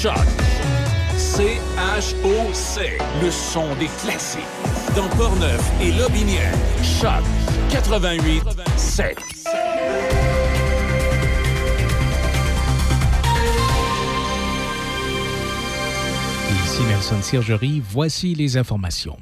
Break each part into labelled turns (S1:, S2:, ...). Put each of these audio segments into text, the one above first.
S1: Choc. C-H-O-C. Le son des classiques. Dans Portneuf et Lobinière. Choc 88 7.
S2: Ici Nelson Sirgerie, voici les informations.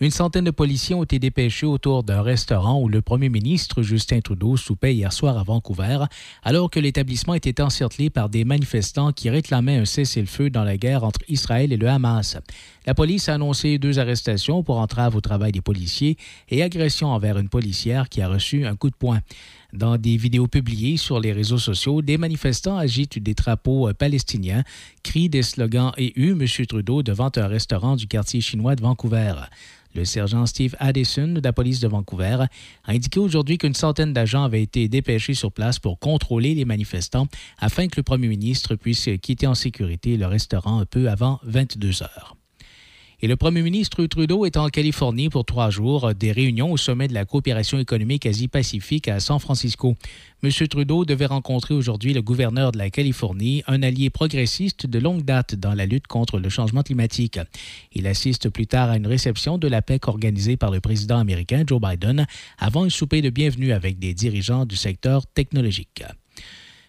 S2: Une centaine de policiers ont été dépêchés autour d'un restaurant où le premier ministre Justin Trudeau soupait hier soir à Vancouver, alors que l'établissement était encerclé par des manifestants qui réclamaient un cessez-le-feu dans la guerre entre Israël et le Hamas. La police a annoncé deux arrestations pour entrave au travail des policiers et agression envers une policière qui a reçu un coup de poing. Dans des vidéos publiées sur les réseaux sociaux, des manifestants agitent des drapeaux palestiniens, crient des slogans et huent M. Trudeau devant un restaurant du quartier chinois de Vancouver. Le sergent Steve Addison de la police de Vancouver a indiqué aujourd'hui qu'une centaine d'agents avaient été dépêchés sur place pour contrôler les manifestants afin que le premier ministre puisse quitter en sécurité le restaurant un peu avant 22 heures. Et le premier ministre Trudeau est en Californie pour trois jours, des réunions au sommet de la coopération économique Asie-Pacifique à San Francisco. M. Trudeau devait rencontrer aujourd'hui le gouverneur de la Californie, un allié progressiste de longue date dans la lutte contre le changement climatique. Il assiste plus tard à une réception de la PEC organisée par le président américain Joe Biden avant un souper de bienvenue avec des dirigeants du secteur technologique.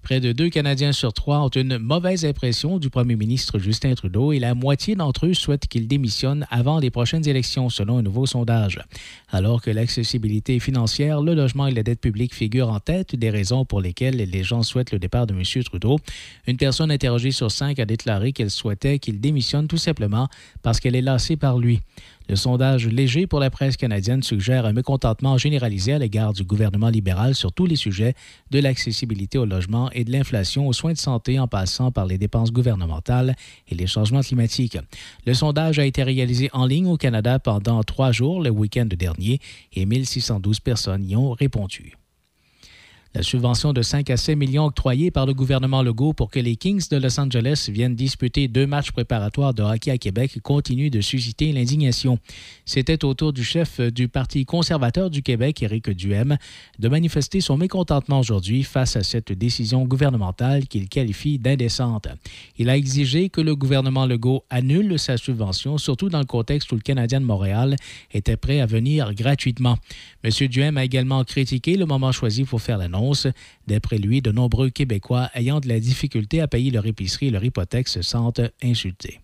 S2: Près de deux Canadiens sur trois ont une mauvaise impression du premier ministre Justin Trudeau et la moitié d'entre eux souhaitent qu'il démissionne avant les prochaines élections, selon un nouveau sondage. Alors que l'accessibilité financière, le logement et la dette publique figurent en tête des raisons pour lesquelles les gens souhaitent le départ de M. Trudeau, une personne interrogée sur cinq a déclaré qu'elle souhaitait qu'il démissionne tout simplement parce qu'elle est lassée par lui. Le sondage léger pour la presse canadienne suggère un mécontentement généralisé à l'égard du gouvernement libéral sur tous les sujets, de l'accessibilité au logement et de l'inflation aux soins de santé en passant par les dépenses gouvernementales et les changements climatiques. Le sondage a été réalisé en ligne au Canada pendant trois jours le week-end dernier et 1612 personnes y ont répondu. La subvention de 5 à 6 millions octroyée par le gouvernement Legault pour que les Kings de Los Angeles viennent disputer deux matchs préparatoires de hockey à Québec continue de susciter l'indignation. C'était au tour du chef du Parti conservateur du Québec, Éric Duhem, de manifester son mécontentement aujourd'hui face à cette décision gouvernementale qu'il qualifie d'indécente. Il a exigé que le gouvernement Legault annule sa subvention, surtout dans le contexte où le Canadien de Montréal était prêt à venir gratuitement. M. Duhem a également critiqué le moment choisi pour faire l'annonce D'après lui, de nombreux Québécois ayant de la difficulté à payer leur épicerie et leur hypothèque se sentent insultés.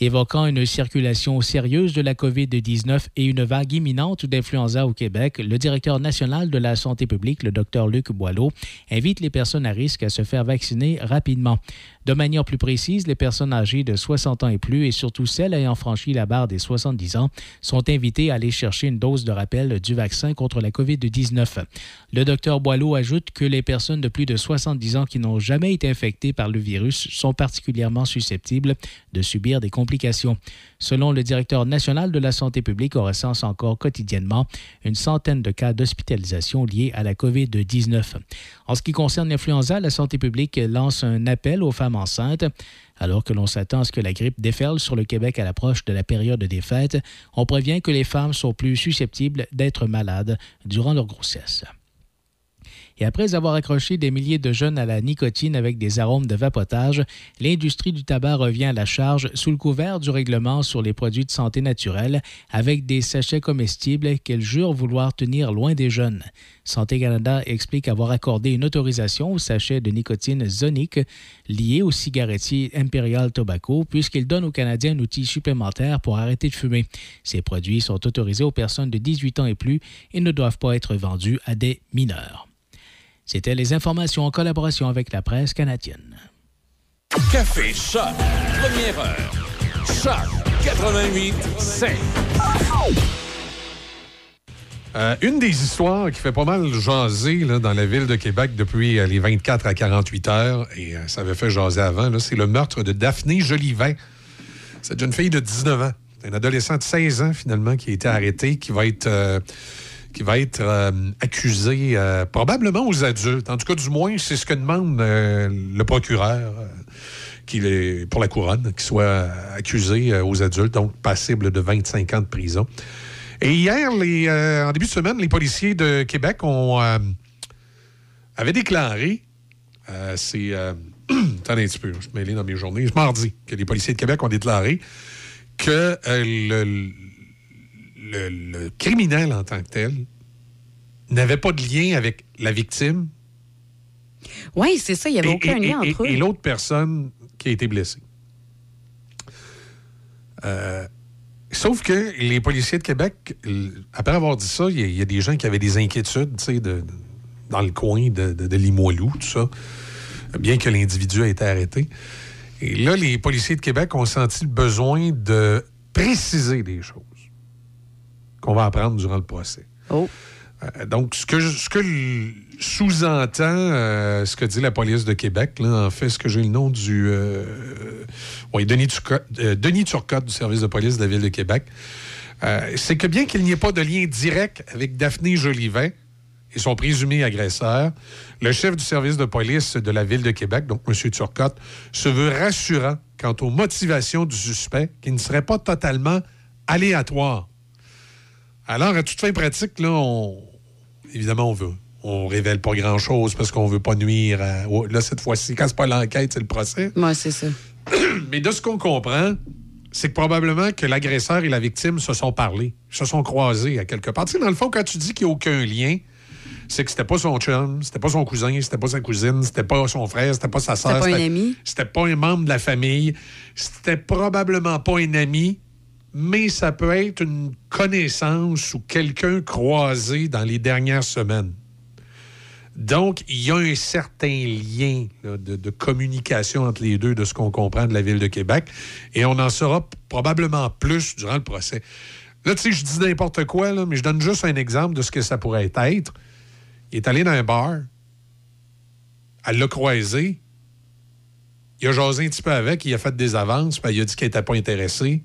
S2: Évoquant une circulation sérieuse de la COVID-19 et une vague imminente d'influenza au Québec, le directeur national de la santé publique, le Dr Luc Boileau, invite les personnes à risque à se faire vacciner rapidement. De manière plus précise, les personnes âgées de 60 ans et plus, et surtout celles ayant franchi la barre des 70 ans, sont invitées à aller chercher une dose de rappel du vaccin contre la COVID-19. Le Dr Boileau ajoute que les personnes de plus de 70 ans qui n'ont jamais été infectées par le virus sont particulièrement susceptibles de subir des complications Selon le directeur national de la santé publique, on recense encore quotidiennement une centaine de cas d'hospitalisation liés à la COVID-19. En ce qui concerne l'influenza, la santé publique lance un appel aux femmes enceintes. Alors que l'on s'attend à ce que la grippe déferle sur le Québec à l'approche de la période des fêtes, on prévient que les femmes sont plus susceptibles d'être malades durant leur grossesse. Et après avoir accroché des milliers de jeunes à la nicotine avec des arômes de vapotage, l'industrie du tabac revient à la charge sous le couvert du règlement sur les produits de santé naturelle avec des sachets comestibles qu'elle jure vouloir tenir loin des jeunes. Santé Canada explique avoir accordé une autorisation aux sachets de nicotine Zonic liés au cigarettier Imperial Tobacco puisqu'il donne aux Canadiens un outil supplémentaire pour arrêter de fumer. Ces produits sont autorisés aux personnes de 18 ans et plus et ne doivent pas être vendus à des mineurs. C'était les informations en collaboration avec la presse canadienne.
S1: Café Choc, première heure. Choc 88 5.
S3: Euh, une des histoires qui fait pas mal jaser là, dans la ville de Québec depuis euh, les 24 à 48 heures, et euh, ça avait fait jaser avant, c'est le meurtre de Daphné Jolivet. Cette jeune fille de 19 ans, une adolescente de 16 ans finalement qui a été arrêtée, qui va être qui va être euh, accusé euh, probablement aux adultes. En tout cas, du moins, c'est ce que demande euh, le procureur pour la couronne, qu'il soit accusé aux adultes, donc passible de 25 ans de prison. Et hier, en début de semaine, les policiers de Québec ont, avaient déclaré, c'est attendez un petit peu, je suis mêlé dans mes journées. Mardi que les policiers de Québec ont déclaré que euh, le, le, criminel en tant que tel n'avait pas de lien avec la victime.
S4: Oui, c'est ça, il n'y avait aucun lien entre eux.
S3: Et l'autre personne qui a été blessée. Euh, sauf que les policiers de Québec, après avoir dit ça, il y, a des gens qui avaient des inquiétudes de, dans le coin de, de Limoilou, tout ça, bien que l'individu ait été arrêté. Et là, les policiers de Québec ont senti le besoin de préciser des choses qu'on va apprendre durant le procès.
S4: Oh.
S3: Euh, donc, ce que, ce que sous-entend euh, ce que dit la police de Québec, là, en fait, ce que j'ai le nom du... Euh, oui, Denis Turcotte, Denis Turcotte, du service de police de la Ville de Québec, c'est que bien qu'il n'y ait pas de lien direct avec Daphné Jolivet et son présumé agresseur, le chef du service de police de la Ville de Québec, donc M. Turcotte, se veut rassurant quant aux motivations du suspect qui ne seraient pas totalement aléatoires. Alors, à toute fin pratique, là, on... évidemment, on veut. On révèle pas grand-chose parce qu'on veut pas nuire. À... Là, cette fois-ci, quand c'est pas l'enquête, c'est le procès.
S4: Moi, c'est ça.
S3: Mais de ce qu'on comprend, c'est que probablement que l'agresseur et la victime se sont parlé, se sont croisés à quelque part. Tu sais, dans le fond, quand tu dis qu'il n'y a aucun lien, c'est que c'était pas son chum, c'était pas son cousin, c'était pas sa cousine, c'était pas son frère, c'était pas sa sœur.
S4: C'était pas un ami.
S3: C'était pas un membre de la famille. C'était probablement pas un ami mais ça peut être une connaissance ou quelqu'un croisé dans les dernières semaines. Donc, il y a un certain lien de, communication entre les deux, de ce qu'on comprend de la Ville de Québec, et on en saura probablement plus durant le procès. Là, tu sais, je dis n'importe quoi, mais je donne juste un exemple de ce que ça pourrait être. Il est allé dans un bar, elle l'a croisé, il a jasé un petit peu avec, il a fait des avances, puis il a dit qu'il n'était pas intéressé.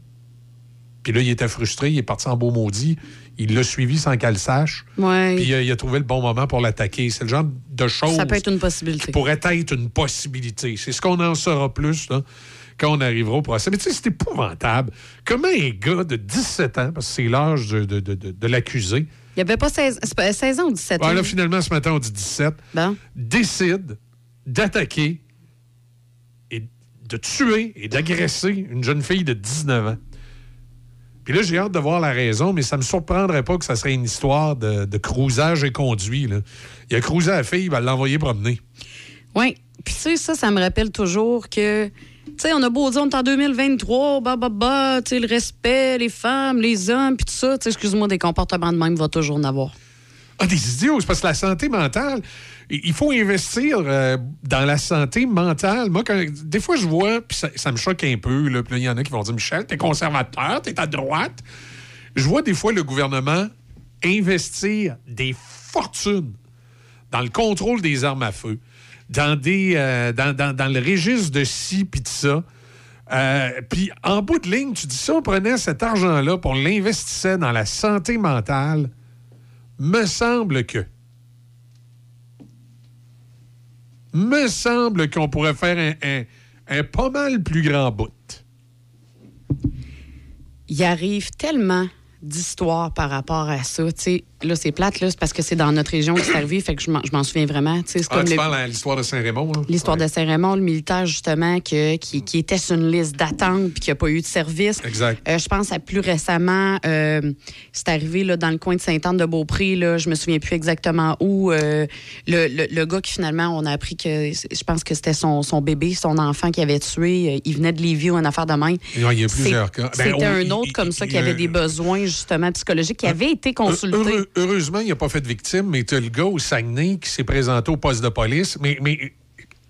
S3: Puis là, il était frustré, il est parti en beau maudit. Il l'a suivi sans qu'elle sache.
S4: Ouais.
S3: Puis euh, il a trouvé le bon moment pour l'attaquer. C'est le genre de choses.
S4: Ça peut être une possibilité.
S3: Qui pourrait être une possibilité. C'est ce qu'on en saura plus là, quand on arrivera au procès. Mais tu sais, c'est épouvantable. Comment un gars de 17 ans, parce que c'est l'âge de, de, de, l'accusé.
S4: Il n'y avait pas 16, 16 ans ou 17 ans.
S3: là, finalement, ce matin, on dit 17.
S4: Bon.
S3: Décide d'attaquer et de tuer et d'agresser une jeune fille de 19 ans. Puis là, j'ai hâte de voir la raison, mais ça me surprendrait pas que ça serait une histoire de, de cruisage et conduit. Là. Il a cruisé la fille, il va l'envoyer promener.
S4: Oui. Puis tu sais, ça, ça me rappelle toujours que tu sais, on a beau dire, on est en 2023, bah, bah, bah, tu sais, le respect, les femmes, les hommes, puis tout ça, tu sais, excuse-moi, des comportements de même, va toujours en avoir.
S3: Ah, des idiots, c'est parce que la santé mentale, il faut investir euh, dans la santé mentale. Moi, des fois, je vois, puis ça, me choque un peu, là, il y en a qui vont dire Michel, t'es conservateur, t'es à droite. Je vois des fois le gouvernement investir des fortunes dans le contrôle des armes à feu, dans, des, euh, dans, le registre de ci puis de ça. Euh, puis en bout de ligne, tu dis ça, on prenait cet argent-là, pour l'investissait dans la santé mentale, me semble que me semble qu'on pourrait faire un, un, pas mal plus grand bout.
S4: Il arrive tellement d'histoires par rapport à ça. Là, c'est plate, là, c'est parce que c'est dans notre région que c'est arrivé, fait que je m'en souviens vraiment.
S3: Tu, ah, tu parles de l'histoire de Saint-Raymond?
S4: L'histoire de Saint-Raymond, le militaire, justement, que, qui, qui, était sur une liste d'attente puis qui n'a pas eu de service.
S3: Exact.
S4: Euh, je pense à plus récemment, euh, c'est arrivé là, dans le coin de Sainte-Anne-de-Beaupré, là, je me souviens plus exactement où. Euh, le, le, gars qui, finalement, on a appris que, je pense que c'était son, son bébé, son enfant qui avait tué. Il venait de Lévis ou une affaire de main.
S3: il y a plusieurs cas.
S4: Ben, c'était un autre comme ça qui avait des besoins, justement, psychologiques, qui avait été consulté
S3: heureusement, il n'a pas fait de victime, mais tu as le gars au Saguenay qui s'est présenté au poste de police. Mais, mais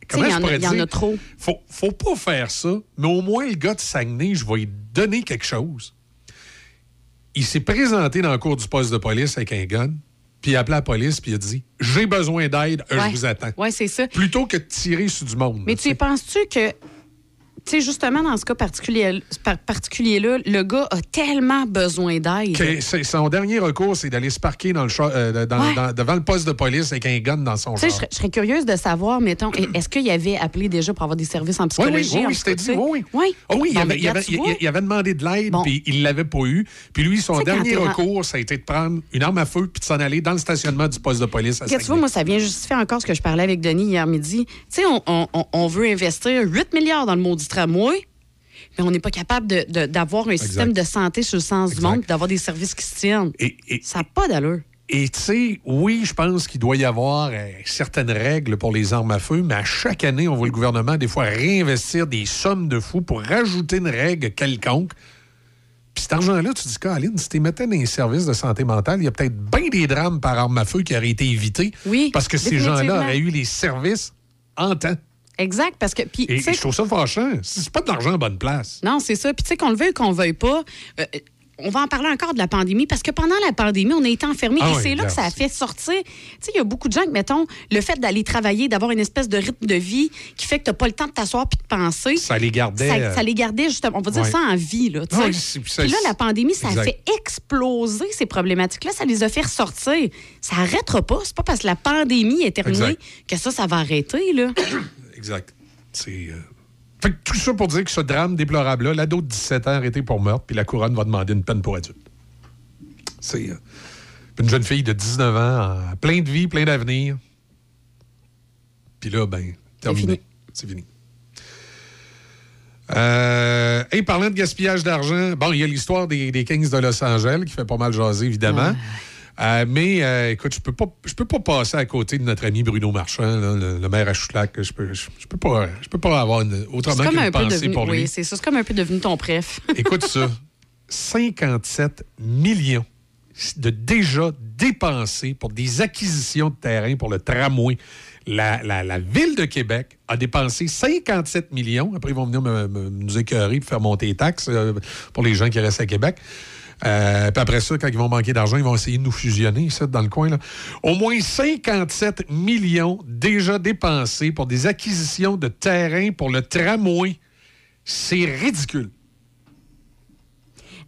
S3: comment je pourrais dire?
S4: Il y en a trop.
S3: Faut, faut pas faire ça, mais au moins, le gars de Saguenay, je vais lui donner quelque chose. Il s'est présenté dans le cours du poste de police avec un gun, puis il a appelé la police, puis il a dit J'ai besoin d'aide, je vous attends.
S4: Oui, c'est ça.
S3: Plutôt que de tirer sur du monde.
S4: Mais tu penses-tu que tu sais, justement, dans ce cas particulier, par- particulier-là, le gars a tellement besoin d'aide.
S3: Son dernier recours, c'est d'aller se parquer dans le char- euh, dans-
S4: Ouais.
S3: dans- devant le poste de police avec un gun dans son char.
S4: je serais- curieuse de savoir, mettons, est-ce qu'il avait appelé déjà pour avoir des services en
S3: Oui, oui,
S4: psychologie?
S3: oui,
S4: en
S3: oui, c'était dit. Oui, oui.
S4: Oui.
S3: Ah oui, il, avait, il, avait, il- il demandé de l'aide,
S4: Bon.
S3: puis il l'avait pas eu. Puis lui, son dernier recours, ça a été de prendre une arme à feu puis de s'en aller dans le stationnement du poste de police à
S4: tu vois, moi, ça vient justifier encore ce que je parlais avec Denis hier midi. Tu sais, on, on- on- on veut investir 8 milliards dans le maudit tramway, mais on n'est pas capable d'avoir un système de santé sur le sens du monde, d'avoir des services qui se tiennent.
S3: Et, et-
S4: Ça n'a pas d'allure.
S3: et tu sais, oui, je pense qu'il doit y avoir euh, certaines règles pour les armes à feu, mais à chaque année, on voit le gouvernement des fois réinvestir des sommes de fous pour rajouter une règle quelconque. Puis cet argent-là, tu dis, Caroline, si tu mettais dans les services de santé mentale, il y a peut-être bien des drames par arme à feu qui auraient été évités.
S4: Oui,
S3: Parce que ces gens-là auraient eu les services en temps.
S4: Exact, parce que.
S3: Et, et je trouve ça fâchant. C'est pas de l'argent en bonne place.
S4: Non, c'est ça. Puis tu sais, qu'on le veuille ou qu'on le veuille pas, euh, on va en parler encore de la pandémie parce que pendant la pandémie, on a été enfermés
S3: Ah
S4: et
S3: oui,
S4: c'est là que ça a fait sortir. Tu sais, il y a beaucoup de gens que, mettons, le fait d'aller travailler, d'avoir une espèce de rythme de vie qui fait que tu n'as pas le temps de t'asseoir puis de penser.
S3: Ça les gardait.
S4: Ça,
S3: euh,
S4: ça les gardait justement, on va dire
S3: Ouais.
S4: ça en vie. Là,
S3: ça-
S4: Puis là, la pandémie, ça
S3: Exact.
S4: a fait exploser ces problématiques-là. Ça les a fait ressortir. Ça n'arrêtera pas. C'est pas parce que la pandémie est terminée
S3: Exact.
S4: que ça, ça va arrêter. Là.
S3: Exact. C'est. euh, Fait que tout ça pour dire que ce drame déplorable-là, l'ado de 17 ans arrêté pour meurtre, puis la couronne va demander une peine pour adulte. C'est. euh, une jeune fille de 19 ans, plein de vie, plein d'avenir. Puis là, ben, terminé. C'est fini. Euh, et parlant de gaspillage d'argent, bon, il y a l'histoire des, des Kings de Los Angeles qui fait pas mal jaser, évidemment. Euh, mais euh, écoute, je peux pas, je peux pas passer à côté de notre ami Bruno Marchand, là, le, le maire à Choulac. Je peux, je, je peux pas, je peux pas avoir une, autrement qu'une
S4: un
S3: pensée
S4: devenu.
S3: pour lui.
S4: Oui, c'est ça. C'est comme un peu devenu ton préf.
S3: Écoute ça. 57 millions de déjà dépensés pour des acquisitions de terrain pour le tramway. La, la- la Ville de Québec a dépensé 57 millions. Après, ils vont venir me- me- nous écœurer pour faire monter les taxes euh, pour les gens qui restent à Québec. Euh, puis après ça, quand ils vont manquer d'argent, ils vont essayer de nous fusionner, ça, dans le coin. Là. Au moins 57 millions déjà dépensés pour des acquisitions de terrain pour le tramway. C'est ridicule.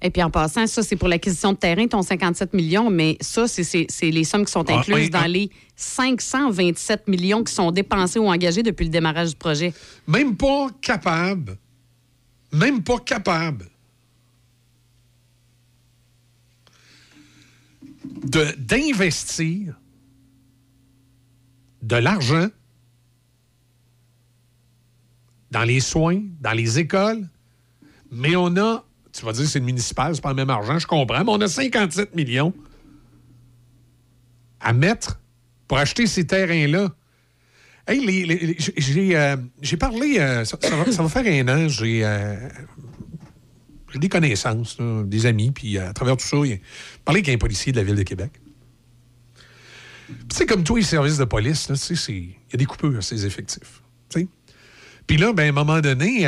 S4: Et puis en passant, ça, c'est pour l'acquisition de terrain, ton 57 millions, mais ça, c'est- les sommes qui sont
S3: Ah,
S4: incluses dans les 527 millions qui sont dépensés ou engagés depuis le démarrage du projet.
S3: Même pas capable. Même pas capable. D'investir de l'argent dans les soins, dans les écoles, mais on a, tu vas dire c'est le municipal, c'est pas le même argent, je comprends, mais on a 57 millions à mettre pour acheter ces terrains-là. Hey, euh, j'ai parlé, euh, ça, ça va, ça va faire un an, j'ai euh, des connaissances, des amis, puis euh, à travers tout ça, j'ai parlé avec un policier de la Ville de Québec. Puis, comme tous les services de police, il y a des coupures à ces effectifs. Puis là, ben, à un moment donné,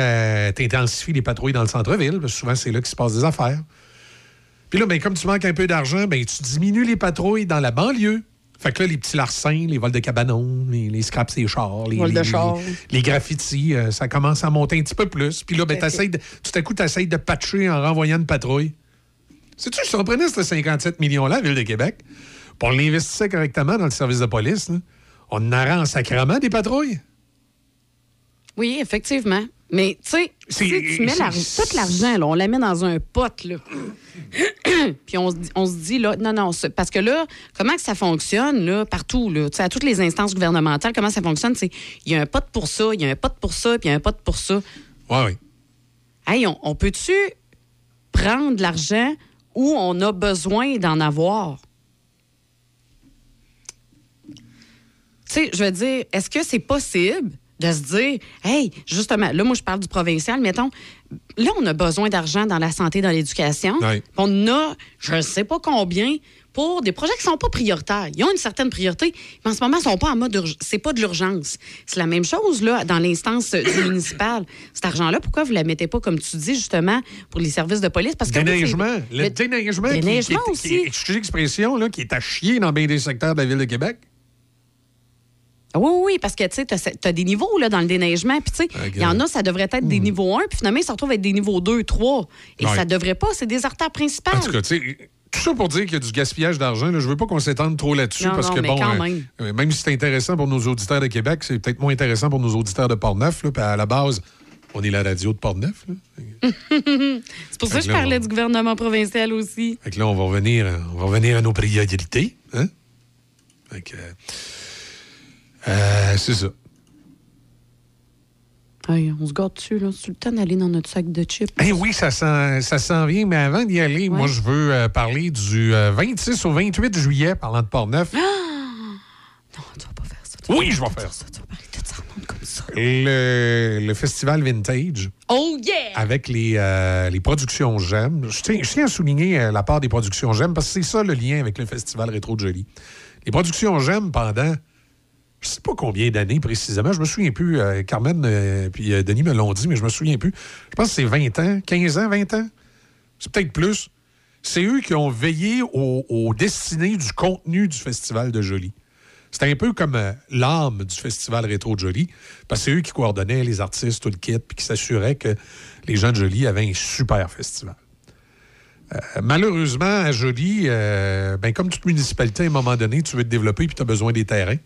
S3: tu intensifies les patrouilles dans le centre-ville, parce que souvent, c'est là qu'il se passe des affaires. Puis là, ben, comme tu manques un peu d'argent, ben, tu diminues les patrouilles dans la banlieue. Fait que là, les petits larcins, les vols de cabanons, les, les scraps et chars, les, les-
S4: chars.
S3: les- les graffitis, euh, ça commence à monter un petit peu plus. Puis là, ben, de- tout à coup, tu essayes de patcher en renvoyant une patrouille. Sais-tu, je surprenais ce 57 millions-là, Ville de Québec. Puis on l'investissait correctement dans le service de police. là. On en aurait en sacrament des patrouilles.
S4: Oui, effectivement. Mais tu sais, si tu mets l'arg- tout l'argent, on la met dans un pot, là. Puis on se dit, on se dit, là, non, non, parce que là, comment que ça fonctionne, là, partout, là, tu sais, à toutes les instances gouvernementales, comment ça fonctionne, c'est, il y a un pot pour ça, il y a un pot pour ça, puis il y a un pot pour ça.
S3: Oui, oui.
S4: Hey, on, on peut-tu prendre l'argent où on a besoin d'en avoir? Tu sais, je veux dire, est-ce que c'est possible de se dire, hey, justement, là, moi, je parle du provincial, mettons, là, on a besoin d'argent dans la santé, dans l'éducation.
S3: Ouais.
S4: On a, je ne sais pas combien, pour des projets qui ne sont pas prioritaires. Ils ont une certaine priorité, mais en ce moment, ils ne sont pas en mode. C'est pas de l'urgence. C'est la même chose, là, dans l'instance euh, du municipal. Cet argent-là, pourquoi vous ne la mettez pas, comme tu dis, justement, pour les services de police? Parce que oui,
S3: Déneigement. Le déneigement, qui, qui excusez l'expression, qui est à chier dans bien des secteurs de la Ville de Québec.
S4: Oui, oui, parce que tu sais, tu as, des niveaux là, dans le déneigement. Puis, tu sais, il y en a, ça devrait être des niveaux 1, puis finalement, ça se retrouve être des niveaux 2, 3. Et
S3: Ouais.
S4: ça devrait pas, c'est des artères principales.
S3: En tout cas, tu sais, tout ça pour dire qu'il y a du gaspillage d'argent. Je veux pas qu'on s'étende trop là-dessus parce
S4: non,
S3: que, bon,
S4: quand
S3: euh,
S4: même.
S3: euh, même si c'est intéressant pour nos auditeurs de Québec, c'est peut-être moins intéressant pour nos auditeurs de Portneuf. Là, à la base, on est la radio de Portneuf.
S4: C'est pour ça que je
S3: là,
S4: parlais
S3: on-
S4: du gouvernement provincial aussi.
S3: Fait que là, on va revenir, on va revenir à nos priorités. Hein? Fait que, euh, euh, c'est ça.
S4: Hey, on se garde dessus, là. C'est le temps d'aller dans notre sac de chips.
S3: Eh oui, ça s'en ça s'en vient, mais avant d'y aller, moi, je veux euh, parler du euh, 26 au 28 juillet, parlant de Portneuf.
S4: Non, tu vas pas faire ça. Tu
S3: Oui, je vais faire
S4: ça. Tu vas parler de ça en comme ça.
S3: Le, le festival Vintage.
S4: Oh yeah!
S3: avec les, euh, les productions J'aime. Je tiens, je tiens à souligner euh, la part des productions J'aime parce que c'est ça le lien avec le festival Rétro de Jolie. Les productions J'aime pendant je sais pas combien d'années précisément, je me souviens plus. euh, Carmen euh, puis euh, Denis me l'ont dit, mais je me souviens plus. Je pense que c'est 20 ans, 15 ans, 20 ans. C'est peut-être plus. C'est eux qui ont veillé aux, aux destinées du contenu du festival de Jolie. C'était un peu comme euh, l'âme du festival Rétro de Jolie, parce que c'est eux qui coordonnaient les artistes, tout le kit, puis qui s'assuraient que les gens de Jolie avaient un super festival. Malheureusement, à Jolie, ben, comme toute municipalité, à un moment donné, tu veux te développer puis tu as besoin des terrains.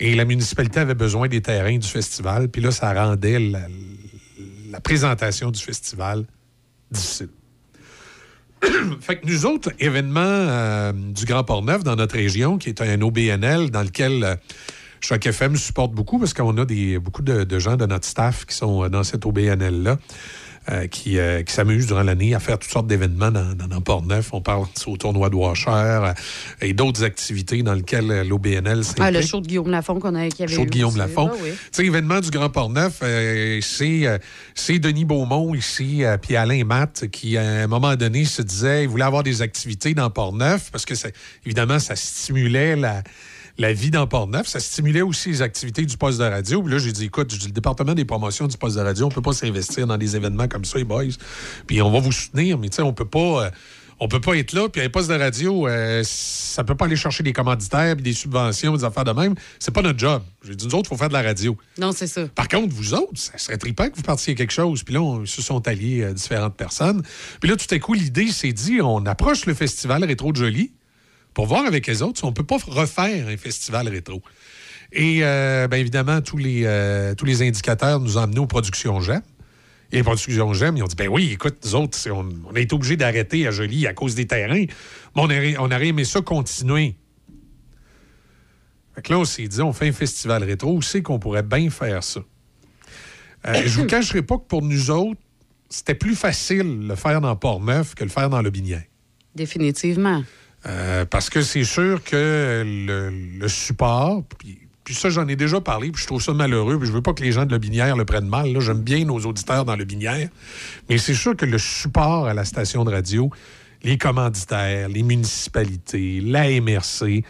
S3: Et la municipalité avait besoin des terrains du festival, puis là, ça rendait la, présentation du festival difficile. fait que nous autres, événements euh, du Grand Port-Neuf dans notre région, qui est un OBNL dans lequel euh, Choc FM supporte beaucoup, parce qu'on a des, beaucoup de, de gens de notre staff qui sont euh, dans cet OBNL-là, euh, qui, euh, qui s'amusent durant l'année à faire toutes sortes d'événements dans, dans, dans Port-Neuf. On parle au tournoi de Washer euh, et d'autres activités dans lesquelles euh, l'OBNL s'implique.
S4: Ah, le show de Guillaume Lafont qu'on a, qui avait
S3: Show de Guillaume. Lafont.
S4: Ah oui.
S3: Tu événement du Grand Port-Neuf, euh, c'est, euh, c'est Denis Beaumont ici, euh, puis Alain Matt, qui, à un moment donné, se disait il voulait avoir des activités dans Port-Neuf, parce que, ça, évidemment, ça stimulait la, la vie dans Port-Neuf. Ça stimulait aussi les activités du poste de radio. Puis là, j'ai dit, écoute, le département des promotions du poste de radio, on peut pas s'investir dans des événements comme ça, les boys. Puis on va vous soutenir, mais tu sais, on peut pas... euh, on peut pas être là, puis un poste de radio, euh, ça peut pas aller chercher des commanditaires, puis des subventions, des affaires de même. C'est pas notre job. J'ai dit, nous autres, il faut faire de la radio.
S4: Non, c'est ça.
S3: Par contre, vous autres, ça serait trippant que vous partiez quelque chose. Puis là, on, se sont alliés euh, différentes personnes. Puis là, tout à coup, l'idée s'est dit, on approche le festival Rétro de Jolie pour voir avec les autres si on peut pas refaire un festival rétro. Et euh, bien évidemment, tous les, euh, tous les indicateurs nous ont amenés aux productions GEM. Et les productions GEM, ils ont dit, ben oui, écoute, nous autres, on, on a été obligés d'arrêter à Jolie à cause des terrains. Mais on aurait, on aurait aimé ça continuer. Fait que là, on s'est dit, on fait un festival rétro. Où c'est qu'on pourrait bien faire ça? Euh, je vous cacherai pas que pour nous autres, c'était plus facile le faire dans Port-Neuf que le faire dans le Binière.
S4: Définitivement.
S3: Euh, parce que c'est sûr que le, le support, puis, puis ça, j'en ai déjà parlé, puis je trouve ça malheureux, puis je veux pas que les gens de Binière le prennent mal. là. J'aime bien nos auditeurs dans Le Binière. Mais c'est sûr que le support à la station de radio, les commanditaires, les municipalités, la MRC,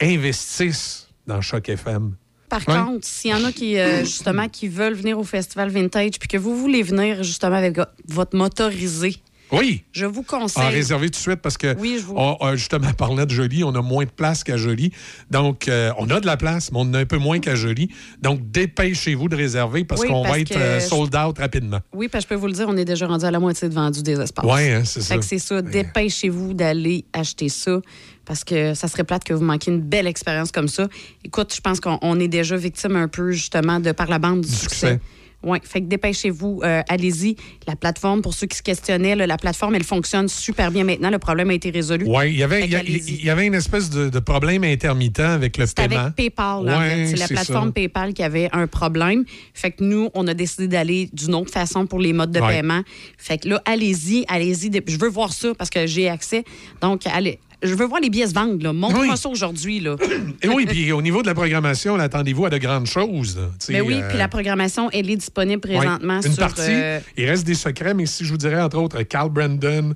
S3: investissent dans Choc FM.
S4: Par contre, s'il y en a qui, euh, justement, qui veulent venir au Festival Vintage, puis que vous voulez venir, justement, avec vo- votre motorisé,
S3: Oui,
S4: je vous
S3: en
S4: conseille.
S3: réserver tout de suite parce que,
S4: Oui, je vous-
S3: on- on- justement, parlant de Jolie, on a moins de place qu'à Jolie. Donc, euh, on a de la place, mais on en a un peu moins qu'à Jolie. Donc, dépêchez-vous de réserver parce
S4: Oui,
S3: qu'on va être euh, sold out rapidement.
S4: Oui, parce que je peux vous le dire, on est déjà rendu à la moitié de vendu des espaces.
S3: Oui, hein, c'est ça.
S4: c'est ça, dépêchez-vous d'aller acheter ça parce que ça serait plate que vous manquiez une belle expérience comme ça. Écoute, je pense qu'on on est déjà victime un peu justement de par la bande du,
S3: Du
S4: succès.
S3: succès.
S4: Oui, fait que dépêchez-vous, euh, allez-y. La plateforme, pour ceux qui se questionnaient, là, la plateforme, elle fonctionne super bien maintenant. Le problème a été résolu.
S3: Oui, il y avait- une espèce de, de problème intermittent avec le
S4: C'est
S3: paiement.
S4: avec PayPal. là, en
S3: Ouais,
S4: fait. C'est la plateforme
S3: ça.
S4: PayPal qui avait un problème. Fait que nous, on a décidé d'aller d'une autre façon pour les modes de
S3: Ouais.
S4: paiement. Fait que là, allez-y, allez-y. Je veux voir ça parce que j'ai accès. Donc, allez. Je veux voir les billets se vendre. Montre-moi
S3: Oui.
S4: ça aujourd'hui. là.
S3: Et oui, puis au niveau de la programmation, attendez-vous à de grandes choses.
S4: Mais oui,
S3: euh,
S4: puis la programmation, elle est disponible présentement
S3: Une
S4: sur.
S3: partie,
S4: euh,
S3: il reste des secrets, mais si je vous dirais, entre autres, Carl Brandon,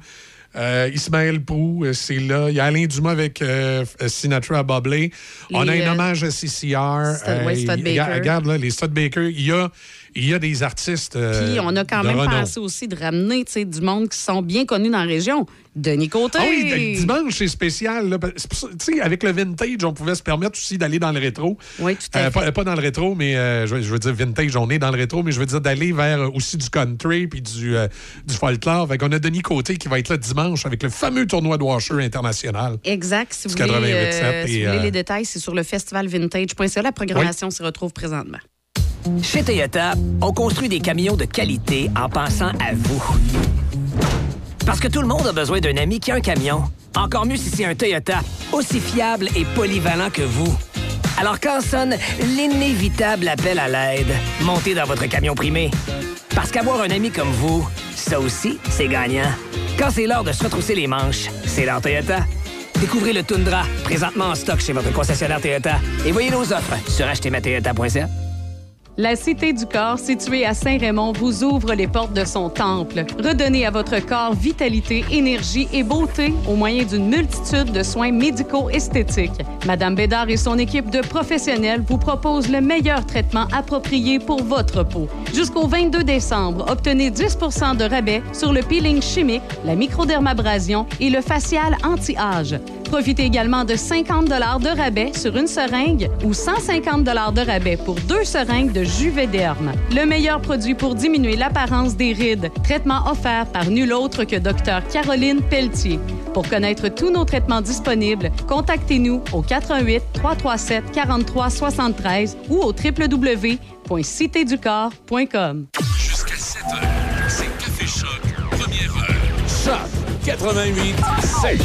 S3: euh, Ismaël Prou, euh, c'est là. Il y a Alain Dumas avec euh, Sinatra Boblé. On a un
S4: euh,
S3: hommage à CCR. Regarde-
S4: Baker.
S3: Regarde, là, les Stud Baker. Il y a, il y a des artistes.
S4: Euh, Puis on a quand même pensé aussi de ramener du monde qui sont bien connus dans la région. Denis Côté.
S3: Ah oui, dimanche, c'est spécial. Là. avec le vintage, on pouvait se permettre aussi d'aller dans le rétro.
S4: Oui, tout à euh,
S3: fait. Pas, dans le rétro, mais euh, je, veux dire vintage, on est dans le rétro, mais je veux dire d'aller vers aussi du country puis du, du folklore. Fait qu'on a Denis Côté qui va être là dimanche avec le fameux tournoi de Washer international.
S4: Exact. Si vous voulez, si vous voulez les détails, c'est sur le festivalvintage.ca. La programmation se retrouve présentement.
S5: Chez Toyota, on construit des camions de qualité en pensant à vous. Parce que tout le monde a besoin d'un ami qui a un camion. Encore mieux si c'est un Toyota, aussi fiable et polyvalent que vous. Alors quand sonne l'inévitable appel à l'aide, montez dans votre camion primé. Parce qu'avoir un ami comme vous, ça aussi, c'est gagnant. Quand c'est l'heure de se retrousser les manches, c'est l'heure Toyota. Découvrez le Tundra, présentement en stock chez votre concessionnaire Toyota. Et voyez nos offres sur achetezmatoyota.ca.
S6: La Cité du Corps, située à Saint-Raymond, vous ouvre les portes de son temple. Redonnez à votre corps vitalité, énergie et beauté au moyen d'une multitude de soins médicaux esthétiques. Madame Bédard et son équipe de professionnels vous proposent le meilleur traitement approprié pour votre peau. Jusqu'au 22 décembre, obtenez 10% de rabais sur le peeling chimique, la microdermabrasion et le facial anti-âge. Profitez également de 50 de rabais sur une seringue ou 150 de rabais pour deux seringues de Juvederm. Le meilleur produit pour diminuer l'apparence des rides. Traitement offert par nul autre que Dr Caroline Pelletier. Pour connaître tous nos traitements disponibles, contactez-nous au 88 337 43 73 ou au www.citéducorps.com.
S1: Jusqu'à 7 heures, c'est Café Choc, première heure. Choc 88 7.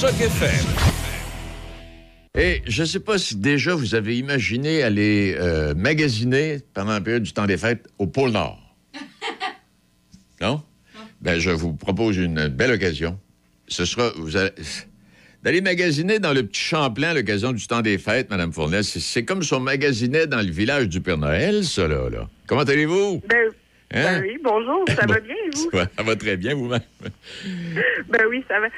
S1: Choc FM.
S7: Et je ne sais pas si déjà vous avez imaginé aller euh, magasiner pendant la période du temps des fêtes au pôle Nord. non? Ben, je vous propose une belle occasion. Ce sera. Vous allez, d'aller magasiner dans le petit Champlain à l'occasion du temps des fêtes, Mme Fournel. C'est comme si on magasinait dans le village du Père Noël, ça, là. là. Comment allez-vous?
S8: Ben,
S7: Hein?
S8: ben oui, bonjour, ça va bien, et vous?
S7: Ça va, ça va très bien, vous-même?
S8: Ben oui, ça va.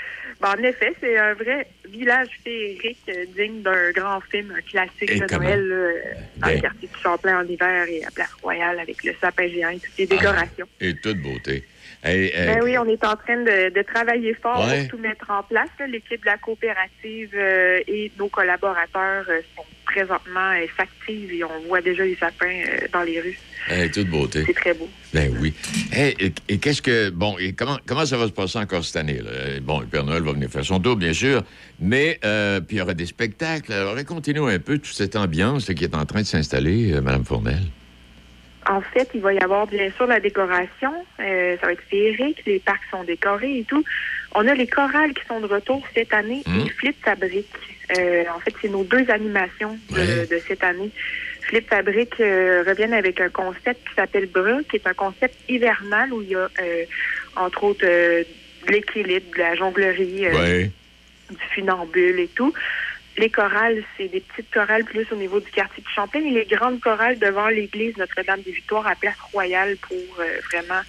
S8: Ben, en effet, c'est un vrai village féerique euh, digne d'un grand film, un classique
S7: Et
S8: de? Noël euh, dans
S7: Ben.
S8: le quartier du Champlain en hiver et à Place Royale avec le sapin géant et toutes les décorations.
S7: Et toute beauté. Hey, hey,
S8: Ben oui, on est en train de, de travailler fort
S7: Ouais.
S8: pour tout mettre en place. L'équipe de la coopérative euh, et nos collaborateurs euh, sont présentement s'activent et on voit déjà les sapins dans les rues.
S7: Hey, toute beauté.
S8: C'est très beau.
S7: Ben oui. Hey, et et qu'est-ce que. Bon, et comment, comment ça va se passer encore cette année? Là? Euh, Bon, le Père Noël va venir faire son tour, bien sûr, mais euh, puis il y aura des spectacles. Alors, racontez-nous un peu toute cette ambiance là, qui est en train de s'installer, euh, Mme Fournel.
S8: En fait, il va y avoir bien sûr la décoration. Euh, ça va être féerique. Les parcs sont décorés et tout. On a les chorales qui sont de retour cette année
S7: Mm.
S8: et Flip Fabrique. Euh, en fait, c'est nos deux animations de,
S7: Ouais.
S8: de cette année. Flip Fabrique euh, reviennent avec un concept qui s'appelle Bras, qui est un concept hivernal où il y a, euh, entre autres, euh, de l'équilibre, de la jonglerie, du funambule et tout. Les chorales, c'est des petites chorales plus au niveau du quartier de Champlain et les grandes chorales devant l'église Notre-Dame des Victoires à Place Royale pour euh, vraiment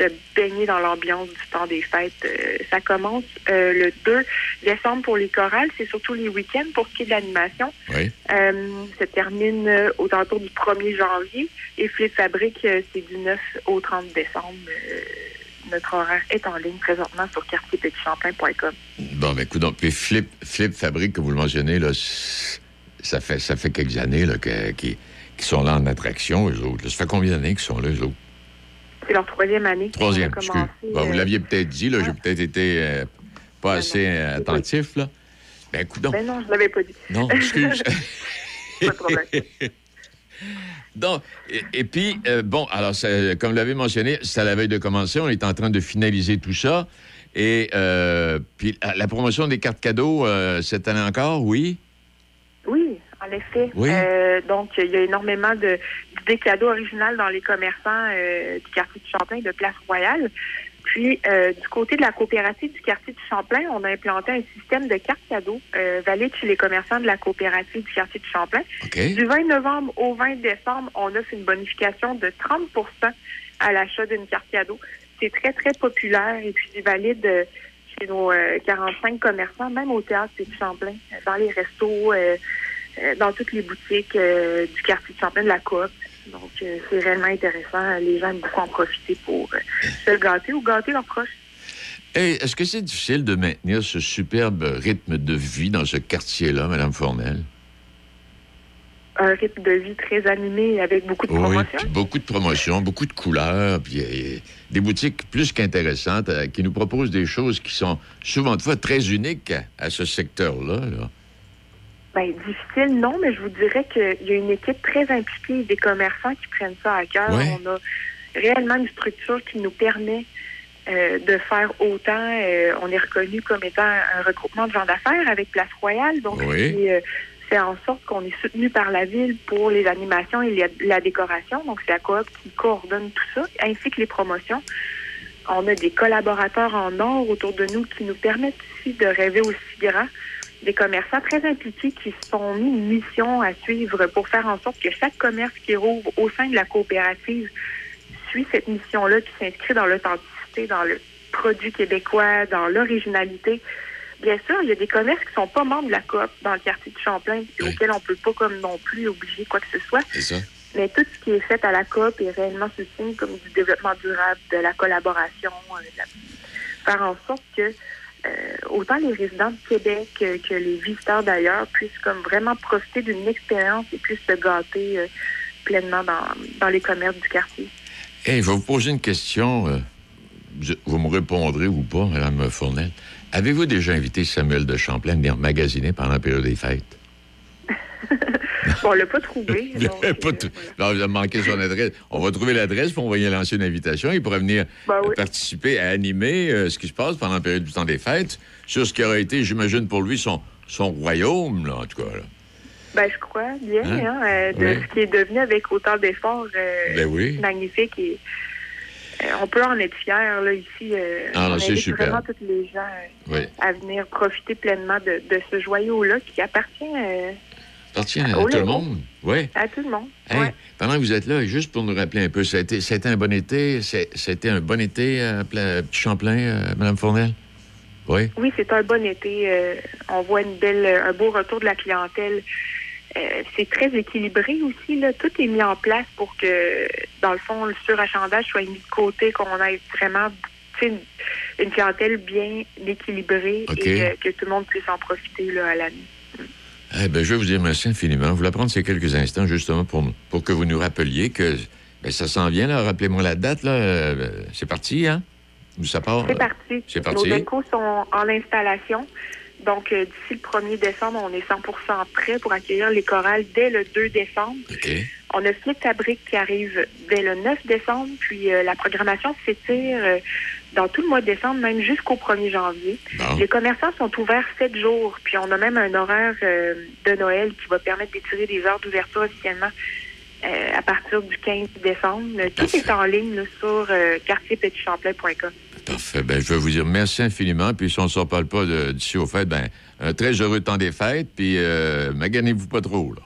S8: se baigner dans l'ambiance du temps des fêtes. Euh, ça commence euh, le 2 décembre pour les chorales. C'est surtout les week-ends pour ce qui est de l'animation.
S7: Oui.
S8: Euh, se termine aux alentours du 1er janvier et Flip Fabrique, c'est du 9 au 30 décembre. Notre horaire est en ligne présentement sur quartierpetitchamplain.com.
S7: Bon, ben, écoute, donc, puis Flip, Flip Fabrique, que vous le mentionnez, là, ça fait, ça fait quelques années là, que- qui, qui sont là en attraction, eux autres. là. Ça fait combien d'années qu'ils sont là, eux autres?
S8: C'est leur troisième année.
S7: Troisième, excuse. vous
S8: euh,
S7: l'aviez peut-être dit, là, j'ai peut-être été euh, pas
S8: Non,
S7: assez
S8: non,
S7: euh, attentif, là. Ben, écoute, donc.
S8: Ben non, je l'avais pas dit.
S7: Non, excuse.
S8: Pas de problème.
S7: Donc, et, et puis, euh, bon, alors, comme vous l'avez mentionné, c'est à la veille de commencer. On est en train de finaliser tout ça. Et euh, puis, la, promotion des cartes cadeaux, euh, cette année encore, oui?
S8: Oui, en effet.
S7: Oui.
S8: Donc, il y a énormément de d'idées cadeaux originales dans les commerçants euh, du quartier du Champlain de Place Royale. Puis, euh, du côté de la coopérative du quartier du Champlain, on a implanté un système de cartes cadeaux euh, valide chez les commerçants de la coopérative du quartier du Champlain. Du 20 novembre au 20 décembre, on offre une bonification de 30% à l'achat d'une carte cadeau. C'est très, très populaire et puis c'est valide euh, chez nos euh, 45 commerçants, même au théâtre du Champlain, euh, dans les restos, euh, euh, dans toutes les boutiques euh, du quartier de Champlain, de la coop. Donc, euh, c'est réellement intéressant. Les gens aiment beaucoup en profiter pour euh, se le gâter ou gâter leurs proches.
S7: Hey, Est-ce que c'est difficile de maintenir ce superbe rythme de vie dans ce quartier-là, Mme Fournel?
S8: Un rythme de vie très animé avec beaucoup de
S7: Oui,
S8: promotions.
S7: puis beaucoup de promotions, beaucoup de couleurs, puis euh, des boutiques plus qu'intéressantes qui nous proposent des choses qui sont souvent de fois très uniques à, à ce secteur-là. là.
S8: Ben, difficile, non, mais je vous dirais qu'il y a une équipe très impliquée des commerçants qui prennent ça à cœur.
S7: Ouais.
S8: On a réellement une structure qui nous permet euh, de faire autant. Euh, on est reconnu comme étant un regroupement de gens d'affaires avec Place Royale, donc
S7: Oui.
S8: qui euh, fait en sorte qu'on est soutenu par la ville pour les animations et la décoration. Donc, c'est la coop qui coordonne tout ça, ainsi que les promotions. On a des collaborateurs en or autour de nous qui nous permettent aussi de rêver aussi grand des commerçants très impliqués qui se sont mis une mission à suivre pour faire en sorte que chaque commerce qui rouvre au sein de la coopérative suit cette mission-là qui s'inscrit dans l'authenticité, dans le produit québécois, dans l'originalité. Bien sûr, il y a des commerces qui sont pas membres de la coop dans le quartier de Champlain et
S7: Oui.
S8: auxquels on peut pas comme non plus obliger quoi que ce soit.
S7: Ça?
S8: Mais tout ce qui est fait à la COP est réellement signe comme du développement durable, de la collaboration, euh, de la- faire en sorte que autant les résidents du Québec euh, que les visiteurs d'ailleurs puissent comme vraiment profiter d'une expérience et puissent se gâter euh, pleinement dans, dans les commerces du quartier.
S7: Hey, je vais vous poser une question. euh, vous, vous me répondrez ou pas, Mme Fournel. Avez-vous déjà invité Samuel de Champlain à venir magasiner pendant la période des fêtes?
S8: On l'a pas trouvé. Donc,
S7: pas
S8: euh, voilà.
S7: Non, manqué son adresse. On va trouver l'adresse, puis on va y lancer une invitation. Il pourrait venir
S8: Ben oui.
S7: participer à animer euh, ce qui se passe pendant la période du temps des fêtes sur ce qui aurait été, j'imagine, pour lui, son, son royaume, là, en tout cas. là.
S8: Ben, je crois bien,
S7: Hein?
S8: hein, euh, de
S7: Oui.
S8: ce qui est devenu avec autant d'efforts
S7: Ben oui.
S8: magnifique. Et, on peut en être fiers, là, ici. euh,
S7: Ah, c'est super.
S8: vraiment tous les gens euh,
S7: Oui.
S8: à venir profiter pleinement de, de ce joyau-là qui appartient euh,
S7: Appartient à
S8: Au
S7: tout le monde. Oui.
S8: à tout le monde.
S7: Hey,
S8: Ouais.
S7: Pendant que vous êtes là, juste pour nous rappeler un peu, ça a été, ça a été un bon été. C'était un bon été à Petit Champlain, euh, Mme Fournel? Oui.
S8: Oui, c'est un bon été. euh, on voit une belle, un beau retour de la clientèle. Euh, c'est très équilibré aussi. Là. Tout est mis en place pour que, dans le fond, le surachandage soit mis de côté, qu'on ait vraiment une, une clientèle bien équilibrée et que tout le monde puisse en profiter là, à l'année.
S7: Eh ben, je vais vous dire merci infiniment. Vous la prendre ces quelques instants, justement, pour, pour que vous nous rappeliez que ben, ça s'en vient. là. Rappelez-moi la date. là. Euh, c'est parti, hein? Ça part?
S8: C'est parti.
S7: C'est parti.
S8: Nos décos sont en installation. Donc, euh, d'ici le 1er décembre, on est 100% prêt pour accueillir les chorales dès le 2 décembre.
S7: OK.
S8: On a Flic Fabrique qui arrive dès le 9 décembre, puis euh, la programmation s'étire dans tout le mois de décembre, même jusqu'au 1er janvier.
S7: Bon.
S8: Les commerçants sont ouverts 7 jours, puis on a même un horaire euh, de Noël qui va permettre d'étirer des heures d'ouverture officiellement euh, à partir du 15 décembre. Tout
S7: Parfait.
S8: est en ligne là, sur euh, quartierpetitchamplain.com.
S7: Parfait. Ben, je vais vous dire merci infiniment. Puis si on ne s'en parle pas de- d'ici aux fêtes, ben, un très heureux temps des fêtes. Puis euh, maganez-vous pas trop, là.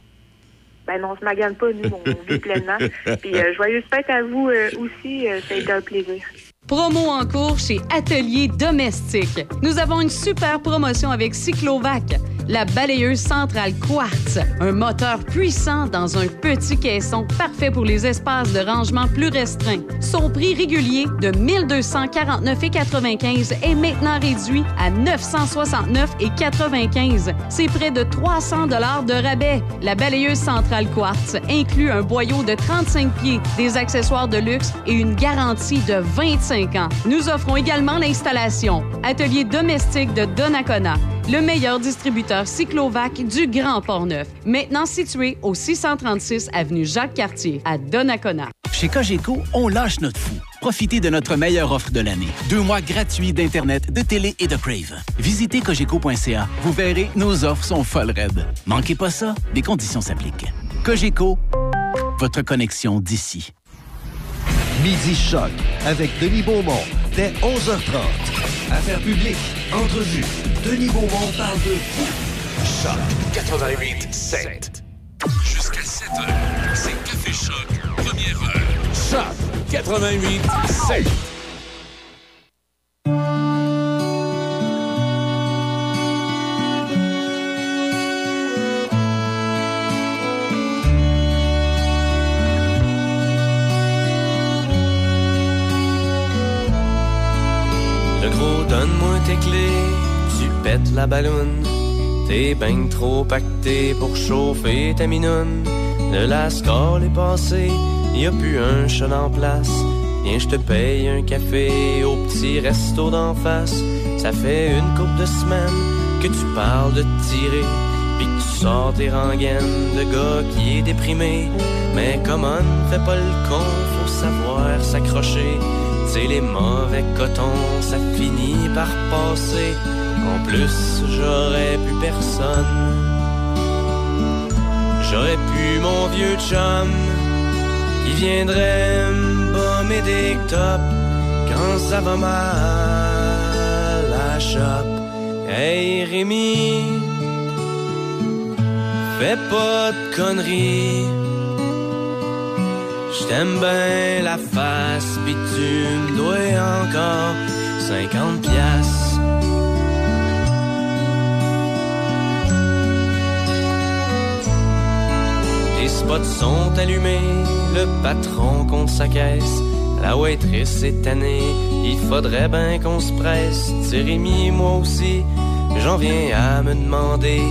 S8: Ben non, on se magane pas, nous, on vit pleinement. Puis euh, joyeuse fête à vous euh, aussi, euh, ça a été un plaisir.
S6: Promo en cours chez Atelier Domestique. Nous avons une super promotion avec Cyclovac, la balayeuse centrale Quartz, un moteur puissant dans un petit caisson parfait pour les espaces de rangement plus restreints. Son prix régulier de 1249,95 est maintenant réduit à 969,95. C'est près de 300 dollars de rabais. La balayeuse centrale Quartz inclut un boyau de 35 pieds, des accessoires de luxe et une garantie de 25 Nous offrons également l'installation. Atelier domestique de Donnacona, le meilleur distributeur cyclovac du Grand Port-Neuf. Maintenant situé au 636 avenue Jacques-Cartier à Donnacona.
S9: Chez Cogeco, on lâche notre fou. Profitez de notre meilleure offre de l'année. Deux mois gratuits d'Internet, de télé et de Crave. Visitez cogeco.ca. Vous verrez, nos offres sont folles raides. Manquez pas ça, des conditions s'appliquent. Cogeco, votre connexion d'ici.
S10: Midi Choc avec Denis Beaumont dès 11h30. Affaires publiques, entrevues. Denis Beaumont parle de.
S1: Choc 88 7. Jusqu'à 7 heures, c'est Café Choc, première heure. Choc 88 7.
S11: Donne-moi tes clés, tu pètes la balloune. T'es ben trop pacté pour chauffer ta minoune. Le lascar est passé, y a plus un chat en place. Viens, je te paye un café au petit resto d'en face. Ça fait une couple de semaines que tu parles de tirer. Pis que tu sors tes rengaines de gars qui est déprimé. Mais comment fais pas le con, faut savoir s'accrocher. C'est les mauvais cotons, ça finit par passer. En plus, j'aurais plus personne. J'aurais pu mon vieux chum qui viendrait me des tops quand ça va mal à la shop. Hey Rémi, fais pas de conneries. J't'aime bien la face, pis tu me dois encore 50 piastres. Les spots sont allumés, le patron compte sa caisse. La waitress est tannée, il faudrait bien qu'on se presse. Rémi, moi aussi, j'en viens à me demander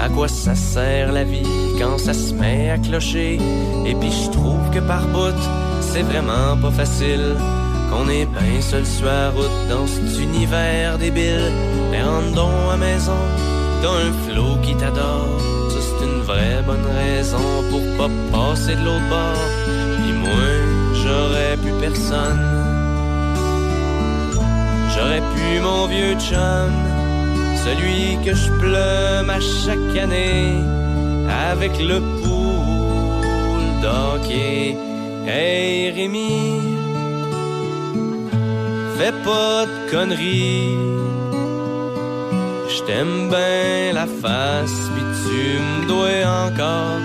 S11: à quoi ça sert la vie quand ça se met à clocher. Et puis je trouve que par bout, c'est vraiment pas facile. Qu'on est bien seul sur la route dans cet univers débile. Mais rentre donc à maison, t'as un flot qui t'adore. C'est une vraie bonne raison pour pas passer de l'autre bord. Puis moi, j'aurais pu personne. J'aurais pu mon vieux chum, celui que je plume à chaque année avec le pool d'hockey. Hey Rémi, fais pas de conneries. Je t'aime bien la face, puis tu me dois encore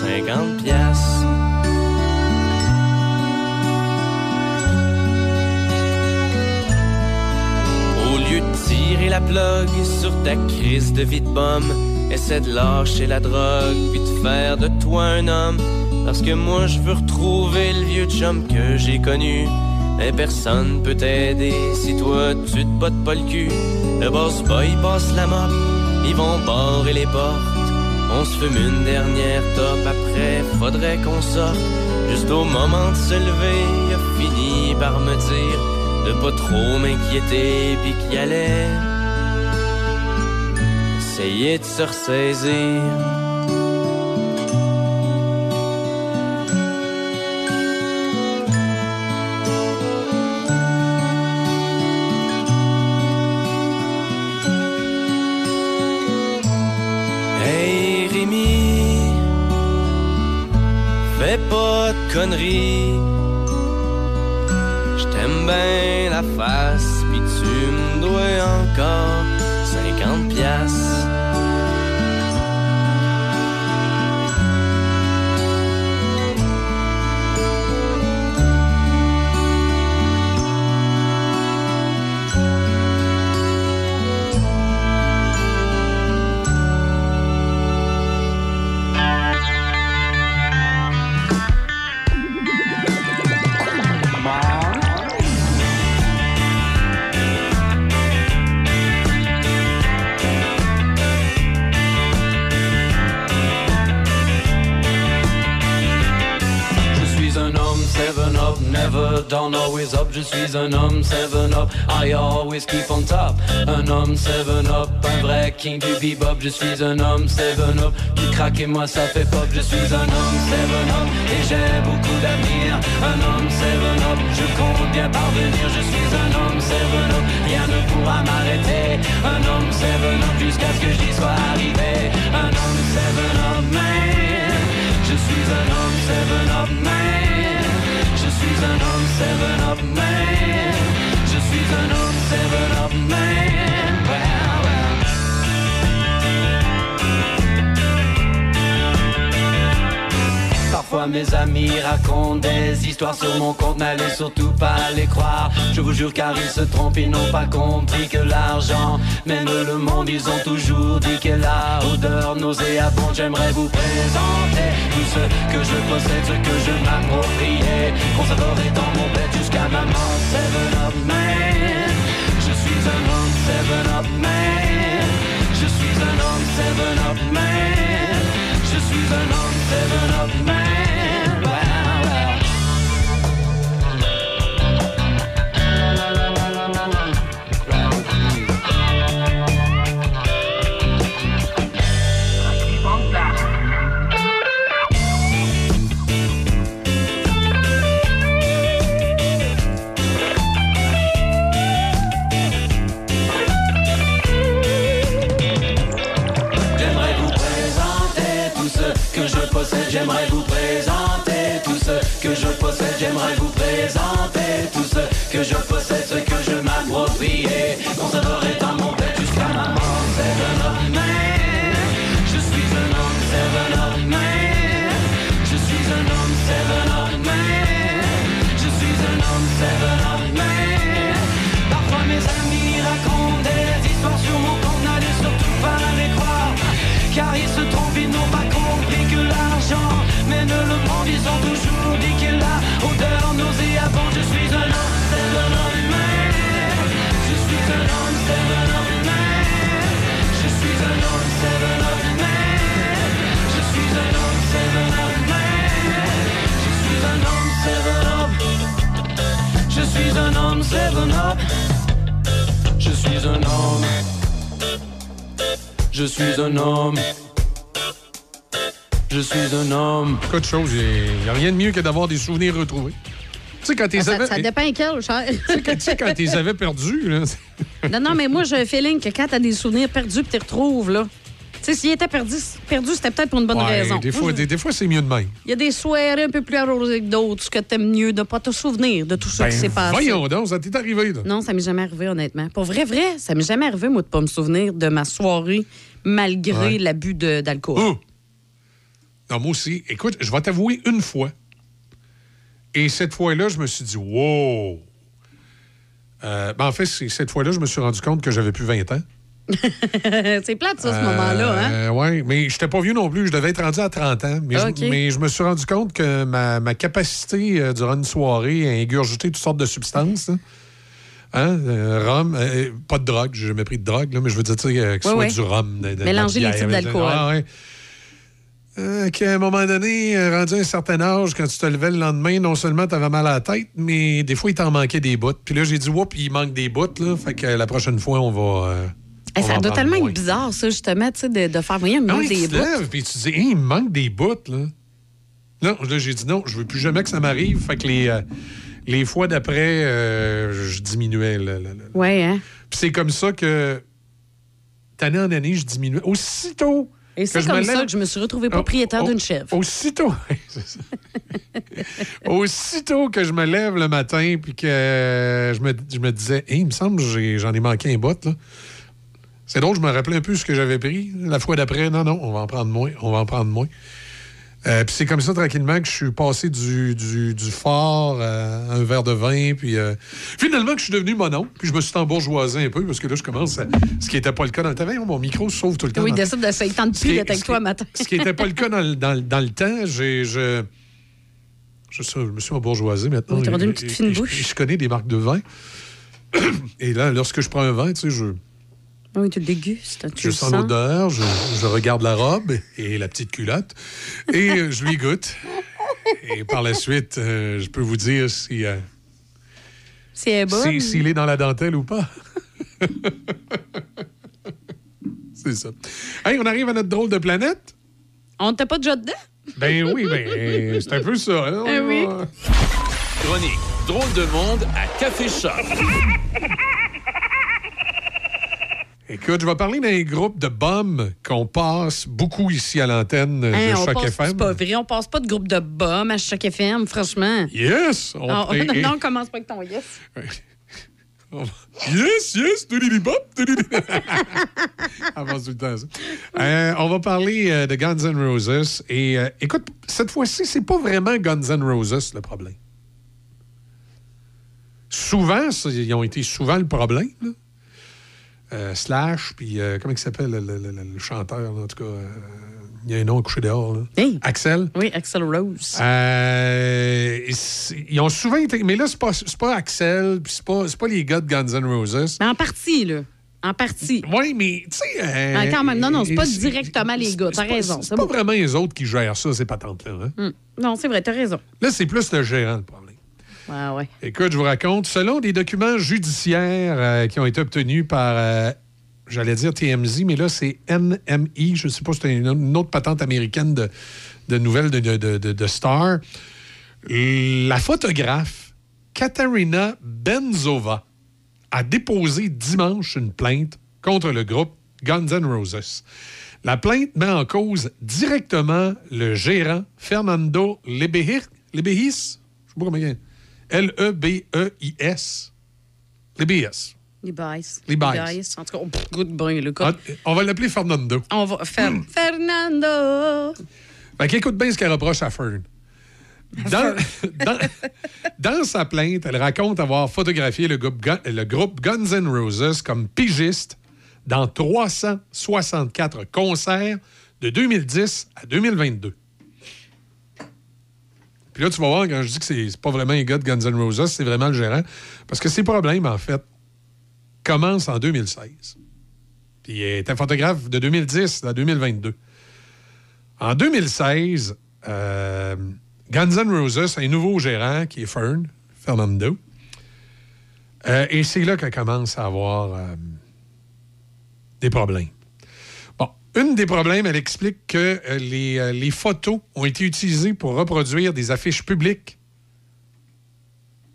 S11: 50 piastres. Au lieu de tirer la plug sur ta crise de vie de pomme, essaie de lâcher la drogue, puis de faire de toi un homme. Parce que moi je veux retrouver le vieux chum que j'ai connu. Mais personne peut t'aider si toi tu te bottes pas le cul. Le boss boy passe la mop, ils vont barrer les portes. On se fume une dernière top, après faudrait qu'on sorte. Juste au moment de se lever, il a fini par me dire de pas trop m'inquiéter pis qu'il allait essayer de se ressaisir. Hey Rémi, fais pas de conneries.
S12: Suis un homme, seven up, I always keep on top. Un homme, seven up, un vrai king du bebop. Je suis un homme, seven up, du crack et moi ça fait pop. Je suis un homme, seven up, et j'ai beaucoup d'avenir. Un homme, seven up, je compte bien parvenir. Je suis un homme, seven up, rien ne pourra m'arrêter. Un homme, seven up, jusqu'à ce que j'y sois arrivé. Un homme, seven up, man. Je suis un homme, seven up, man. Suis un homme, seven up, man. Je suis un homme, seven up, man. Parfois mes amis racontent des histoires sur mon compte, n'allez surtout pas les croire. Je vous jure car ils se trompent, ils n'ont pas compris que l'argent mène le monde. Ils ont toujours dit que la odeur nauséabonde. J'aimerais vous présenter tout ce que je possède, ce que je m'appropriais. Conserverai dans mon bête jusqu'à ma mort. Seven up man, je suis un homme. Seven up man, je suis un homme. Seven up man, je suis un homme. Seven up man. J'aimerais vous présenter tout ce que je possède. J'aimerais vous présenter tout ce que je possède, ce que je m'approprie. Jusqu'à Ils ont toujours dit que la odeur nauséabonde. Je suis un up man. Je suis un up man. Je suis un up man. Je suis un up man. Je suis un homme, seven up. Je suis un homme, seven up. Je suis un homme. Je suis un homme. Je suis un homme.
S3: De chose, il n'y a rien de mieux que d'avoir des souvenirs retrouvés. Tu sais, quand tu
S4: Ah, ça,
S3: avais,
S4: ça dépend quel, cher.
S3: tu sais, quand- les avais perdus, là,
S4: non, non, mais moi, j'ai un feeling que quand t'as des souvenirs perdus puis tu les retrouves, là. Tu sais, s'il était perdu, perdu c'était peut-être pour une bonne
S3: ouais,
S4: raison.
S3: des fois,
S4: je-
S3: des, des fois c'est mieux de même.
S4: Il y a des soirées un peu plus arrosées que d'autres, ce que t'aimes mieux de pas te souvenir de tout ça
S3: Ben,
S4: qui s'est passé.
S3: voyons donc, ça t'est arrivé, là.
S4: Non, ça m'est jamais arrivé, honnêtement. Pour vrai, vrai, ça m'est jamais arrivé, moi, de pas me souvenir de ma soirée malgré
S3: Ouais.
S4: l'abus de- d'alcool.
S3: Oh! Non, moi aussi. Écoute, je vais t'avouer une fois. Et cette fois-là, je me suis dit, wow! Euh, ben, en fait, cette fois-là, je me suis rendu compte que j'avais plus 20 ans.
S4: c'est plate, ça, ce moment-là, hein?
S3: Oui, mais je n'étais pas vieux non plus. Je devais être rendu à 30 ans. Mais, je, mais je me suis rendu compte que ma, ma capacité euh, durant une soirée à ingurgiter toutes sortes de substances, hein, euh, rhum, euh, pas de drogue, j'ai jamais pris de drogue, là, mais je veux dire euh, que ce
S4: Ouais,
S3: soit
S4: ouais.
S3: du rhum.
S4: Mélanger les types d'alcool.
S3: Ah, ouais. Euh, qu'à un moment donné, euh, rendu à un certain âge, quand tu te levais le lendemain, non seulement tu avais mal à la tête, mais des fois, il t'en manquait des bouts. Puis là, j'ai dit, oups, il manque des bouts, là. Fait que la prochaine fois, on va. euh, on
S4: ça
S3: va
S4: doit tellement
S3: moins.
S4: être bizarre, ça, justement, tu sais, de, de faire, voyons, il me
S3: Ah
S4: manque
S3: oui,
S4: des bouts.
S3: puis tu dis, Hey, il me manque des bouts, là. Non, là, j'ai dit non, je veux plus jamais que ça m'arrive. Fait que les, euh, les fois d'après, euh, je diminuais. le-
S4: Ouais, hein?
S3: Puis c'est comme ça que, d'année en année, je diminuais. Aussitôt.
S4: Et c'est comme ça que je me suis retrouvée
S3: Oh,
S4: propriétaire d'une chèvre.
S3: Aussitôt. Aussitôt que je me lève le matin, puis que je me, je me disais, Hey, il me semble que j'en ai manqué un bout, là. C'est drôle, je me rappelais un peu ce que j'avais pris. La fois d'après, non, non, on va en prendre moins, on va en prendre moins. Euh, puis c'est comme ça, tranquillement, que je suis passé du, du, du fort à un verre de vin, puis euh, finalement que je suis devenu monon, puis je me suis embourgeoisé un peu, parce que là, je commence à... Ce qui n'était pas le cas dans le temps. Mon micro se sauve tout le temps.
S4: Oui,
S3: dans-
S4: décide de ça. Il tente plus d'être avec toi matin.
S3: Ce qui n'était pas le cas dans, le- dans dans le temps, j'ai... Je, je, sais, je me suis embourgeoisé maintenant.
S4: Oui, rendu une
S3: Et-
S4: petite
S3: et-
S4: fine
S3: et
S4: bouche.
S3: et Je, connais des marques de vin. Et là, lorsque je prends un vin, tu sais, je,
S4: Oui, tu le dégustes. Tu
S3: je
S4: le
S3: sens
S4: sens.
S3: l'odeur, je, je regarde la robe et la petite culotte, et je lui goûte. Et par la suite, euh, je peux vous dire si, euh,
S4: Si elle est bonne.
S3: si- s'il est dans la dentelle ou pas. C'est ça. Hey, on arrive à notre drôle de planète.
S4: On t'a pas déjà dedans?
S3: Ben oui, ben c'est un peu ça. hein?
S4: Oui.
S1: Chronique Drôle de monde à Café Choc.
S3: Écoute, je vais parler d'un groupe de bums qu'on passe beaucoup ici à l'antenne de
S4: Hein, on
S3: Choc
S4: passe,
S3: FM.
S4: c'est pas vrai, on passe pas de groupe de bums à chaque FM, franchement.
S3: Yes! On,
S4: Ah,
S3: et-
S4: non,
S3: et-
S4: non, on commence pas avec ton yes.
S3: Yes, yes. Avance tout le temps, ça. Euh, on va parler euh, de Guns N' Roses. Et euh, écoute, cette fois-ci, c'est pas vraiment Guns N' Roses le problème. Souvent, ça, ils ont été souvent le problème. là. Euh, Slash, puis euh, comment il s'appelle le, le- le- le chanteur, là, en tout cas. euh, il y a un nom couché dehors. là. Axel?
S4: Oui, Axel Rose.
S3: Euh, ils ont souvent été. Mais là, c'est pas, pas Axel, puis c'est pas, pas les gars de Guns N' Roses.
S4: Mais en partie, là. En partie.
S3: Oui, mais tu sais. euh,
S4: Ah, quand même. Non, non, c'est pas directement les gars. T'as raison.
S3: C'est pas
S4: bon.
S3: vraiment les autres qui gèrent ça, ces patentes-là. hein.
S4: Hum. Non, c'est vrai, t'as raison.
S3: Là, c'est plus le gérant, le problème.
S4: Ouais.
S3: Écoute, je vous raconte, selon des documents judiciaires euh, qui ont été obtenus par, euh, j'allais dire TMZ, mais là, c'est NMI, je ne sais pas, c'est une, autre patente américaine de, nouvelles de, Star. La photographe Katarina Benzova a déposé dimanche une plainte contre le groupe Guns N' Roses. La plainte met en cause directement le gérant Fernando Lebehir, Lebehis, je sais pas comment il L-E-B-E-I-S. Lebehis.
S4: Les Bice.
S3: Les Bice.
S4: En tout cas, oh, pff, good bain, le
S3: Ah, On va l'appeler Fernando.
S4: On va faire
S3: Hmm.
S4: Fernando.
S3: Fait qu'écoute bien ce qu'elle reproche à Fern. Dans, dans- dans sa plainte, elle raconte avoir photographié le groupe, Gun- le groupe Guns N' Roses comme pigiste dans 364 concerts de 2010 à 2022. Puis là, tu vas voir, quand je dis que c'est pas vraiment un gars de Guns N' Roses, c'est vraiment le gérant. Parce que ces problèmes, en fait, commencent en 2016. Puis il était photographe de 2010 à 2022. En 2016, euh, Guns N' Roses a un nouveau gérant qui est Fern, Fernando. Euh, et c'est là qu'elle commence à avoir euh, des problèmes. Une des problèmes, elle explique que euh, les, euh, les photos ont été utilisées pour reproduire des affiches publiques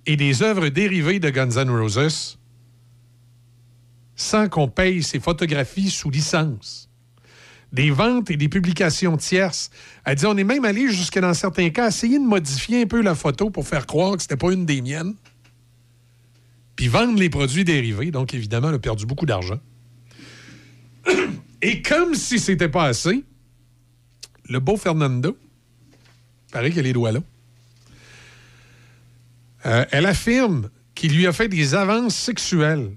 S3: et des œuvres dérivées de Guns N' Roses sans qu'on paye ces photographies sous licence. Des ventes et des publications tierces. Elle dit on est même allé jusqu'à dans certains cas essayer de modifier un peu la photo pour faire croire que c'était pas une des miennes. Puis vendre les produits dérivés. Donc évidemment, elle a perdu beaucoup d'argent. Et comme si c'était pas assez, le beau Fernando, paraît qu'il a les doigts là, euh, elle affirme qu'il lui a fait des avances sexuelles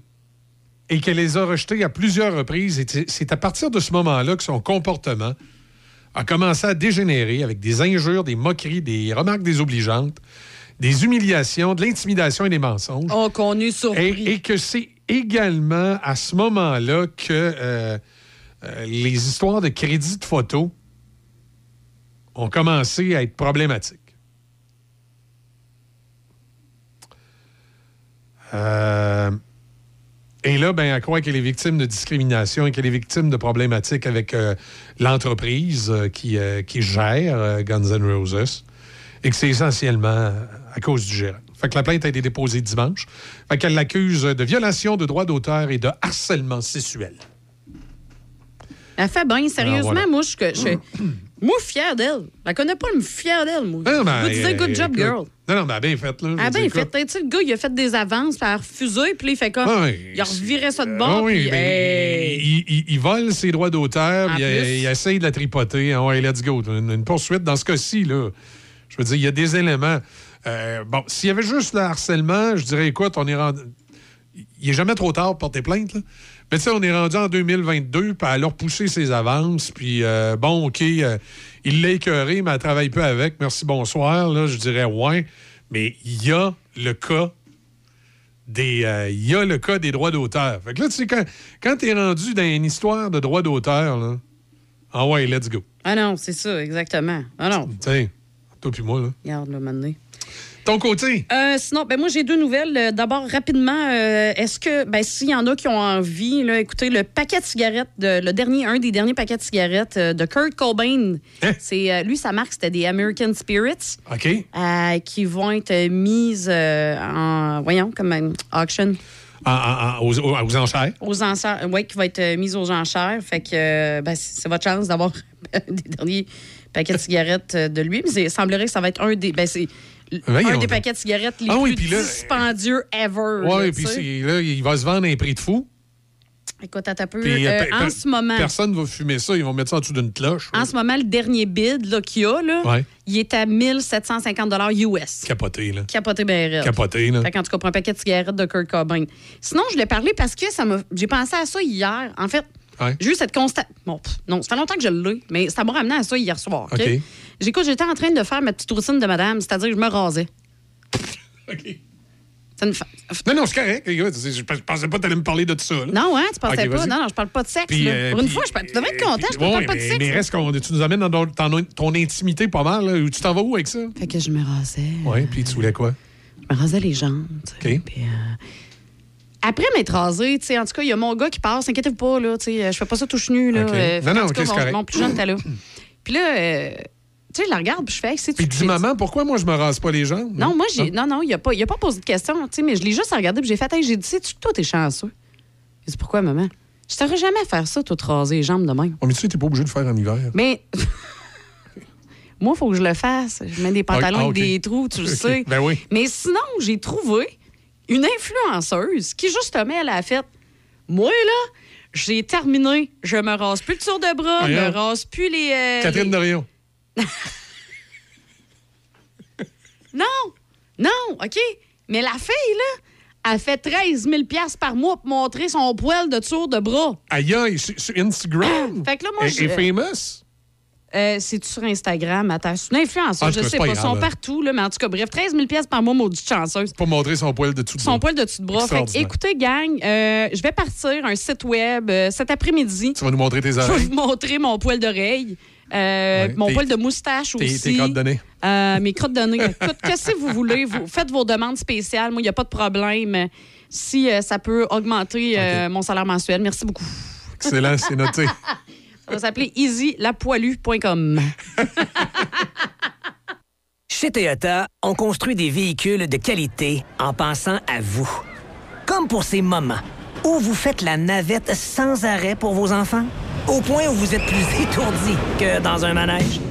S3: et qu'elle les a rejetées à plusieurs reprises. Et c'est- à partir de ce moment-là que son comportement a commencé à dégénérer avec des injures, des moqueries, des remarques désobligeantes, des humiliations, de l'intimidation et des mensonges.
S4: Oh, qu'on est surpris.
S3: Et, et que c'est également à ce moment-là que euh, euh, les histoires de crédit de photo ont commencé à être problématiques. Euh, et là, ben, croit qu'elle est victime de discrimination et qu'elle est victime de problématiques avec euh, l'entreprise qui, gère Guns N' Roses et que c'est essentiellement à cause du gérant. Fait que la plainte a été déposée dimanche. Fait qu'elle l'accuse de violation de droits d'auteur et de harcèlement sexuel.
S4: Elle fait bien, sérieusement,
S3: voilà.
S4: moi, je suis. je- Moi, fière d'elle. Elle connaît pas le fière d'elle, moi.
S3: Non,
S4: je
S3: ben,
S4: veux dire, good
S3: euh,
S4: job,
S3: écoute.
S4: girl.
S3: Non, non, ben, bien fait, là. Je
S4: Ah
S3: veux
S4: ben,
S3: dire,
S4: fait,
S3: écoute.
S4: tu sais, le gars, il a fait des avances, puis elle a refusé, puis là, il fait comme.
S3: Ah oui.
S4: il a reviré ça de
S3: Ah
S4: bord,
S3: oui,
S4: puis
S3: mais
S4: hey.
S3: il, il- il vole ses droits d'auteur, il, il essaye de la tripoter. Ah ouais, let's go. Une, une poursuite dans ce cas-ci, là. Je veux dire, il y a des éléments. Euh, bon, s'il y avait juste le harcèlement, je dirais, écoute, on est rendu. Il est jamais trop tard pour porter plainte, là. Mais tu sais, on est rendu en 2022, puis elle a repoussé ses avances, puis euh, bon, OK, euh, il l'a écœuré, mais elle travaille peu avec. Merci, bonsoir. Là, je dirais, ouais. Mais il y a le cas des. euh, Il y a le cas des droits d'auteur. Fait que là, tu sais, quand, quand t'es rendu dans une histoire de droits d'auteur, là, ah ouais, let's go.
S4: Ah non, c'est ça, exactement. Ah non,
S3: sais, toi puis moi, là.
S4: regarde, là, maintenant.
S3: Ton côté?
S4: Euh, sinon, ben moi j'ai deux nouvelles. Euh, D'abord, rapidement, euh, est-ce que, ben s'il y en a qui ont envie, là, écoutez, le paquet de cigarettes, de, le dernier, un des derniers paquets de cigarettes euh, de Kurt Cobain, c'est euh, lui sa marque c'était des American Spirits
S3: OK.
S4: qui vont être mises en, voyons, comme une auction.
S3: En- en- en- aux, enchères?
S4: Aux enchères, oui, qui va être mise aux enchères. Fait que ben, c'est c'est votre chance d'avoir des derniers paquets de cigarettes de lui. Mais c'est- il semblerait que ça va être un des. Ben, c'est
S3: Voyons
S4: un des paquets de cigarettes les
S3: Ah oui,
S4: plus
S3: là-
S4: dispendieux ever.
S3: Ouais,
S4: là,
S3: puis
S4: tu
S3: là, il va se vendre à un prix de fou.
S4: Écoute, attends un peu. Euh,
S3: euh,
S4: en ce moment,
S3: Personne va fumer ça. Ils vont mettre ça en dessous d'une cloche.
S4: en ce moment, le dernier bid qu'il y a, là,
S3: Ouais.
S4: il est à 1750 US.
S3: Capoté, là.
S4: Capoté ben.
S3: Capoté, là.
S4: Fait tout cas, pour un paquet de cigarettes de Kurt Cobain. Sinon, je l'ai parlé parce que ça m'a. J'ai pensé à ça hier. En fait,
S3: Ouais.
S4: j'ai eu cette constat. Bon, pff, non, ça fait longtemps que je l'ai, mais ça m'a ramené à ça hier soir. OK?
S3: OK.
S4: J'écoute, j'étais en train de faire ma petite routine de madame, c'est-à-dire que je me rasais.
S3: OK.
S4: Ça me fait-
S3: Non, non, c'est correct. Je pensais pas que tu allais me parler de ça. là.
S4: Non, hein, tu pensais pas. Non, non, je parle pas de sexe.
S3: Puis, euh,
S4: Pour une
S3: puis-
S4: fois, je, parle- tu devrais être content, je
S3: Ouais,
S4: parle pas de sexe.
S3: mais reste qu'on tu nous amènes dans ton, intimité pas mal. là. Tu t'en vas où avec ça?
S4: Fait que je me rasais.
S3: Oui, puis tu voulais quoi?
S4: Je me rasais les jambes.
S3: OK.
S4: puis, euh, Après m'être rasé, tu sais, en tout cas, il y a mon gars qui passe, inquiétez-vous pas, là, tu sais, euh, je fais pas ça touche nu, là. Euh,
S3: Non, non,
S4: tout cas,
S3: OK, c'est
S4: mon- plus jeune était là. Puis là, euh, tu sais, je la regarde, puis je fais, c'est
S3: Puis dis, maman, pourquoi moi je me rase pas les jambes?
S4: Non, moi, j'ai. Non, non, il a pas, il a pas posé de question, tu sais, mais je l'ai juste regardé, puis j'ai fait, hey, j'ai dit, sais-tu que toi, t'es chanceux? J'ai dit, pourquoi, maman? Je t'aurais jamais faire ça, toi, te raser les jambes de même.
S3: Oh, mais tu sais, t'es pas obligé de le faire en hiver.
S4: Mais. Moi, il faut que je le fasse. Je mets des pantalons
S3: Ah,
S4: avec des trous, tu le sais.
S3: Ben oui.
S4: Mais sinon, j'ai trouvé une influenceuse qui, justement, elle a fait Moi, là, j'ai terminé. Je me rase plus le tour de bras, je me rase plus les. euh,
S3: Catherine
S4: les-
S3: Dorion.
S4: Non! Non, OK. Mais la fille, là, elle fait 13 000 par mois pour montrer son poil de tour de bras.
S3: Aïe, aïe, sur, Instagram.
S4: Fait que là, moi,
S3: Elle
S4: je-
S3: est famous.
S4: Euh, c'est sur Instagram, attends, c'est une influenceuse,
S3: En tout
S4: je sais pas, ils sont
S3: grave.
S4: partout, là, mais en tout cas, bref, 13 000 par mois, maudite chanceuse.
S3: Pour montrer son poil de tout
S4: Son poil de dessus de bras. Fait écoutez, gang, euh, je vais partir un site web euh, cet après-midi.
S3: Tu vas nous montrer tes
S4: Je vais
S3: oreilles?
S4: vous montrer mon poil d'oreille, euh,
S3: Ouais,
S4: mon poil de moustache aussi.
S3: tes crottes de nez.
S4: Euh, mes crottes de nez. Écoute, qu'est-ce que vous voulez? Vous faites vos demandes spéciales. Moi, il n'y a pas de problème. Si euh, ça peut augmenter mon salaire mensuel, merci beaucoup.
S3: Excellent, c'est noté.
S4: Ça va s'appeler easylapoilu.com.
S5: Chez Toyota, on construit des véhicules de qualité en pensant à vous. Comme pour ces moments où vous faites la navette sans arrêt pour vos enfants, au point où vous êtes plus étourdi que dans un manège.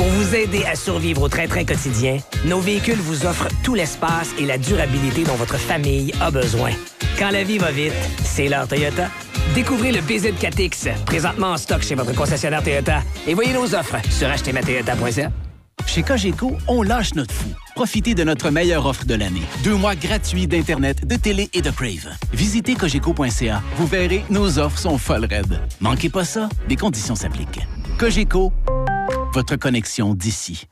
S5: Pour vous aider à survivre au train-train quotidien, nos véhicules vous offrent tout l'espace et la durabilité dont votre famille a besoin. Quand la vie va vite, c'est l'heure Toyota. Découvrez le BZ4X, présentement en stock chez votre concessionnaire Toyota. Et voyez nos offres sur achetezmatoyota.ca.
S9: Chez Cogeco, on lâche notre fou. Profitez de notre meilleure offre de l'année. Deux mois gratuits d'Internet, de télé et de Crave. Visitez cogeco.ca. Vous verrez, nos offres sont folles raides. Manquez pas ça, des conditions s'appliquent. Cogeco, votre connexion d'ici.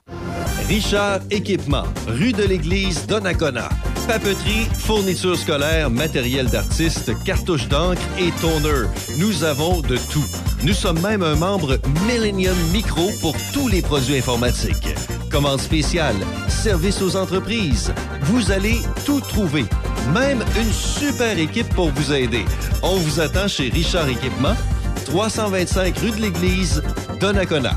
S10: Richard Équipement, rue de l'Église, Donnacona. Papeterie, fournitures scolaires, matériel d'artiste, cartouches d'encre et toner. Nous avons de tout. Nous sommes même un membre Millennium Micro pour tous les produits informatiques. Commande spéciale, service aux entreprises. Vous allez tout trouver. Même une super équipe pour vous aider. On vous attend chez Richard Équipement, 325 rue de l'Église, Donnacona.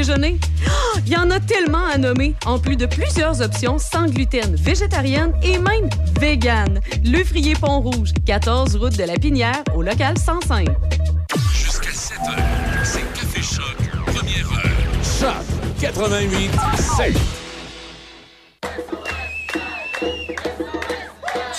S6: Ah, Il y en a tellement à nommer, en plus de plusieurs options sans gluten, végétarienne et même vegan. Le Frier Pont-Rouge, 14 route de la Pinière, au local 105.
S1: Jusqu'à 7 heures, c'est Café Choc, première heure. Choc 88 7.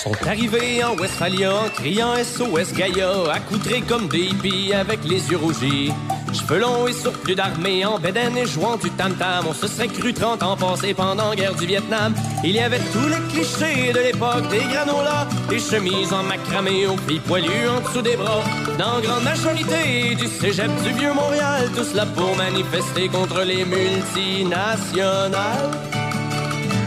S11: Sont arrivés en Westphalia criant SOS Gaïa, accoutrés comme des hippies avec les yeux rougis. Cheveux longs et surplus d'armée en bédaine et jouant du tam-tam. On se serait cru 30 ans passés pendant la guerre du Vietnam. Il y avait tous les clichés de l'époque, des granolas, des chemises en macramé aux filles poilues en dessous des bras. Dans grande majorité du cégep du vieux Montréal, tous là pour manifester contre les multinationales.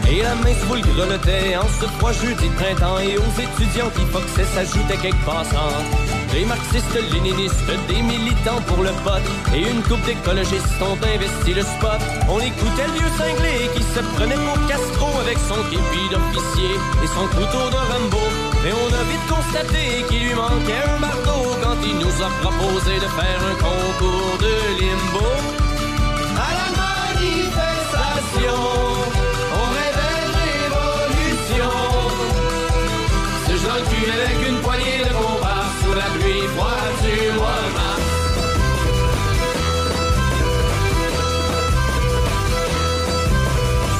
S11: Et la main sous le grelottait en ce froid jeudi printemps Et aux étudiants qui foxaient s'ajoutaient quelques passants. Des marxistes, léninistes, des militants pour le vote Et une coupe d'écologistes ont investi le spot. On écoutait le vieux cinglé qui se prenait pour Castro Avec son képi d'officier et son couteau de Rambo. Mais on a vite constaté qu'il lui manquait un marteau Quand il nous a proposé de faire un concours de limbo. À la manifestation sous la pluie froide du mois de mars.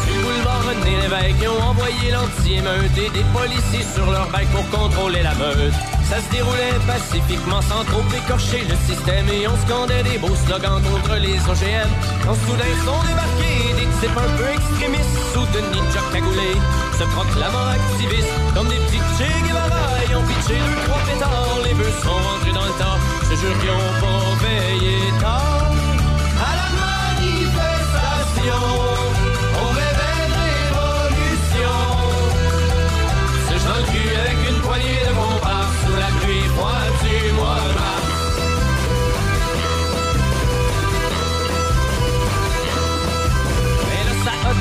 S11: Sur le boulevard René ont envoyé l'anti-émeute et des policiers sur leur bike pour contrôler la meute. Ça se déroulait pacifiquement sans trop écorcher le système et on scandait des beaux slogans contre les OGM. Quand soudain sont débarqués des types un peu extrémistes sous de ninja cagoulés, se proclamant activistes comme des petits Che Guevara. Ont pitché deux, trois pétards, les bœufs sont rentrés dans le tas. Je jure qu'ils ont pas veillé tard. À la manifestation,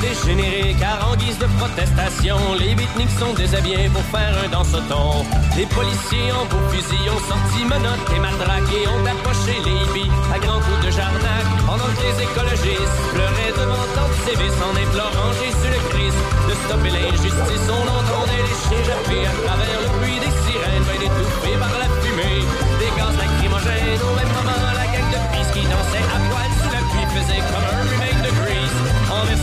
S11: dégénéré, car en guise de protestation, les beatniks sont déshabillés pour faire un danse-ton. Les policiers en beaux fusils ont sorti menottes et matraques et ont approché les hippies à grands coups de jarnac. Pendant que les écologistes pleuraient devant tant de sévices en implorant Jésus le Christ de stopper l'injustice. On entendait les chiens à travers le bruit des sirènes, bien étouffés par la fumée. Des gaz lacrymogènes, au même moment, la gang de pisse qui dansait à poil sous la pluie faisait comme un remake.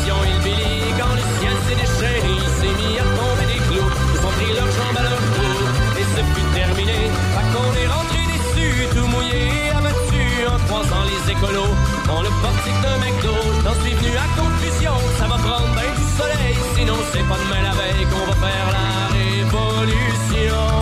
S11: En version hillbilly, quand le ciel s'est déchaîné, il s'est mis à tomber des clous. Ils ont pris leurs jambes à leur cou, et ce fut terminé. Pas qu'on est rentré déçu, tout mouillé, abattu, en croisant les écolos. Dans le portique d'un McDo, j'en suis venu à conclusion, ça va prendre bien du soleil, sinon c'est pas demain la veille qu'on va faire la révolution.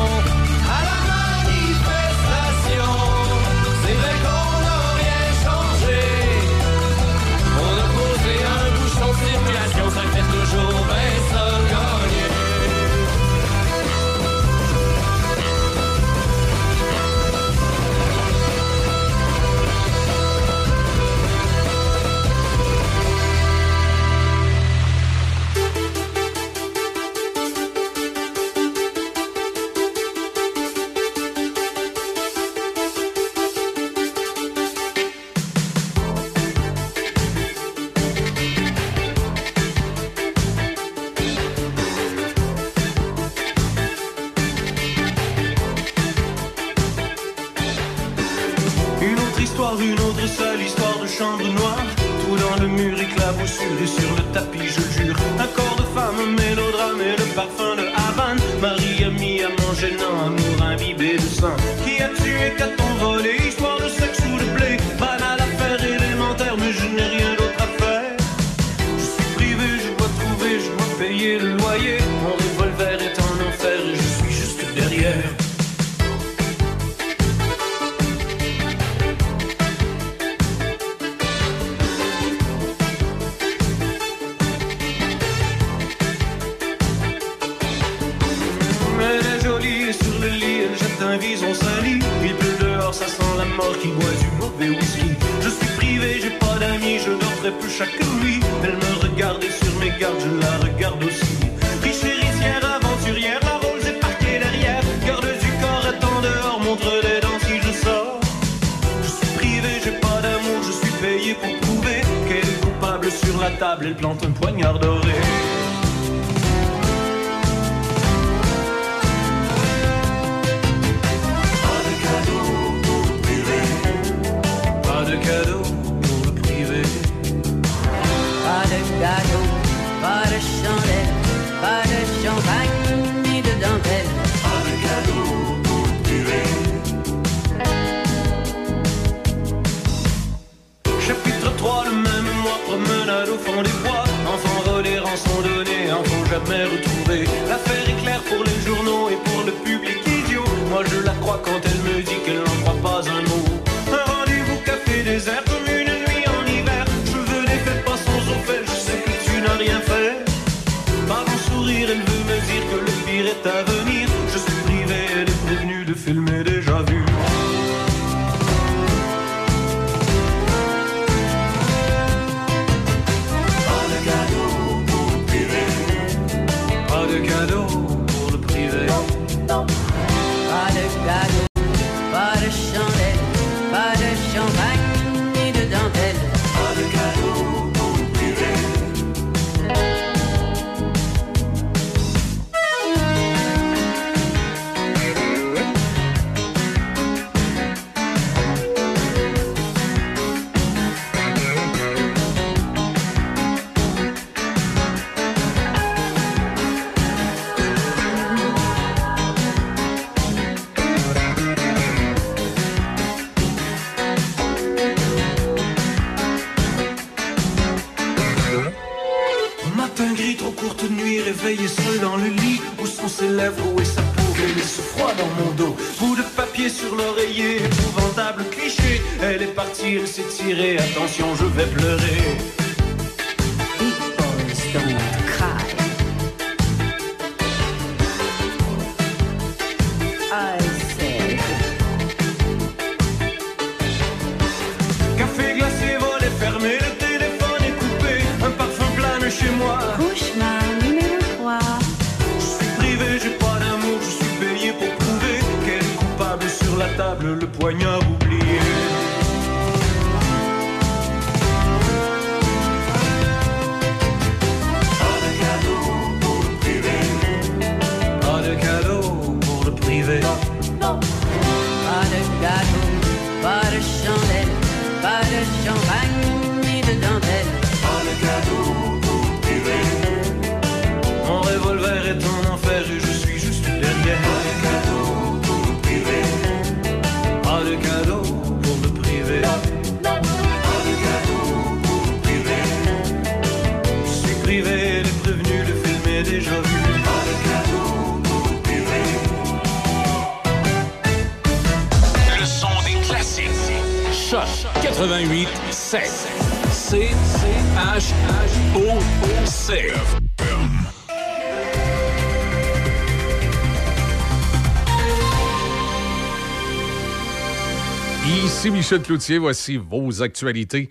S3: Michel Cloutier, voici vos actualités.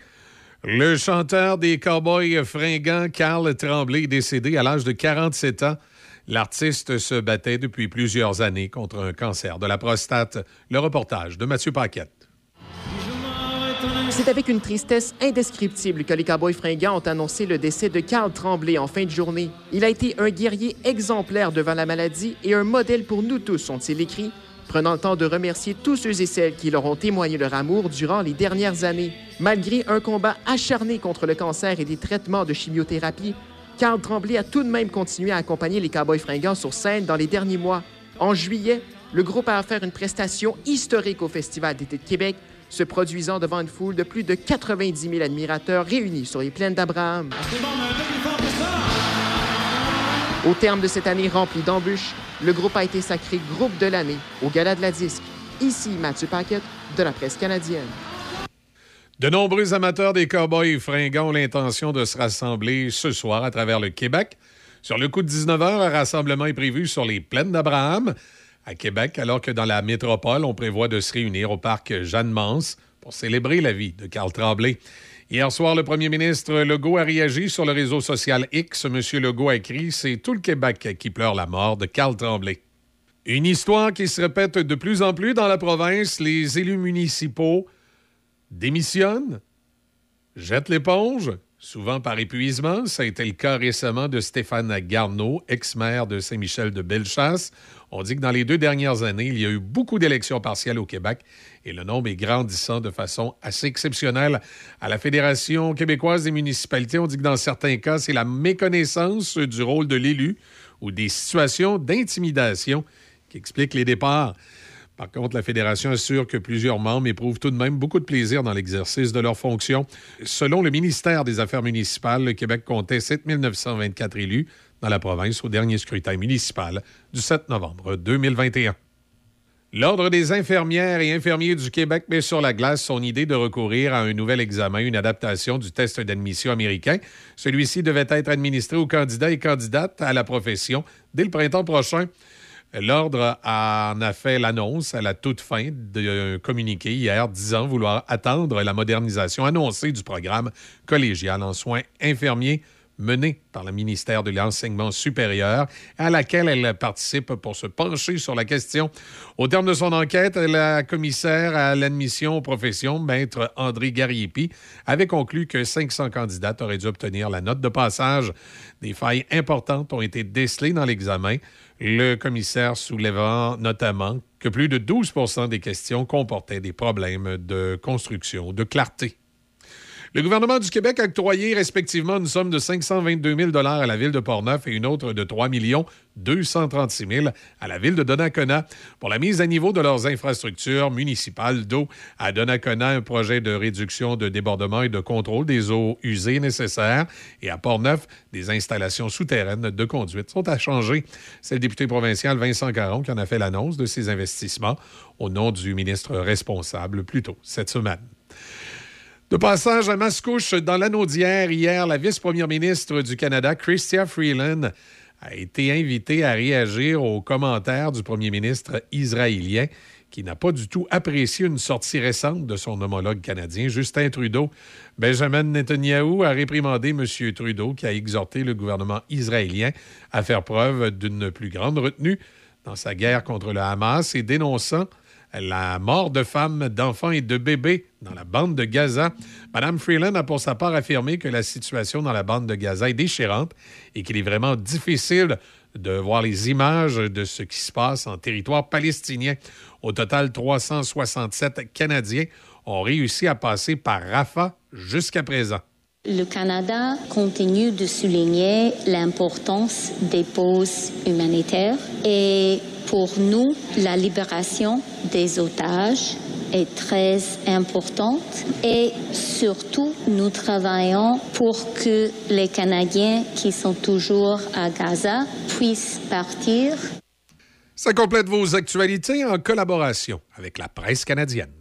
S3: Le chanteur des Cowboys fringants, Carl Tremblay, est décédé à l'âge de 47 ans. L'artiste se battait depuis plusieurs années contre un cancer de la prostate. Le reportage de Mathieu Paquette.
S13: C'est avec une tristesse indescriptible que les Cowboys fringants ont annoncé le décès de Carl Tremblay en fin de journée. Il a été un guerrier exemplaire devant la maladie et un modèle pour nous tous, ont-ils écrit prenant le temps de remercier tous ceux et celles qui leur ont témoigné leur amour durant les dernières années. Malgré un combat acharné contre le cancer et des traitements de chimiothérapie, Carl Tremblay a tout de même continué à accompagner les Cowboys fringants sur scène dans les derniers mois. En juillet, le groupe a offert une prestation historique au Festival d'été de Québec, se produisant devant une foule de plus de 90 000 admirateurs réunis sur les plaines d'Abraham. Au terme de cette année remplie d'embûches, le groupe a été sacré groupe de l'année au Gala de la Disque. Ici Mathieu Paquette de la presse canadienne.
S3: De nombreux amateurs des Cowboys fringants ont l'intention de se rassembler ce soir à travers le Québec. Sur le coup de 19h, un rassemblement est prévu sur les plaines d'Abraham à Québec, alors que dans la métropole, on prévoit de se réunir au parc Jeanne-Mance pour célébrer la vie de Carl Tremblay. Hier soir, le premier ministre Legault a réagi sur le réseau social X. Monsieur Legault a écrit C'est tout le Québec qui pleure la mort de Carl Tremblay. Une histoire qui se répète de plus en plus dans la province. Les élus municipaux démissionnent, jettent l'éponge, souvent par épuisement. Ça a été le cas récemment de Stéphane Garneau, ex-maire de Saint-Michel de Bellechasse. On dit que dans les deux dernières années, il y a eu beaucoup d'élections partielles au Québec et le nombre est grandissant de façon assez exceptionnelle. À la Fédération québécoise des municipalités, on dit que dans certains cas, c'est la méconnaissance du rôle de l'élu ou des situations d'intimidation qui expliquent les départs. Par contre, la Fédération assure que plusieurs membres éprouvent tout de même beaucoup de plaisir dans l'exercice de leurs fonctions. Selon le ministère des Affaires municipales, le Québec comptait 7 924 élus dans la province au dernier scrutin municipal du 7 novembre 2021. L'Ordre des infirmières et infirmiers du Québec met sur la glace son idée de recourir à un nouvel examen, une adaptation du test d'admission américain. Celui-ci devait être administré aux candidats et candidates à la profession dès le printemps prochain. L'Ordre en a fait l'annonce à la toute fin d'un communiqué hier disant vouloir attendre la modernisation annoncée du programme collégial en soins infirmiers menée par le ministère de l'Enseignement supérieur, à laquelle elle participe pour se pencher sur la question. Au terme de son enquête, la commissaire à l'admission aux professions, maître André Gariepi, avait conclu que 500 candidats auraient dû obtenir la note de passage. Des failles importantes ont été décelées dans l'examen, le commissaire soulevant notamment que plus de 12 des questions comportaient des problèmes de construction, de clarté. Le gouvernement du Québec a octroyé respectivement une somme de 522 000 à la ville de Portneuf et une autre de 3 236 000 à la ville de Donnacona pour la mise à niveau de leurs infrastructures municipales d'eau. À Donnacona, un projet de réduction de débordement et de contrôle des eaux usées nécessaires. Et à Portneuf, des installations souterraines de conduite sont à changer. C'est le député provincial Vincent Caron qui en a fait l'annonce de ces investissements au nom du ministre responsable plus tôt cette semaine. De passage à Mascouche, dans l'anneau d'hier, hier, la vice-première ministre du Canada, Chrystia Freeland, a été invitée à réagir aux commentaires du premier ministre israélien qui n'a pas du tout apprécié une sortie récente de son homologue canadien, Justin Trudeau. Benjamin Netanyahu a réprimandé M. Trudeau qui a exhorté le gouvernement israélien à faire preuve d'une plus grande retenue dans sa guerre contre le Hamas et dénonçant la mort de femmes, d'enfants et de bébés dans la bande de Gaza. Mme Freeland a pour sa part affirmé que la situation dans la bande de Gaza est déchirante et qu'il est vraiment difficile de voir les images de ce qui se passe en territoire palestinien. Au total, 367 Canadiens ont réussi à passer par Rafah jusqu'à présent.
S14: Le Canada continue de souligner l'importance des pauses humanitaires et pour nous, la libération des otages est très importante et surtout, nous travaillons pour que les Canadiens qui sont toujours à Gaza puissent partir.
S3: Ça complète vos actualités en collaboration avec la presse canadienne.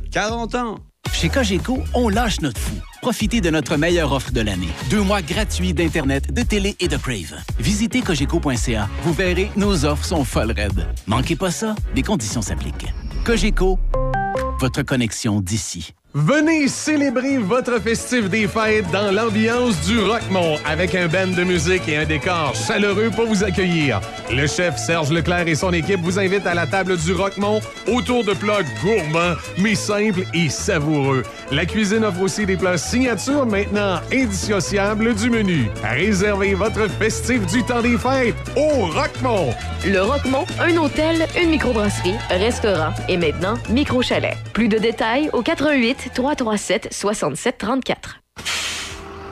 S15: 40 ans.
S9: Chez Cogeco, on lâche notre fou. Profitez de notre meilleure offre de l'année. Deux mois gratuits d'Internet, de télé et de Crave. Visitez cogeco.ca. Vous verrez, nos offres sont folles raides. Manquez pas ça, des conditions s'appliquent. Cogeco, votre connexion d'ici.
S16: Venez célébrer votre festif des fêtes dans l'ambiance du Rockmont avec un band de musique et un décor chaleureux pour vous accueillir. Le chef Serge Leclerc et son équipe vous invitent à la table du Rockmont autour de plats gourmands mais simples et savoureux. La cuisine offre aussi des plats signature maintenant indissociables du menu. Réservez votre festif du temps des fêtes au Rockmont.
S17: Le Roquemont, un hôtel, une microbrasserie, restaurant et maintenant micro-chalet. Plus de détails au 88 337 67 34.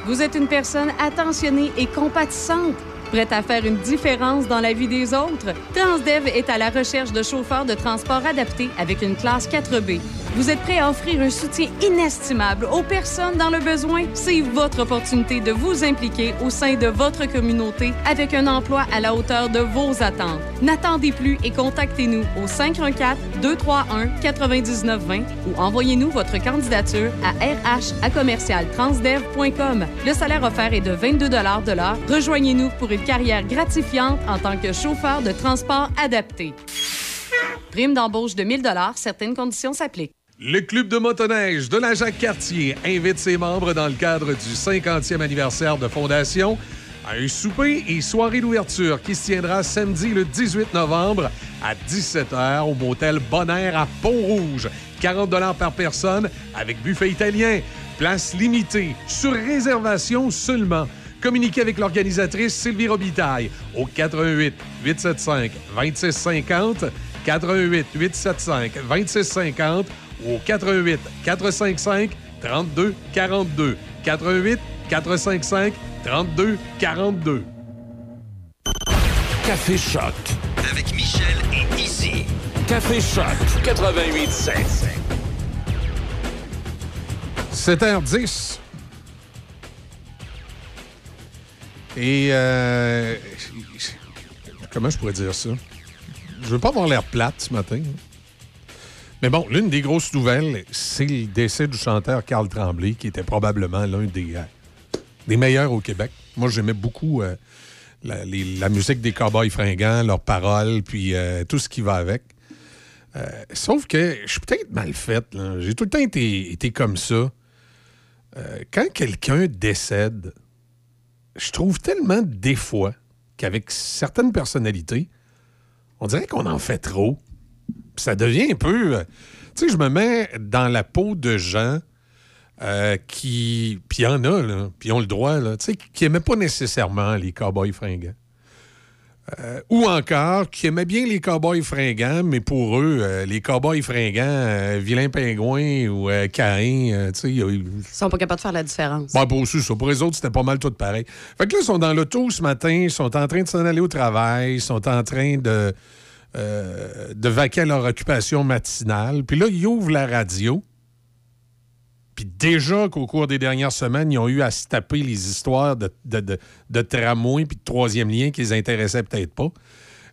S6: Vous êtes une personne attentionnée et compatissante, prête à faire une différence dans la vie des autres? Transdev est à la recherche de chauffeurs de transport adaptés avec une classe 4B. Vous êtes prêt à offrir un soutien inestimable aux personnes dans le besoin? C'est votre opportunité de vous impliquer au sein de votre communauté avec un emploi à la hauteur de vos attentes. N'attendez plus et contactez-nous au 514-231-9920 ou envoyez-nous votre candidature à RH à. Le salaire offert est de 22 de l'heure. Rejoignez-nous pour une carrière gratifiante en tant que chauffeur de transport adapté. Prime d'embauche de 1000 certaines conditions s'appliquent.
S16: Le club de motoneige de la Jacques-Cartier invite ses membres dans le cadre du 50e anniversaire de fondation à un souper et soirée d'ouverture qui se tiendra samedi le 18 novembre à 17h au motel Bonaire à Pont-Rouge. 40 par personne avec buffet italien. Place limitée, sur réservation seulement. Communiquez avec l'organisatrice Sylvie Robitaille au 88 875 2650 88 875 2650 ou au 88 455 32 42 88 455 32 42
S1: Café Choc.
S18: Avec Michel et Izzy.
S1: Café Choc 88.7.
S3: 7h10. Et euh, comment je pourrais dire ça? Je veux pas avoir l'air plate ce matin. Mais bon, l'une des grosses nouvelles, c'est le décès du chanteur Carl Tremblay, qui était probablement l'un des, euh, des meilleurs au Québec. Moi, j'aimais beaucoup euh, la, musique des Cowboys fringants, leurs paroles, puis tout ce qui va avec. Sauf que je suis peut-être mal faite. J'ai tout le temps été, comme ça. Quand quelqu'un décède, je trouve tellement des fois qu'avec certaines personnalités, on dirait qu'on en fait trop. Ça devient un peu. euh, Tu sais, je me mets dans la peau de gens euh, qui. Puis il y en a, là, puis ils ont le droit, là, tu sais, qui n'aimaient pas nécessairement les cowboys fringants. Euh, ou encore qui aimaient bien les cowboys fringants, mais pour eux, euh, les cowboys fringants, euh, vilain pingouin ou euh, Caïn, tu sais, ils-
S4: sont pas capables de faire la différence.
S3: Bon, pour aussi, ça. Pour les autres, c'était pas mal tout pareil. Fait que là, ils sont dans l'auto ce matin, ils sont en train de s'en aller au travail, ils sont en train de, de vaquer à leur occupation matinale. Puis là, ils ouvrent la radio. Puis déjà qu'au cours des dernières semaines, ils ont eu à se taper les histoires de, de, de, tramway puis de troisième lien qui les intéressaient peut-être pas.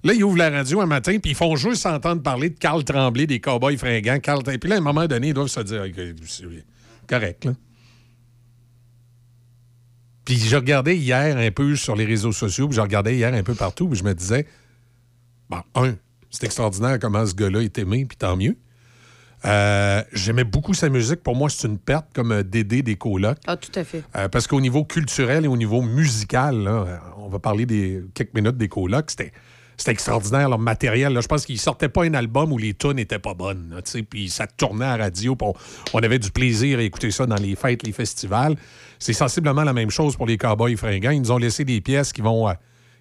S3: Là, ils ouvrent la radio un matin, puis ils font juste s'entendre parler de Carl Tremblay, des Cowboys fringants. Carl... Puis là, à un moment donné, ils doivent se dire, correct, là. Puis je regardais hier un peu sur les réseaux sociaux, puis je regardais hier un peu partout, puis je me disais, bon, un, c'est extraordinaire comment ce gars-là est aimé, puis tant mieux. Euh, J'aimais beaucoup sa musique. Pour moi, c'est une perte comme euh, Dédé des colocs.
S4: Ah, tout à fait.
S3: Euh, parce qu'au niveau culturel et au niveau musical, là, on va parler des quelques minutes des colocs, c'était. C'était extraordinaire, leur matériel. là. Je pense qu'ils sortaient pas un album où les tunes n'étaient pas bonnes. Puis ça tournait à la radio. on, on avait du plaisir à écouter ça dans les fêtes, les festivals. C'est sensiblement la même chose pour les Cowboys fringants. Ils nous ont laissé des pièces qui vont, euh,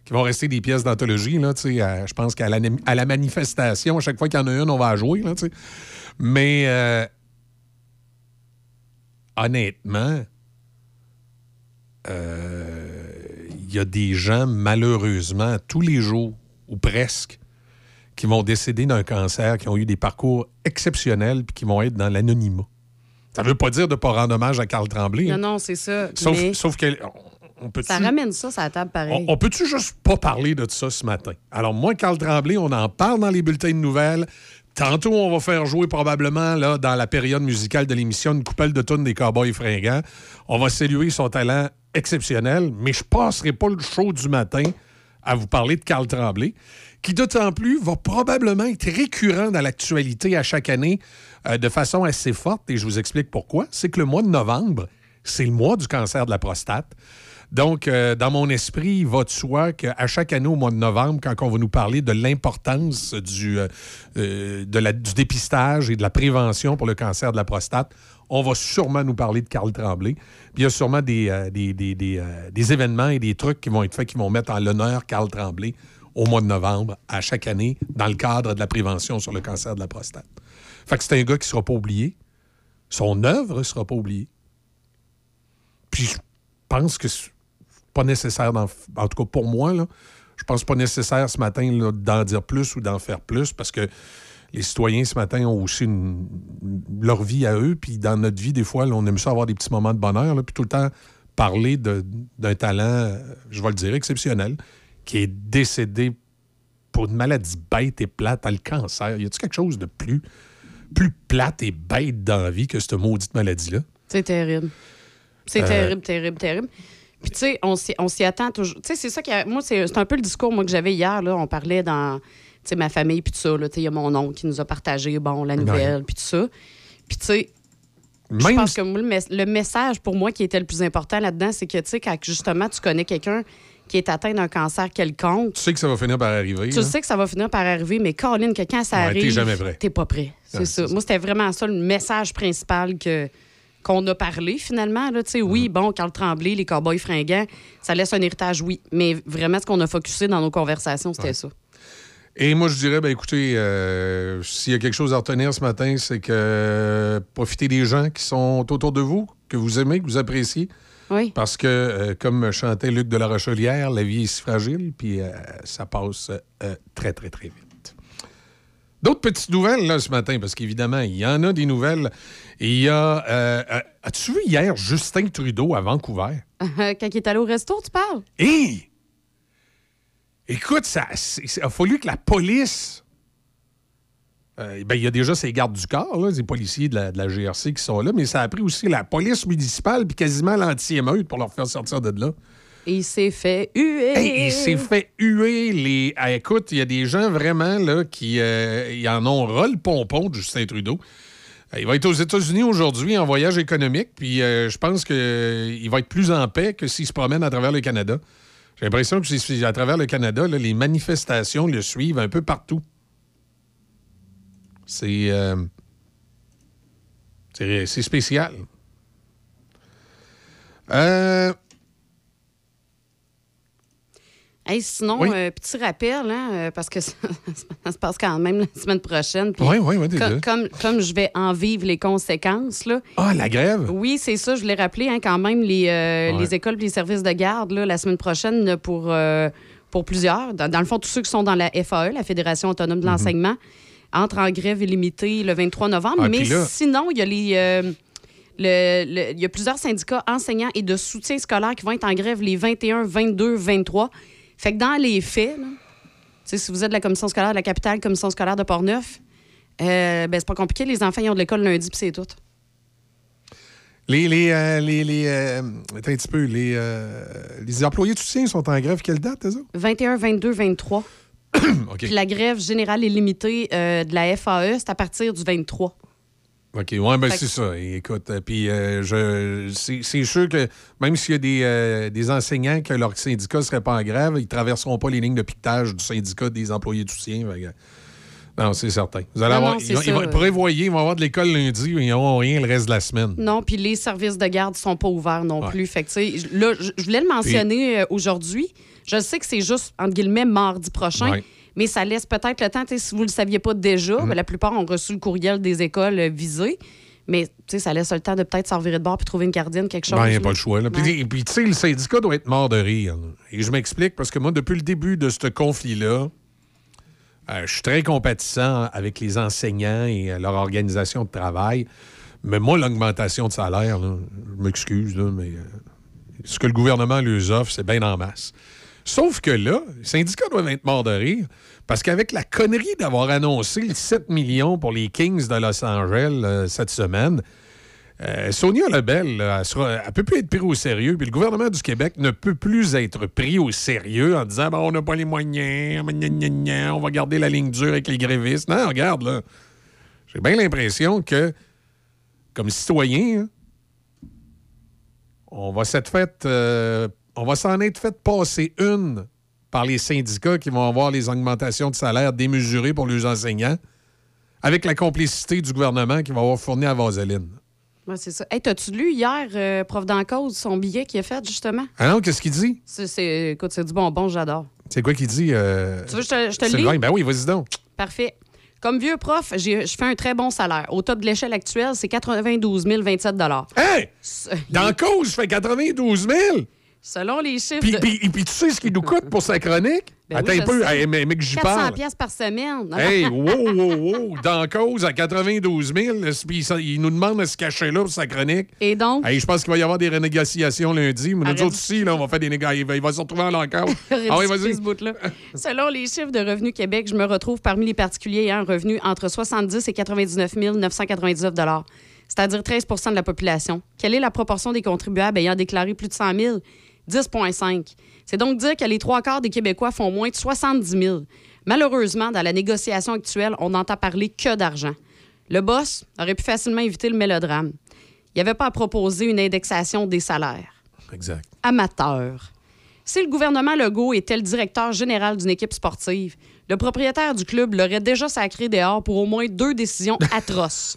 S3: qui vont rester des pièces d'anthologie. là, je pense qu'à la, à la manifestation, à chaque fois qu'il y en a une, on va la jouer. Là. Mais euh, honnêtement, euh, il y a des gens, malheureusement, tous les jours, ou presque, qui vont décéder d'un cancer, qui ont eu des parcours exceptionnels, puis qui vont être dans l'anonymat. Ça ne veut pas dire de ne pas rendre hommage à Carl Tremblay.
S4: Non,
S3: hein.
S4: non, c'est ça.
S3: Sauf,
S4: mais
S3: sauf que on peut
S4: ça ramène ça sur la table pareil.
S3: on, on peut-tu juste pas parler de ça ce matin? Alors, moi, Carl Tremblay, on en parle dans les bulletins de nouvelles. Tantôt, on va faire jouer probablement dans la période musicale de l'émission une coupelle de tonnes des Cowboys fringants. On va saluer son talent exceptionnel, mais je passerai pas le show du matin à vous parler de Carl Tremblay, qui d'autant plus va probablement être récurrent dans l'actualité à chaque année euh, de façon assez forte, et je vous explique pourquoi. C'est que le mois de novembre, c'est le mois du cancer de la prostate. Donc, euh, dans mon esprit, il va de soi qu'à chaque année au mois de novembre, quand on va nous parler de l'importance du, euh, euh, du dépistage et de la prévention pour le cancer de la prostate, on va sûrement nous parler de Carl Tremblay. Puis il y a sûrement des, des, des- des, des événements et des trucs qui vont être faits qui vont mettre en l'honneur Carl Tremblay au mois de novembre, à chaque année, dans le cadre de la prévention sur le cancer de la prostate. Fait que c'est un gars qui ne sera pas oublié. Son œuvre ne sera pas oubliée. Puis je pense que pas nécessaire, d'en f- en tout cas pour moi, là, je pense pas nécessaire ce matin d'en dire plus ou d'en faire plus parce que les citoyens ce matin ont aussi une- leur vie à eux. Puis dans notre vie, des fois, là, on aime ça avoir des petits moments de bonheur. là, puis tout le temps parler d'un talent, euh, je vais le dire, exceptionnel, qui est décédé pour une maladie bête et plate, à le cancer. Y a-t-il quelque chose de plus, plus plate et bête dans la vie que cette maudite maladie-là?
S4: C'est terrible. C'est
S3: Euh,
S4: terrible, terrible, terrible. Puis, tu sais, on s'y on s'y attend toujours. Tu sais, c'est ça qui. a- Moi, c'est c'est un peu le discours moi, que j'avais hier. Là. On parlait dans tu sais, ma famille, puis tout ça. Il y a mon oncle qui nous a partagé bon, la nouvelle, puis tout ça. Puis, tu sais, je pense que moi, le, mes- le message pour moi qui était le plus important là-dedans, c'est que, tu sais, quand justement tu connais quelqu'un qui est atteint d'un cancer quelconque,
S3: Tu sais que ça va finir par arriver.
S4: tu
S3: là.
S4: sais que ça va finir par arriver, mais Caroline, que quand ça
S3: Ouais,
S4: arrive,
S3: t'es jamais prêt.
S4: t'es pas prêt. C'est ça.
S3: c'est
S4: Moi, c'était vraiment ça le message principal que qu'on a parlé finalement. Là. Tu sais. Oui, bon, Carl Tremblay, les cowboys fringants, ça laisse un héritage, oui. Mais vraiment, ce qu'on a focusé dans nos conversations, c'était ça.
S3: Et moi, je dirais, ben, écoutez, euh, s'il y a quelque chose à retenir ce matin, c'est que euh, profitez des gens qui sont autour de vous, que vous aimez, que vous appréciez.
S4: Oui.
S3: Parce que, euh, comme chantait Luc de la Rochelière, la vie est si fragile, puis ça passe très, très, très vite. D'autres petites nouvelles, là, ce matin, parce qu'évidemment, il y en a des nouvelles. Et il y a. euh, euh, As-tu vu hier Justin Trudeau à Vancouver?
S4: quand il est allé au resto, tu parles?
S3: Hé! Écoute, ça, il a fallu que la police. Euh, ben, il y a déjà ces gardes du corps, là, des policiers de la, de la GRC qui sont là, mais ça a pris aussi la police municipale puis quasiment l'anti-émeute pour leur faire sortir de là.
S4: Il s'est fait huer.
S3: Il s'est fait huer. Les... Ah, écoute, il y a des gens vraiment là, qui euh, en ont ras le pompon de Justin Trudeau. Euh, Il va être aux États-Unis aujourd'hui en voyage économique, puis euh, je pense qu'il va être plus en paix que s'il se promène à travers le Canada. J'ai l'impression que à travers le Canada, les manifestations le suivent un peu partout. C'est c'est c'est spécial. Euh,
S4: Hey, sinon,
S3: Oui.
S4: euh, petit rappel, hein, euh, parce que ça, ça se passe quand même la semaine prochaine.
S3: Oui, oui, oui,
S4: comme, comme, je vais en vivre les conséquences, là.
S3: Ah, la grève?
S4: Oui, c'est ça, je l'ai rappelé, hein, quand même, les, euh,
S3: Ouais.
S4: les écoles et les services de garde, là, la semaine prochaine, pour, pour plusieurs. Dans, dans le fond, tous ceux qui sont dans la FAE, la Fédération autonome
S3: Mhm.
S4: de l'enseignement, entrent en grève illimitée le 23 novembre.
S3: Ah,
S4: Mais
S3: là-
S4: sinon, il y a les. le- le- il y a plusieurs syndicats enseignants et de soutien scolaire qui vont être en grève les 21, 22, 23. Fait que dans les faits, là, si vous êtes de la commission scolaire de la capitale, commission scolaire de Portneuf, euh, ben, c'est pas compliqué. Les enfants, ils ont de l'école lundi, puis c'est tout.
S3: Les, les, euh, les, les, euh, un petit peu, les, euh, les employés de soutien sont en grève quelle date, autres?
S4: 21, 22, 23.
S3: OK.
S4: Puis la grève générale et limitée de la FAE, c'est à partir du 23.
S3: OK, ouais, ben c'est ça. Écoute, euh, puis euh, je, c'est, sûr que même s'il y a des, euh, des enseignants que leur syndicat ne serait pas en grève, ils ne traverseront pas les lignes de piquetage du syndicat des employés. Fait que- non, c'est certain. Vous allez
S4: Non,
S3: avoir,
S4: non,
S3: ils ils vont-
S4: ça.
S3: prévoyez, ils vont avoir de l'école lundi, mais ils n'auront rien le reste de la semaine.
S4: Non, puis les services de garde sont pas ouverts non
S3: Ouais.
S4: plus. Fait que, tu sais, j- là, je voulais le mentionner aujourd'hui. Je sais que c'est juste, entre guillemets, mardi prochain.
S3: Ouais.
S4: Mais ça laisse peut-être le temps, si vous ne le saviez pas déjà,
S3: Mhm.
S4: ben, la plupart ont reçu le courriel des écoles euh, visées. Mais ça laisse le temps de peut-être s'en virer de bord puis trouver une gardienne, quelque chose.
S3: Ben, il n'y a pas le choix. là. Puis, tu sais, le syndicat doit être mort de rire. Et je m'explique parce que moi, depuis le début de ce conflit-là, euh, je suis très compatissant avec les enseignants et euh, leur organisation de travail. Mais moi, l'augmentation de salaire, là, je m'excuse, mais euh, ce que le gouvernement leur offre, c'est bien en masse. Sauf que là, les syndicats doivent être morts de rire parce qu'avec la connerie d'avoir annoncé le 7 millions pour les Kings de Los Angeles euh, cette semaine, euh, Sonia Lebel, là, elle, sera- peut plus être prise au sérieux, puis le gouvernement du Québec ne peut plus être pris au sérieux en disant bon, on n'a pas les moyens, on va garder la ligne dure avec les grévistes. Non, regarde, là. J'ai bien l'impression que, comme citoyen, on va s'être fait. euh, on va s'en être fait passer une par les syndicats qui vont avoir les augmentations de salaire démesurées pour les enseignants, avec la complicité du gouvernement qui va avoir fourni à Vaseline.
S4: Ouais, c'est ça. Hey, t'as-tu lu hier, euh, prof d'en cause, son billet qu'il a fait, justement?
S3: Ah non, qu'est-ce qu'il dit?
S4: C'est, écoute, c'est du bonbon, j'adore.
S3: C'est quoi qu'il dit? euh,
S4: Tu veux que je te, je te le lis?
S3: Ben oui, vas-y donc.
S4: Parfait. Comme vieux prof, j'ai- je fais un très bon salaire. Au top de l'échelle actuelle, c'est 92 027
S3: Hey! Dans cause, je fais 92 000!
S4: Selon les chiffres.
S3: Puis,
S4: de-
S3: puis- puis tu sais ce qu'il nous coûte pour sa chronique?
S4: Ben
S3: Attends
S4: oui,
S3: un peu, hey, mais, mais que j'y
S4: 400
S3: parle.
S4: pièces par semaine.
S3: Hey, wow, wow, wow! Dans cause à 92 000, puis il nous demande de se cacher là pour sa chronique.
S4: Et donc?
S3: Hey, je pense qu'il va y avoir des renégociations lundi. Mais nous autres ici, là, on va faire des négociations. Il va, se retrouver en encore. ah oui, vas-y.
S4: Selon les chiffres de Revenu Québec, je me retrouve parmi les particuliers ayant un revenu entre 70 et 99 999 c'est-à-dire 13% de la population. Quelle est la proportion des contribuables ayant déclaré plus de 100 000? 10,5. C'est donc dire que les trois quarts des Québécois font moins de 70 000. Malheureusement, dans la négociation actuelle, on n'entend parler que d'argent. Le boss aurait pu facilement éviter le mélodrame. Il n'y avait pas à proposer une indexation des salaires
S3: Exact.
S4: amateur. Si le gouvernement Legault était le directeur général d'une équipe sportive, le propriétaire du club l'aurait déjà sacré dehors pour au moins deux décisions atroces.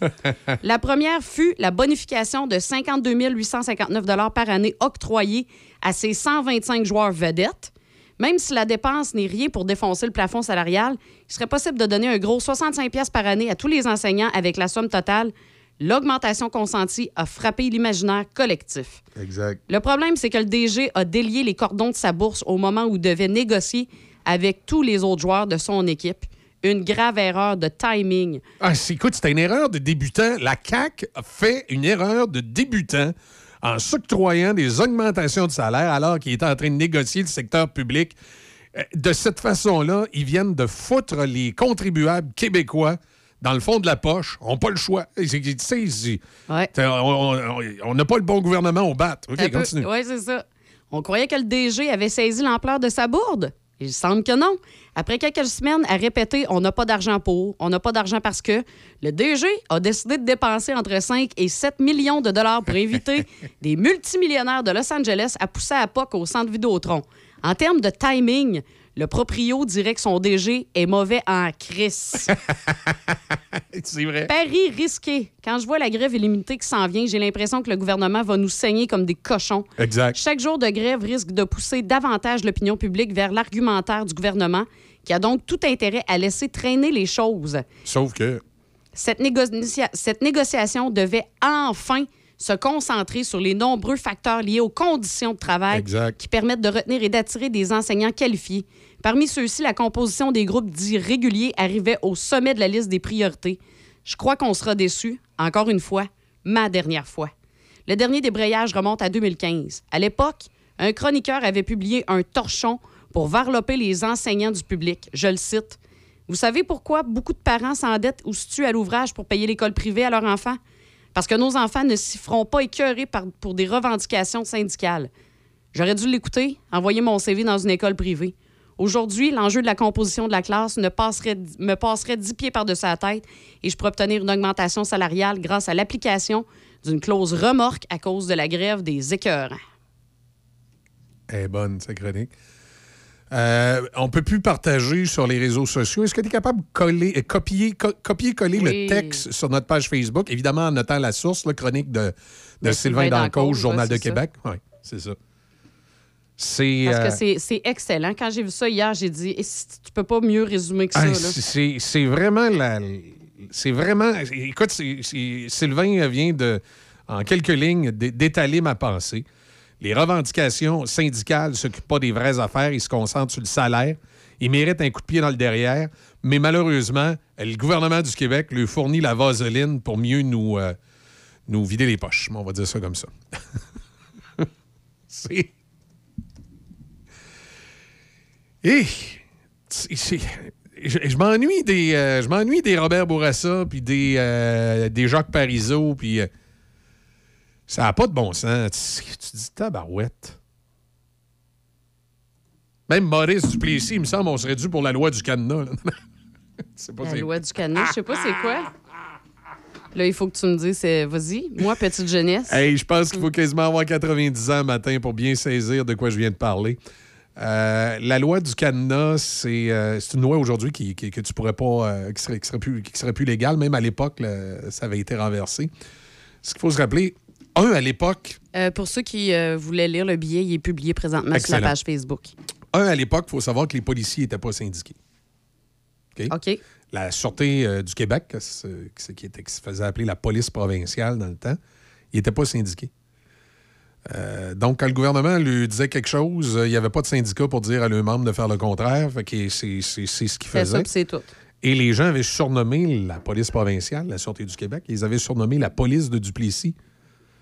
S4: La première fut la bonification de 52 859 par année octroyée à ses 125 joueurs vedettes. Même si la dépense n'est rien pour défoncer le plafond salarial, il serait possible de donner un gros 65 pièces par année à tous les enseignants avec la somme totale. L'augmentation consentie a frappé l'imaginaire collectif.
S3: Exact.
S4: Le problème, c'est que le DG a délié les cordons de sa bourse au moment où il devait négocier avec tous les autres joueurs de son équipe. Une grave erreur de timing.
S3: Ah, c'est- écoute, c'était une erreur de débutant. La CAQ a fait une erreur de débutant en s'octroyant des augmentations de salaire alors qu'il était en train de négocier le secteur public. Euh, De cette façon-là, ils viennent de foutre les contribuables québécois dans le fond de la poche. On n'a pas le choix. T'as- on- on on n'a pas le bon gouvernement au bat. OK, continue.
S4: Oui, c'est ça. On croyait que le DG avait saisi l'ampleur de sa bourde. Il semble que non. Après quelques semaines à répéter on n'a pas d'argent pour, on n'a pas d'argent parce que, le DG a décidé de dépenser entre 5 et 7 millions de dollars pour inviter des multimillionnaires de Los Angeles à pousser à POC au centre Vidéotron. En termes de timing, le proprio dirait que son DG est mauvais en crise.
S3: c'est vrai.
S4: Paris risqué. Quand je vois la grève illimitée qui s'en vient, j'ai l'impression que le gouvernement va nous saigner comme des cochons.
S3: Exact.
S4: Chaque jour de grève risque de pousser davantage l'opinion publique vers l'argumentaire du gouvernement, qui a donc tout intérêt à laisser traîner les choses.
S3: Sauf que.
S4: Cette, négocia- cette négociation devait enfin se concentrer sur les nombreux facteurs liés aux conditions de travail
S3: Exact.
S4: qui permettent de retenir et d'attirer des enseignants qualifiés. Parmi ceux-ci, la composition des groupes dits réguliers arrivait au sommet de la liste des priorités. Je crois qu'on sera déçus, encore une fois, ma dernière fois. Le dernier débrayage remonte à 2015. À l'époque, un chroniqueur avait publié un torchon pour varloper les enseignants du public. Je le cite. Vous savez pourquoi beaucoup de parents s'endettent ou se tuent à l'ouvrage pour payer l'école privée à leurs enfants? Parce que nos enfants ne s'y feront pas écœurer par- pour des revendications syndicales. J'aurais dû l'écouter, envoyer mon CV dans une école privée. Aujourd'hui, l'enjeu de la composition de la classe ne passerait, me passerait dix pieds par-dessus la tête et je pourrais obtenir une augmentation salariale grâce à l'application d'une clause remorque à cause de la grève des écœurants.
S3: Est bonne, sa chronique. Euh, on peut plus partager sur les réseaux sociaux. Est-ce que tu es capable de coller, euh, copier, co- copier-coller
S4: Oui.
S3: le texte sur notre page Facebook, évidemment en notant la source, la chronique de, de Sylvain Dancause, Journal de Québec? Oui, c'est ça. C'est.
S4: Parce
S3: euh,
S4: que c'est- c'est excellent. Quand j'ai vu ça hier, j'ai dit Eh, si tu peux pas mieux résumer que ça.
S3: c'est- vraiment la. C'est vraiment. Écoute, Sylvain vient de, en quelques lignes, d'étaler ma pensée. Les revendications syndicales ne s'occupent pas des vraies affaires, ils se concentrent sur le salaire. Ils méritent un coup de pied dans le derrière, mais malheureusement, le gouvernement du Québec lui fournit la vaseline pour mieux nous, euh, nous vider les poches. On va dire ça comme ça. c'est. Et c'est- je, je m'ennuie des euh, je m'ennuie des Robert Bourassa puis des euh, des Jacques Parizeau puis euh, ça n'a pas de bon sens. Tu, tu dis tabarouette. Même Maurice Duplessis, il me semble, on serait dû pour la loi du cadenas. pas
S4: La loi du cadenas, je sais pas c'est quoi. Là, il faut que tu me dises, c'est- vas-y, moi, petite jeunesse.
S3: Hey, je pense qu'il faut quasiment avoir 90 ans matin pour bien saisir de quoi je viens de parler. Euh, la loi du cadenas, c'est euh, une loi aujourd'hui qui, qui- que tu pourrais pas, euh, qui, serait, qui serait plus, qui serait plus légale. Même à l'époque, ça avait été renversé. Ce qu'il faut se rappeler, un, à l'époque,
S4: pour ceux qui voulaient lire le billet, il est publié présentement sur la page Facebook.
S3: un, à l'époque, il faut savoir que les policiers n'étaient pas syndiqués. OK?
S4: OK.
S3: La Sûreté du Québec, qui, était- qui se faisait appeler la police provinciale dans le temps, il n'était pas syndiqué. Euh, donc, quand le gouvernement lui disait quelque chose, euh, il n'y avait pas de syndicat pour dire à leurs membres de faire le contraire. C'est ce qu'ils
S4: puis c'est tout.
S3: Et les gens avaient surnommé la police provinciale, la Sûreté du Québec, ils avaient surnommé la police de Duplessis.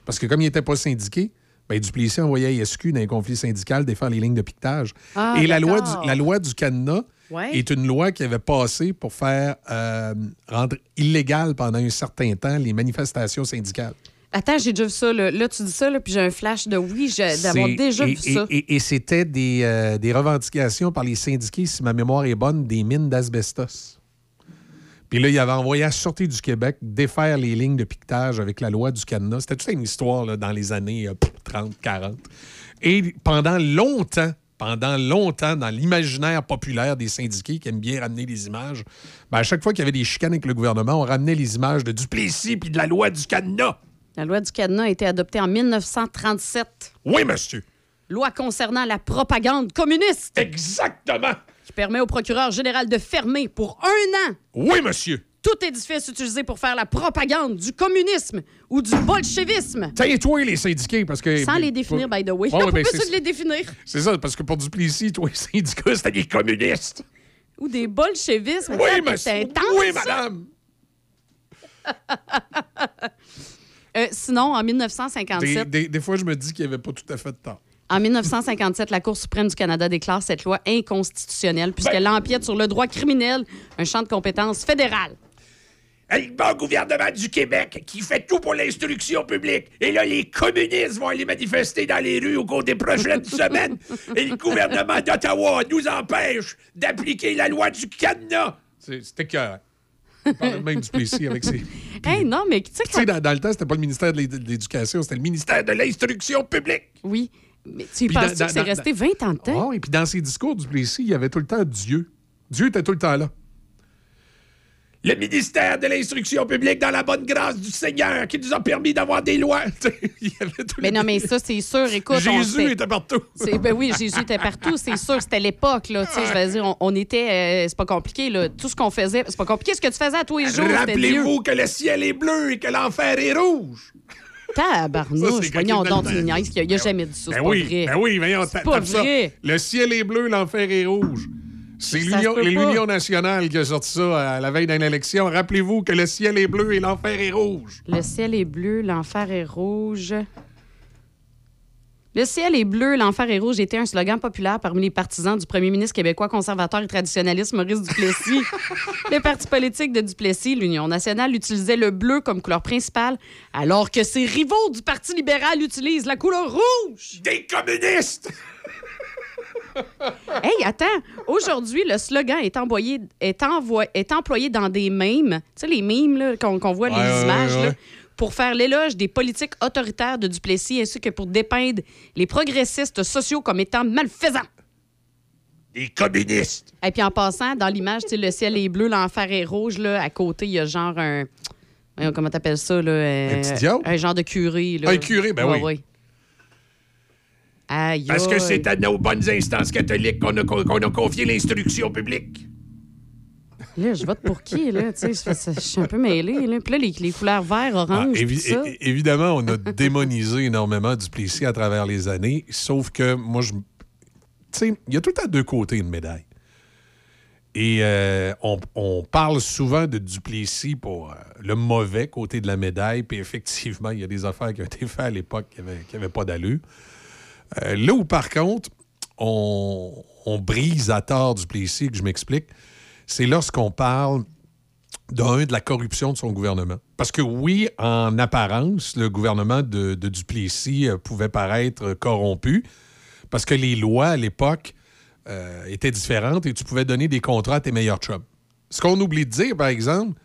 S3: Parce que comme il n'était pas syndiqué, ben, Duplessis envoyait ISQ dans un conflit syndical défendre les lignes de piquetage.
S4: Ah,
S3: Et la loi, du, la loi du cadenas
S4: Ouais.
S3: est une loi qui avait passé pour faire euh, rendre illégal pendant un certain temps les manifestations syndicales.
S4: Attends, j'ai déjà vu ça. Là, Là, tu dis ça, là, puis j'ai un flash de oui, j'ai- d'avoir déjà
S3: et,
S4: vu ça.
S3: Et, c'était des, euh, des revendications par les syndiqués, si ma mémoire est bonne, des mines d'asbestos. Puis là, il avait envoyé à la Sûreté du Québec défaire les lignes de piquetage avec la loi du cadenas. C'était toute une histoire là, dans les années euh, pff, 30, 40. Et pendant longtemps, pendant longtemps, dans l'imaginaire populaire des syndiqués qui aiment bien ramener les images, ben, à chaque fois qu'il y avait des chicanes avec le gouvernement, on ramenait les images de Duplessis puis de la loi du cadenas.
S4: La loi du cadenas a été adoptée en 1937.
S3: Oui, monsieur.
S4: Loi concernant la propagande communiste.
S3: Exactement.
S4: Qui permet au procureur général de fermer pour un an
S3: Oui, monsieur.
S4: tout édifice utilisé pour faire la propagande du communisme ou du bolchevisme.
S3: Tiens, toi, les syndiqués, parce que.
S4: Sans les définir, by the way.
S3: Ouais, ouais,
S4: Pourquoi
S3: ben, c'est-
S4: de les définir?
S3: C'est ça, parce que pour Duplessis, toi, les syndicats, c'était des communistes.
S4: Ou des bolchevismes.
S3: Oui, monsieur.
S4: intense,
S3: Oui, madame.
S4: Euh, sinon, en
S3: Des,
S4: 1957,
S3: des- des fois, je me dis qu'il n'y avait pas tout à fait de temps.
S4: en 1957, la Cour suprême du Canada déclare cette loi inconstitutionnelle puisqu'elle
S3: Ben
S4: empiète sur le droit criminel, un champ de compétences fédéral.
S1: Le bon gouvernement du Québec qui fait tout pour l'instruction publique. Et là, les communistes vont aller manifester dans les rues au cours des prochaines semaines. Et le gouvernement d'Ottawa nous empêche d'appliquer la loi du cadenas.
S3: C'est- C'était cœur. Parle même du Plessis avec ses.
S4: Hey, non, mais tu sais,
S3: sais, dans, dans le temps, c'était pas le ministère de l'É- de l'Éducation, c'était le ministère de l'Instruction publique.
S4: Oui. Mais tu
S3: dans- dans-
S4: que c'est resté 20 ans de temps?
S3: Ah, et puis dans ses discours du Plessis, il y avait tout le temps Dieu. Dieu était tout le temps là.
S1: Le ministère de l'Instruction publique dans la bonne grâce du Seigneur qui nous a permis d'avoir des lois.
S3: il y avait tout
S4: Mais non, mais ça, c'est sûr. Écoute,
S3: Jésus était partout.
S4: Ben oui, Jésus était partout, c'est sûr. C'était l'époque, là. Tu sais, je veux dire, on, on était. euh, c'est pas compliqué, là. Tout ce qu'on faisait, c'est pas compliqué. Ce que tu faisais à tous les jours.
S1: Rappelez-vous que le ciel est bleu et que l'enfer est rouge.
S4: Tabarnouche, voyons
S3: il
S4: donc, niaises qu'il a, il jamais dit ça.
S3: Ben oui,
S4: vrai.
S3: ben oui, voyons,
S4: pas vrai.
S3: Le ciel est bleu, l'enfer est rouge. C'est l'Union nationale qui a sorti ça à la veille d'une élection. Rappelez-vous que le ciel est bleu et l'enfer est rouge.
S4: Le ciel est bleu, l'enfer est rouge. Le ciel est bleu, l'enfer est rouge était un slogan populaire parmi les partisans du premier ministre québécois conservateur et traditionnaliste Maurice Duplessis. le parti politique de Duplessis, l'Union nationale, utilisait le bleu comme couleur principale, alors que ses rivaux du Parti libéral utilisent la couleur rouge.
S1: Des communistes!
S4: Hey, attends, aujourd'hui, le slogan est, envoyé, est, envoi- est employé dans des mèmes, tu sais, les mèmes qu'on voit,
S3: Ouais,
S4: les
S3: ouais,
S4: images,
S3: ouais,
S4: là, pour faire l'éloge des politiques autoritaires de Duplessis ainsi que pour dépeindre les progressistes sociaux comme étant malfaisants.
S1: Des communistes!
S4: Et puis en passant, dans l'image, tu sais, le ciel est bleu, l'enfer est rouge, là, à côté, il y a genre un. Comment t'appelles ça, là? euh,
S3: Un petit diable?
S4: Un genre de curé, là.
S3: Un curé, ben
S4: Ouais,
S3: oui.
S4: ouais. Aïe,
S1: Parce que c'est à nos bonnes instances catholiques qu'on a, qu'on a confié l'instruction publique?
S4: Là, je vote pour qui, là? Tu sais, je suis un peu mêlée, là. Puis là, les, les couleurs vert,
S3: Ah,
S4: orange,
S3: évi-
S4: tout ça.
S3: évidemment, on a démonisé énormément Duplessis à travers les années, sauf que moi, je. Tu sais, il y a tout temps deux côtés une médaille. Et euh, on, on parle souvent de Duplessis pour euh, le mauvais côté de la médaille, puis effectivement, il y a des affaires qui ont été faites à l'époque qui n'avaient pas d'allure. Euh, là où, par contre, on, brise à tort du Plessis, que je m'explique, c'est lorsqu'on parle d'un, de la corruption de son gouvernement. Parce que oui, en apparence, le gouvernement de, de Duplessis euh, pouvait paraître corrompu, parce que les lois à l'époque euh, étaient différentes et tu pouvais donner des contrats à tes meilleurs chums. Ce qu'on oublie de dire, par exemple,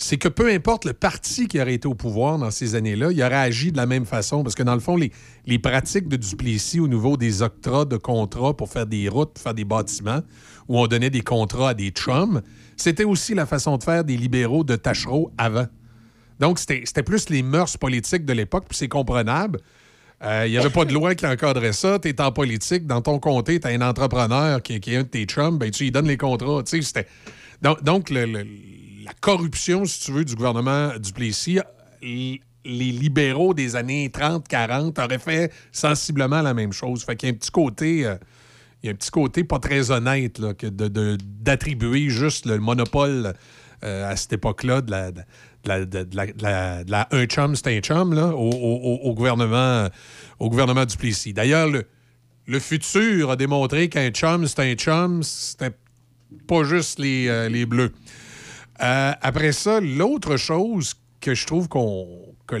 S3: c'est que peu importe le parti qui aurait été au pouvoir dans ces années-là, il aurait agi de la même façon. Parce que dans le fond, les, pratiques de Duplessis au niveau des octrois de contrats pour faire des routes, pour faire des bâtiments, où on donnait des contrats à des chums, c'était aussi la façon de faire des libéraux de Tachereau avant. Donc, c'était plus les mœurs politiques de l'époque, puis c'est comprenable. Euh, Il n'y avait pas de loi qui encadrait ça. Tu es en politique, dans ton comté, tu as un entrepreneur qui, est un de tes chums, ben, tu lui donnes les contrats. Donc, le- la corruption, si tu veux, du gouvernement du Plessis, l- les libéraux des années 30-40 auraient fait sensiblement la même chose. Fait qu'il y a un petit côté... euh, il y a un petit côté pas très honnête là, que de- de- d'attribuer juste le monopole euh, à cette époque-là de la, de la- un chum, c'est un chum là, au, au- gouvernement, au gouvernement du Plessis. D'ailleurs, le, le futur a démontré qu'un chum, c'est un chum, c'était pas juste les, euh, les bleus. Euh, après ça, l'autre chose que je trouve qu'on que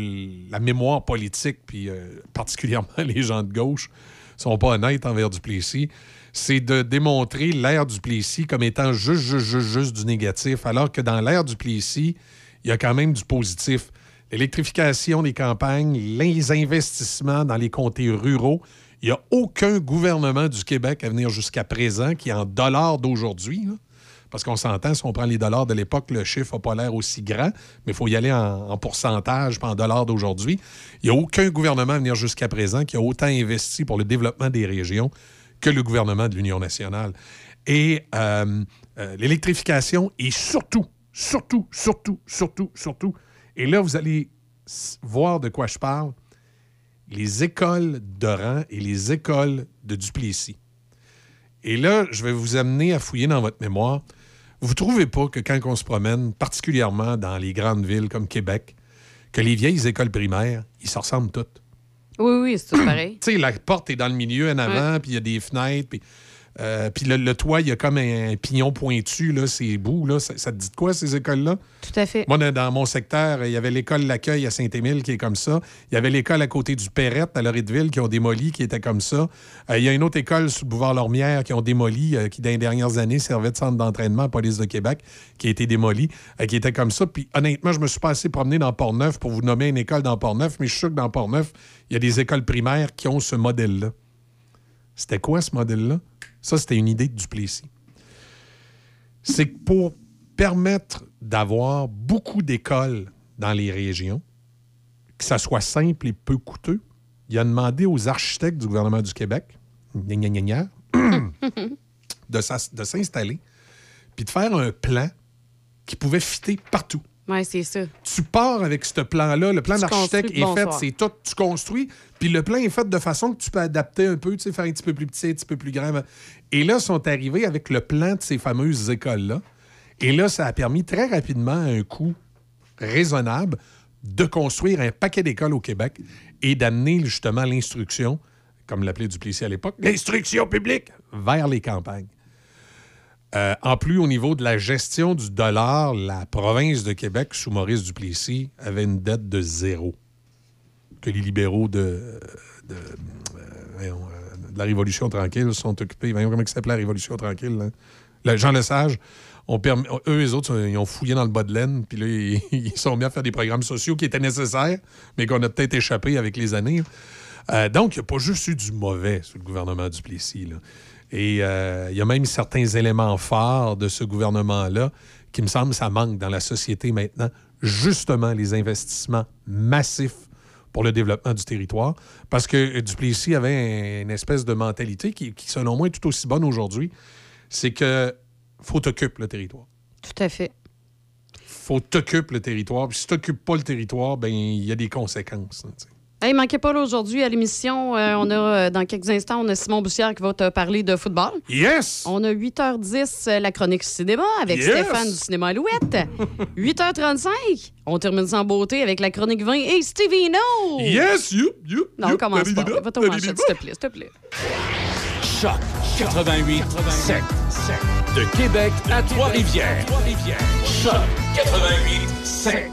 S3: la mémoire politique, puis euh, particulièrement les gens de gauche, sont pas honnêtes envers Duplessis, c'est de démontrer l'ère Duplessis comme étant juste, juste, juste, juste du négatif, alors que dans l'ère Duplessis, il y a quand même du positif. L'électrification des campagnes, les investissements dans les comtés ruraux, il n'y a aucun gouvernement du Québec à venir jusqu'à présent qui, en dollars d'aujourd'hui, parce qu'on s'entend, si on prend les dollars de l'époque, le chiffre n'a pas l'air aussi grand, mais il faut y aller en, en pourcentage, pas en dollars d'aujourd'hui. Il n'y a aucun gouvernement à venir jusqu'à présent qui a autant investi pour le développement des régions que le gouvernement de l'Union nationale. Et euh, euh, l'électrification et surtout, surtout, surtout, surtout, surtout, et là, vous allez voir de quoi je parle, les écoles de rang et les écoles de Duplessis. Et là, je vais vous amener à fouiller dans votre mémoire. Vous trouvez pas que quand on se promène, particulièrement dans les grandes villes comme Québec, que les vieilles écoles primaires, ils se ressemblent toutes?
S6: Oui, oui, c'est tout pareil.
S3: Tu sais, la porte est dans le milieu en avant, puis il y a des fenêtres, puis euh, puis le, le toit, il y a comme un, pignon pointu, là, c'est beau, là. Ça, ça te dit de quoi, ces écoles-là?
S6: Tout à fait.
S3: Moi, dans- mon secteur, il y avait l'école L'accueil à Saint-Émile qui est comme ça. Il y avait l'école à côté du Perrette à Loretteville qui ont démoli, qui était comme ça. Euh, il y a une autre école sur le boulevard Lormière qui ont démoli, euh, qui dans les dernières années servait de centre d'entraînement à la police de Québec, qui a été démolie, euh, qui était comme ça. Puis honnêtement, je me suis pas assez promené dans Port-Neuf pour vous nommer une école dans Port-Neuf, mais je suis sûr que dans Port-Neuf, il y a des écoles primaires qui ont ce modèle-là. C'était quoi ce modèle-là? Ça, c'était une idée de Duplessis. C'est que pour permettre d'avoir beaucoup d'écoles dans les régions, que ça soit simple et peu coûteux, il a demandé aux architectes du gouvernement du Québec de s'installer puis de faire un plan qui pouvait fitter partout.
S6: Oui, c'est ça.
S3: Tu pars avec ce plan-là. Le plan d'architecte est fait, c'est tout. Tu construis, puis le plan est fait de façon que tu peux adapter un peu, tu sais, faire un petit peu plus petit, un petit peu plus grand. Et là, ils sont arrivés avec le plan de ces fameuses écoles-là. Et là, ça a permis très rapidement, à un coût raisonnable, de construire un paquet d'écoles au Québec et d'amener justement l'instruction, comme l'appelait Duplessis à l'époque, l'instruction publique vers les campagnes. Euh, en plus, au niveau de la gestion du dollar, la province de Québec, sous Maurice Duplessis, avait une dette de zéro. Que les libéraux de, euh, euh, la Révolution tranquille sont occupés. Voyons comment s'appelait la Révolution tranquille. hein? Le Jean Lesage, eux et autres, ils ont fouillé dans le bas de laine, puis là, ils, sont mis à faire des programmes sociaux qui étaient nécessaires, mais qu'on a peut-être échappé avec les années. Donc, il n'y a pas juste eu du mauvais sous le gouvernement Duplessis. Et euh, il y a même certains éléments forts de ce gouvernement-là qui me semble ça manque dans la société maintenant. Justement, les investissements massifs pour le développement du territoire. Parce que Duplessis avait un- une espèce de mentalité qui, qui, selon moi, est tout aussi bonne aujourd'hui. C'est que faut t'occuper le territoire.
S6: Tout à fait.
S3: faut t'occuper le territoire. Puis si t'occupes pas le territoire, ben il y a des conséquences. hein.
S6: Hey, manquez pas là aujourd'hui à l'émission. euh, on a, euh, dans quelques instants, on a Simon Boussière qui va te parler de football.
S3: Yes!
S6: On a 8h10, euh, la chronique cinéma avec
S3: Yes!
S6: Stéphane du cinéma Alouette. 8h35, on termine sans beauté avec la chronique 20 et Stevie No!
S3: Yes, you, you.
S6: Non,
S3: you,
S6: commence pas. Va ton manchette,
S3: da-di-di-da.
S6: s'il te plaît, s'il te plaît.
S19: Choc 88 7. De Québec à Trois-Rivières. Choc 88 7.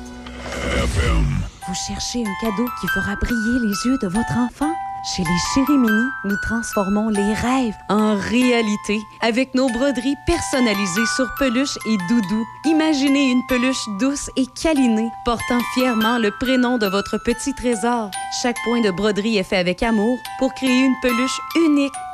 S6: Vous cherchez un cadeau qui fera briller les yeux de votre enfant? Chez les Chéris Mini, nous transformons les rêves en réalité avec nos broderies personnalisées sur peluche et doudou. Imaginez une peluche douce et câlinée portant fièrement le prénom de votre petit trésor. Chaque point de broderie est fait avec amour pour créer une peluche unique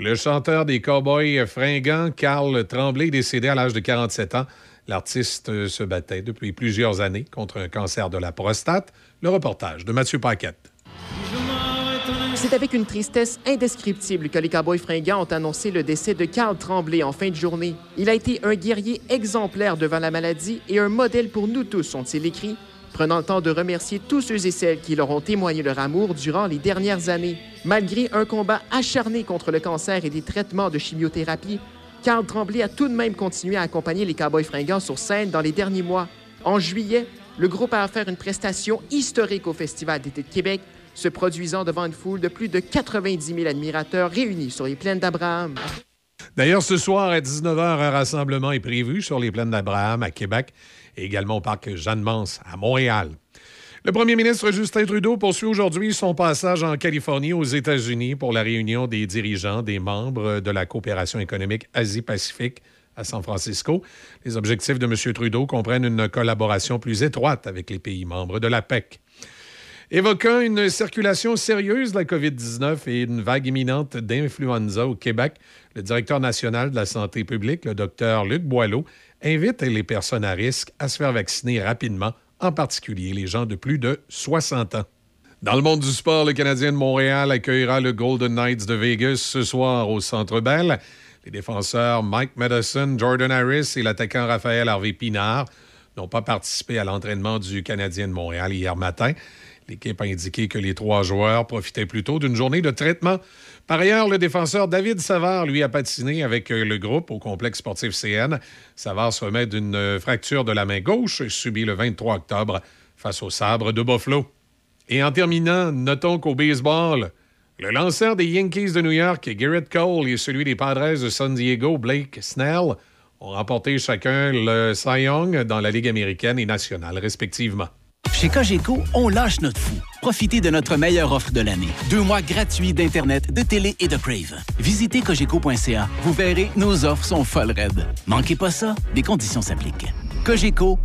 S3: Le chanteur des Cowboys fringants, Carl Tremblay, décédé à l'âge de 47 ans. L'artiste se battait depuis plusieurs années contre un cancer de la prostate. Le reportage de Mathieu Paquette.
S13: C'est avec une tristesse indescriptible que les Cowboys fringants ont annoncé le décès de Carl Tremblay en fin de journée. Il a été un guerrier exemplaire devant la maladie et un modèle pour nous tous, ont-ils écrit, prenant le temps de remercier tous ceux et celles qui leur ont témoigné leur amour durant les dernières années. Malgré un combat acharné contre le cancer et des traitements de chimiothérapie, Carl Tremblay a tout de même continué à accompagner les Cowboys fringants sur scène dans les derniers mois. En juillet, le groupe a offert une prestation historique au Festival d'été de Québec, se produisant devant une foule de plus de 90 000 admirateurs réunis sur les plaines d'Abraham.
S3: D'ailleurs, ce soir à 19h, un rassemblement est prévu sur les plaines d'Abraham à Québec et également au parc Jeanne-Mance à Montréal. Le premier ministre Justin Trudeau poursuit aujourd'hui son passage en Californie aux États-Unis pour la réunion des dirigeants des membres de la coopération économique Asie-Pacifique à San Francisco. Les objectifs de M. Trudeau comprennent une collaboration plus étroite avec les pays membres de la PEC. Évoquant une circulation sérieuse de la COVID-19 et une vague imminente d'influenza au Québec, le directeur national de la santé publique, le docteur Luc Boileau, invite les personnes à risque à se faire vacciner rapidement, en particulier les gens de plus de 60 ans. Dans le monde du sport, le Canadien de Montréal accueillera le Golden Knights de Vegas ce soir au Centre Bell. Les défenseurs Mike Madison, Jordan Harris et l'attaquant Raphaël Harvey Pinard n'ont pas participé à l'entraînement du Canadien de Montréal hier matin. L'équipe a indiqué que les trois joueurs profitaient plutôt d'une journée de traitement. Par ailleurs, le défenseur David Savard, lui, a patiné avec le groupe au complexe sportif CN. Savard se remet d'une fracture de la main gauche subie le 23 octobre face au sabre de Buffalo. Et en terminant, notons qu'au baseball, le lanceur des Yankees de New York, Garrett Cole, et celui des Padres de San Diego, Blake Snell, ont remporté chacun le Cy Young dans la Ligue américaine et nationale, respectivement.
S9: Chez Cogeco, on lâche notre fou. Profitez de notre meilleure offre de l'année. Deux mois gratuits d'Internet, de télé et de Crave. Visitez cogeco.ca. Vous verrez, nos offres sont folles raides. Manquez pas ça, des conditions s'appliquent. Cogeco,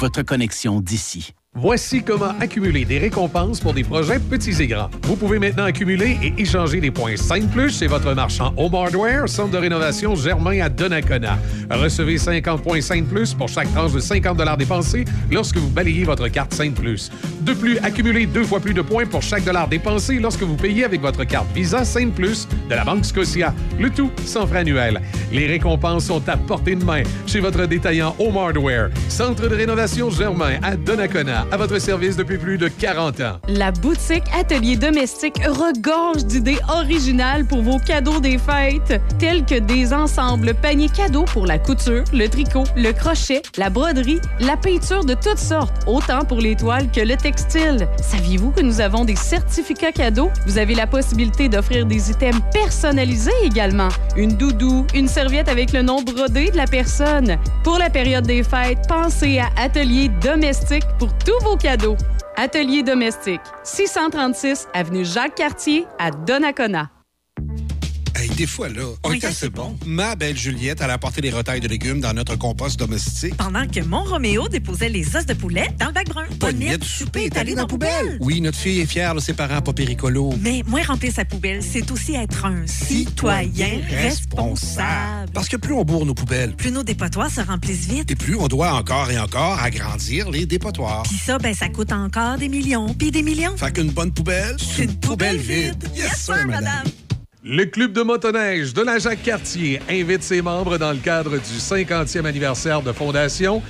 S9: votre connexion d'ici.
S3: Voici comment accumuler des récompenses pour des projets petits et grands. Vous pouvez maintenant accumuler et échanger des points 5 plus chez votre marchand Home Hardware, centre de rénovation Germain à Donnacona. Recevez 50 points 5 plus pour chaque tranche de 50 dépensés lorsque vous balayez votre carte 5 plus. De plus, accumulez deux fois plus de points pour chaque dollar dépensé lorsque vous payez avec votre carte Visa 5 plus de la Banque Scotia. Le tout sans frais annuel. Les récompenses sont à portée de main chez votre détaillant Home Hardware, centre de rénovation Germain à Donnacona à votre service depuis plus de 40 ans.
S4: La boutique Atelier Domestique regorge d'idées originales pour vos cadeaux des fêtes, tels que des ensembles paniers cadeaux pour la couture, le tricot, le crochet, la broderie, la peinture de toutes sortes, autant pour les toiles que le textile. Saviez-vous que nous avons des certificats cadeaux? Vous avez la possibilité d'offrir des items personnalisés également. Une doudou, une serviette avec le nom brodé de la personne. Pour la période des fêtes, pensez à Atelier Domestique pour tous vos cadeaux. Atelier domestique, 636 avenue Jacques-Cartier à Donnacona.
S20: Hey des fois, là, OK, c'est bon. Ma belle Juliette, elle a apporté les retailles de légumes dans notre compost domestique.
S21: Pendant que mon Roméo déposait les os de poulet dans le bac brun.
S20: Du souper est allée dans la poubelle? Oui, notre fille est fière de ses parents pas péricolos.
S21: Mais moi, remplir sa poubelle, c'est aussi être un citoyen responsable.
S20: Parce que plus on bourre nos poubelles,
S21: Plus nos dépotoirs se remplissent vite.
S20: et plus on doit encore et encore agrandir les dépotoirs.
S21: Puis ça, ben, ça coûte encore des millions, puis des millions.
S20: Fait qu'une bonne poubelle, c'est une poubelle vide.
S21: Yes, sir, madame.
S3: Le Club de motoneige de la Jacques-Cartier invite ses membres dans le cadre du 50e anniversaire de fondation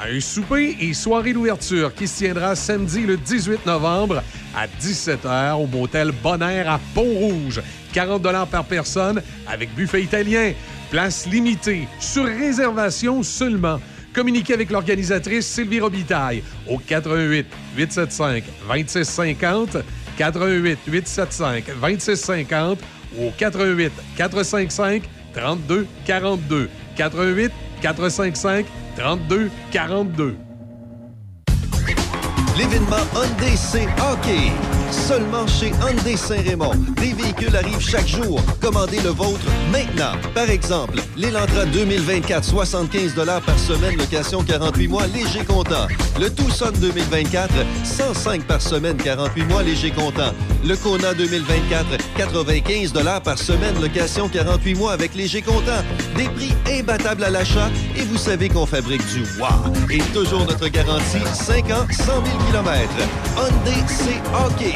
S3: à un souper et soirée d'ouverture qui se tiendra samedi le 18 novembre à 17h au motel Bonaire à Pont-Rouge. 40 par personne avec buffet italien. Place limitée, sur réservation seulement. Communiquez avec l'organisatrice Sylvie Robitaille au 88 875 2650 88 875 2650 au 88 455 32 42 88 455 32 42
S10: L'événement Hyundai C Hockey. Seulement chez Hyundai Saint-Raymond. Des véhicules arrivent chaque jour. Commandez le vôtre maintenant. Par exemple, l'Elantra 2024, 75 par semaine, location 48 mois, léger comptant. Le Tucson 2024, 105 par semaine, 48 mois, léger comptant. Le Kona 2024, 95 par semaine, location 48 mois avec léger comptant. Des prix imbattables à l'achat et vous savez qu'on fabrique du wow. Et toujours notre garantie, 5 ans, 100 000 km. Hyundai C Hockey.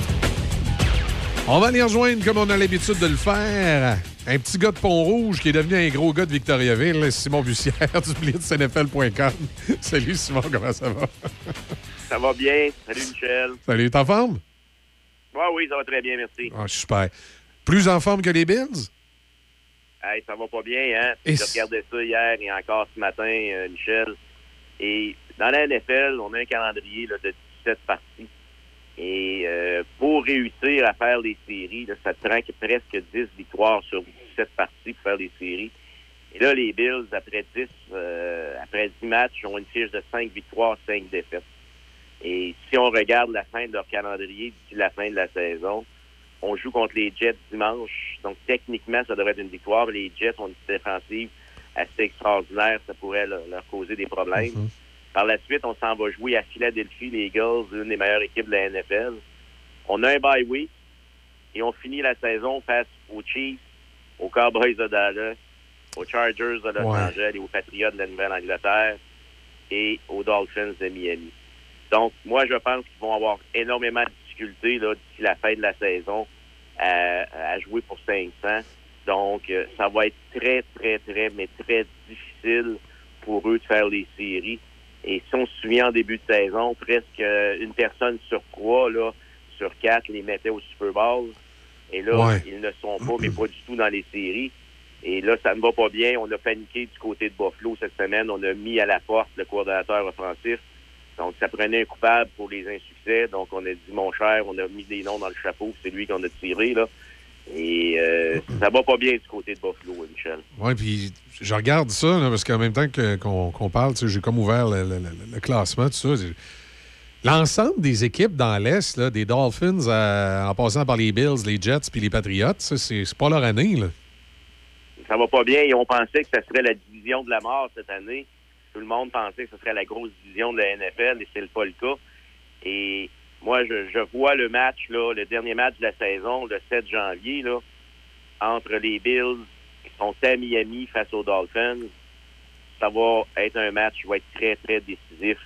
S3: On va les rejoindre comme on a l'habitude de le faire. Un petit gars de Pont-Rouge qui est devenu un gros gars de Victoriaville, Simon Bussière du blitznfl.com. Salut Simon, comment ça va?
S22: Ça va bien. Salut, Michel.
S3: Salut, t'es en forme?
S22: Ouais, oui, ça va très bien, merci.
S3: Ah, super. Plus en forme que les Bills?
S22: Hey, ça va pas bien, hein?
S3: Et
S22: J'ai regardé ça hier et encore ce matin, euh, Michel. Et dans la NFL, on a un calendrier là, de 17 parties. Et euh, pour réussir à faire les séries, là, ça prend que presque 10 victoires sur 17 parties pour faire les séries. Et là, les Bills, après 10, euh, après 10 matchs, ont une fiche de 5 victoires, 5 défaites. Et si on regarde la fin de leur calendrier d'ici la fin de la saison, on joue contre les Jets dimanche. Donc, techniquement, ça devrait être une victoire. Les Jets ont une défensive assez extraordinaire. Ça pourrait leur, leur causer des problèmes. Par la suite, on s'en va jouer à Philadelphie, les Eagles, l'une des meilleures équipes de la NFL. On a un bye week et on finit la saison face aux Chiefs, aux Cowboys de Dallas, aux Chargers de Los
S23: Ouais.
S22: Angeles et aux Patriots de la Nouvelle-Angleterre et aux Dolphins de Miami. Donc, moi, je pense qu'ils vont avoir énormément de difficultés d'ici la fin de la saison à, à jouer pour 500. Donc, euh, ça va être très, très, très, mais très difficile pour eux de faire les séries. Et si on se souvient en début de saison, presque euh, une personne sur trois, là, sur quatre, les mettait au Super Bowl. Et là,
S23: Ouais.
S22: ils ne sont pas, mais pas du tout dans les séries. Et là, ça ne va pas bien. On a paniqué du côté de Buffalo cette semaine. On a mis à la porte le coordonnateur offensif. Donc, ça prenait un coupable pour les insuccès. Donc, on a dit, mon cher, on a mis des noms dans le chapeau. C'est lui qu'on a tiré, là. Et euh, ça va pas bien du côté de Buffalo, Michel.
S3: Oui, puis je regarde ça, là, parce qu'en même temps qu'on parle, j'ai comme ouvert le, le- le- le classement, tout ça. L'ensemble des équipes dans l'Est, des Dolphins, euh, en passant par les Bills, les Jets puis les Patriots, c'est c'est pas leur année. Là.
S22: ça va pas bien. Et on pensait que ça serait la division de la mort cette année. Tout le monde pensait que ce serait la grosse division de la NFL et c'est pas le cas. Et moi, je, je vois le match, là, le dernier match de la saison, le 7 janvier, là, entre les Bills qui sont à Miami face aux Dolphins. Ça va être un match qui va être très, très décisif.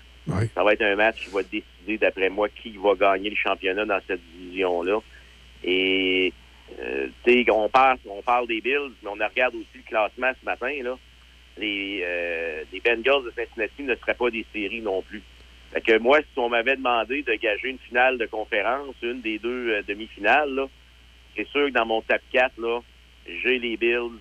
S22: Ça va être un match qui va décider, d'après moi, qui va gagner le championnat dans cette division-là. Et euh, tu sais, on parle, on parle des Bills, mais on regarde aussi le classement ce matin. Là. Les, euh, les Bengals de Cincinnati ne seraient pas des séries non plus. Fait que moi, si on m'avait demandé de gager une finale de conférence, une des deux euh, demi-finales, c'est sûr que dans mon top 4, là, j'ai les Bills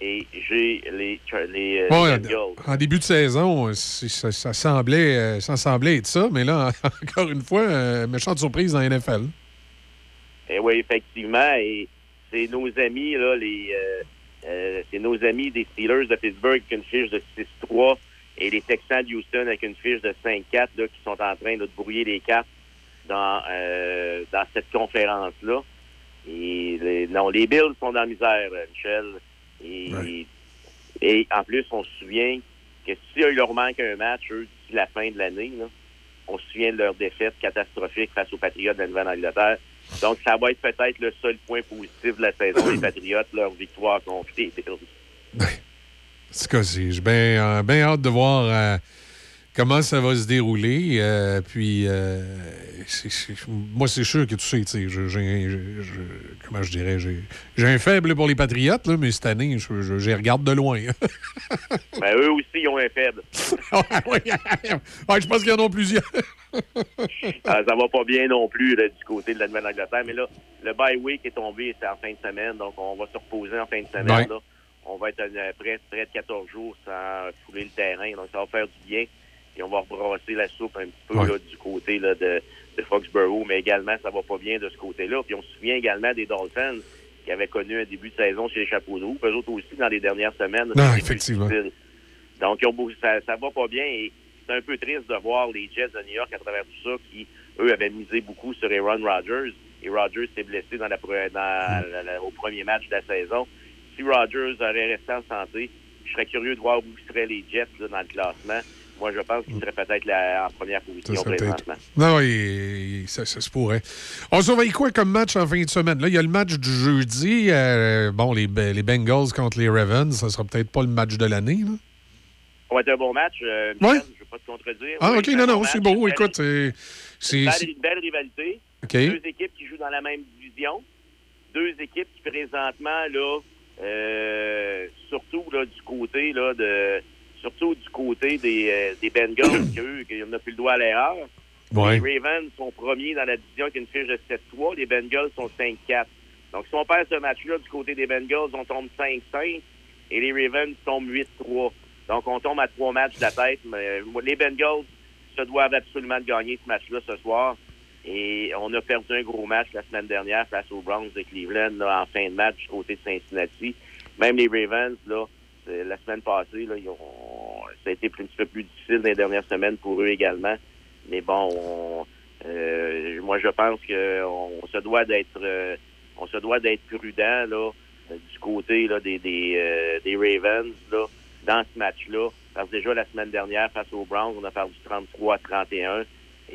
S22: et j'ai les, les, euh, les
S3: en début de saison, euh, ça, ça semblait, ça semblait être ça, mais là, encore une fois, méchante surprise dans la NFL.
S22: Eh oui, effectivement. Et c'est nos amis, là, les, euh, euh, c'est nos amis des Steelers de Pittsburgh avec une fiche de 6-3 et les Texans de Houston avec une fiche de 5-4 là, qui sont en train là, de brouiller les cartes dans, euh, dans cette conférence-là. Et les, non, les Bills sont dans la misère, Michel. Et, et en plus, on se souvient que si il leur manque un match, eux, d'ici la fin de l'année, là, on se souvient de leur défaite catastrophique face aux Patriotes de la Nouvelle-Angleterre. Donc, ça va être peut-être le seul point positif de la saison des Patriotes, leur victoire contre les Bills.
S3: En tout cas, j'ai bien bien hâte de voir euh, comment ça va se dérouler. euh, puis, euh, moi, c'est sûr que tu sais, tu sais, comment je dirais, j'ai un faible pour les Patriotes, là, mais cette année, je, je, je les regarde de loin.
S22: Ben, eux aussi, ils ont un faible.
S3: Ouais, je pense qu'il y en a plusieurs.
S22: Ah, ça va pas bien non plus là, du côté de la Nouvelle-Angleterre. Mais là, le bye week est tombé, c'est en fin de semaine, donc on va se reposer en fin de semaine.
S3: Ouais.
S22: là. On va être euh, près, près de 14 jours sans fouler le terrain, donc ça va faire du bien. Et on va rebrasser la soupe un petit peu
S3: Ouais.
S22: là, du côté là, de, de Foxborough, mais également, ça va pas bien de ce côté-là. Puis on se souvient également des Dolphins qui avaient connu un début de saison chez les Chapeaux de roue. Eux autres aussi, dans les dernières semaines.
S3: Non,
S22: plus
S3: effectivement.
S22: Donc, ils ont ça, ça va pas bien et c'est un peu triste de voir les Jets de New York à travers tout ça qui, eux, avaient misé beaucoup sur Aaron Rodgers. Et Rodgers s'est blessé dans la, dans la- la- au premier match de la saison. Si Rodgers aurait resté en santé, je serais curieux de voir où seraient les Jets là, dans le classement. Moi, je pense qu'ils seraient peut-être la- en première position
S3: serait
S22: présentement.
S3: Non, oui, ça, ça se pourrait. On surveille quoi comme match en fin de semaine? Là, il y a le match du jeudi. euh, bon, les, Be- les Bengals contre les Ravens, ça sera peut-être pas le match de l'année.
S22: Ça va être un bon match. Euh, Michel. Je ne veux pas te contredire.
S3: Ah, OK, non, non, c'est beau. Écoute, c'est. c'est-
S22: Une belle, rivalité. Deux équipes qui jouent dans la même division. Deux équipes qui présentement, là, euh, surtout là, du côté là, de surtout du côté des, euh, des Bengals, qu'eux, qui n'ont plus le doigt à l'erreur.
S3: Ouais.
S22: Les Ravens sont premiers dans la division avec une fiche de 7-3. Les Bengals sont 5-4. Donc, si on perd ce match-là du côté des Bengals, on tombe 5-5 et les Ravens tombent 8-3. Donc, on tombe à trois matchs de la tête. Mais euh, les Bengals se doivent absolument de gagner ce match-là ce soir. Et on a perdu un gros match la semaine dernière face aux Browns de Cleveland là, en fin de match du côté de Cincinnati. Même les Ravens, là, c'est- la semaine passée, là, ils ont, ça a été un petit peu plus difficile dans les dernières semaines pour eux également. Mais bon, on- euh, moi je pense que on se doit d'être euh, on se doit d'être prudent là euh, du côté là, des, des, euh, des Ravens là, dans ce match-là. Parce que déjà la semaine dernière, face aux Browns, on a perdu 33 à 31.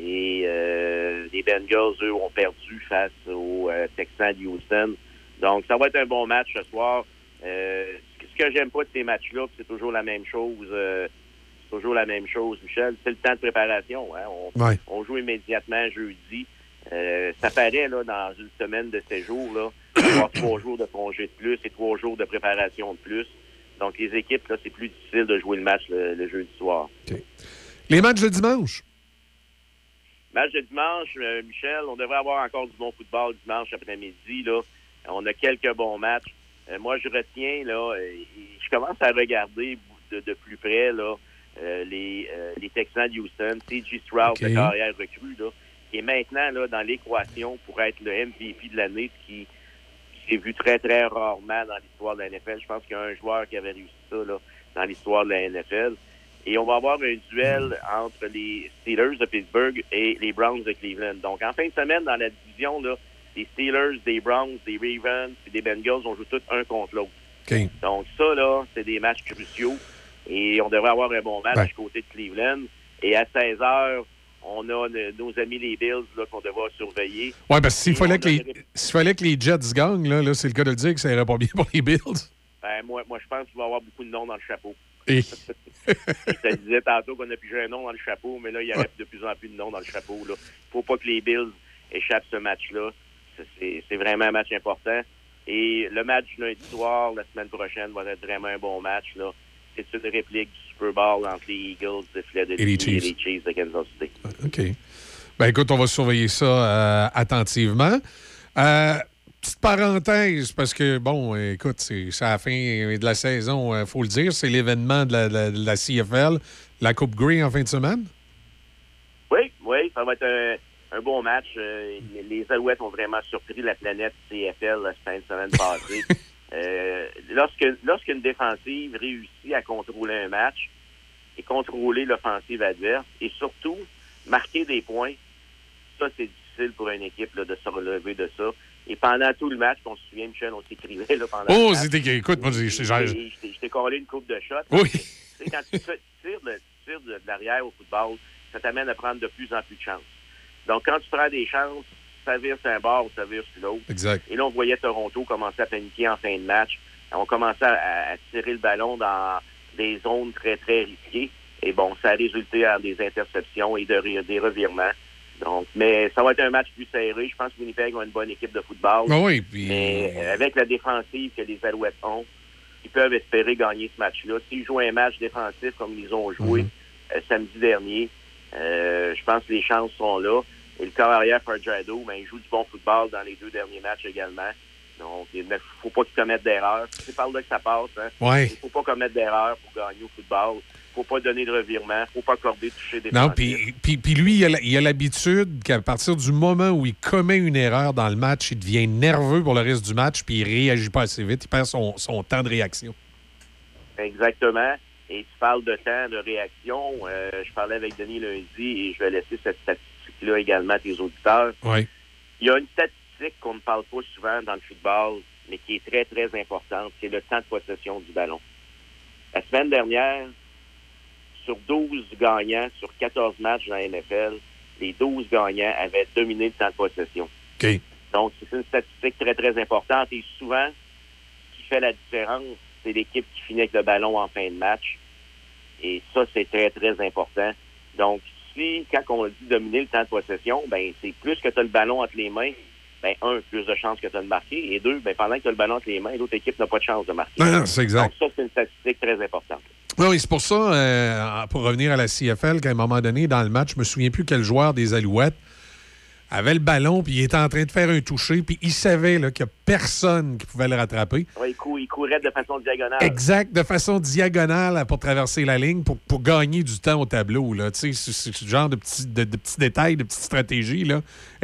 S22: Et euh, les Bengals, eux, ont perdu face aux euh, Texans de Houston. Donc, ça va être un bon match ce soir. Euh, ce que- j'aime pas de ces matchs-là, c'est toujours la même chose. euh, c'est toujours la même chose, Michel. C'est le temps de préparation. Hein? On,
S3: Ouais.
S22: on joue immédiatement jeudi. Euh, ça paraît là, dans une semaine de séjour, là, avoir trois jours de congé de plus et trois jours de préparation de plus. Donc, les équipes, là, c'est plus difficile de jouer le match le, le jeudi soir.
S3: Les matchs de dimanche?
S22: Match de dimanche, euh, Michel, on devrait avoir encore du bon football dimanche après-midi. Là. On a quelques bons matchs. Euh, moi, je retiens, là, euh, et je commence à regarder de, de plus près là, euh, les, les Texans de Houston, C.J. Stroud,
S3: OK.
S22: de carrière recrue, là, qui est maintenant là, dans l'équation pour être le MVP de l'année, ce qui, s'est vu très, très rarement dans l'histoire de la NFL. Je pense qu'il y a un joueur qui avait réussi ça là, dans l'histoire de la NFL. Et on va avoir un duel entre les Steelers de Pittsburgh et les Browns de Cleveland. Donc, en fin de semaine, dans la division, là, les Steelers, des Browns, des Ravens et des Bengals, on joue tous un contre l'autre. Donc, ça, là, c'est des matchs cruciaux. Et on devrait avoir un bon match
S3: Ben.
S22: du côté de Cleveland. Et à 16 heures, on a ne- nos amis les Bills qu'on devra surveiller.
S3: Ouais, parce que s'il fallait, les- fallait que les Jets gagnent, là, là, c'est le cas de le dire que ça irait pas bien pour les Bills.
S22: Ben, moi, moi, je pense qu'il va y avoir beaucoup de noms dans le chapeau.
S3: Et-
S22: Je te disais tantôt qu'on a plus un nom dans le chapeau, mais là, il y aurait de plus en plus de noms dans le chapeau. Il faut pas que les Bills échappent ce match-là. C'est- vraiment un match important. Et le match lundi soir, la semaine prochaine, va être vraiment un bon match. là. C'est une réplique du Super Bowl entre les Eagles de Philadelphie
S3: Et les
S22: et
S3: Chiefs.
S22: les Chiefs de Kansas City.
S3: OK. Ben écoute, on va surveiller ça euh, attentivement. Euh, petite parenthèse, parce que, bon, écoute, c'est à la fin de la saison, il faut le dire, c'est l'événement de la, CFL, la Coupe Grey en fin de semaine.
S22: Oui, oui, ça va être un, un bon match. Euh, les, Alouettes ont vraiment surpris la planète CFL la fin de semaine passée. Euh, lorsqu'une défensive réussit à contrôler un match et contrôler l'offensive adverse et surtout marquer des points, ça c'est difficile pour une équipe là, de se relever de ça. Et pendant tout le match, on se souvient, Michel, on s'écrivait là, pendant
S3: Oh,
S22: le match.
S3: c'était. Écoute, moi, j'ai-
S22: t'ai collé une coupe de shots.
S3: Oui.
S22: Tu sais, quand tu tires, de, tires de, de l'arrière au football, ça t'amène à prendre de plus en plus de chances. Donc, quand tu prends des chances, ça vire sur un bord ou ça vire sur l'autre.
S3: Exact.
S22: Et là, on voyait Toronto commencer à paniquer en fin de match. On commençait à, à tirer le ballon dans des zones très, très risquées. Et bon, ça a résulté en des interceptions et de, des revirements. Donc, mais ça va être un match plus serré. Je pense que Winnipeg a une bonne équipe de football.
S3: Ben oui, puis-
S22: Mais avec la défensive que les Alouettes ont, ils peuvent espérer gagner ce match-là. S'ils jouent un match défensif comme ils ont joué
S3: Mhm.
S22: euh, samedi dernier, euh, je pense que les chances sont là. Et le corps arrière Fajardo, ben, il joue du bon football dans les deux derniers matchs également. Donc, il ne faut pas qu'il commette d'erreurs. C'est par là que ça passe. Hein.
S3: Ouais.
S22: Il ne faut pas commettre d'erreurs pour gagner au football. Il ne faut pas donner de revirement. Il ne faut pas accorder toucher des
S3: Non, puis, lui, il a, l'habitude qu'à partir du moment où il commet une erreur dans le match, il devient nerveux pour le reste du match, puis il réagit pas assez vite. Il perd son, son temps de réaction.
S22: Exactement. Et tu parles de temps de réaction. Euh, je parlais avec Denis lundi et je vais laisser cette statistique-là également à tes auditeurs.
S3: Oui.
S22: Il y a une statistique qu'on ne parle pas souvent dans le football, mais qui est très, très importante. C'est le temps de possession du ballon. La semaine dernière, sur 12 gagnants, sur 14 matchs dans la NFL, les 12 gagnants avaient dominé le temps de possession. Donc, c'est une statistique très, très importante. Et souvent, ce qui fait la différence, c'est l'équipe qui finit avec le ballon en fin de match. Et ça, c'est très, très important. Donc, si, quand on dit dominer le temps de possession, ben c'est plus que tu as le ballon entre les mains, ben un, plus de chances que tu as de marquer. Et deux, ben pendant que tu as le ballon entre les mains, l'autre équipe n'a pas de chance de marquer.
S3: C'est exact.
S22: Donc, ça, c'est une statistique très importante.
S3: Oui, c'est pour ça, euh, pour revenir à la CFL, qu'à un moment donné, dans le match, je me souviens plus quel joueur des Alouettes avait le ballon, puis il était en train de faire un toucher, puis il savait qu'il n'y a personne qui pouvait le rattraper.
S22: Ouais, il, cou- il courait de façon diagonale.
S3: Exact, de façon diagonale pour traverser la ligne, pour, pour gagner du temps au tableau. Là. Tu sais, C'est ce genre de petits, de, de petits détails, de petites stratégies là,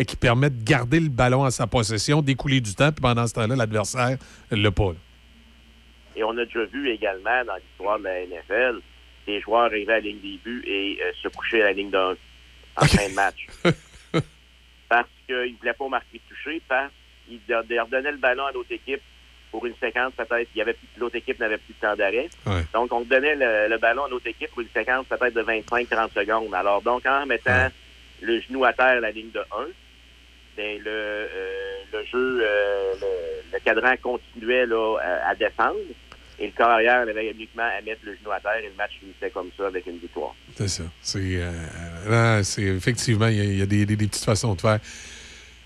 S3: qui permettent de garder le ballon à sa possession, d'écouler du temps, puis pendant ce temps-là, l'adversaire ne l'a pas. là.
S22: Et on a déjà vu également dans l'histoire de la NFL des joueurs arriver à la ligne des buts et euh, se coucher à la ligne d'un en fin de match. qu'ils ne voulaient pas marquer de toucher, parce qu'ils leur leur donnaient le ballon à l'autre équipe pour une séquence peut-être, il y avait l'autre équipe n'avait plus de temps d'arrêt.
S3: Ouais.
S22: Donc, on donnait le, le ballon à l'autre équipe pour une séquence peut-être de 25-30 secondes. Alors, donc, en mettant le genou à terre à la ligne de 1, ben, le, euh, le jeu, euh, le, le cadran continuait là, à, à descendre et le corps arrière avait uniquement à mettre le genou à terre et le match finissait comme ça avec une victoire.
S3: C'est ça. C'est, euh, effectivement, il y a, il y a des, des- des petites façons de faire.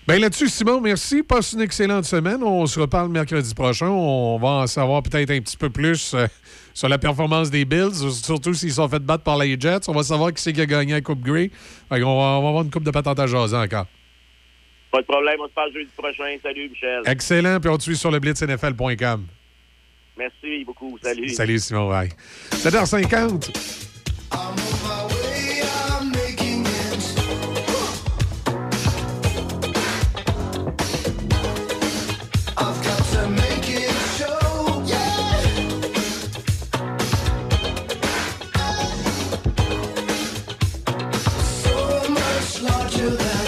S3: Bien là-dessus, Simon, merci. Passe une excellente semaine. On se reparle mercredi prochain. On va en savoir peut-être un petit peu plus euh, sur la performance des Bills, surtout s'ils sont fait battre par les Jets. On va savoir qui c'est qui a gagné la Coupe Grey. Va, on va avoir une coupe de patente à jaser encore.
S22: Pas de problème, on se parle jeudi prochain. Salut, Michel.
S3: Excellent. Puis on te suit sur le blitznfl.com.
S22: Merci beaucoup. Salut.
S3: Salut, Simon. Bye. 7h50.
S12: sugar.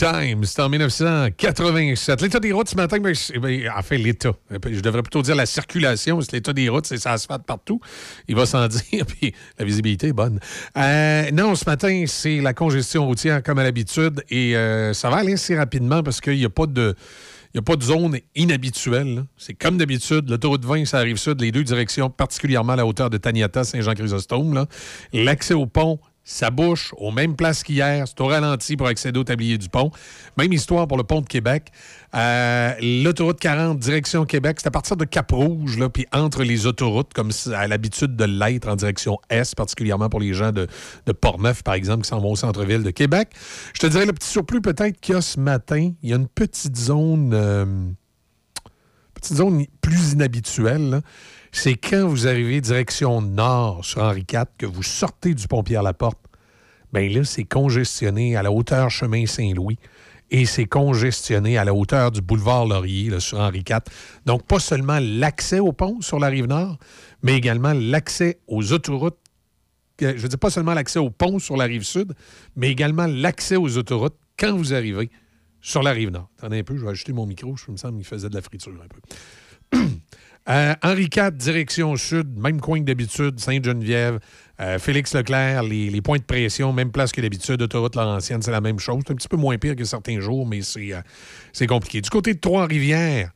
S12: Time.
S3: C'est en 1987. L'état des routes ce matin, ben, ben, en fait, l'état. Je devrais plutôt dire la circulation. C'est l'état des routes, c'est ça asphalte partout. Il va s'en dire, puis la visibilité est bonne. Euh, non, ce matin, c'est la congestion routière comme à l'habitude et euh, ça va aller assez rapidement parce qu'il n'y a pas de. Il a pas de zone inhabituelle. C'est comme d'habitude. L'autoroute 20, ça arrive sud, les deux directions, particulièrement à la hauteur de Taniata, Saint-Jean-Chrysostome. L'accès au pont, ça bouche aux mêmes places qu'hier. C'est au ralenti pour accéder au tablier du pont. Même histoire pour le pont de Québec. Euh, L'autoroute 40, direction Québec, c'est à partir de Cap-Rouge, puis entre les autoroutes, comme à l'habitude de l'être en direction Est, particulièrement pour les gens de, de Portneuf, par exemple, qui s'en vont au centre-ville de Québec. Je te dirais le petit surplus peut-être qu'il y a ce matin. Il y a une petite zone... euh, petite zone plus inhabituelle, là, c'est quand vous arrivez direction nord sur Henri IV, que vous sortez du pont Pierre-Laporte, bien là, c'est congestionné à la hauteur chemin Saint-Louis et c'est congestionné à la hauteur du boulevard Laurier sur Henri IV. Donc, pas seulement l'accès au pont sur la rive nord, mais également l'accès aux autoroutes. Euh, Je veux dire, pas seulement l'accès au pont sur la rive sud, mais également l'accès aux autoroutes quand vous arrivez sur la rive nord. Attendez un peu, je vais ajouter mon micro, je me semble qu'il faisait de la friture un peu. Euh, Henri IV, direction sud, même coin que d'habitude, Sainte-Geneviève, euh, Félix Leclerc, les, points de pression, même place que d'habitude, autoroute Laurentienne, c'est la même chose. C'est un petit peu moins pire que certains jours, mais c'est euh, c'est compliqué. Du côté de Trois-Rivières,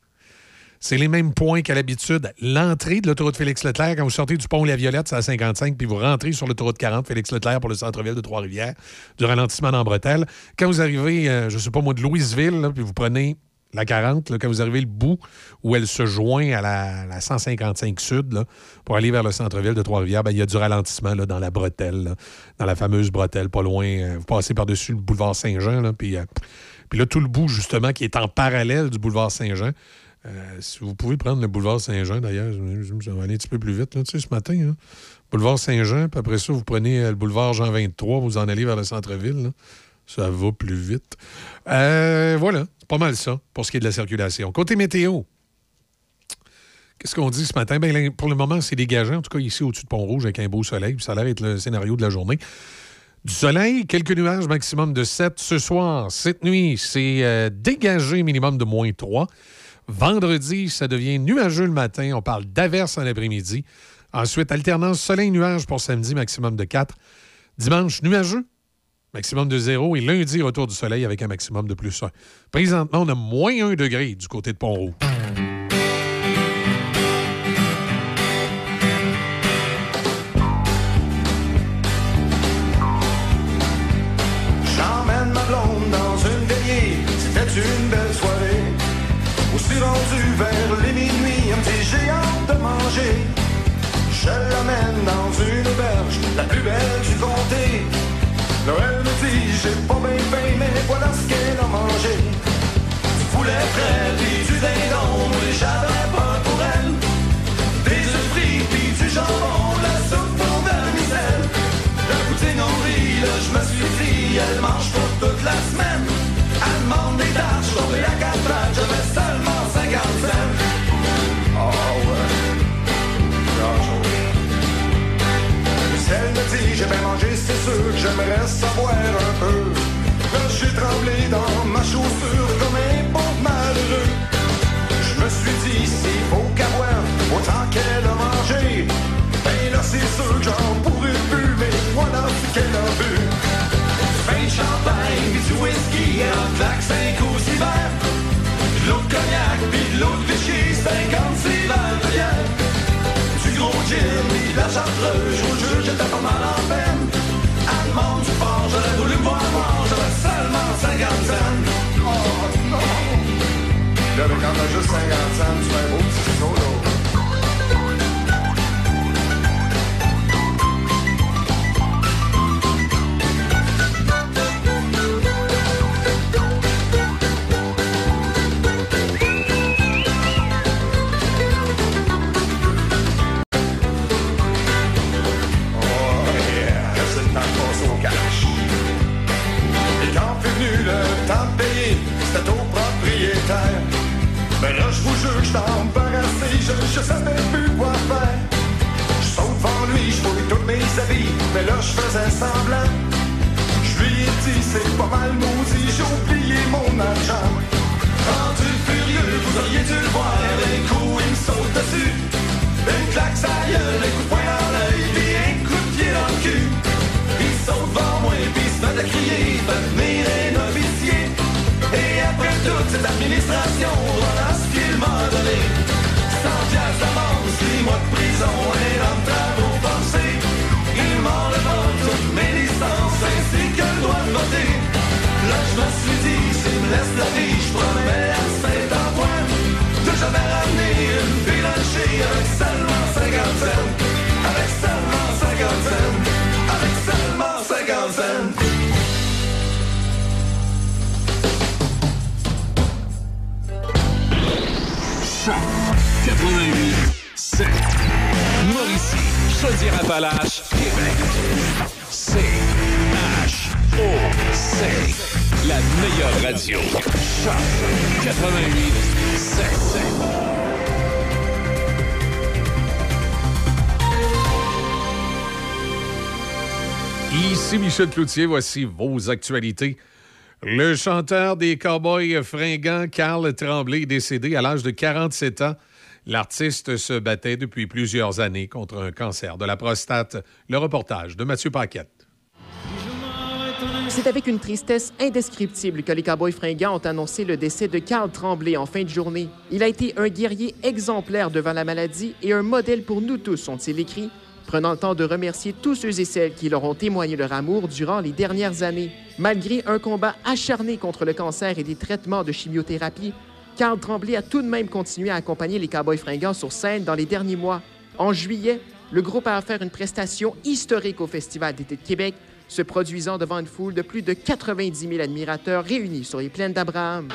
S3: c'est les mêmes points qu'à l'habitude. L'entrée de l'autoroute Félix-Leclerc, quand vous sortez du pont La Violette, c'est à 55, puis vous rentrez sur l'autoroute 40, Félix-Leclerc pour le centre-ville de Trois-Rivières, du ralentissement dans Bretelle. Quand vous arrivez, je sais pas moi, de Louisville, puis vous prenez la 40, là, quand vous arrivez le bout où elle se joint à la, la 155 Sud, pour aller vers le centre-ville de Trois-Rivières, ben, il y a du ralentissement dans la bretelle, dans la fameuse bretelle, pas loin. euh, vous passez par-dessus le boulevard Saint-Jean, euh, puis là, tout le bout, justement, qui est en parallèle du boulevard Saint-Jean. Euh, si vous pouvez prendre le boulevard Saint-Jean, d'ailleurs, je- je- ça va aller un petit peu plus vite, là, tu ce matin. hein. Boulevard Saint-Jean, puis après ça, vous prenez le boulevard Jean 23, vous en allez vers le centre-ville. Ça va plus vite. Euh, voilà, c'est pas mal ça pour ce qui est de la circulation. Côté météo, qu'est-ce qu'on dit ce matin? Ben, pour le moment, c'est dégagé, en tout cas ici au-dessus de Pont-Rouge, avec un beau soleil. puis Ça a l'air d'être le scénario de la journée. Du soleil, quelques nuages, maximum de 7 ce soir. Cette nuit, c'est euh, dégagé, minimum de moins 3. Vendredi, ça devient nuageux le matin. On parle d'averse en après-midi. Ensuite, alternance soleil-nuage pour samedi, maximum de 4. Dimanche, nuageux, maximum de 0. Et lundi, retour du soleil avec un maximum de plus 1. Présentement, on a moins 1 degré du côté de Pont-Rouge.
S12: J'emmène ma blonde dans une veillée, c'était une belle soirée. Aussi rendu vers les minuit, un petit géant de manger. Je l'amène dans une auberge, la plus belle du comté. Noël me dit, j'ai pas bien faim, mais voilà ce qu'elle a mangé. Du poulet frais, puis du dindon, et j'avais pas pour elle. Des œufs frits, puis du jambon, la soupe pour vermicelle. La poutine en riz, là, je me suis elle mange pour toute la semaine. Elle demande des tâches, je tombais à quatre j'avais seulement j'aimerais savoir un peu. J'ai tremblé dans ma chaussure comme un pauvre malheureux. Je me suis dit, s'il faut qu'elle boive autant qu'elle a mangé, ben là, c'est sûr que j'en pourrais plus, mais voilà ce qu'elle a. Du vin de champagne, puis du whisky, en claque 5 ou 6 verres. De l'eau de cognac, puis de Vichy, 56 verres de bière. Du gros gin, puis la chartreuse, je vous jure, j'étais pas mal 55 cents. Oh, non. Là, mais quand t'as juste 50 cents, tu fais beau, c'est
S3: chaud, Cloutier, voici vos actualités. Le chanteur des Cowboys fringants, Carl Tremblay, est décédé à l'âge de 47 ans. L'artiste se battait depuis plusieurs années contre un cancer de la prostate. Le reportage de Mathieu Paquette.
S13: C'est avec une tristesse indescriptible que les Cowboys fringants ont annoncé le décès de Carl Tremblay en fin de journée. Il a été un guerrier exemplaire devant la maladie et un modèle pour nous tous, ont-ils écrit, prenant le temps de remercier tous ceux et celles qui leur ont témoigné leur amour durant les dernières années. Malgré un combat acharné contre le cancer et des traitements de chimiothérapie, Carl Tremblay a tout de même continué à accompagner les Cowboys fringants sur scène dans les derniers mois. En juillet, le groupe a offert une prestation historique au Festival d'été de Québec, se produisant devant une foule de plus de 90 000 admirateurs réunis sur les plaines d'Abraham.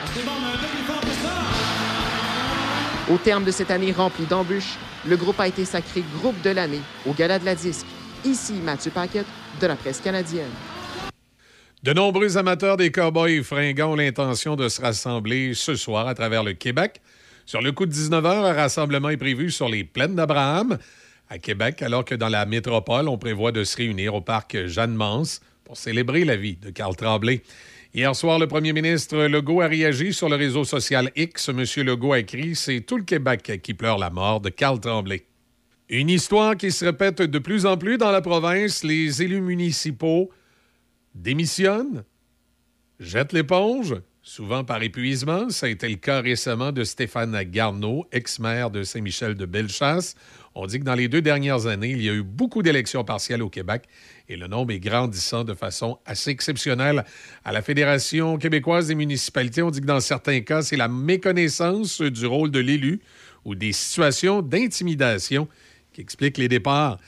S13: Au terme de cette année remplie d'embûches, le groupe a été sacré groupe de l'année au Gala de la Disque. Ici Mathieu Paquette de la presse canadienne.
S3: De nombreux amateurs des Cowboys fringants ont l'intention de se rassembler ce soir à travers le Québec. Sur le coup de 19h, un rassemblement est prévu sur les plaines d'Abraham à Québec, alors que dans la métropole, on prévoit de se réunir au parc Jeanne-Mance pour célébrer la vie de Carl Tremblay. Hier soir, le premier ministre Legault a réagi sur le réseau social X. Monsieur Legault a écrit C'est tout le Québec qui pleure la mort de Carl Tremblay. Une histoire qui se répète de plus en plus dans la province. Les élus municipaux démissionnent, jettent l'éponge, souvent par épuisement. Ça a été le cas récemment de Stéphane Garneau, ex-maire de Saint-Michel de Bellechasse. On dit que dans les deux dernières années, il y a eu beaucoup d'élections partielles au Québec et le nombre est grandissant de façon assez exceptionnelle. À la Fédération québécoise des municipalités, on dit que dans certains cas, c'est la méconnaissance du rôle de l'élu ou des situations d'intimidation qui expliquent les départs.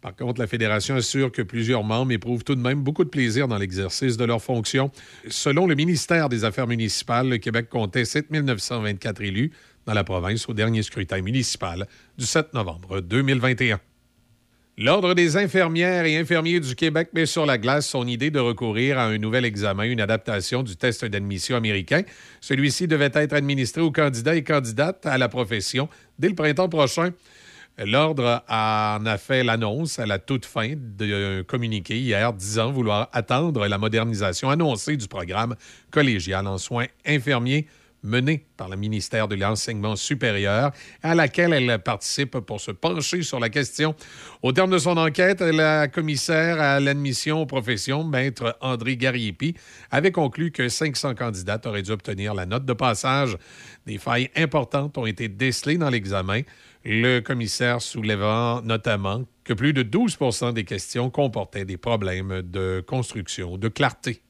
S3: Par contre, la Fédération assure que plusieurs membres éprouvent tout de même beaucoup de plaisir dans l'exercice de leurs fonctions. Selon le ministère des Affaires municipales, le Québec comptait 7 924 élus dans la province au dernier scrutin municipal du 7 novembre 2021. L'Ordre des infirmières et infirmiers du Québec met sur la glace son idée de recourir à un nouvel examen, une adaptation du test d'admission américain. Celui-ci devait être administré aux candidats et candidates à la profession dès le printemps prochain. L'Ordre en a fait l'annonce à la toute fin d'un communiqué hier disant vouloir attendre la modernisation annoncée du programme collégial en soins infirmiers menée par le ministère de l'Enseignement supérieur, à laquelle elle participe pour se pencher sur la question. Au terme de son enquête, la commissaire à l'admission aux professions, maître André Gariepi, avait conclu que 500 candidats auraient dû obtenir la note de passage. Des failles importantes ont été décelées dans l'examen, le commissaire soulevant notamment que plus de 12 des questions comportaient des problèmes de construction, de clarté.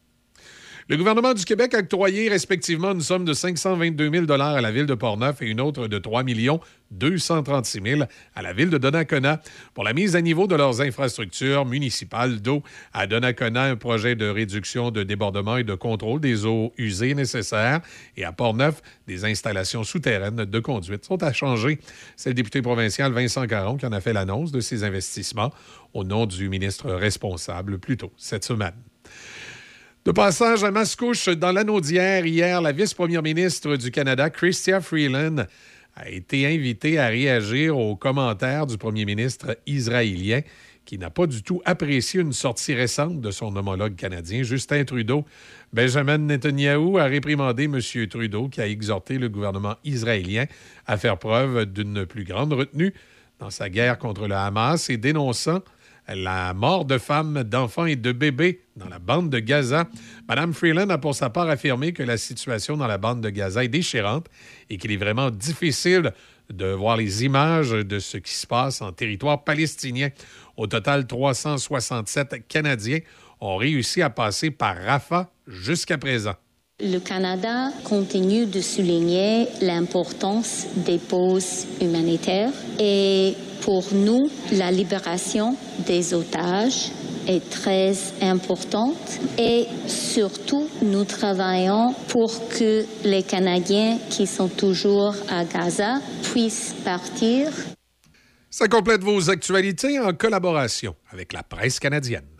S3: Le gouvernement du Québec a octroyé respectivement une somme de 522 000 à la ville de Portneuf et une autre de 3 236 000 à la ville de Donnacona pour la mise à niveau de leurs infrastructures municipales d'eau. À Donnacona, un projet de réduction de débordement et de contrôle des eaux usées nécessaires. Et à Portneuf, des installations souterraines de conduite sont à changer. C'est le député provincial Vincent Caron qui en a fait l'annonce de ces investissements au nom du ministre responsable plus tôt cette semaine. De passage à Mascouche, dans l'anneau d'hier, hier, la vice-première ministre du Canada, Chrystia Freeland, a été invitée à réagir aux commentaires du premier ministre israélien qui n'a pas du tout apprécié une sortie récente de son homologue canadien, Justin Trudeau. Benjamin Netanyahu a réprimandé M. Trudeau qui a exhorté le gouvernement israélien à faire preuve d'une plus grande retenue dans sa guerre contre le Hamas et dénonçant la mort de femmes, d'enfants et de bébés dans la bande de Gaza. Mme Freeland a pour sa part affirmé que la situation dans la bande de Gaza est déchirante et qu'il est vraiment difficile de voir les images de ce qui se passe en territoire palestinien. Au total, 367 Canadiens ont réussi à passer par Rafah jusqu'à présent.
S14: Le Canada continue de souligner l'importance des pauses humanitaires et pour nous, la libération des otages est très importante et surtout, nous travaillons pour que les Canadiens qui sont toujours à Gaza puissent partir.
S3: Ça complète vos actualités en collaboration avec la presse canadienne.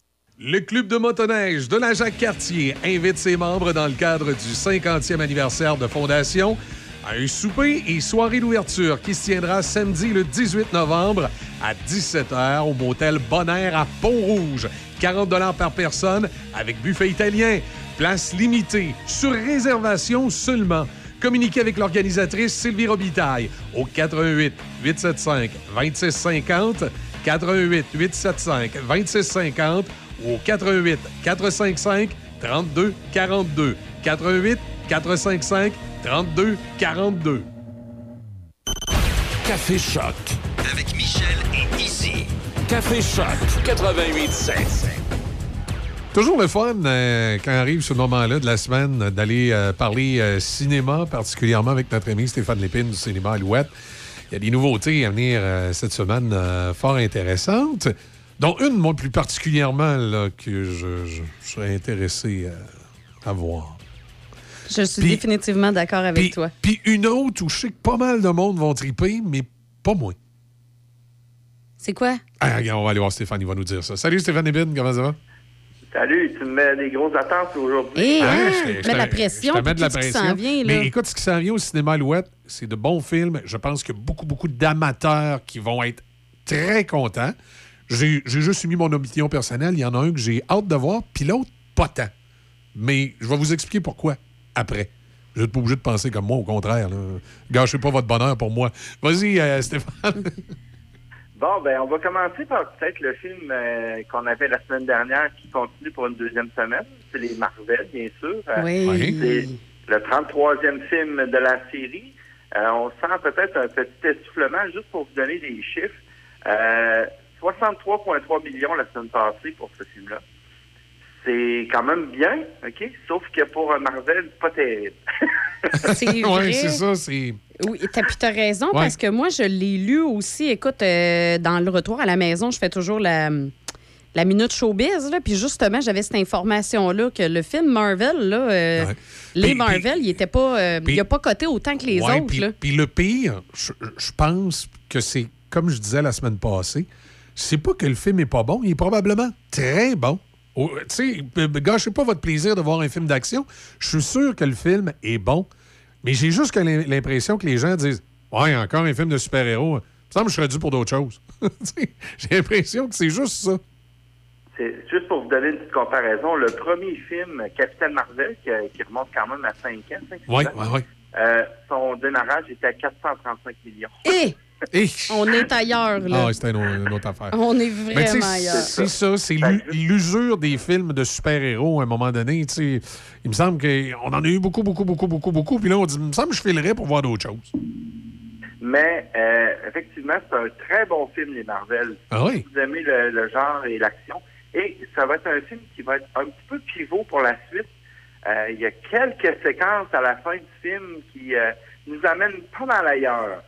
S3: Le Club de motoneige de la Jacques-Cartier invite ses membres dans le cadre du 50e anniversaire de fondation
S16: Un souper et soirée d'ouverture qui se tiendra samedi le 18 novembre à 17h au motel Bonaire à Pont-Rouge. 40 par personne avec buffet italien. Place limitée, sur réservation seulement. Communiquez avec l'organisatrice Sylvie Robitaille au 88 875 2650, 88 875 2650 ou au 88 455 32 42, 88 455 32 42.
S24: Café Choc.
S19: Avec Michel et Izzy.
S24: Café Choc 88.7.
S3: Toujours le fun euh, quand arrive ce moment-là de la semaine d'aller euh, parler euh, cinéma, particulièrement avec notre ami Stéphane Lépine du cinéma Alouette. Il y a des nouveautés à venir euh, cette semaine euh, fort intéressantes, dont une, moi, plus particulièrement, là, que je, je- je serais intéressé à voir.
S4: Je suis définitivement d'accord avec toi.
S3: puis une autre où je sais que pas mal de monde vont triper, mais pas moi.
S4: C'est quoi?
S3: Ah, regarde, on va aller voir Stéphane, il va nous dire ça. Salut Stéphane Lépine, comment ça va?
S25: Salut, tu me mets des grosses attentes aujourd'hui.
S4: Eh,
S3: Ouais,
S4: hein,
S3: je te-
S4: mets
S3: je
S4: de la pression
S3: je mets de la pression.
S4: s'en vient, là?
S3: Mais écoute, ce qui s'en vient au cinéma Alouette, c'est de bons films. Je pense qu'il y a beaucoup, beaucoup d'amateurs qui vont être très contents. J'ai j'ai juste mis mon opinion personnelle. Il y en a un que j'ai hâte de voir, puis l'autre, pas tant. Mais je vais vous expliquer pourquoi après. Vous n'êtes pas obligé de penser comme moi, au contraire. Là. Gâchez pas votre bonheur pour moi. Vas-y, euh, Stéphane.
S25: Bon, ben, on va commencer par peut-être le film euh, qu'on avait la semaine dernière qui continue pour une deuxième semaine. C'est les Marvel, bien sûr. Euh,
S4: Oui.
S25: C'est le 33e film de la série. Euh, on sent peut-être un petit essoufflement, juste pour vous donner des chiffres. Euh, 63,3 millions la semaine passée pour ce film-là. C'est quand même bien, OK? Sauf que pour un Marvel, pas terrible.
S4: C'est vrai.
S3: Oui, c'est ça. C'est.
S4: Oui, t'as, puis t'as raison,
S3: Ouais.
S4: parce que moi, je l'ai lu aussi. Écoute, euh, dans le retour à la maison, je fais toujours la, la minute showbiz, là, puis justement, j'avais cette information-là que le film Marvel, là, euh, les
S3: Puis-
S4: Marvel, il était pas, euh,
S3: puis-
S4: il a pas coté autant que les
S3: Ouais,
S4: autres.
S3: puis-
S4: là.
S3: Puis le pire, je, je pense que c'est, comme je disais la semaine passée, c'est pas que le film est pas bon, il est probablement très bon. Oh, Tu sais, b- b- gâchez pas votre plaisir de voir un film d'action. Je suis sûr que le film est bon, mais j'ai juste l'impression que les gens disent Ouais, encore un film de super-héros. Il me semble que je serais dû pour d'autres choses. J'ai l'impression que c'est juste ça.
S25: C'est juste pour vous donner une petite comparaison, le premier film, Capitaine Marvel, qui, qui remonte quand même à 5 ans, 5
S3: Oui,
S25: ans,
S3: oui, oui.
S25: euh, son démarrage était à 435 millions.
S4: Et
S3: Et...
S4: on est ailleurs, là.
S3: Ah, c'était une, une autre affaire.
S4: On est vraiment ailleurs.
S3: C'est ça, c'est l'u- l'usure des films de super-héros à un moment donné. tu sais. Il me semble qu'on en a eu beaucoup, beaucoup, beaucoup, beaucoup, beaucoup. Puis là, on dit, il me semble que je filerais pour voir d'autres choses.
S25: Mais euh, effectivement, c'est un très bon film, les Marvel.
S3: Ah oui?
S25: Vous aimez le, le genre et l'action. Et ça va être un film qui va être un petit peu pivot pour la suite. Euh, Il y a quelques séquences à la fin du film qui euh, nous amènent pas mal ailleurs.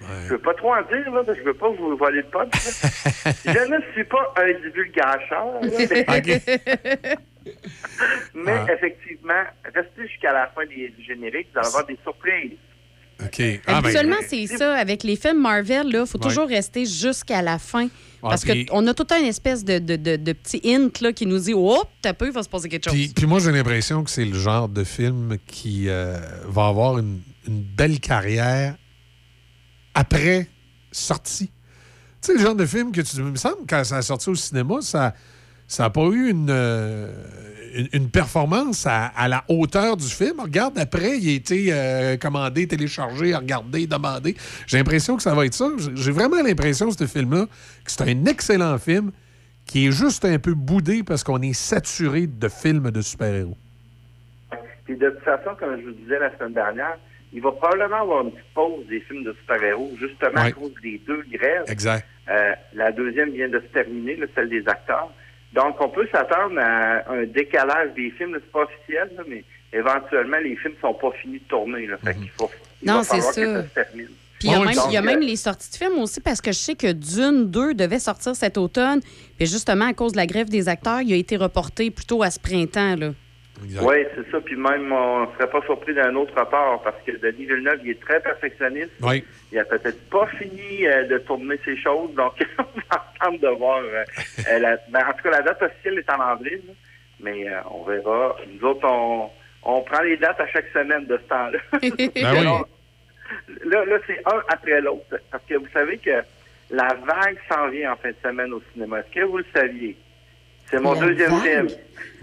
S25: Je veux pas trop en dire, là, parce que je veux pas vous voler le punch. là. je ne suis pas un divulgateur. mais- Mais
S3: Ah.
S25: effectivement, restez jusqu'à la fin des, du générique, vous allez avoir des surprises.
S3: OK. Ah, ben,
S4: Habituellement, c'est ça. Avec les films Marvel, il faut
S3: Ouais.
S4: toujours rester jusqu'à la fin.
S3: Ah,
S4: parce
S3: puis-
S4: qu'on a tout un espèce de, de, de, de petit hint là, qui nous dit Oh, t'as peu, il va se passer quelque chose.
S3: Puis, puis moi, j'ai l'impression que c'est le genre de film qui euh, va avoir une, une belle carrière après sortie. Tu sais, le genre de film que tu. Me semble quand ça a sorti au cinéma, ça n'a pas eu une, euh, une, performance à, la hauteur du film. Regarde, après, il a été euh, commandé, téléchargé, regardé, demandé. J'ai l'impression que ça va être ça. J'ai- J'ai vraiment l'impression, ce film-là, que c'est un excellent film qui est juste un peu boudé parce qu'on est saturé de films de super-héros.
S25: Puis de toute façon, comme je vous disais la semaine dernière, il va probablement avoir une petite pause des films de super-héros, justement à cause des deux grèves.
S3: Exact.
S25: Euh, la deuxième vient de se terminer, là, celle des acteurs. Donc, on peut s'attendre à un décalage des films. C'est pas officiel, là, mais éventuellement, les films sont pas finis de tourner. Là, fait qu'il faut, il
S4: Non, c'est
S25: falloir
S4: ça.
S25: que ça se termine.
S4: Puis il y a,
S25: Donc,
S4: même, il y a
S25: euh,
S4: même les sorties de films aussi, parce que je sais que Dune 2 devait sortir cet automne. Puis justement, à cause de la grève des acteurs, il a été reporté plutôt à ce printemps. Là.
S25: Oui, c'est ça. Puis même, on ne serait pas surpris d'un autre report parce que Denis Villeneuve, il est très perfectionniste.
S3: Oui.
S25: Il a peut-être pas fini euh, de tourner ses choses. Donc, on va attendre de voir. euh, euh, la- ben, en tout cas, la date officielle est en avril. là. Mais euh, on verra. Nous autres, on, on prend les dates à chaque semaine de ce temps-là.
S3: Ben oui.
S25: là, là c'est un après l'autre. Parce que vous savez que la vague s'en vient en fin de semaine au cinéma. Est-ce que vous le saviez? C'est mon
S4: La
S25: deuxième
S4: vague?
S25: film.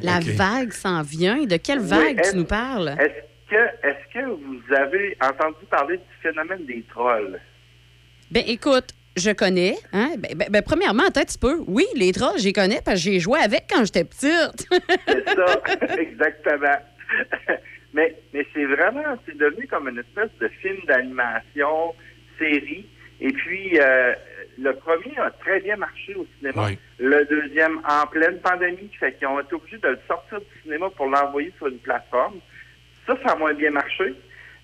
S4: La vague s'en vient. De quelle
S25: Oui,
S4: vague tu nous parles?
S25: Est-ce que, est-ce que vous avez entendu parler du phénomène des trolls?
S4: Ben écoute, je connais. Hein? Ben, ben- ben, premièrement, un petit peu. Oui, les trolls, j'y connais parce que j'ai joué avec quand j'étais petite.
S25: C'est ça, exactement. mais mais c'est vraiment, c'est devenu comme une espèce de film d'animation, série. Et puis, euh, le premier a très bien marché au cinéma.
S3: Oui.
S25: Le deuxième, en pleine pandémie, fait qu'ils ont été obligés de le sortir du cinéma pour l'envoyer sur une plateforme. Ça, ça a moins bien marché.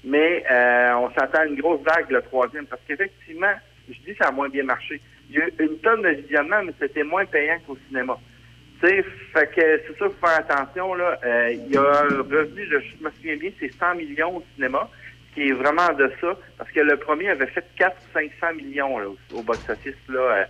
S25: Mais euh, on s'attend à une grosse vague, le troisième, parce qu'effectivement, je dis que ça a moins bien marché. Il y a eu une tonne de visionnement, mais c'était moins payant qu'au cinéma. Tu sais, fait que c'est ça, faut faire attention, là. Euh, il y a un revenu, je, je me souviens bien, c'est 100 millions au cinéma, qui est vraiment de ça, parce que le premier avait fait 400 500 millions, là, au, au box-office, là, euh,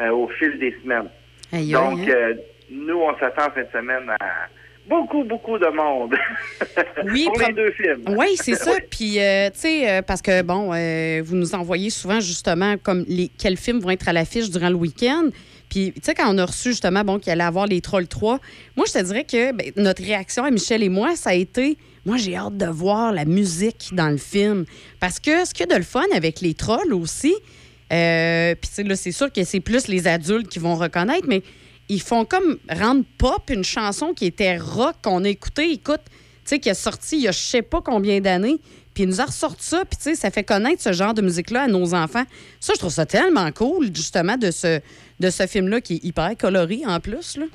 S25: euh, au fil des semaines.
S4: Aïe,
S25: Donc,
S4: hein?
S25: euh, nous, on s'attend en fin de semaine à beaucoup, beaucoup de monde.
S4: Oui,
S25: Pour les deux films.
S4: Oui, c'est ça. Puis, euh, tu sais, euh, parce que, bon, euh, vous nous envoyez souvent, justement, comme les, quels films vont être à l'affiche durant le week-end. Puis, tu sais, quand on a reçu, justement, bon, qu'il allait avoir les Trolls 3, moi, je te dirais que ben, notre réaction à Michel et moi, ça a été, moi, j'ai hâte de voir la musique dans le film. Parce que ce qu'il y a de le fun avec les Trolls aussi, euh, puis, là, c'est sûr que c'est plus les adultes qui vont reconnaître, mais ils font comme rendre pop une chanson qui était rock qu'on a écouté, écoute, tu sais, qui est sorti il y a je sais pas combien d'années, puis il nous a ressorti ça, puis tu sais, ça fait connaître ce genre de musique-là à nos enfants. Ça, je trouve ça tellement cool, justement, de ce, de ce film-là qui est hyper coloré en plus, là.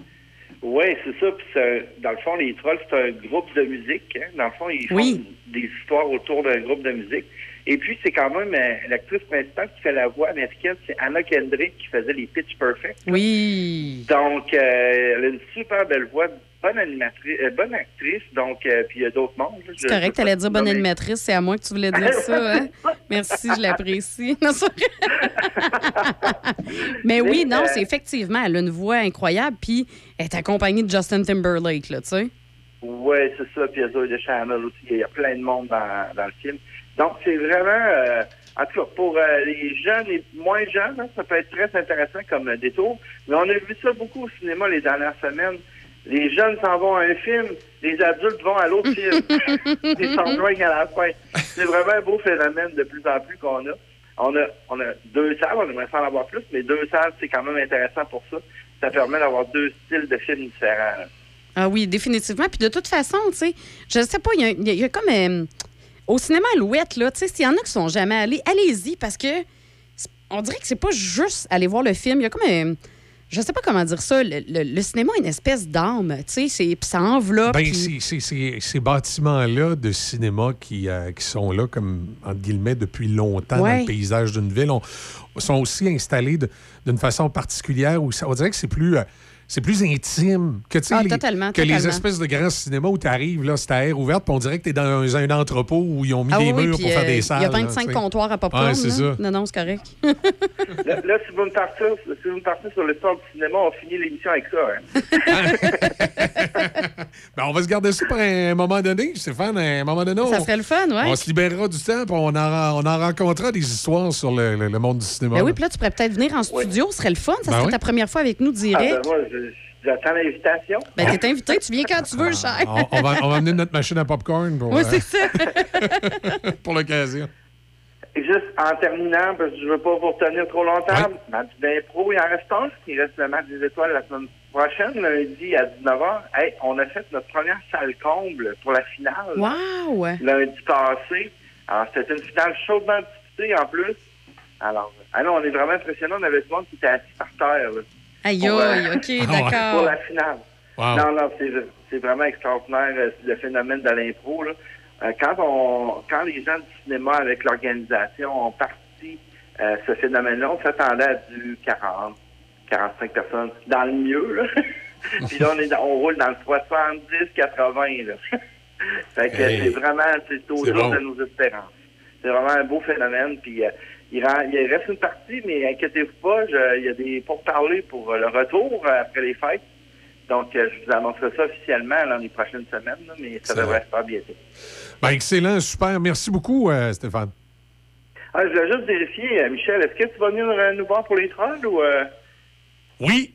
S25: Oui, c'est ça. Puis c'est un- dans le fond, les trolls, c'est un groupe de musique. hein. Dans le fond, ils font des histoires autour d'un groupe de musique. Et puis, c'est quand même euh, l'actrice principale qui fait la voix américaine, c'est Anna Kendrick qui faisait les Pitch Perfect.
S4: Oui.
S25: Donc, euh, elle a une super belle voix, bonne animatrice, euh, bonne actrice. Donc, euh, puis il y a d'autres mondes.
S4: C'est correct, t'allais dire bonne animatrice, c'est à moi que tu voulais dire ça, hein? Merci, je l'apprécie. Mais oui, non,
S25: euh,
S4: c'est effectivement, elle a une voix incroyable, puis elle est accompagnée de Justin Timberlake, là, tu sais.
S25: Oui, c'est ça. Puis il y a de Chanel aussi. Il y a plein de monde dans, dans le film. Donc, c'est vraiment... euh, en tout cas, pour euh, les jeunes et moins jeunes, hein, ça peut être très intéressant comme détour. Mais on a vu ça beaucoup au cinéma les dernières semaines. Les jeunes s'en vont à un film, les adultes vont à l'autre film. Ils s'en à la fin. C'est vraiment un beau phénomène de plus en plus qu'on a. On a, on a deux salles, on aimerait s'en avoir plus, mais deux salles, c'est quand même intéressant pour ça. Ça permet d'avoir deux styles de films différents.
S4: Ah oui, définitivement. Puis de toute façon, tu sais, je sais pas, il y a- comme. euh, au cinéma Alouette, là, tu sais, s'il y en a qui sont jamais allés, allez-y parce que on dirait que c'est pas juste aller voir le film. Il y a comme. euh, je sais pas comment dire ça. Le, le- le cinéma a une espèce d'âme, tu sais, ça enveloppe.
S3: Ben, c'est- ces bâtiments-là de cinéma qui, euh, qui sont là, comme, entre guillemets, depuis longtemps dans le paysage d'une ville, on- sont aussi installés d'une façon particulière où ça, on dirait que c'est plus. euh, c'est plus intime que,
S4: Ah,
S3: les,
S4: totalement,
S3: que les espèces de grands cinémas où tu arrives, là, c'est à air ouverte, puis on dirait que tu es dans un, un entrepôt où ils ont mis
S4: Ah
S3: des
S4: oui,
S3: murs pour faire
S4: euh,
S3: des salles.
S4: Il y a
S3: là,
S4: 25
S3: tu sais.
S4: comptoirs à popcorn.
S3: Ouais, c'est ça.
S4: Non, non, c'est correct.
S25: Là, là, si vous me partez, si vous me partez sur l'histoire du cinéma, on finit l'émission avec ça. hein.
S3: Ben, on va se garder ça pour un moment donné, Stéphane. Un moment donné,
S4: Ça serait le fun, ouais.
S3: On se libérera du temps, puis on en, on en rencontrera des histoires sur le, le- le monde du cinéma.
S4: Ben oui, puis là, tu pourrais peut-être venir en studio, ce serait le fun. Ça
S3: Ben
S4: serait
S3: oui.
S4: ta première fois avec nous
S25: Ah,
S4: direct.
S25: ben, moi, je- j'attends l'invitation.
S4: Ben, t'es invité, tu viens quand tu veux, cher.
S3: on, on va, on va amener notre machine à popcorn pour,
S4: Oui,
S3: euh,
S4: c'est ça.
S3: pour l'occasion.
S25: Et juste en terminant, parce que je ne veux pas vous retenir trop longtemps, match d'impro, il en reste un. Il reste le match des étoiles la semaine prochaine, lundi à 19h. Hey, on a fait notre première salle comble pour la finale.
S4: Wow!
S25: Lundi passé. Alors, c'était une finale chaudement disputée en plus. Alors, alors, on est vraiment impressionnant. On avait du monde qui était assis par terre. là.
S4: Aïe,
S25: Pour, euh,
S4: aïe, OK,
S25: Pour
S4: d'accord.
S25: la finale.
S3: Wow.
S25: Non, non, c'est, c'est vraiment extraordinaire euh, le phénomène de l'impro. Euh, quand, on, quand les gens du cinéma avec l'organisation ont parti euh, ce phénomène-là, on s'attendait à du 40, 45 personnes, dans le mieux. Là. Puis là, on, est dans- on roule dans le 70, 80. Là. fait que
S3: Hey.
S25: c'est vraiment, c'est au jour
S3: bon.
S25: de nos espérances. C'est vraiment un beau phénomène. Puis euh, il, rend- il reste une partie, mais inquiétez-vous pas, je- il y a des pourparlers pour euh, le retour euh, après les fêtes. Donc, je vous annoncerai ça officiellement dans les prochaines semaines, là, mais ça devrait
S3: vrai.
S25: se faire bientôt.
S3: Ben, excellent, super. Merci beaucoup, euh, Stéphane.
S25: Ah, je voulais juste vérifier, Michel, est-ce que tu vas venir nous voir pour les trolls ou... euh,
S3: Oui.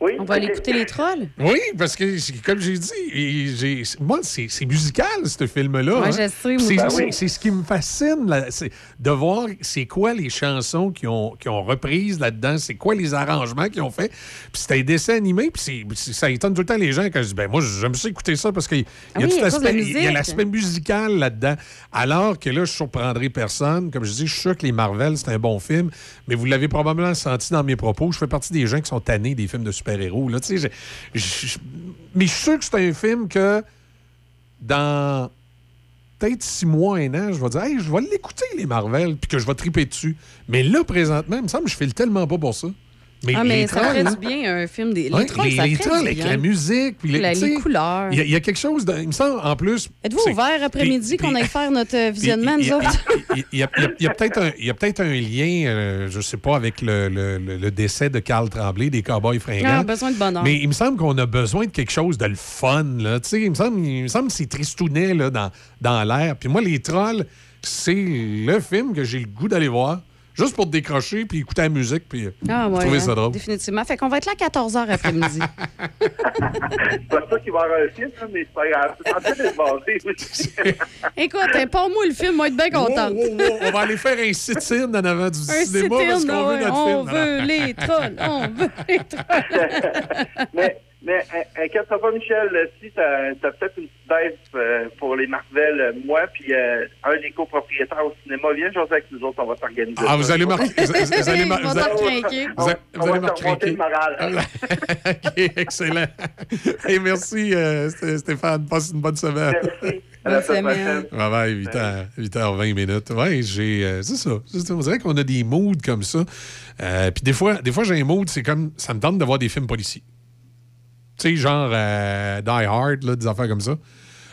S25: Oui?
S4: On va aller écouter les trolls?
S3: Oui, parce que, comme j'ai dit, moi, c'est musical, ce film-là.
S4: Ouais,
S3: hein.
S4: je moi
S3: C'est- c'est- C'est ce qui me fascine, là, c'est de voir c'est quoi les chansons qui ont, qui ont reprises là-dedans, c'est quoi les arrangements qu'ils ont fait. Puis c'est un dessin animé, puis ça étonne tout le temps les gens quand je dis, ben moi, j'aime ça écouter ça parce qu'il y
S4: Ah
S3: a
S4: oui,
S3: tout
S4: la
S3: l'aspect il y a
S4: musique.
S3: l'aspect musical là-dedans. Alors que là, je surprendrai personne. Comme je dis, je suis sûr que les Marvel, c'est un bon film, mais vous l'avez probablement senti dans mes propos. Je fais partie des gens qui sont tannés des films de super-héros. là. Mais je suis sûr que c'est un film que dans peut-être six mois, un an, je vais dire, hey, je vais l'écouter, les Marvel, puis que je vais triper dessus. Mais là, présentement, il me semble que je file tellement pas pour ça. Mais,
S4: ah, mais
S3: les
S4: ça
S3: trolls,
S4: ferait
S3: hein?
S4: du bien, un film des.
S3: Ouais,
S4: trolls,
S3: les,
S4: ça
S3: les trolls avec
S4: bien.
S3: la musique. puis les,
S4: La- couleurs.
S3: Il y, a- il y a quelque chose, de, il me semble, en plus.
S4: Êtes-vous ouvert après-midi qu'on aille faire notre euh, visionnement,
S3: il y
S4: nous
S3: a-
S4: autres?
S3: il y a, peut-être un, lien, euh, je sais pas, avec le, le- le- le décès de Carl Tremblay, des Cowboys fringants.
S4: Ah, besoin de bonheur.
S3: Mais il me semble qu'on a besoin de quelque chose de le fun. Là. Tu sais, Il me semble, il me semble que c'est tristounet là, dans, dans l'air. Puis moi, Les Trolls, c'est le film que j'ai le goût d'aller voir. Juste pour décrocher, puis écouter la musique, puis
S4: Ah, ouais,
S3: trouver
S4: hein,
S3: ça drôle.
S4: Définitivement. Fait qu'on va être là à 14h après-midi.
S25: C'est pas ça qu'il va y avoir un film, mais c'est pas grave. En train aussi.
S4: Écoute, hein, pas moi le film, moi être bien contente.
S3: Wow, wow, wow, On va aller faire un sit-in en avant du
S4: Un
S3: cinéma parce qu'on veut
S4: ouais,
S3: notre
S4: on
S3: film.
S4: veut les trolls, on veut les trolls.
S25: mais mais euh, inquiète-toi pas, Michel, euh, si t'as as, peut-être une petite baisse euh, pour les Marvel, euh, moi, puis euh, un des copropriétaires au cinéma, viens jaser avec nous autres, on va s'organiser.
S3: Ah,
S25: ça.
S3: vous allez marquer. Vous, vous- vous allez mar-
S25: Ils
S3: vous vous vous allez
S25: va moral.
S3: OK, excellent. Et merci, euh, Sté- Stéphane. Passe une bonne semaine.
S25: Merci. À la semaine.
S3: Bye bye, 8 h 8h20 minutes. Ouais, j'ai. euh, c'est ça. C'est ça. On dirait qu'on a des moods comme ça. Euh, Puis des fois, des fois j'ai un mood, c'est comme. Ça me tente de voir des films policiers. Tu sais, genre euh, Die Hard, là, des affaires comme ça.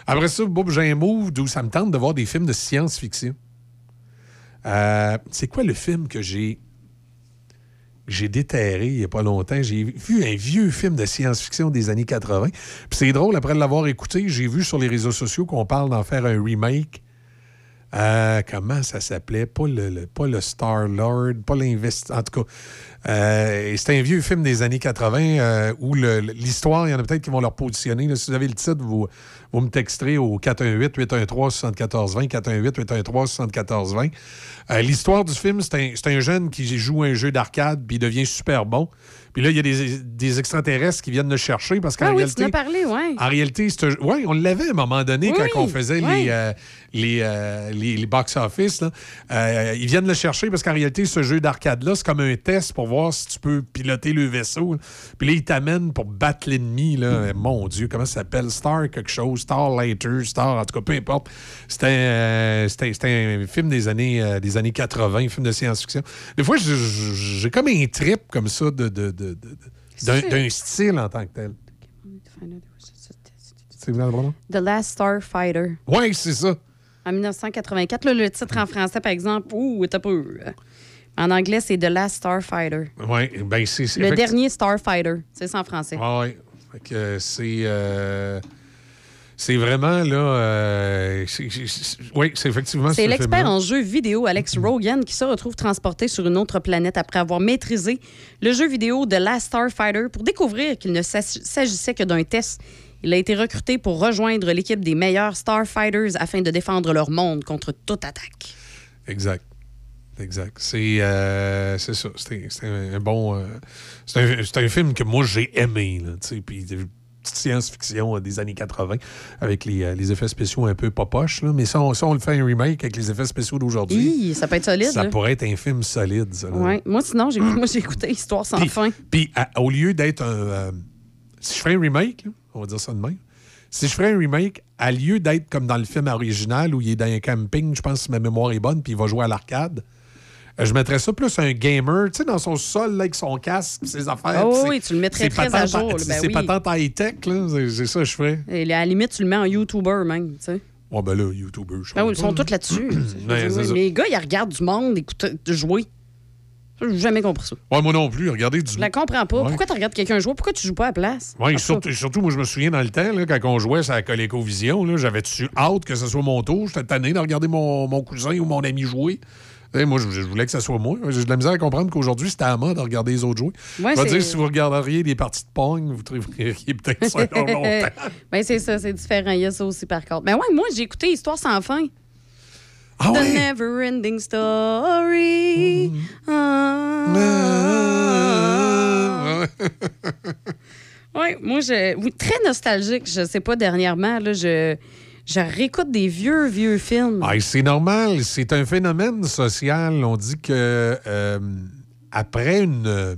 S3: Après ça, boum, j'ai un mood où ça me tente de voir des films de science-fiction. Euh, c'est quoi le film que j'ai j'ai déterré il n'y a pas longtemps? J'ai vu un vieux film de science-fiction des années 80. Puis c'est drôle, après l'avoir écouté, j'ai vu sur les réseaux sociaux qu'on parle d'en faire un remake. Euh, comment ça s'appelait? Pas le, le- pas le Star-Lord, pas l'invest... En tout cas, euh, c'était un vieux film des années 80 euh, où l'histoire, il y en a peut-être qui vont leur positionner. si vous avez le titre, vous, vous me texterez au 418-813-7420, 418-813-7420. Euh, l'histoire du film, c'est un, c'est un jeune qui joue un jeu d'arcade puis devient super bon. Puis là, il y a des, des extraterrestres qui viennent le chercher parce qu'en
S4: Ah oui, tu
S3: réalité...
S4: en as parlé, ouais.
S3: En réalité, oui, on l'avait à un moment donné
S4: Oui,
S3: quand on faisait
S4: oui.
S3: les, euh, les, euh, les, les box-office. Euh, ils viennent le chercher parce qu'en réalité, ce jeu d'arcade-là, c'est comme un test pour voir si tu peux piloter le vaisseau. Puis là, ils t'amènent pour battre l'ennemi. là. Mon Dieu, comment ça s'appelle? Star quelque chose, Star Later, Star, en tout cas, peu importe. C'était c'était- un film des années, des années 80, un film de science-fiction. Des fois, j'ai- j'ai comme un trip comme ça de, de- de- de- de- d'un d'un style en tant que tel. C'est bien, pardon?
S4: The Last Starfighter.
S3: Oui, c'est ça.
S4: En 1984, là, le titre en français, par exemple, ouh, t'as peu. En anglais, c'est The Last Starfighter.
S3: Oui, ben c'est. c'est
S4: Le dernier Starfighter. C'est ça en français.
S3: Fait que euh, c'est. euh, c'est vraiment, là. euh, c'est- c'est- c'est- oui, c'est effectivement
S4: C'est
S3: ce
S4: l'expert en jeux vidéo Alex Rogan qui se retrouve transporté sur une autre planète après avoir maîtrisé le jeu vidéo de Last Starfighter pour découvrir qu'il ne s'ag- s'agissait que d'un test. Il a été recruté pour rejoindre l'équipe des meilleurs Starfighters afin de défendre leur monde contre toute attaque.
S3: Exact. Exact. C'est euh, c'est ça. C'était c'était un, un bon. euh, c'est un, c'est un film que moi, j'ai aimé. Là, puis science-fiction euh, des années 80 avec les, euh, les effets spéciaux un peu popoches. Là, mais ça on, le fait un remake avec les effets spéciaux d'aujourd'hui.
S4: Ça peut être solide.
S3: Ça
S4: là.
S3: pourrait être un film solide, ça.
S4: Ouais. Moi, sinon, j'ai moi, j'ai écouté Histoire sans fin.
S3: Puis, au lieu d'être un. euh, si je ferais un remake, là, on va dire ça de même. Si je ferais un remake, à lieu d'être comme dans le film original où il est dans un camping, je pense que ma mémoire est bonne, puis il va jouer à l'arcade, je mettrais ça plus un gamer, tu sais, dans son sol, là, avec son casque, ses affaires.
S4: Ah
S3: puis
S4: oui, tu le mettrais très à jour, là, ben oui.
S3: patentes high-tech, là, c'est- c'est ça que je ferais.
S4: Et à la limite, tu le mets en YouTuber même, tu sais.
S3: Bon, ben là, YouTuber, je
S4: Ben ils sont tous là-dessus.
S3: Ouais, c'est
S4: mais les gars, ils regardent du monde écoute, jouer. Ça, J'ai jamais compris ça.
S3: Ouais, moi non plus, regardez du.
S4: Je la comprends pas.
S3: Ouais.
S4: Pourquoi tu regardes quelqu'un jouer? Pourquoi tu joues pas à la place?
S3: Oui,
S4: tout
S3: surtout, surtout, moi, je me souviens dans le temps, là, quand on jouait la ColecoVision, j'avais-tu hâte que ce soit mon tour? J'étais tanné de regarder mon, mon cousin ou mon ami jouer. Moi, je, je voulais que ça soit moi. J'ai de la misère à comprendre qu'aujourd'hui, c'était à mode de regarder les autres jouer.
S4: Ouais,
S3: je vais dire, si vous regarderiez des parties de Pong, vous trouveriez peut-être ça long- longtemps.
S4: ben, c'est ça, c'est différent. Il y a ça aussi, par contre. Mais ouais, moi, j'ai écouté Histoire sans fin.
S3: Ah
S4: The
S3: ouais?
S4: Never Ending Story.
S3: Mm.
S4: Ah. Ouais, moi, je, oui, très nostalgique. Je sais pas, dernièrement, là, je, je réécoute des vieux, vieux films.
S3: Ah, c'est normal. C'est un phénomène social. On dit que euh, après une,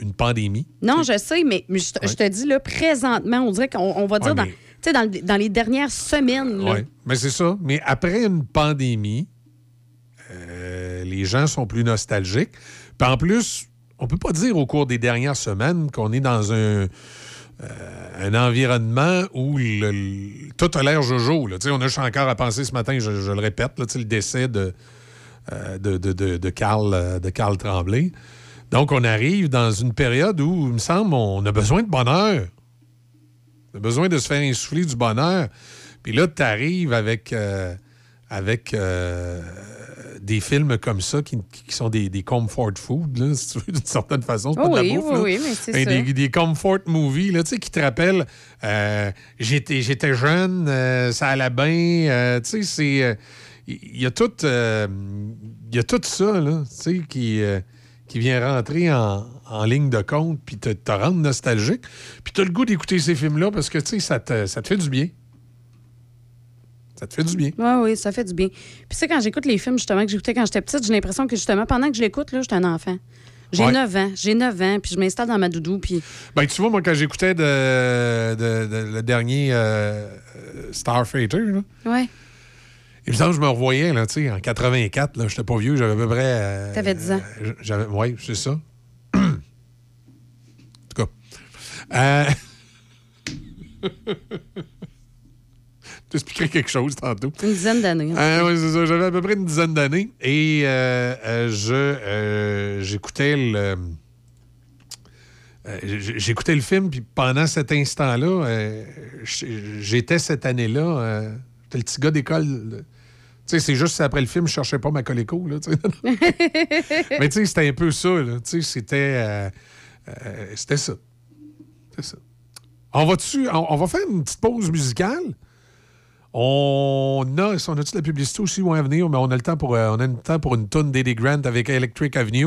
S3: une pandémie,
S4: Non, je sais, mais je, te- je te dis, là, présentement, on dirait qu'on on va dire
S3: Ouais,
S4: dans,
S3: mais-
S4: dans, le- dans les dernières semaines.
S3: Oui, mais c'est ça. Mais après une pandémie, euh, les gens sont plus nostalgiques. Puis en plus, on peut pas dire au cours des dernières semaines qu'on est dans un, euh, un environnement où tout a l'air jojo. Là. On a encore à penser ce matin, je, le répète, le décès de, euh, de, de, de, Carl, euh, de Tremblay. Donc, on arrive dans une période où, il me semble, on a besoin de bonheur. On a besoin de se faire insuffler du bonheur. Puis là, tu arrives avec, euh, avec des films comme ça qui, qui sont des, des comfort food, là, si tu veux, d'une certaine façon. C'est pas de la
S4: oui,
S3: bouffe,
S4: oui,
S3: là.
S4: oui, mais c'est ça.
S3: Des, des comfort movies, là, tu sais, qui te rappellent euh, j'étais, j'étais jeune, euh, ça allait bien. euh, tu sais, c'est. Il y a tout. y a tout ça, là, tu sais, qui. qui vient rentrer en, en ligne de compte puis te, te rendre nostalgique. Puis tu as le goût d'écouter ces films-là parce que, tu sais, ça te, ça te fait du bien. Ça te fait du bien.
S4: Oui, oui, ça fait du bien. Puis, tu sais, quand j'écoute les films, justement, que j'écoutais quand j'étais petite, j'ai l'impression que, justement, pendant que je l'écoute, là, j'étais un enfant. J'ai
S3: Ouais.
S4: 9 ans. J'ai 9 ans, puis je m'installe dans ma doudou, puis.
S3: Ben, tu vois, moi, quand j'écoutais de, de- de- le dernier euh, Starfighter, là,
S4: Ouais.
S3: il me semble que je me revoyais, là, tu sais, en 84, là, j'étais pas vieux, j'avais à peu près... euh,
S4: T'avais 10 ans.
S3: euh, j'avais, oui, c'est ça. en tout cas. Euh... T'expliquerais quelque chose tantôt.
S4: Une dizaine d'années.
S3: oui, c'est ça. J'avais à peu près une dizaine d'années et euh, euh, je euh, j'écoutais le. euh, J'écoutais le film, puis pendant cet instant-là, euh, j'étais cette année-là, euh, j'étais le petit gars d'école. Tu sais, c'est juste après le film, je cherchais pas ma coléco, là. Mais tu sais, c'était un peu ça, là. Tu sais, c'était... euh, euh, c'était ça. C'était ça. On va, on va faire une petite pause musicale? On a, on a-tu de la publicité aussi ou à venir, mais on a le temps pour, euh, on a le temps pour une tonne d'Eddie Grant avec Electric Avenue.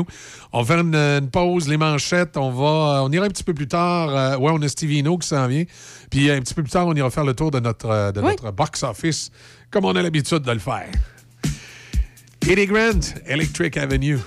S3: On va faire une, une pause, les manchettes. On va, on ira un petit peu plus tard. euh, ouais, on a Stevie No qui s'en vient. Puis un petit peu plus tard, on ira faire le tour de notre, euh, de
S4: Oui.
S3: notre box-office, comme on a l'habitude de le faire. Eddie Grant, Electric Avenue.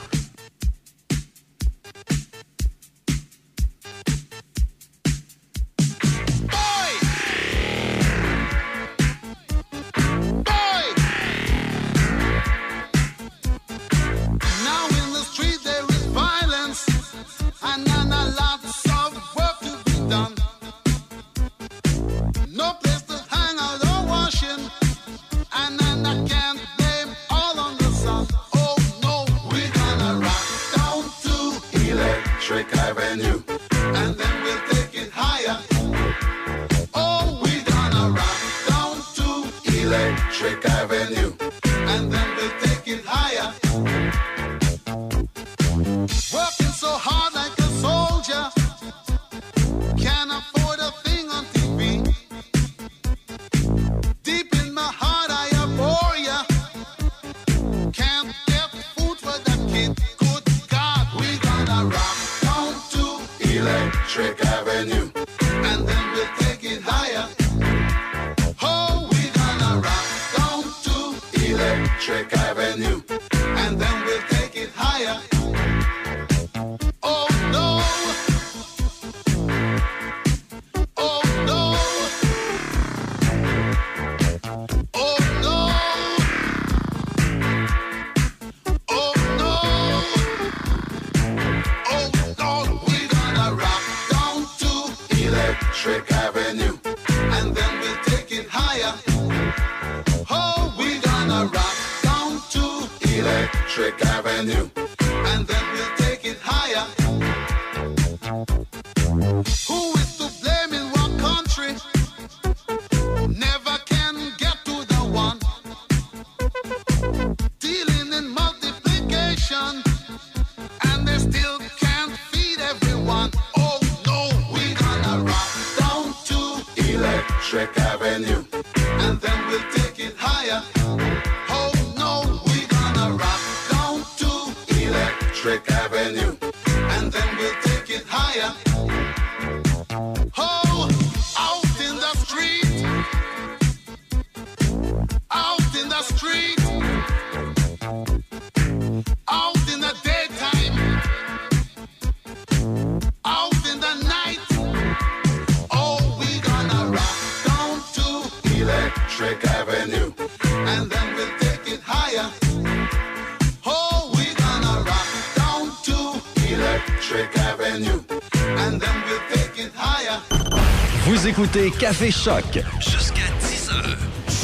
S10: Écoutez Café Choc.
S26: Jusqu'à 10h.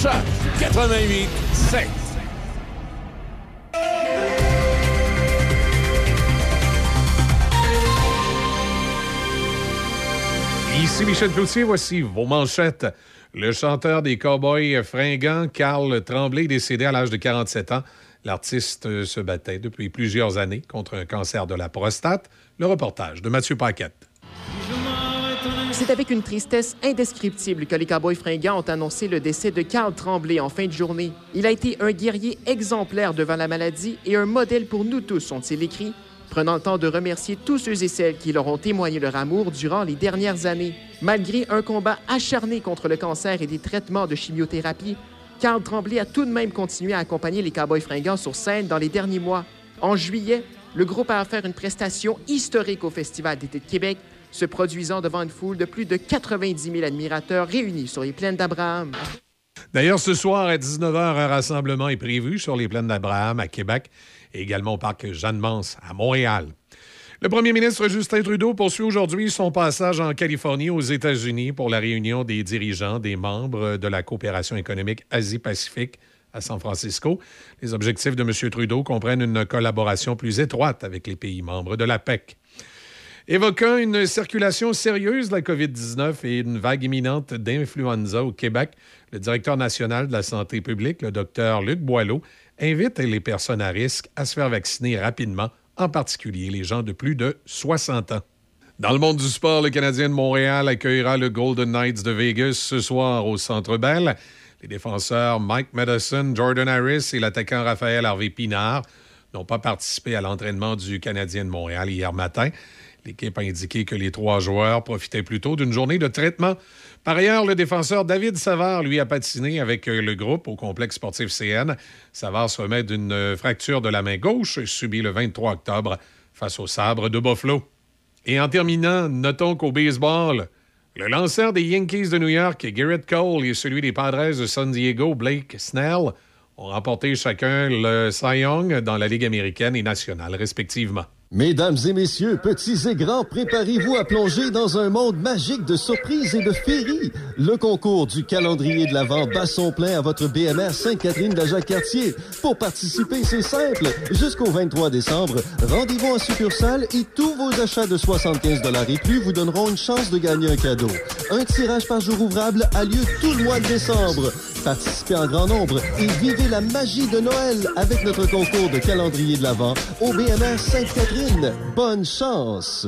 S19: Choc 88 7.
S3: Ici Michel Cloutier, voici vos manchettes. Le chanteur des Cowboys fringants, Carl Tremblay, décédé à l'âge de 47 ans. L'artiste euh, se battait depuis plusieurs années contre un cancer de la prostate. Le reportage de Mathieu Paquette.
S13: C'est avec une tristesse indescriptible que les Cowboys fringants ont annoncé le décès de Carl Tremblay en fin de journée. Il a été un guerrier exemplaire devant la maladie et un modèle pour nous tous, ont-ils écrit, prenant le temps de remercier tous ceux et celles qui leur ont témoigné leur amour durant les dernières années. Malgré un combat acharné contre le cancer et des traitements de chimiothérapie, Carl Tremblay a tout de même continué à accompagner les Cowboys fringants sur scène dans les derniers mois. En juillet, le groupe a offert une prestation historique au Festival d'été de Québec, se produisant devant une foule de plus de 90 000 admirateurs réunis sur les plaines d'Abraham.
S3: D'ailleurs, ce soir à 19h, un rassemblement est prévu sur les plaines d'Abraham à Québec et également au parc Jeanne-Mance à Montréal. Le premier ministre Justin Trudeau poursuit aujourd'hui son passage en Californie aux États-Unis pour la réunion des dirigeants des membres de la coopération économique Asie-Pacifique à San Francisco. Les objectifs de M. Trudeau comprennent une collaboration plus étroite avec les pays membres de la PEC. Évoquant une circulation sérieuse de la COVID-19 et une vague imminente d'influenza au Québec, le directeur national de la santé publique, le docteur Luc Boileau, invite les personnes à risque à se faire vacciner rapidement, en particulier les gens de plus de 60 ans. Dans le monde du sport, le Canadien de Montréal accueillera le Golden Knights de Vegas ce soir au Centre Bell. Les défenseurs Mike Madison, Jordan Harris et l'attaquant Raphaël Harvey Pinard n'ont pas participé à l'entraînement du Canadien de Montréal hier matin. L'équipe a indiqué que les trois joueurs profitaient plutôt d'une journée de traitement. Par ailleurs, le défenseur David Savard, lui, a patiné avec euh, le groupe au complexe sportif CN. Savard se remet d'une euh, fracture de la main gauche subie le 23 octobre face au sabre de Buffalo. Et en terminant, notons qu'au baseball, le lanceur des Yankees de New York, Garrett Cole, et celui des Padres de San Diego, Blake Snell, ont remporté chacun le Cy Young dans la Ligue américaine et nationale, respectivement.
S10: Mesdames et messieurs, petits et grands, préparez-vous à plonger dans un monde magique de surprises et de féeries. Le concours du calendrier de l'Avent bat son plein à votre BMR Sainte-Catherine d'Ajac-Cartier. Pour participer, c'est simple. Jusqu'au 23 décembre, rendez-vous en succursale et tous vos achats de 75 et plus vous donneront une chance de gagner un cadeau. Un tirage par jour ouvrable a lieu tout le mois de décembre. Participez en grand nombre et vivez la magie de Noël avec notre concours de calendrier de l'Avent au BMR Sainte-Catherine. Bonne chance!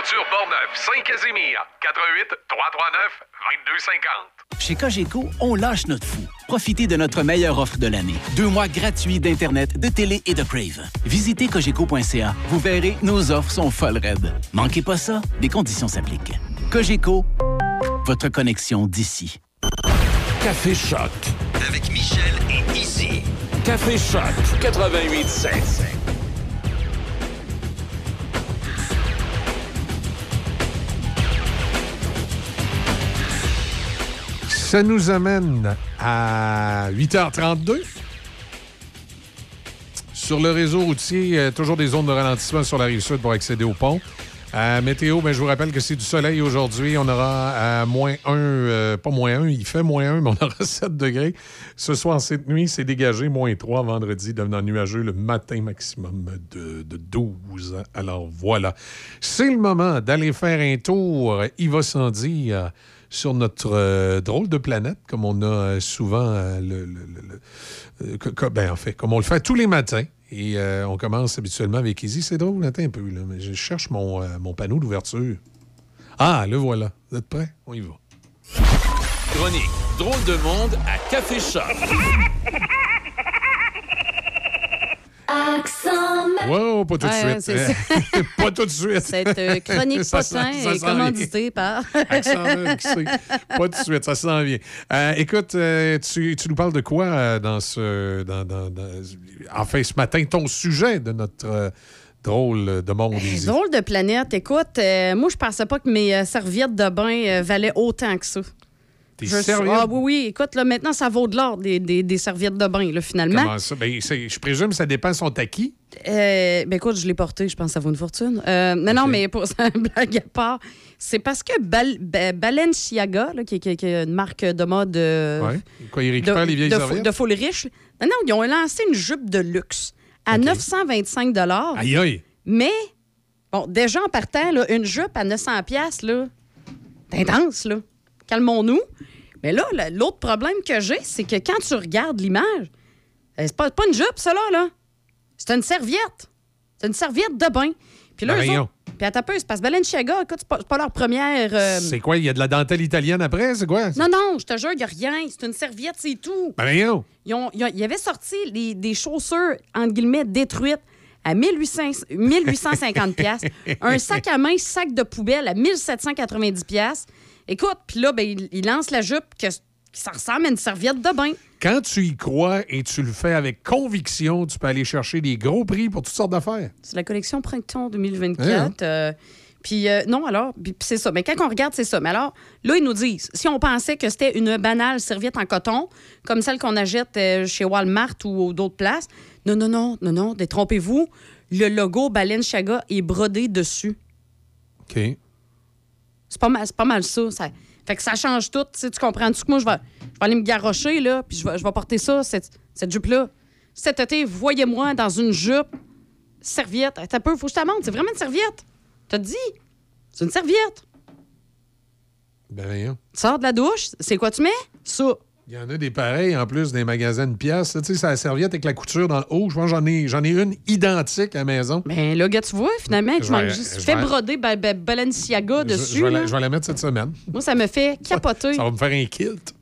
S3: Aventure Portneuf, Saint-Casimir, 88 339 2250.
S9: Chez Cogeco, on lâche notre fou. Profitez de notre meilleure offre de l'année. Deux mois gratuits d'Internet, de télé et de Crave. Visitez cogeco.ca. Vous verrez, nos offres sont folles raides. Manquez pas ça, des conditions s'appliquent. Cogeco, votre connexion d'ici.
S19: Café Choc.
S26: Avec Michel et Izzy.
S19: Café Choc 88 7.
S3: Ça nous amène à 8h32. Sur le réseau routier, euh, toujours des zones de ralentissement sur la rive sud pour accéder au pont. Euh, météo, ben, je vous rappelle que c'est du soleil aujourd'hui. On aura à moins 1, pas moins 1, il fait moins 1, mais on aura 7 degrés. Ce soir, cette nuit, c'est dégagé, moins 3 vendredi, devenant nuageux le matin maximum de, de 12. Alors voilà. C'est le moment d'aller faire un tour, il va sans dire, sur notre euh, drôle de planète, comme on a euh, souvent euh, le, le- le- ben, en fait, comme on le fait tous les matins. Et on commence habituellement avec Easy. C'est drôle, attends un peu, là, mais je cherche mon, mon panneau d'ouverture. Ah, le voilà. Vous êtes prêts? On y va.
S19: Chronique Drôle de monde à Café Choc.
S3: Non, pas tout de
S4: Ouais,
S3: suite. pas tout de suite.
S4: Cette chronique
S3: Ça
S4: potin
S3: sent- ça
S4: est commanditée par.
S3: Accent. Pas tout de suite, ça s'en vient. Euh, écoute, euh, tu, tu nous parles de quoi euh, dans ce. Dans, dans- dans- enfin, ce matin, ton sujet de notre euh, drôle de monde. Izzy?
S4: Drôle de planète. Écoute, euh, moi, je pensais pas que mes euh, serviettes de bain euh, valaient autant que ça.
S3: Tes
S4: Je-
S3: serviettes?
S4: Ah oui, oui. Écoute, là, maintenant, ça vaut de l'or, des, des- des serviettes de bain, là, finalement.
S3: Comment ça? Ben, c'est- je présume que ça dépend de son taquis.
S4: Euh, ben écoute, je l'ai porté, je pense que ça vaut une fortune. Euh, mais non, mais pour ça, blague à part, c'est parce que Bal- Ba- Balenciaga, là, qui, qui- qui est une marque de mode. euh,
S3: Ouais. Quoi, il récupère
S4: de,
S3: les vieilles
S4: de, de foule riche. Non, non, ils ont lancé une jupe de luxe à 925
S3: Aïe, aïe.
S4: Mais, bon, déjà en partant, là, une jupe à 900 pièces là, c'est intense, là. Calmons-nous. Mais là, l'autre problème que j'ai, c'est que quand tu regardes l'image, euh, c'est pas, pas une jupe, ça, là, là. C'est une serviette. C'est une serviette de bain. Puis là,
S3: Ben
S4: eux
S3: voyons.
S4: autres- puis à ta peu, c'est parce que Balenciaga, écoute, c'est pas, leur première... euh,
S3: C'est quoi? Il y a de la dentelle italienne après? C'est quoi?
S4: Non, non, je te jure, il n'y a rien. C'est une serviette, c'est tout.
S3: Ben.
S4: Ils, ont, ils, ont- ils avaient sorti les- des chaussures, entre guillemets, détruites à 1800 1850 pièces, un sac à main, sac de poubelle à 1790 pièces. Écoute, puis là, ben, il, il lance la jupe que, ça ressemble à une serviette de bain.
S3: Quand tu y crois et tu le fais avec conviction, tu peux aller chercher des gros prix pour toutes sortes d'affaires.
S4: C'est la collection Printemps 2024.
S3: Hein?
S4: euh, puis euh, non, alors, c'est ça. Mais quand on regarde, c'est ça. Mais alors, là, ils nous disent, si on pensait que c'était une banale serviette en coton, comme celle qu'on achète euh, chez Walmart ou d'autres places, non, non, non, non, non, détrompez-vous. Le logo Balenciaga est brodé dessus.
S3: OK.
S4: C'est pas mal, c'est pas mal ça, ça. Fait que ça change tout. Tu, comprends-tu que moi, je vais, je vais aller me garrocher, là, puis je vais, je vais porter ça, cette, cette jupe-là. Cet été, voyez-moi dans une jupe, serviette. T'as peu, faut que je te montre. C'est vraiment une serviette. T'as dit? C'est une serviette.
S3: Ben voyons.
S4: Tu sors de la douche, c'est quoi tu mets? Ça.
S3: Il y en a des pareils en plus des magasins de pièces. Tu sais, c'est la serviette avec la couture dans le haut. Je pense que j'en ai, j'en ai une identique à la maison.
S4: Ben là, gars, tu vois, finalement, tu
S3: Je je
S4: fais broder ba- ba- Balenciaga dessus.
S3: je vais la,
S4: là.
S3: je vais la mettre cette semaine.
S4: Moi, ça me fait capoter.
S3: Ça va me faire un kilt.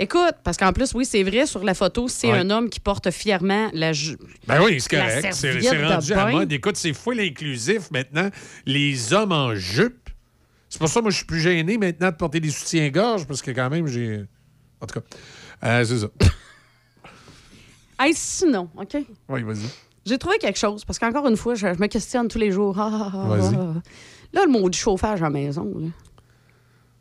S4: Écoute, parce qu'en plus, oui, c'est vrai, sur la photo, c'est
S3: Ouais.
S4: un homme qui porte fièrement la ju-
S3: Ben oui, c'est correct. C'est rendu à mode. Écoute, c'est full inclusif maintenant. Les hommes en jupe. C'est pour ça que moi, je suis plus gêné maintenant de porter des soutiens-gorge parce que quand même, j'ai. En tout cas, euh, c'est ça.
S4: Hey, sinon, OK?
S3: Oui, vas-y.
S4: J'ai trouvé quelque chose, parce qu'encore une fois, je, je me questionne tous les jours. Ah, ah, ah,
S3: Vas-y.
S4: ah. Là, le mot du chauffage à la maison, là.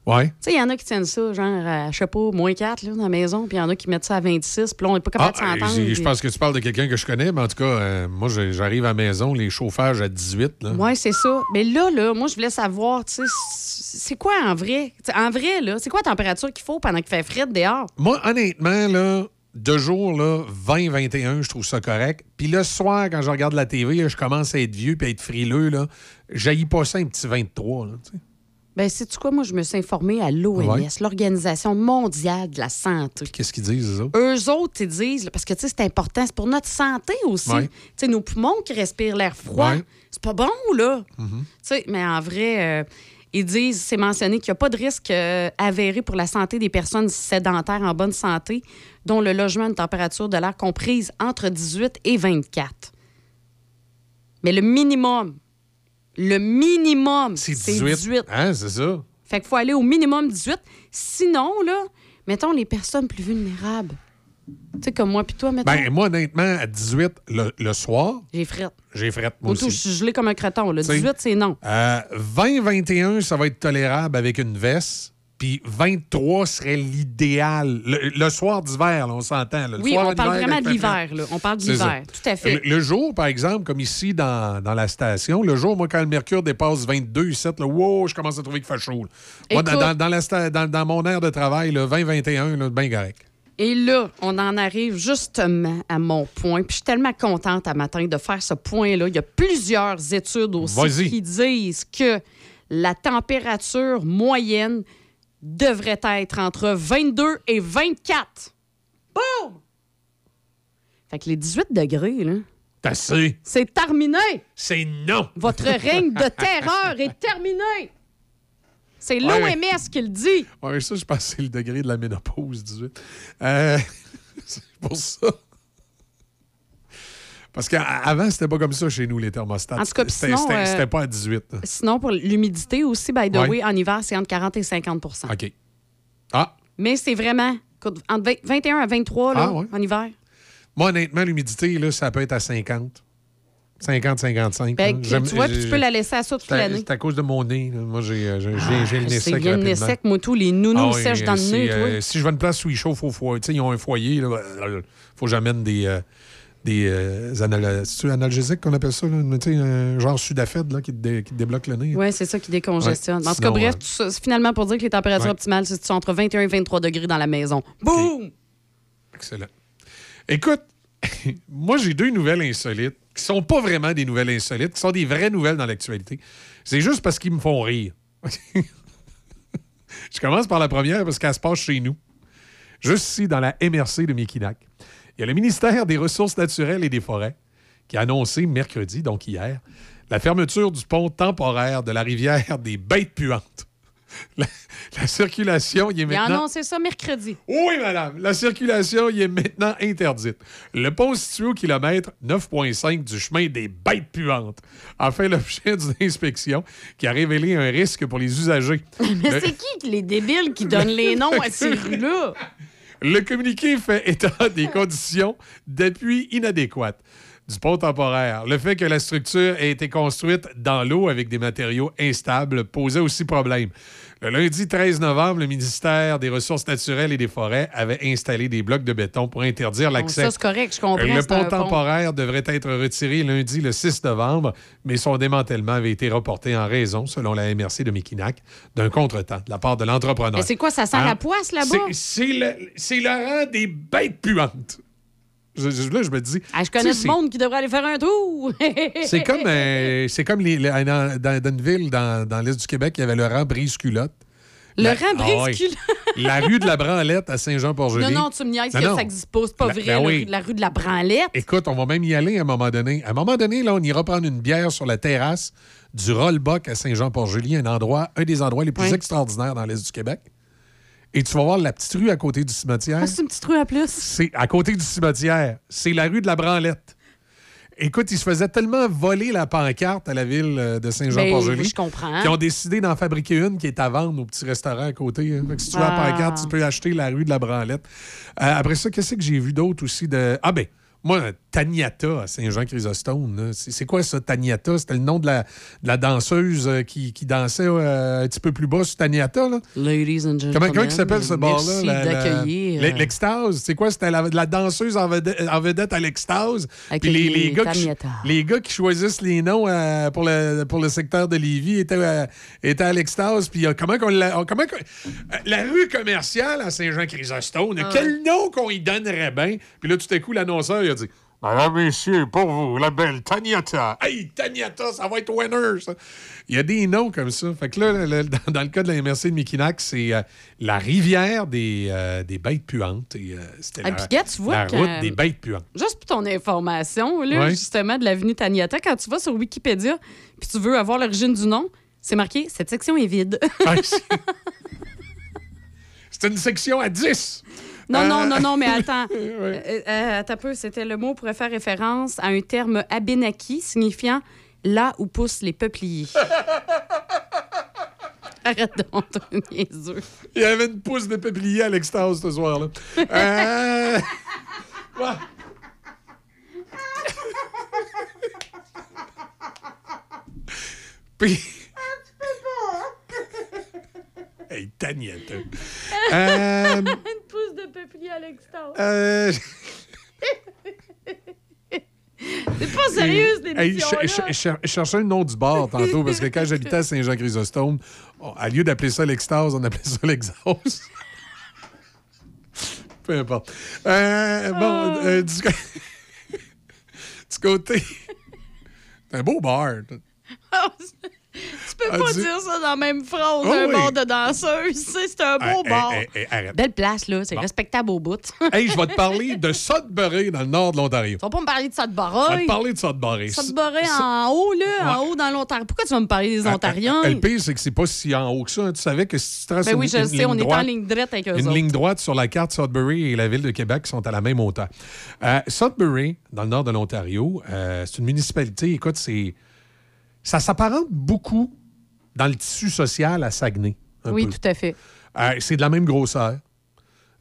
S3: Ouais.
S4: Tu sais, il y en a qui tiennent ça, genre, à, je sais pas, moins 4 là, dans la maison, puis il y en a qui mettent ça à 26, puis là, on n'est pas
S3: Ah,
S4: capable de s'entendre.
S3: j'ai- je
S4: puis-
S3: pense que tu parles de quelqu'un que je connais, mais en tout cas, euh, moi, j'arrive à la maison, les chauffages à 18. Là.
S4: Oui, c'est ça. Mais là, là, moi, je voulais savoir, tu sais, c'est quoi en vrai? T'sais, en vrai, là, c'est quoi la température qu'il faut pendant qu'il fait frais dehors?
S3: Moi, honnêtement, là, de jour, là, 20-21, je trouve ça correct. Puis le soir, quand je regarde la TV, là, je commence à être vieux puis à être frileux. Là, jaillis pas ça un petit 23. Là, tu sais.
S4: Ben, sais-tu quoi? Moi, je me suis informée à l'OMS,
S3: Ouais.
S4: l'Organisation mondiale de la santé.
S3: Qu'est-ce qu'ils disent, eux autres?
S4: Eux autres, ils disent, là, parce que tu sais, c'est important, c'est pour notre santé aussi.
S3: Ouais.
S4: Tu sais, nos poumons qui respirent l'air froid,
S3: Ouais.
S4: c'est pas bon, là.
S3: Mhm.
S4: Tu sais, mais en vrai, euh, ils disent, c'est mentionné qu'il n'y a pas de risque euh, avéré pour la santé des personnes sédentaires en bonne santé, dont le logement a une température de l'air comprise entre 18 et 24. Mais le minimum, le minimum, c'est 18.
S3: Hein, c'est ça?
S4: Fait qu'il faut aller au minimum 18. Sinon, là, mettons les personnes plus vulnérables. Tu sais, comme moi puis toi, mettons.
S3: Ben, moi, honnêtement, à 18, le, le soir,
S4: J'ai frette.
S3: j'ai frette, moi
S4: Auto, je suis gelé comme un creton. Le
S3: T'sais,
S4: 18, c'est non.
S3: Euh, 20-21, ça va être tolérable avec une veste. Puis 23 serait l'idéal. Le, le soir d'hiver, on s'entend.
S4: Oui,
S3: soir
S4: on parle vraiment de l'hiver. là. On parle de l'hiver. Tout à fait.
S3: Le, le jour, par exemple, comme ici dans, dans la station, le jour, moi, quand le mercure dépasse 22, ici, là, wow, je commence à trouver qu'il fait chaud. Moi, dans, dans- dans la dans- dans mon aire de travail, 20-21, là, bien correct.
S4: Et là, on en arrive justement à mon point. Puis je suis tellement contente à matin de faire ce point-là. Il y a plusieurs études aussi qui disent que la température moyenne devrait être entre 22 et 24. Boum! Fait que les 18 degrés, là,
S3: T'as assez.
S4: c'est terminé.
S3: C'est non.
S4: Votre règne de terreur est terminé. C'est
S3: Ouais,
S4: l'OMS qui le dit.
S3: Ouais, ça, je pense que c'est le degré de la ménopause, 18. Euh, c'est pour ça. Parce qu'avant, c'était pas comme ça chez nous, les thermostats.
S4: En tout cas,
S3: C'était
S4: sinon,
S3: c'était-
S4: euh,
S3: pas à 18. là.
S4: Sinon, pour l'humidité aussi, by the
S3: Ouais.
S4: way, en hiver, c'est entre 40 et 50%
S3: OK. Ah,
S4: Mais c'est vraiment entre 20 21 à 23 là,
S3: Ah, ouais.
S4: en hiver.
S3: moi, honnêtement, l'humidité, ça peut être à 50. 50, 55.
S4: Ben, tu vois, puis tu peux la laisser à ça toute l'année.
S3: C'est à cause de mon nez. là. Moi, j'ai euh, j'ai le nez
S4: C'est
S3: sec.
S4: le nez sec, moi, tous les nounous
S3: Ah
S4: sèchent dans le nez,
S3: euh, si je vais à une place où il chauffe au foyer, tu sais, ils ont un foyer, il faut que j'amène des, euh, des euh, anal- analgésiques qu'on appelle ça, là? Un genre Sudafed là, qui, te dé- qui te débloque le nez.
S4: Oui, c'est ça qui décongestionne.
S3: Ouais.
S4: En tout cas, bref,
S3: euh,
S4: tout ça, c'est finalement pour dire que les températures
S3: Ouais.
S4: optimales, c'est entre 21 et 23 degrés dans la maison. Boum!
S3: Excellent. Écoute, moi, j'ai deux nouvelles insolites qui sont pas vraiment des nouvelles insolites, qui sont des vraies nouvelles dans l'actualité. C'est juste parce qu'ils me font rire. Je commence par la première parce qu'elle se passe chez nous. Juste ici, dans la MRC de Mekinac. Il y a le ministère des Ressources naturelles et des Forêts qui a annoncé mercredi, donc hier, la fermeture du pont temporaire de la rivière des Bêtes puantes. La, la circulation y est
S4: Il a
S3: maintenant...
S4: annoncé ça mercredi.
S3: Oui, madame. La circulation y est maintenant interdite. Le pont situé au kilomètre 9,5 du chemin des bêtes puantes a fait l'objet d'une inspection qui a révélé un risque pour les usagers.
S4: Mais
S3: Le-
S4: c'est qui les débiles qui donnent les noms à ces rues-là?
S3: Le communiqué fait état des conditions d'appui inadéquates du pont temporaire. Le fait que la structure ait été construite dans l'eau avec des matériaux instables posait aussi problème. Le lundi 13 novembre, le ministère des Ressources naturelles et des Forêts avait installé des blocs de béton pour interdire
S4: Bon,
S3: l'accès.
S4: ça, c'est correct, je comprends.
S3: Le
S4: c'est
S3: pont temporaire devrait être retiré lundi le 6 novembre, mais son démantèlement avait été reporté en raison, selon la MRC de Mekinac, d'un contretemps de la part de l'entrepreneur.
S4: Mais c'est quoi, ça sent
S3: Hein?
S4: la poisse là-bas?
S3: C'est- le, c'est le rang des bêtes puantes. Je- je- là, je me dis.
S4: Ah, je connais du monde qui devrait aller faire un tour.
S3: C'est comme, euh, c'est comme les, les- dans, dans- une ville dans, dans l'Est du Québec, il y avait le rang brise-culotte.
S4: Le
S3: La-
S4: rang
S3: Ah oui. La rue de la Branlette à Saint-Jean-Port-Joli.
S4: Non, non, tu me niaises
S3: Non,
S4: que
S3: non.
S4: ça n'existe pas. C'est pas
S3: Ben-
S4: vrai,
S3: ben
S4: la,
S3: oui.
S4: rue, la rue de la Branlette.
S3: Écoute, on va même y aller à un moment donné. À un moment donné, là, on ira prendre une bière sur la terrasse du Rollbuck à Saint-Jean-Port-Joli, un endroit, un des endroits les plus extraordinaires dans l'Est du Québec. Et tu vas voir la petite rue à côté du cimetière.
S4: Ah, c'est une petite rue à plus.
S3: C'est à côté du cimetière. C'est la rue de la Branlette. Écoute, ils se faisaient tellement voler la pancarte à la ville euh, de Saint-Jean-Port-Joli.
S4: Ben, je comprends.
S3: Qui ont décidé d'en fabriquer une qui est à vendre au petit restaurant à côté. hein. Fait que si tu veux la
S4: Ah.
S3: pancarte, tu peux acheter la rue de la Branlette. Euh, après ça, qu'est-ce que j'ai vu d'autre aussi de. Ah ben, moi, Taniata à Saint-Jean-Chrysostome. C'est quoi ça, Taniata? C'était le nom de la, de la danseuse euh, qui, qui dansait euh, un petit peu plus bas sur Taniata. Là?
S4: Ladies and gentlemen.
S3: Comment, comment s'appelle ce bar-là?
S4: D'accueillir.
S3: l'e- L'extase? C'est quoi? C'était la, la danseuse en vedette, en vedette à l'extase. Puis les, les gars qui,
S4: Taniata.
S3: les gars qui choisissent les noms euh, pour, le, pour le secteur de Lévis étaient, euh, étaient à l'extase. Puis euh, comment qu'on l'a- comment euh, la rue commerciale à Saint-Jean-Chrysostome,
S4: Ah.
S3: quel nom qu'on y donnerait bien? Puis là, tout à coup, l'annonceur, il a dit Madame, messieurs, pour vous, la belle Taniata. Hey, Taniata, ça va être winner, ça. Il y a des noms comme ça. Fait que là, le- dans, dans le cas de la MRC de Mikinac, c'est euh, la rivière des, euh, des bêtes puantes. Et, euh, c'était
S4: Ah,
S3: la,
S4: puis, gars, tu vois
S3: la
S4: que-
S3: route des bêtes puantes.
S4: Juste pour ton information, là,
S3: Ouais.
S4: justement, de l'avenue Taniata, quand tu vas sur Wikipédia puis tu veux avoir l'origine du nom, c'est marqué « Cette section est vide
S3: Ah, c'est- C'est une section à 10. ».
S4: Non, non,
S3: Euh,
S4: non, non, mais attends. Euh, euh, attends un peu, c'était le mot pourrait faire référence à un terme abénaki signifiant « là où poussent les peupliers ». Arrête donc, niaiseux.
S3: Il y avait une pousse de peuplier à l'extase ce soir-là. Euh, ouais. Puis. Hey. Euh,
S4: Une pousse de peuplier à l'extase.
S3: euh,
S4: C'est pas sérieux, cette
S3: Hey, je cherchais le nom du bar tantôt parce que quand j'habitais à Saint-Jean-Chrysostome, on- à lieu d'appeler ça l'extase, on appelait ça l'exhaust. Peu importe. Euh, bon, euh, du, du côté. C'est un beau bar.
S4: Tu peux pas dire ça dans la même phrase,
S3: Oh
S4: un bar de danseuse. C'est un beau bar.
S3: hey, hey, hey, arrête.
S4: Belle place, là. C'est respectable au bout.
S3: Hey, je vais te parler de Sudbury dans le nord de l'Ontario.
S4: Tu vas pas me parler de de
S3: Je vais te parler de Sudbury.
S4: Barrait en haut, là, en haut dans l'Ontario. Pourquoi tu vas me parler des Ontariens?
S3: Ah, Le pire, c'est que c'est pas si en haut que ça. hein. Tu savais que si tu traces
S4: Ben
S3: une,
S4: oui, je sais,
S3: ligne
S4: on est en ligne droite avec eux
S3: Une ligne droite sur la carte, Sudbury et la ville de Québec sont à la même hauteur. Euh, Sudbury, dans le nord de l'Ontario, euh, c'est une municipalité, écoute, c'est ça s'apparente beaucoup dans le tissu social à Saguenay.
S4: Oui,
S3: peu.
S4: tout à fait.
S3: Euh, c'est de la même grosseur.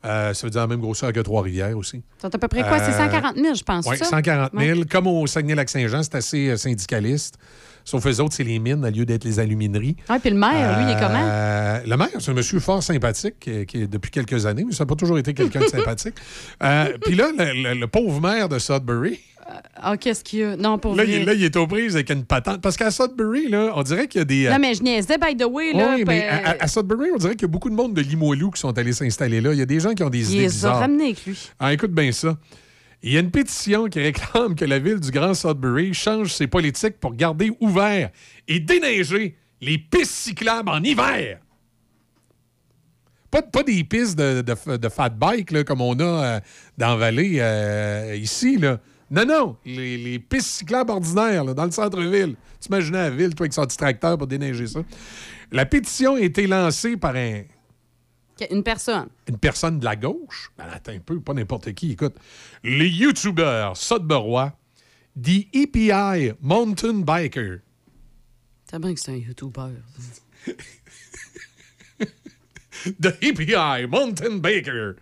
S3: Euh, ça veut dire la même grosseur que Trois-Rivières aussi.
S4: C'est à peu près quoi? C'est
S3: Euh,
S4: 140 000, je pense.
S3: Oui,
S4: ça?
S3: 140 000.
S4: Ouais.
S3: Comme au Saguenay-Lac-Saint-Jean, c'est assez euh, syndicaliste. Sauf eux autres, c'est les mines au lieu d'être les alumineries.
S4: Ouais, puis le maire, lui, il est comment?
S3: Euh, le maire, c'est un monsieur fort sympathique qui, qui est depuis quelques années, mais ça n'a pas toujours été quelqu'un de sympathique. Euh, Puis là, le, le- le pauvre maire de Sudbury,
S4: Ah, qu'est-ce qu'il y a? Non, pour
S3: là,
S4: vrai.
S3: il, là, il est aux prises avec une patente. Parce qu'à Sudbury, là, on dirait qu'il y a des. euh,
S4: Non, mais je niaisais, by the way, là.
S3: oui, mais
S4: ben,
S3: à, Sudbury, on dirait qu'il y a beaucoup de monde de Limoilou qui sont allés s'installer là. Il y a des gens qui ont des
S4: il
S3: idées
S4: les a ramenés avec lui.
S3: Ah, écoute bien ça. Il y a une pétition qui réclame que la ville du Grand Sudbury change ses politiques pour garder ouvert et déneiger les pistes cyclables en hiver. Pas, pas des pistes de, de- de fat bike là, comme on a euh, dans la vallée euh, ici. Là. Non, non, les, les pistes cyclables ordinaires là, dans le centre-ville. Tu imaginais la ville, toi, avec son petit tracteur pour déneiger ça. La pétition a été lancée par un,
S4: Une personne.
S3: une personne de la gauche, ben, attends un peu, pas n'importe qui, écoute, les YouTubers Sudburois, The EPI Mountain Biker.
S4: C'est bien que c'est un YouTuber.
S3: The EPI Mountain Biker.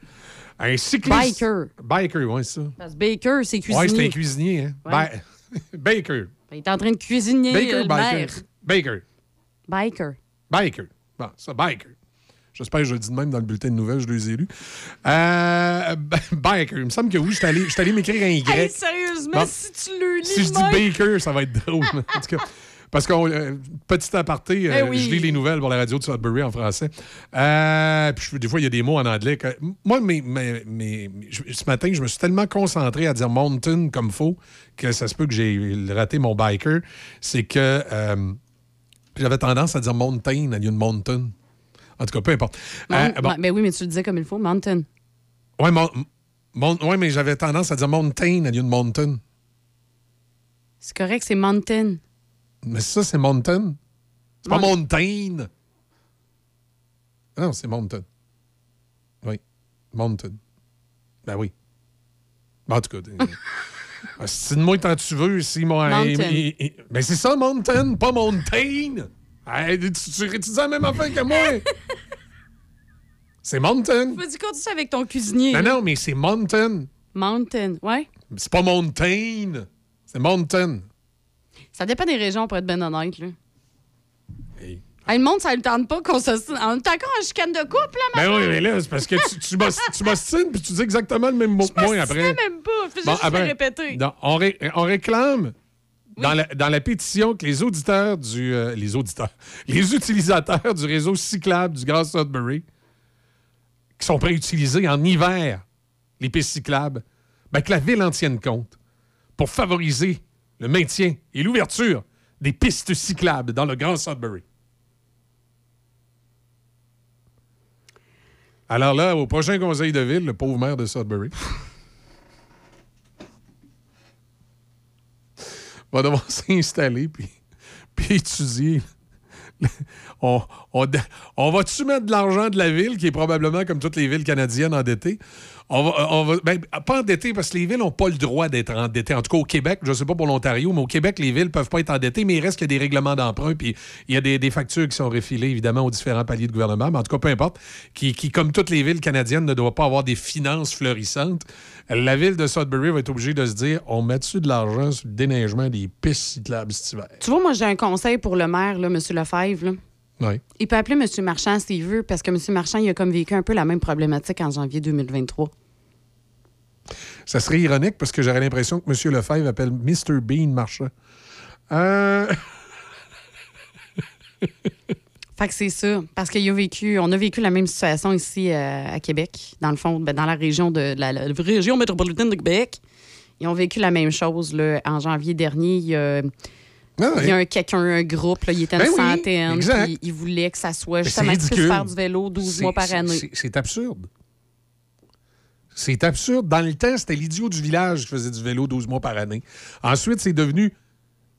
S3: Un cycliste.
S4: Biker.
S3: Biker, oui, c'est ça.
S4: Parce que Baker, c'est cuisinier.
S3: Oui, c'est un cuisinier, hein?
S4: Ouais.
S3: Ba- Baker.
S4: Il est en train de cuisiner
S3: Baker,
S4: euh, le
S3: Biker.
S4: maire.
S3: Baker.
S4: Biker.
S3: Biker. Bon, ça, Biker. J'espère que je le dis de même dans le bulletin de nouvelles, je les ai lus. Euh, biker. Il me semble que oui, je suis allé, allé m'écrire un Y.
S4: Hey, sérieusement,
S3: Bon.
S4: si tu le lis
S3: Si je dis Baker, ça va être drôle. en tout cas, parce qu'on euh, petit aparté, euh,
S4: Eh oui.
S3: je lis les nouvelles pour la radio de Sudbury en français. Euh, puis je- des fois, il y a des mots en anglais. que- moi, ce matin, je me suis tellement concentré à dire mountain comme faux que ça se peut que j'ai raté mon biker. C'est que j'avais tendance à dire mountain à lieu de mountain. En tout cas, peu importe. Euh, bon.
S4: Ben oui, mais tu le disais comme il faut, Mountain.
S3: Mon- mon- ouais, mais j'avais tendance à dire mountain à lieu de mountain.
S4: C'est correct, c'est Mountain.
S3: Mais ça, c'est mountain. C'est pas
S4: Mount-
S3: mountain. Non, c'est mountain. Oui. Mountain. Ben oui. Ben, en tout cas, Ah, si de moi tant tu veux, si moi. Ben c'est ça, mountain, pas mountain. Hey, tu, tu, tu dis la même affaire que moi. c'est mountain.
S4: Vas-y, continue avec ton cuisinier.
S3: Non,
S4: là.
S3: non, mais c'est mountain.
S4: Mountain, ouais.
S3: C'est pas mountain. C'est mountain.
S4: Ça dépend des régions, pour être bien honnête. Là. Hey, le monde, ça ne tente pas qu'on se. On est encore en chicane de couple, là,
S3: Ben oui, mais là, c'est parce que tu, tu m'os- tu m'ostines puis tu dis exactement le même mot que moi après.
S4: même pas. Fais
S3: Bon,
S4: juste
S3: après,
S4: le répéter.
S3: non, on, ré- on réclame dans, la, dans la pétition que les auditeurs du. euh, les auditeurs. Les utilisateurs du réseau cyclable du Grand Sudbury, qui sont prêts à utiliser en hiver les pistes cyclables, ben, que la ville en tienne compte pour favoriser le maintien et l'ouverture des pistes cyclables dans le Grand Sudbury. Alors là, au prochain conseil de ville, le pauvre maire de Sudbury va devoir s'installer puis, puis étudier. On, on, on va-tu mettre de l'argent de la ville, qui est probablement comme toutes les villes canadiennes endettées? On va, on va ben, pas endettées parce que les villes n'ont pas le droit d'être endettées. En tout cas, au Québec, je ne sais pas pour l'Ontario, mais au Québec, les villes ne peuvent pas être endettées, mais il reste qu'il y a des règlements d'emprunt, puis il y a des, factures qui sont refilées, évidemment, aux différents paliers de gouvernement, mais en tout cas, peu importe, qui, comme toutes les villes canadiennes, ne doivent pas avoir des finances florissantes. La ville de Sudbury va être obligée de se dire on met-tu de l'argent sur le déneigement des pistes cyclables cet hiver?
S4: Tu vois, moi, j'ai un conseil pour le maire, là, M. Lefebvre.
S3: Oui.
S4: Il peut appeler M. Marchand s'il veut, parce que M. Marchand, il a comme vécu un peu la même problématique en janvier 2023.
S3: Ça serait ironique parce que j'aurais l'impression que M. Lefebvre appelle Mr. Bean Marchand. Euh...
S4: Fait que c'est ça. Parce qu'il a vécu, on a vécu la même situation ici euh, à Québec, dans le fond, ben, dans la région de la, la région métropolitaine de Québec. Ils ont vécu la même chose là, en janvier dernier. Il y a
S3: Ah.
S4: Il y a un quelqu'un, un groupe, là, il était une
S3: Ben
S4: centaine, puis il voulait que ça soit
S3: Mais
S4: justement puisses
S3: ridicule.
S4: faire du vélo 12
S3: C'est-
S4: mois par année.
S3: c'est- absurde. C'est absurde. Dans le temps, c'était l'idiot du village qui faisait du vélo 12 mois par année. Ensuite, c'est devenu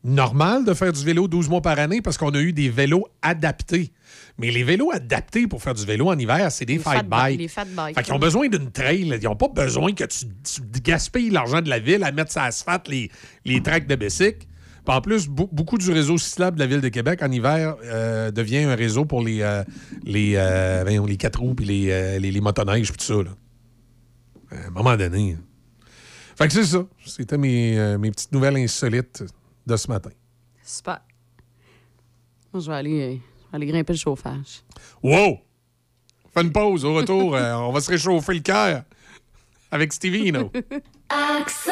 S3: normal de faire du vélo 12 mois par année parce qu'on a eu des vélos adaptés. Mais les vélos adaptés pour faire du vélo en hiver, c'est des
S4: Les fat
S3: bikes.
S4: les fat bikes,
S3: Fait qu'ils ont besoin d'une trail. Ils n'ont pas besoin que tu, tu gaspilles l'argent de la ville à mettre sur l'asphalte les, les tracks de Bessic. Puis en plus, beau- beaucoup du réseau cyclable de la Ville de Québec en hiver euh, devient un réseau pour les, euh, les, euh, les quatre roues puis les, euh, les, les motoneiges puis tout ça. là. À un moment donné. Fait que c'est ça. C'était mes, euh, mes petites nouvelles insolites de ce matin.
S4: Super. Moi, je vais aller, euh, aller grimper le chauffage.
S3: Wow! On fait une pause. Au retour, euh, on va se réchauffer le cœur avec Stevie?
S12: Accent.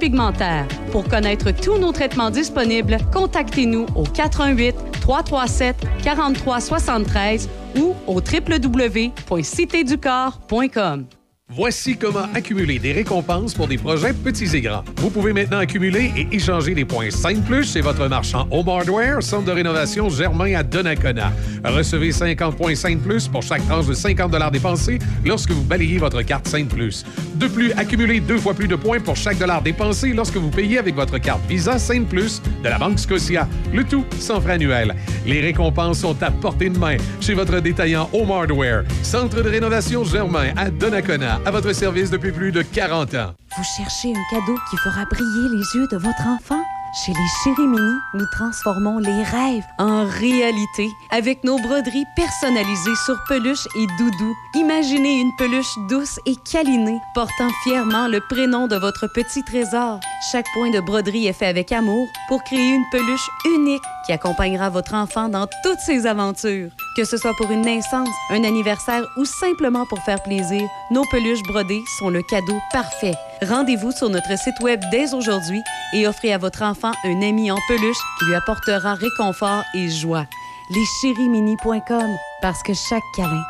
S6: Pour connaître tous nos traitements disponibles, contactez-nous au 88 337 43 73 ou au www.citéducorps.com.
S16: Voici comment accumuler des récompenses pour des projets petits et grands. Vous pouvez maintenant accumuler et échanger des points 5 plus chez votre marchand Home Hardware, centre de rénovation Germain à Donnacona. Recevez 50 points 5 plus pour chaque tranche de 50 dépensés lorsque vous balayez votre carte 5 plus. De plus, accumulez deux fois plus de points pour chaque dollar dépensé lorsque vous payez avec votre carte Visa 5 plus de la Banque Scotia. Le tout sans frais annuel. Les récompenses sont à portée de main chez votre détaillant Home Hardware, centre de rénovation Germain à Donnacona, à votre service depuis plus de 40 ans.
S27: Vous cherchez un cadeau qui fera briller les yeux de votre enfant? Chez les Chéri Mini, nous transformons les rêves
S6: en réalité avec nos broderies personnalisées sur peluche et doudou. Imaginez une peluche douce et câlinée portant fièrement le prénom de votre petit trésor. Chaque point de broderie est fait avec amour pour créer une peluche unique qui accompagnera votre enfant dans toutes ses aventures. Que ce soit pour une naissance, un anniversaire ou simplement pour faire plaisir, nos peluches brodées sont le cadeau parfait. Rendez-vous sur notre site web dès aujourd'hui et offrez à votre enfant un ami en peluche qui lui apportera réconfort et joie. Leschérimini.com parce que chaque câlin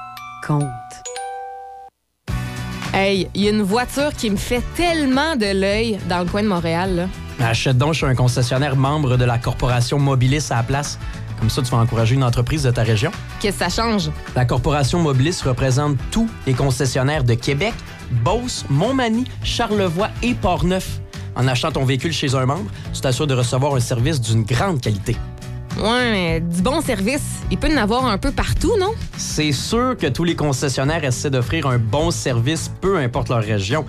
S6: compte.
S28: Hey, il y a une voiture qui me fait tellement de l'œil dans le coin de Montréal.
S29: Achète donc chez un concessionnaire membre de la corporation Mobilis à la place. Comme ça, tu vas encourager une entreprise de ta région.
S28: Qu'est-ce que ça change?
S29: La corporation Mobilis représente tous les concessionnaires de Québec, Beauce, Montmagny, Charlevoix et Portneuf. En achetant ton véhicule chez un membre, tu t'assures de recevoir un service d'une grande qualité.
S28: Ouais, mais du bon service, il peut en avoir un peu partout, non?
S29: C'est sûr que tous les concessionnaires essaient d'offrir un bon service, peu importe leur région.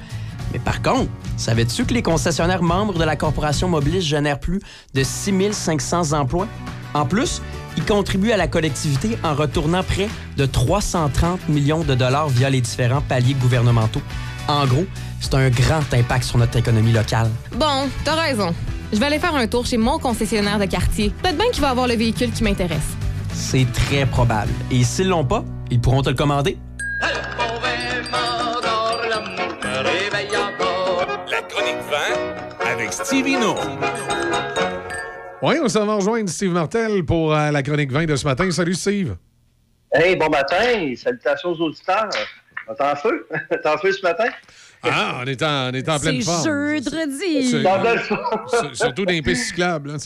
S29: Mais par contre, savais-tu que les concessionnaires membres de la corporation Mobilis génèrent plus de 6500 emplois? En plus, ils contribuent à la collectivité en retournant près de 330 millions de dollars via les différents paliers gouvernementaux. En gros, c'est un grand impact sur notre économie locale.
S28: Bon, t'as raison. Je vais aller faire un tour chez mon concessionnaire de quartier. Peut-être bien qu'il va avoir le véhicule qui m'intéresse.
S29: C'est très probable. Et s'ils l'ont pas, ils pourront te le commander.
S24: La
S3: Oui, on s'en va rejoindre Steve Martel pour euh, la chronique 20 de ce matin. Salut Steve.
S30: Hey, bon matin. Salutations aux auditeurs. T'es en feu? T'es en feu ce matin?
S3: Ah, on est en, on est en pleine forme.
S4: jeudi.
S3: C'est-
S30: Dans pleine forme.
S3: Sur- Surtout dans les pistes cyclables. là.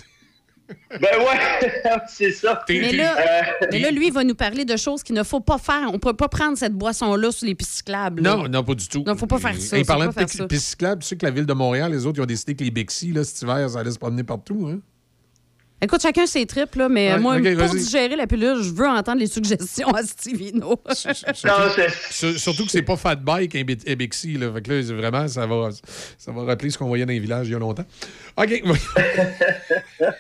S30: Ben ouais, c'est ça.
S4: Mais là,
S30: Euh,
S4: mais là, lui, il va nous parler de choses qu'il ne faut pas faire. On ne peut pas prendre cette boisson-là sur les pistes cyclables. là.
S3: Non, non, pas du tout.
S4: Non, faut pas faire ça,
S3: Et parlant de pistes cyclables, tu sais que la ville de Montréal, les autres, ils ont décidé que les Bixi, là, cet hiver, ça allait se promener partout. Hein?
S4: Écoute, chacun ses tripes, là, mais
S3: Ouais,
S4: moi, pour digérer la pilule, je veux entendre les suggestions à Stevino.
S3: Sur- Surtout que c'est pas Fat Bike et Bixi. Là. Fait que là, vraiment, ça va, ça va rappeler ce qu'on voyait dans les villages il y a longtemps. OK.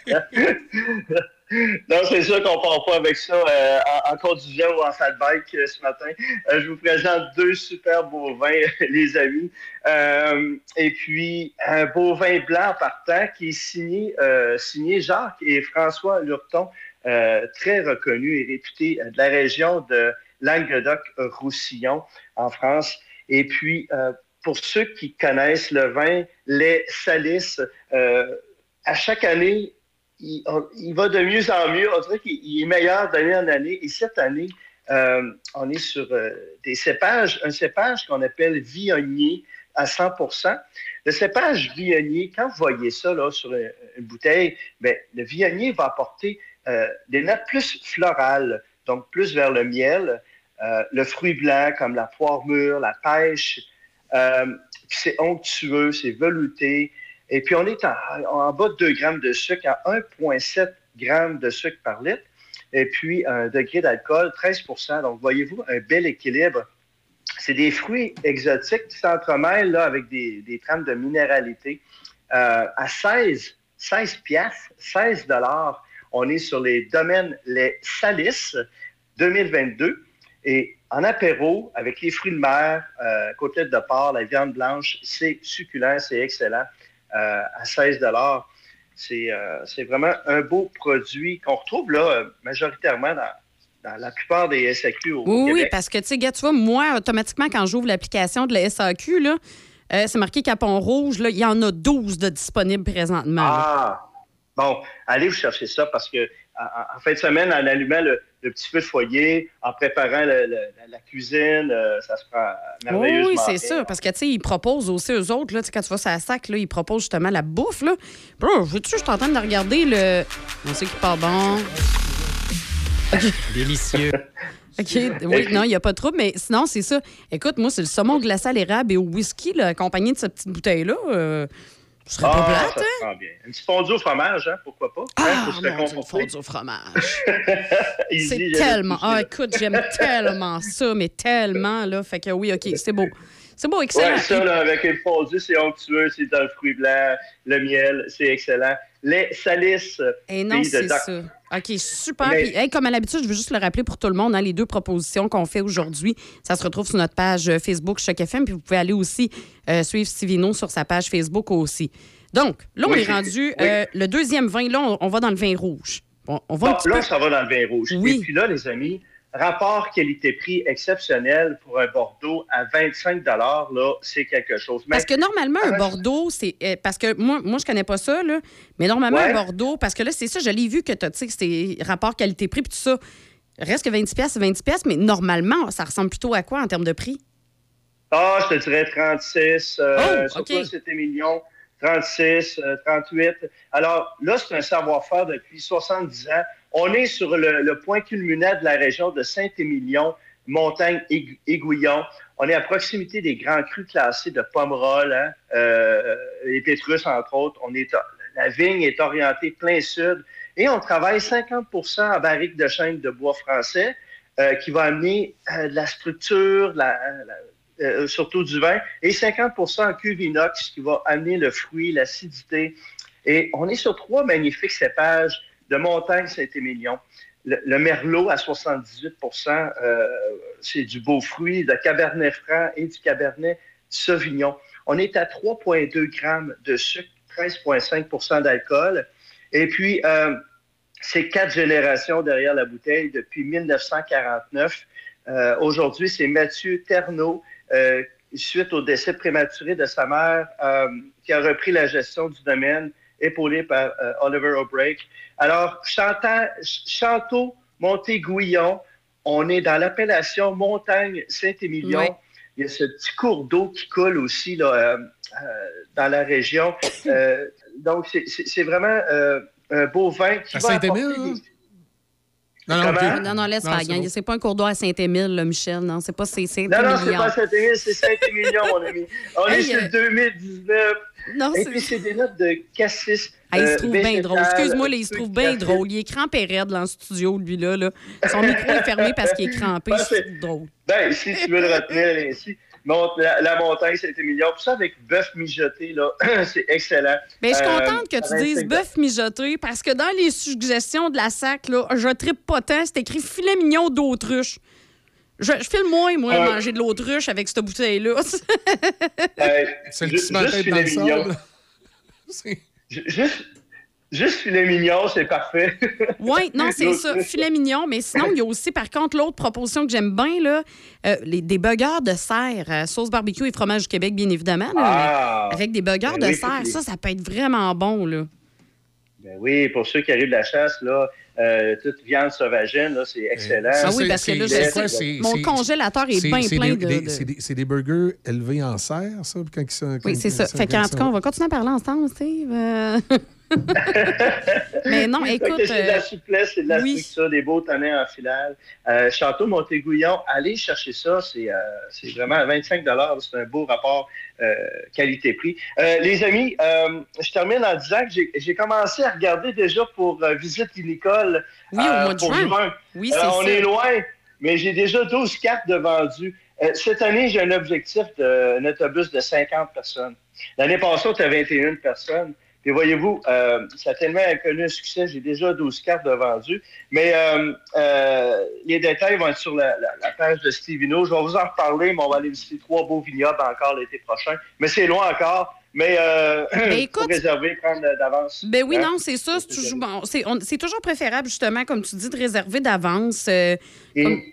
S30: Non, c'est sûr qu'on part pas avec ça euh, en, en conduisant ou en fat bike euh, ce matin. Euh, je vous présente deux super beaux vins, les amis. Et puis, un beau vin blanc partant qui est signé, signé Jacques et François Lurton, très reconnu et réputé de la région de Languedoc-Roussillon en France. Et puis, pour ceux qui connaissent le vin, les Salis, à chaque année, il, il va de mieux en mieux. On dirait qu'il il est meilleur d'année en année. Et cette année, euh, on est sur euh, des cépages, un cépage qu'on appelle viognier à 100% Le cépage viognier, quand vous voyez ça là, sur une, bouteille, ben, le viognier va apporter euh, des notes plus florales, donc plus vers le miel, euh, le fruit blanc comme la poire mûre, la pêche. Euh, c'est onctueux, c'est velouté. Et puis, on est en, bas de 2 grammes de sucre à 1,7 grammes de sucre par litre. Et puis, un degré d'alcool, 13% Donc, voyez-vous, un bel équilibre. C'est des fruits exotiques qui s'entremêlent là, avec des, des trames de minéralité. Euh, à 16, 16 piastres, 16 dollars, on est sur les domaines Les Salis 2022. Et en apéro, avec les fruits de mer, euh, côtelettes de porc, la viande blanche, c'est succulent, c'est excellent. Euh, à 16 C'est euh, c'est vraiment un beau produit qu'on retrouve là majoritairement dans, dans la plupart des SAQ au
S4: Oui, parce que, tu sais, tu vois, moi, automatiquement, quand j'ouvre l'application de la SAQ, là, euh, c'est marqué Capon Rouge, là, il y en a 12 de disponibles présentement. là.
S30: Ah! Bon, allez vous chercher ça parce que en, en fin de semaine, en allumant le, le petit feu de foyer, en préparant le- le- la, cuisine, euh, ça se prend merveilleusement
S4: Oui, c'est ça. Parce que, tu sais, ils proposent aussi, eux autres, là, tu sais, quand tu vas sur la sac, là, ils proposent justement la bouffe, là. Bro, veux-tu, je suis en train de regarder le. On sait qu'il part bon.
S29: Délicieux.
S4: OK. Oui, non, il n'y a pas de trouble, mais sinon, c'est ça. Écoute, moi, c'est le saumon glacé à l'érable et au whisky, là, accompagné de cette petite bouteille-là. Euh, ce serait pas
S30: Ah,
S4: plate,
S30: ça
S4: hein?
S30: se prend bien. Un petit fondu au fromage, hein, pourquoi pas?
S4: Ah,
S30: Hein, se
S4: mon Dieu, le
S30: réconforter.
S4: fondu au fromage. C'est tellement. Ah, écoute, j'aime tellement ça, mais tellement, là. Fait que oui, OK, c'est beau. C'est beau, excellent.
S30: Ouais, ça, là, avec le fondu, c'est onctueux, c'est dans le fruit blanc, le miel, c'est excellent. Les salis,
S4: Et non,
S30: pays de
S4: c'est ça. OK, super.
S30: Mais-
S4: Puis, hey, comme à l'habitude, je veux juste le rappeler pour tout le monde, hein, les deux propositions qu'on fait aujourd'hui, ça se retrouve sur notre page euh, Facebook Choc FM, puis vous pouvez aller aussi euh, suivre Stivino sur sa page Facebook aussi. Donc, là, on
S30: Oui,
S4: est rendu,
S30: oui.
S4: euh, le deuxième vin, là, on, on va dans le vin rouge. On, on va un
S30: Bon,
S4: petit
S30: là,
S4: peu-
S30: ça va dans le vin rouge.
S4: Oui.
S30: Et puis là, les amis, rapport qualité-prix exceptionnel pour un Bordeaux à 25 là, c'est quelque chose. Mais-
S4: Parce que normalement, un Bordeaux, c'est. euh, parce que moi, moi, je connais pas ça, là. Mais normalement,
S30: Ouais.
S4: un Bordeaux, parce que là, c'est ça, je l'ai vu que tu sais, que c'est rapport qualité-prix, puis tout ça. Reste que 20$, piastres, c'est 20$, piastres, mais normalement, ça ressemble plutôt à quoi en termes de prix?
S30: Ah, je te dirais 36, euh,
S4: Oh,
S30: c'était millions, 36, euh, 38. Alors là, c'est un savoir-faire depuis 70 ans. On est sur le, le point culminant de la région de Saint-Émilion, montagne Aig- Aiguillon. On est à proximité des grands crus classés de Pomerol, hein, euh, les Pétrus, entre autres. On est, la vigne est orientée plein sud et on travaille 50% en barrique de chêne de bois français euh, qui va amener euh, de la structure, de la- euh, surtout du vin, et 50 en cuve inox qui va amener le fruit, l'acidité. Et on est sur trois magnifiques cépages de montagne Saint-Émilion. Le, le Merlot à 78% euh, c'est du beau fruit, de Cabernet Franc et du Cabernet Sauvignon. On est à 3,2 grammes de sucre, 13,5% d'alcool. Et puis, euh, c'est quatre générations derrière la bouteille depuis 1949. Euh, Aujourd'hui, c'est Mathieu Terneau, suite au décès prématuré de sa mère, euh, qui a repris la gestion du domaine, épaulé par euh, Oliver O'Brake. Alors, Chantal, Chanteau, Montéguillon, on est dans l'appellation Montagne Saint-Émilion. Il y a ce petit cours d'eau qui coule aussi là, euh, euh, dans la région. Euh, donc, c'est- vraiment euh, un beau vin qui
S3: À
S30: va
S3: Saint-Émile,
S30: apporter
S3: là?
S30: des-
S3: Non, non? OK.
S4: Non, non, laisse
S3: Non,
S4: faire.
S3: c'est
S4: pas un cours d'eau à Saint-Émile, là, Michel. Non, c'est pas c'est
S30: Non, non, c'est
S4: Saint-Émilion.
S30: pas Saint-Émile, c'est Saint-Émilion, mon ami. On est sur
S4: euh,
S30: le 2019.
S4: Non,
S30: Et
S4: c'est-
S30: puis, c'est des notes de cassis.
S4: Ah, il se
S30: euh,
S4: trouve bien drôle. Excuse-moi, il se trouve bien drôle. Il est crampé raide dans le studio, lui, là. là. Son micro est fermé parce qu'il est crampé.
S30: Ouais,
S4: C'est drôle.
S30: Ben, si tu veux le retenir ainsi, la, la montagne Saint-Émilion. Puis ça, avec bœuf mijoté, là, c'est excellent.
S4: Mais je suis
S30: Euh,
S4: contente que tu dises bœuf mijoté parce que dans les suggestions de la SAC, là, je trippe pas tant. C'est écrit filet mignon d'autruche. Je, je file moins, moi,
S30: Ouais.
S4: manger de l'autruche avec cette bouteille-là.
S30: Euh,
S3: met la
S30: juste
S3: tête dans le sable.
S30: Juste, juste filet mignon, c'est parfait.
S4: Oui, non, c'est ça, filet mignon. Mais sinon, il y a aussi, par contre, l'autre proposition que j'aime bien, là, euh, les, des burgers de serre, euh, sauce barbecue et fromage du Québec, bien évidemment. là,
S30: Ah!
S4: avec des burgers
S30: Ben
S4: de
S30: oui,
S4: serre, ça, ça peut être vraiment bon, là.
S30: Ben oui, pour ceux qui arrivent de la chasse, là, euh, toute viande sauvagine, là, c'est excellent.
S4: Ah oui, parce que là, je mon congélateur est bien
S3: c'est
S4: plein
S3: des-
S4: de... de-
S3: C'est des, burgers élevés en serre, ça? Quand ils sont, quand-
S4: Oui, c'est ça. Fait qu'en tout cas, on va continuer à parler ensemble, Steve. Mais non, écoute.
S30: C'est de la
S4: euh,
S30: souplesse, c'est de la
S4: oui.
S30: structure, des beaux tannins en filage. Euh, Château Montéguillon, allez chercher ça. C'est euh, vraiment à 25 C'est un beau rapport euh, qualité-prix. Les amis, je termine en disant que j'ai- commencé à regarder déjà pour visite vinicole.
S4: Oui, au mois de
S30: pour
S4: juin. Oui, c'est
S30: On
S4: ça.
S30: est loin, mais j'ai déjà 12 cartes de vendus. Euh, cette année, j'ai un objectif d'un autobus de 50 personnes. L'année passée, on était 21 personnes. Et voyez-vous, euh, ça a tellement connu un succès, j'ai déjà 12 cartes de vendues. Mais euh, euh, les détails vont être sur la, la- la page de Stevino. Je vais vous en reparler, mais on va aller visiter trois beaux vignobles encore l'été prochain. Mais c'est loin encore. Mais euh,
S4: Ben,
S30: faut
S4: écoute-
S30: réserver, prendre d'avance.
S4: Ben oui,
S30: Hein?
S4: non, c'est ça. C'est toujours, bon, c'est toujours préférable, justement, comme tu dis, de réserver d'avance. euh,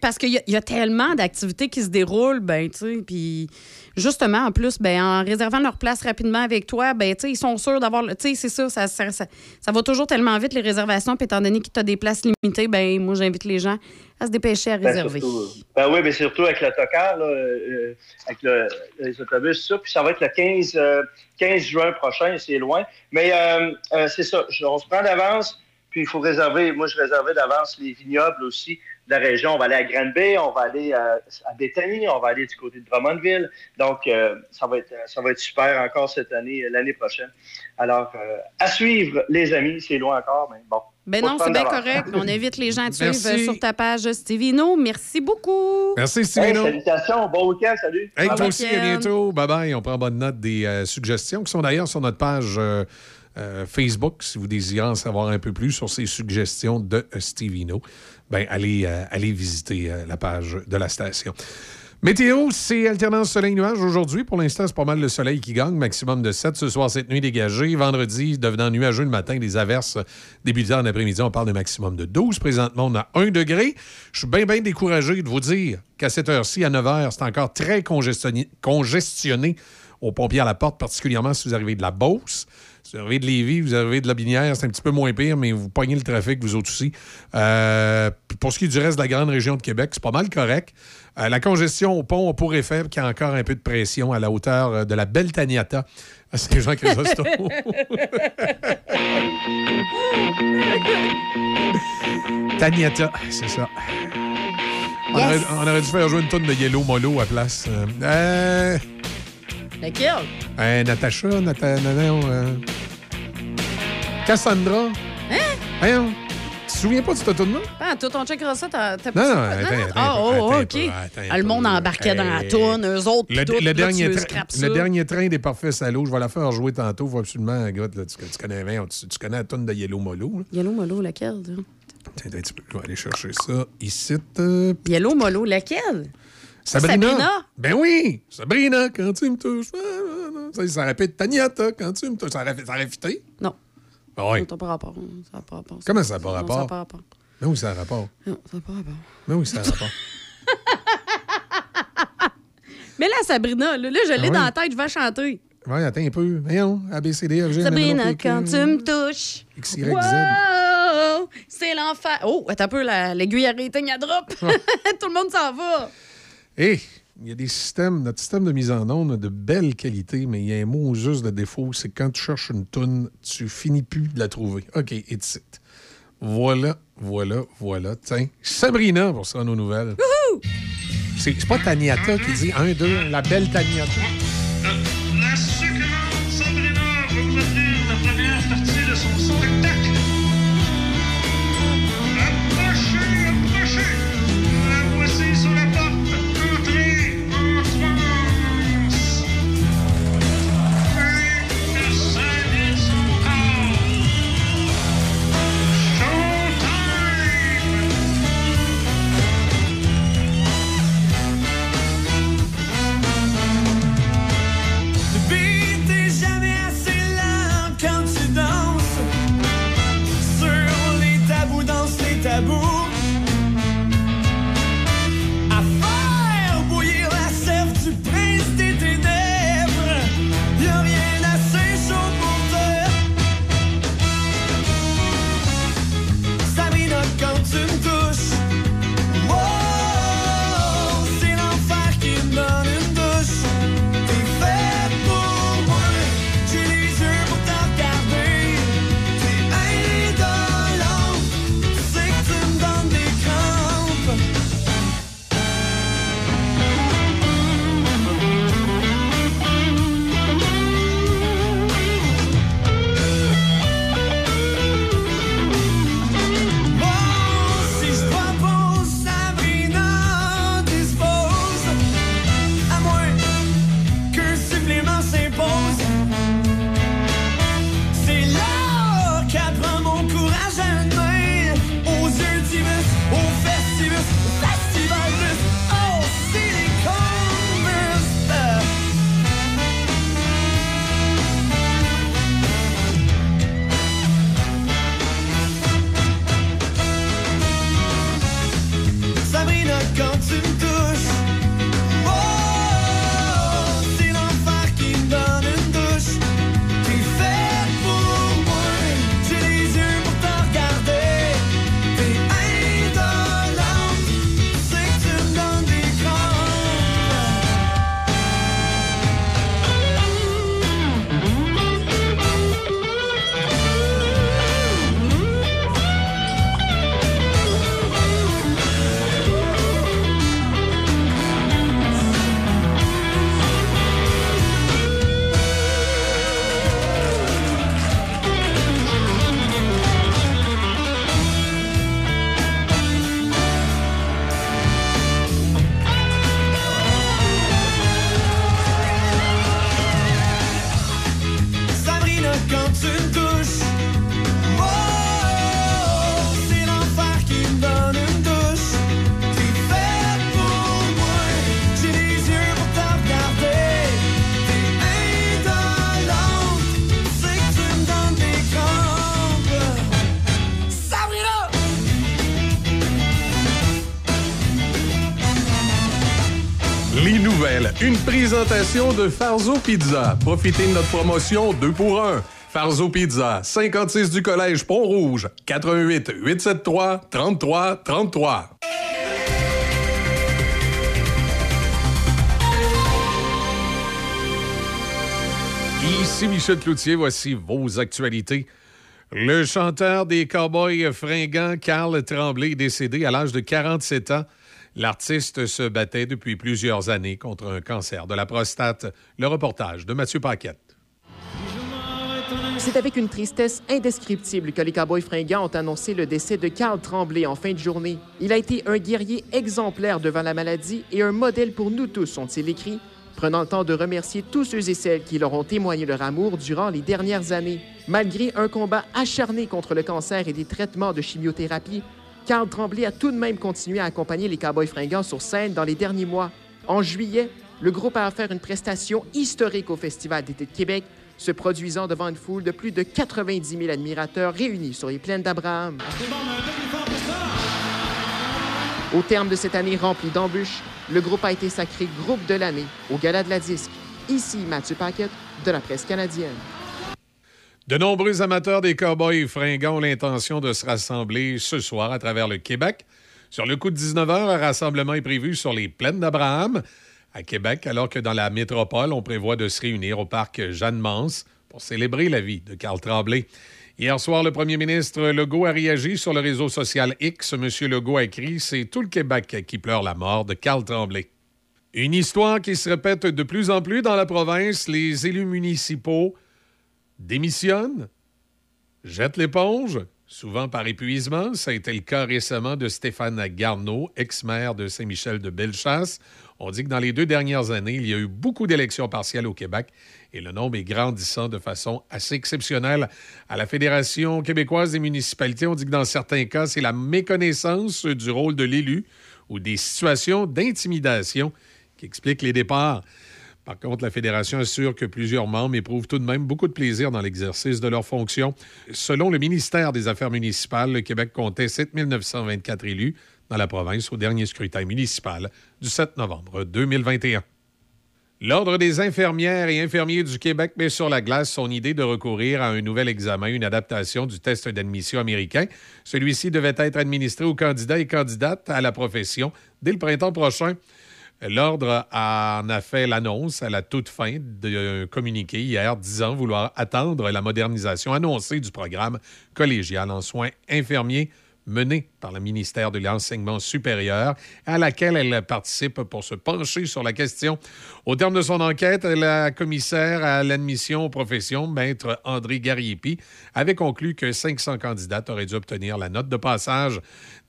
S4: parce qu'il y, y a tellement d'activités qui se déroulent, ben, tu sais, puis justement, en plus, ben, en réservant leur place rapidement avec toi, ben, ils sont sûrs d'avoir, le- tu sais, c'est ça ça, ça, ça- ça va toujours tellement vite, les réservations, puis étant donné que tu as des places limitées, ben, moi, j'invite les gens à se dépêcher à
S30: Ben,
S4: réserver.
S30: surtout- ben oui, mais surtout avec l'autocar, là, euh, avec le- les autobus, ça. Puis ça va être le 15, euh, 15 juin prochain, c'est loin. Mais euh, c'est ça, on se prend d'avance, puis il faut réserver. Moi, je réservais d'avance les vignobles aussi de la région. On va aller à Granby, on va aller euh, à Béthanie, on va aller du côté de Drummondville. Donc, euh, ça, va être, ça va être super encore cette année, euh, l'année prochaine. Alors, euh, à suivre, les amis, c'est loin encore, mais bon.
S4: Ben non, c'est bien correct. On invite les gens à te suivre
S3: Merci.
S4: euh, sur ta page Stevino. Merci beaucoup.
S3: Merci,
S30: Hey,
S3: Stevino.
S30: salutations, bon week-end, salut.
S3: Hey, toi aussi, à bientôt. Bye bye. On prend bonne note des euh, suggestions qui sont d'ailleurs sur notre page euh, euh, Facebook. Si vous désirez en savoir un peu plus sur ces suggestions de euh, Stevino, ben, allez, euh, visiter euh, la page de la station. Météo, c'est alternance soleil-nuage aujourd'hui. Pour l'instant, c'est pas mal le soleil qui gagne. Maximum de 7 ce soir, cette nuit dégagée. Vendredi, devenant nuageux le matin, des averses débutant en après-midi. On parle de maximum de 12. Présentement, on a 1 degré. Je suis bien, bien découragé de vous dire qu'à cette heure-ci, à 9 h, c'est encore très congestionné, congestionné aux pompiers à la porte, particulièrement si vous arrivez de la Beauce. Vous arrivez de Lévis, vous arrivez de la Binière, c'est un petit peu moins pire, mais vous pognez le trafic, vous autres aussi. Euh, pour ce qui est du reste de la grande région de Québec, c'est pas mal correct. Euh, la congestion au pont a pour effet qu'il y a encore un peu de pression à la hauteur euh, de la belle Taniata à Saint-Jean-Chrysostome. Taniata, c'est ça. On, aurait, on aurait dû faire jouer une tonne de Yellow Molo à place. Euh, euh, Natacha, Nata, non, euh, Cassandra.
S4: Hein?
S3: Voyons. Tu te souviens pas de cette tune-là?
S4: Ah, toi, on checkera ça. T'as t'as
S3: Non, non, attends, attends,
S4: Ah, oh,
S3: un
S4: OK. Ah, le monde embarquait dans la
S3: Hey.
S4: tourne, eux autres,
S3: Le,
S4: tout,
S3: le
S4: là,
S3: dernier le dernier train des parfaits salauds, je vais la faire jouer tantôt. Faut absolument, là, tu, tu connais bien, tu, tu connais la tonne de Yellow Molo. là.
S4: Yellow Molo, laquelle?
S3: peu, je vais aller chercher ça ici.
S4: Yellow Molo, laquelle?
S3: Sabrina.
S4: Sabrina?
S3: Ben oui! Sabrina, quand tu me touches. Ça, ça répète Taniata, quand tu me touches. Ça aurait, ça fité?
S4: Non.
S3: Ben oui.
S4: Ça n'a pas rapport. Ça n'a pas rapport.
S3: Comment ça n'a pas
S4: Non,
S3: rapport?
S4: Ça n'a pas rapport.
S3: Ben oui, ça a rapport.
S4: Non, ça n'a pas rapport.
S3: Ben oui, ça a rapport.
S4: Mais là, Sabrina, là, là, je l'ai
S3: Ah oui?
S4: dans la tête, je vais chanter.
S3: Ouais, attends un peu. Voyons, ABCD, FG,
S4: Sabrina, quand tu me touches.
S3: X, Y, Z.
S4: Wow! C'est l'enfer. Oh, attends un peu, la- l'aiguille arrêtée, à drop. Tout le monde s'en va.
S3: Hé, il y a des systèmes, notre système de mise en onde a de belle qualité, mais il y a un mot juste de défaut, c'est quand tu cherches une toune, tu finis plus de la trouver. OK, it's it.
S31: Voilà, voilà, voilà. Tiens, Sabrina pour ça, nos nouvelles. C'est c'est pas Taniata qui dit 1, 2, la belle Taniata.
S3: Présentation de Farzo Pizza. Profitez de notre promotion 2 pour 1. Farzo Pizza, 56 du Collège Pont-Rouge, 88 873 33 33. Ici Michel Cloutier, voici vos actualités. Le chanteur des Cowboys fringants, Carl Tremblay, est décédé à l'âge de 47 ans. L'artiste se battait depuis plusieurs années contre un cancer de la prostate. Le reportage de Mathieu Paquette.
S13: C'est avec une tristesse indescriptible que les Cowboys fringants ont annoncé le décès de Carl Tremblay en fin de journée. Il a été un guerrier exemplaire devant la maladie et un modèle pour nous tous, ont-ils écrit, prenant le temps de remercier tous ceux et celles qui leur ont témoigné leur amour durant les dernières années. Malgré un combat acharné contre le cancer et des traitements de chimiothérapie, Carl Tremblay a tout de même continué à accompagner les Cowboys fringants sur scène dans les derniers mois. En juillet, le groupe a offert une prestation historique au Festival d'été de Québec, se produisant devant une foule de plus de 90 000 admirateurs réunis sur les plaines d'Abraham. Au terme de cette année remplie d'embûches, le groupe a été sacré groupe de l'année au Gala de la Disque. Ici Mathieu Paquette de la presse canadienne.
S3: De nombreux amateurs des Cowboys fringants ont l'intention de se rassembler ce soir à travers le Québec. Sur le coup de 19h, un rassemblement est prévu sur les plaines d'Abraham à Québec, alors que dans la métropole, on prévoit de se réunir au parc Jeanne-Mance pour célébrer la vie de Carl Tremblay. Hier soir, le premier ministre Legault a réagi sur le réseau social X. Monsieur Legault a écrit C'est tout le Québec qui pleure la mort de Carl Tremblay. Une histoire qui se répète de plus en plus dans la province. Les élus municipaux démissionnent, jettent l'éponge, souvent par épuisement. Ça a été le cas récemment de Stéphane Garneau, ex-maire de Saint-Michel de Bellechasse. On dit que dans les deux dernières années, il y a eu beaucoup d'élections partielles au Québec et le nombre est grandissant de façon assez exceptionnelle. À la Fédération québécoise des municipalités, on dit que dans certains cas, c'est la méconnaissance du rôle de l'élu ou des situations d'intimidation qui expliquent les départs. Par contre, la Fédération assure que plusieurs membres éprouvent tout de même beaucoup de plaisir dans l'exercice de leurs fonctions. Selon le ministère des Affaires municipales, le Québec comptait 7 924 élus dans la province au dernier scrutin municipal du 7 novembre 2021. L'Ordre des infirmières et infirmiers du Québec met sur la glace son idée de recourir à un nouvel examen, une adaptation du test d'admission américain. Celui-ci devait être administré aux candidats et candidates à la profession dès le printemps prochain. L'Ordre en a fait l'annonce à la toute fin d'un communiqué hier disant vouloir attendre la modernisation annoncée du programme collégial en soins infirmiers menée par le ministère de l'Enseignement supérieur, à laquelle elle participe pour se pencher sur la question. Au terme de son enquête, la commissaire à l'admission aux professions, maître André Gariepi, avait conclu que 500 candidats auraient dû obtenir la note de passage.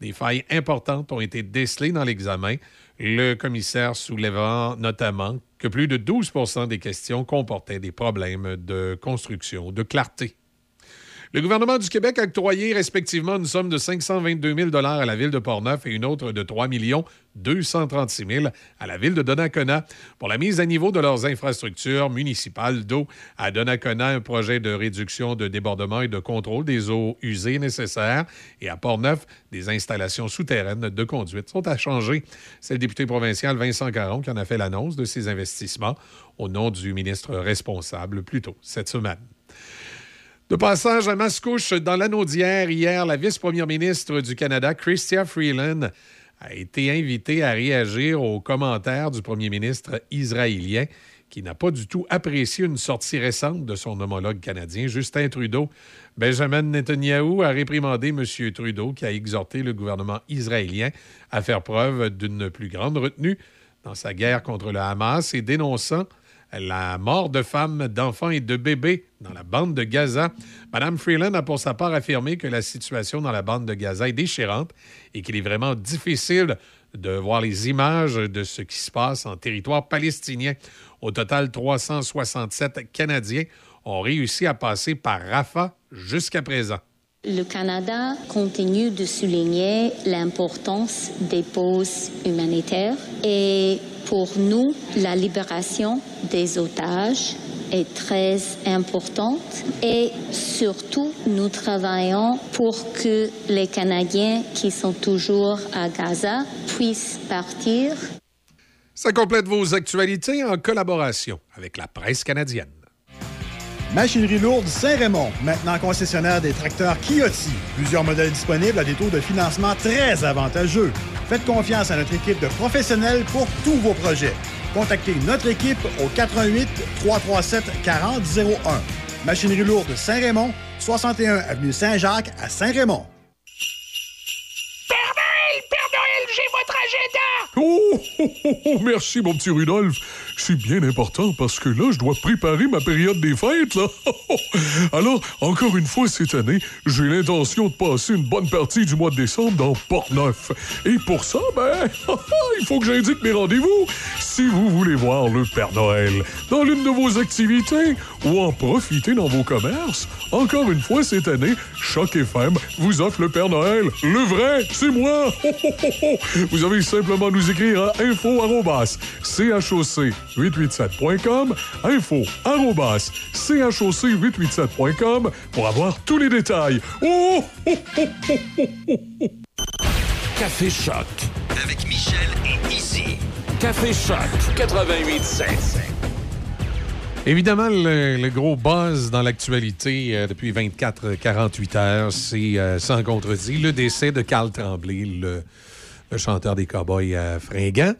S3: Des failles importantes ont été décelées dans l'examen, le commissaire soulevant notamment que plus de 12% des questions comportaient des problèmes de construction, de clarté. Le gouvernement du Québec a octroyé respectivement une somme de 522 000 à la ville de Portneuf et une autre de 3 236 000 à la ville de Donnacona pour la mise à niveau de leurs infrastructures municipales d'eau. À Donnacona, un projet de réduction de débordement et de contrôle des eaux usées nécessaires. Et à Portneuf, des installations souterraines de conduite sont à changer. C'est le député provincial Vincent Caron qui en a fait l'annonce de ces investissements au nom du ministre responsable plus tôt cette semaine. De passage à Mascouche, dans l'anneau d'hier, hier, la vice-première ministre du Canada, Chrystia Freeland, a été invitée à réagir aux commentaires du premier ministre israélien qui n'a pas du tout apprécié une sortie récente de son homologue canadien, Justin Trudeau. Benjamin Netanyahu a réprimandé M. Trudeau qui a exhorté le gouvernement israélien à faire preuve d'une plus grande retenue dans sa guerre contre le Hamas et dénonçant la mort de femmes, d'enfants et de bébés dans la bande de Gaza. Mme Freeland a pour sa part affirmé que la situation dans la bande de Gaza est déchirante et qu'il est vraiment difficile de voir les images de ce qui se passe en territoire palestinien. Au total, 367 Canadiens ont réussi à passer par Rafah jusqu'à présent.
S14: Le Canada continue de souligner l'importance des pauses humanitaires et pour nous, la libération des otages est très importante et surtout, nous travaillons pour que les Canadiens qui sont toujours à Gaza puissent partir.
S3: Ça complète vos actualités en collaboration avec la presse canadienne.
S32: Machinerie lourde Saint-Raymond, maintenant concessionnaire des tracteurs Kioti. Plusieurs modèles disponibles à des taux de financement très avantageux. Faites confiance à notre équipe de professionnels pour tous vos projets. Contactez notre équipe au 88 337 4001. Machinerie lourde Saint-Raymond, 61 avenue Saint-Jacques à Saint-Raymond.
S33: Père Noël, Père Noël, j'ai votre agenda!
S34: Oh, oh, oh, oh, merci, mon petit Rudolph. C'est bien important parce que là, je dois préparer ma période des fêtes, là. Alors, encore une fois cette année, j'ai l'intention de passer une bonne partie du mois de décembre dans Port-Neuf. Et pour ça, ben, il faut que j'indique mes rendez-vous. Si vous voulez voir le Père Noël dans l'une de vos activités ou en profiter dans vos commerces, encore une fois cette année, Choc FM vous offre le Père Noël. Le vrai, c'est moi. Vous avez simplement à nous écrire à info choc 887.com, info arrobas, choc887.com pour avoir tous les détails. Oh, oh, oh.
S19: Café Choc. Avec Michel et Izzy. Café Choc 88.7.
S3: Évidemment, le, le gros buzz dans l'actualité euh, depuis 24-48 heures, c'est euh, sans contredit le décès de Carl Tremblay, le, le chanteur des Cowboys euh, fringants.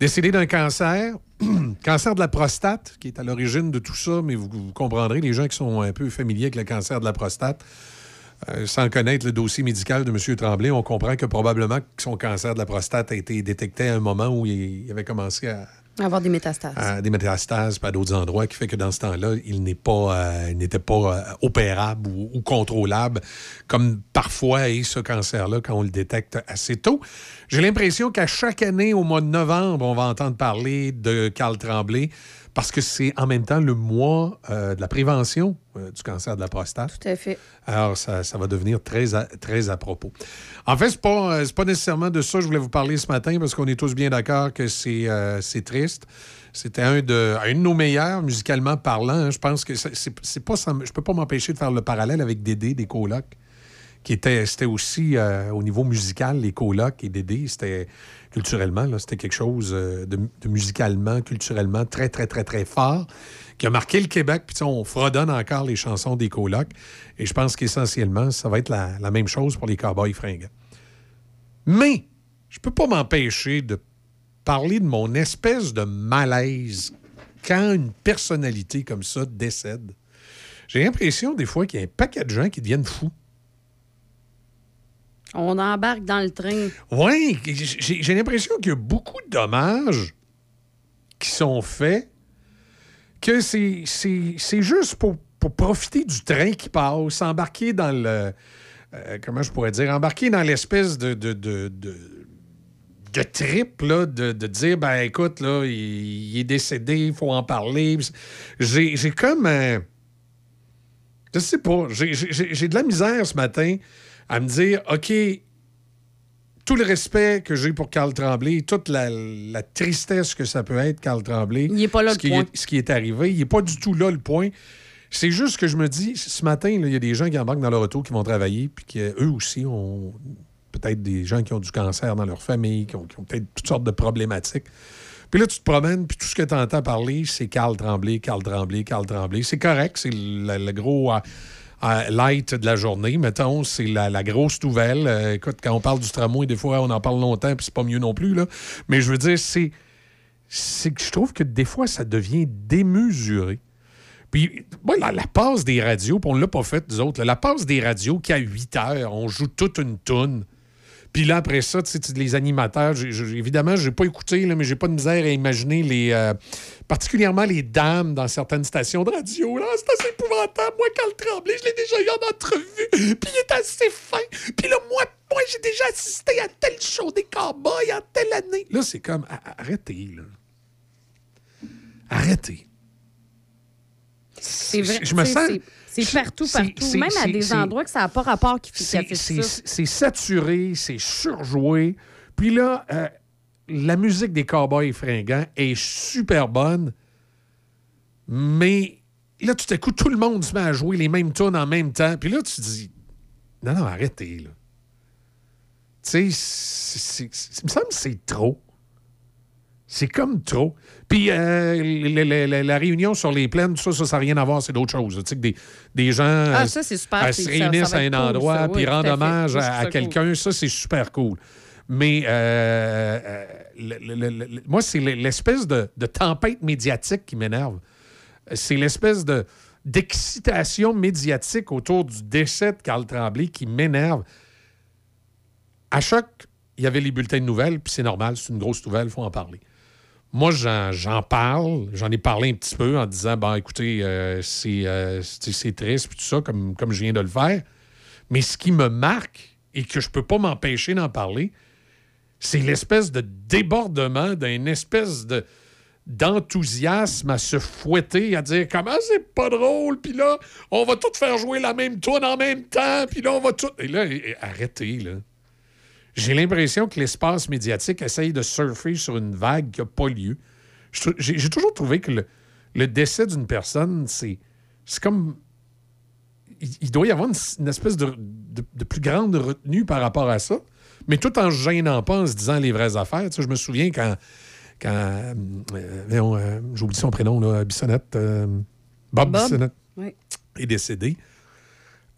S3: Décédé d'un cancer, cancer de la prostate, qui est à l'origine de tout ça, mais vous, comprendrez, les gens qui sont un peu familiers avec le cancer de la prostate, euh, sans connaître le dossier médical de M. Tremblay, on comprend que probablement son cancer de la prostate a été détecté à un moment où il avait commencé à,
S4: Avoir des métastases.
S3: à des métastases à d'autres endroits, qui fait que dans ce temps-là, il n'est pas, euh, n'était pas euh, opérable ou, ou contrôlable, comme parfois est ce cancer-là quand on le détecte assez tôt. J'ai l'impression qu'à chaque année, au mois de novembre, on va entendre parler de Carl Tremblay, parce que c'est en même temps le mois euh, de la prévention euh, du cancer de la prostate.
S4: Tout à fait.
S3: Alors, ça, ça va devenir très à, très à propos. En fait, ce n'est pas, euh, c'est pas nécessairement de ça que je voulais vous parler ce matin, parce qu'on est tous bien d'accord que c'est triste. C'était un de, un de nos meilleurs, musicalement parlant. hein. Je pense que c'est- pas, je peux pas m'empêcher de faire le parallèle avec Dédé des colocs, qui était, c'était aussi euh, au niveau musical, les colocs et Dédé, c'était culturellement, c'était quelque chose euh, de, musicalement, culturellement très, très, très, très fort, qui a marqué le Québec. Puis on fredonne encore les chansons des colocs. Et je pense qu'essentiellement, ça va être la, même chose pour les cowboys fringants. Mais je peux pas m'empêcher de parler de mon espèce de malaise quand une personnalité comme ça décède. J'ai l'impression des fois qu'il y a un paquet de gens qui deviennent fous.
S4: On embarque dans le train.
S3: Oui, j'ai l'impression qu'il y a beaucoup de dommages qui sont faits, que c'est juste pour, pour profiter du train qui passe, embarquer dans le. euh, comment je pourrais dire? Embarquer dans l'espèce de. de, de, de trip, là, de, de dire, ben écoute, là, il, est décédé, il faut en parler. J'ai comme un... Je sais pas, j'ai de la misère ce matin à me dire, OK, tout le respect que j'ai pour Carl Tremblay, toute la, la tristesse que ça peut être, Carl Tremblay.
S4: Il est pas là,
S3: ce
S4: le
S3: qui
S4: point.
S3: Est, ce qui est arrivé, il n'est pas du tout là le point. C'est juste que je me dis, ce matin, il y a des gens qui embarquent dans leur auto, qui vont travailler, puis qui, eux aussi ont peut-être des gens qui ont du cancer dans leur famille, qui ont, qui ont peut-être toutes sortes de problématiques. Puis là, tu te promènes, puis tout ce que tu entends parler, c'est Carl Tremblay, Carl Tremblay, Carl Tremblay. C'est correct, c'est le, le gros euh, light de la journée, mettons. C'est la, grosse nouvelle. Euh, écoute, quand on parle du tramway, des fois, on en parle longtemps, puis c'est pas mieux non plus, là. Mais je veux dire, c'est c'est que je trouve que des fois, ça devient démesuré. Puis, moi, la, passe des radios, puis on l'a pas fait, nous autres, la passe des radios qui à 8 heures, on joue toute une toune. Puis là, après ça, tu sais, les animateurs, évidemment, je n'ai pas écouté, là, mais j'ai pas de misère à imaginer les. euh, particulièrement les dames dans certaines stations de radio. Là, c'est assez épouvantable. Moi, quand le Tremblay, je l'ai déjà eu en entrevue. Puis il est assez fin. Puis là, moi, moi j'ai déjà assisté à tel show des cowboys en telle année. Là, c'est comme. Arrêtez, là. Arrêtez.
S4: C'est vrai.
S3: Je me sens-
S4: c'est- partout, partout. Même à des endroits que ça n'a pas rapport qui
S3: c'est- saturé, c'est surjoué. Puis là, euh, la musique des Cowboys fringants est super bonne, mais là, tout à coup, tout le monde se met à jouer les mêmes tunes en même temps. Puis là, tu te dis, non, non, arrêtez, là. Tu sais, il me semble que c'est trop. C'est comme trop. Puis euh, la, la- la- la réunion sur les plaines, ça, ça n'a rien à voir, c'est d'autres choses. Tu sais, que des, des gens
S4: Ah,
S3: euh,
S4: ça, super,
S3: se réunissent
S4: ça
S3: à un
S4: cool,
S3: endroit,
S4: ça.
S3: puis
S4: Oui,
S3: rendent hommage à, quelqu'un, ça, c'est super cool. Mais euh, euh, le- le- le- le- moi, c'est l'espèce de, de tempête médiatique qui m'énerve. C'est l'espèce de d'excitation médiatique autour du décès de Carl Tremblay qui m'énerve. À chaque... Il y avait les bulletins de nouvelles, puis c'est normal, c'est une grosse nouvelle, il faut en parler. Moi, j'en parle, j'en ai parlé un petit peu en disant, ben écoutez, euh, c'est euh, c'est- triste, puis tout ça, comme, comme je viens de le faire. Mais ce qui me marque et que je peux pas m'empêcher d'en parler, c'est l'espèce de débordement d'une espèce de d'enthousiasme à se fouetter, à dire comment c'est pas drôle, puis là, on va tout faire jouer la même tune en même temps, puis là, on va tout... Et là, arrêtez, là. J'ai l'impression que l'espace médiatique essaye de surfer sur une vague qui n'a pas lieu. J'ai toujours trouvé que le, le décès d'une personne, c'est c'est comme. Il, il doit y avoir une, une espèce de, de- de plus grande retenue par rapport à ça, mais tout en gênant pas, en se disant les vraies affaires. Tu sais, je me souviens quand. quand euh, euh, euh, J'oublie son prénom, là, Bissonnette. euh, Bob,
S4: Bob?
S3: Bissonnette
S4: Oui.
S3: est décédé.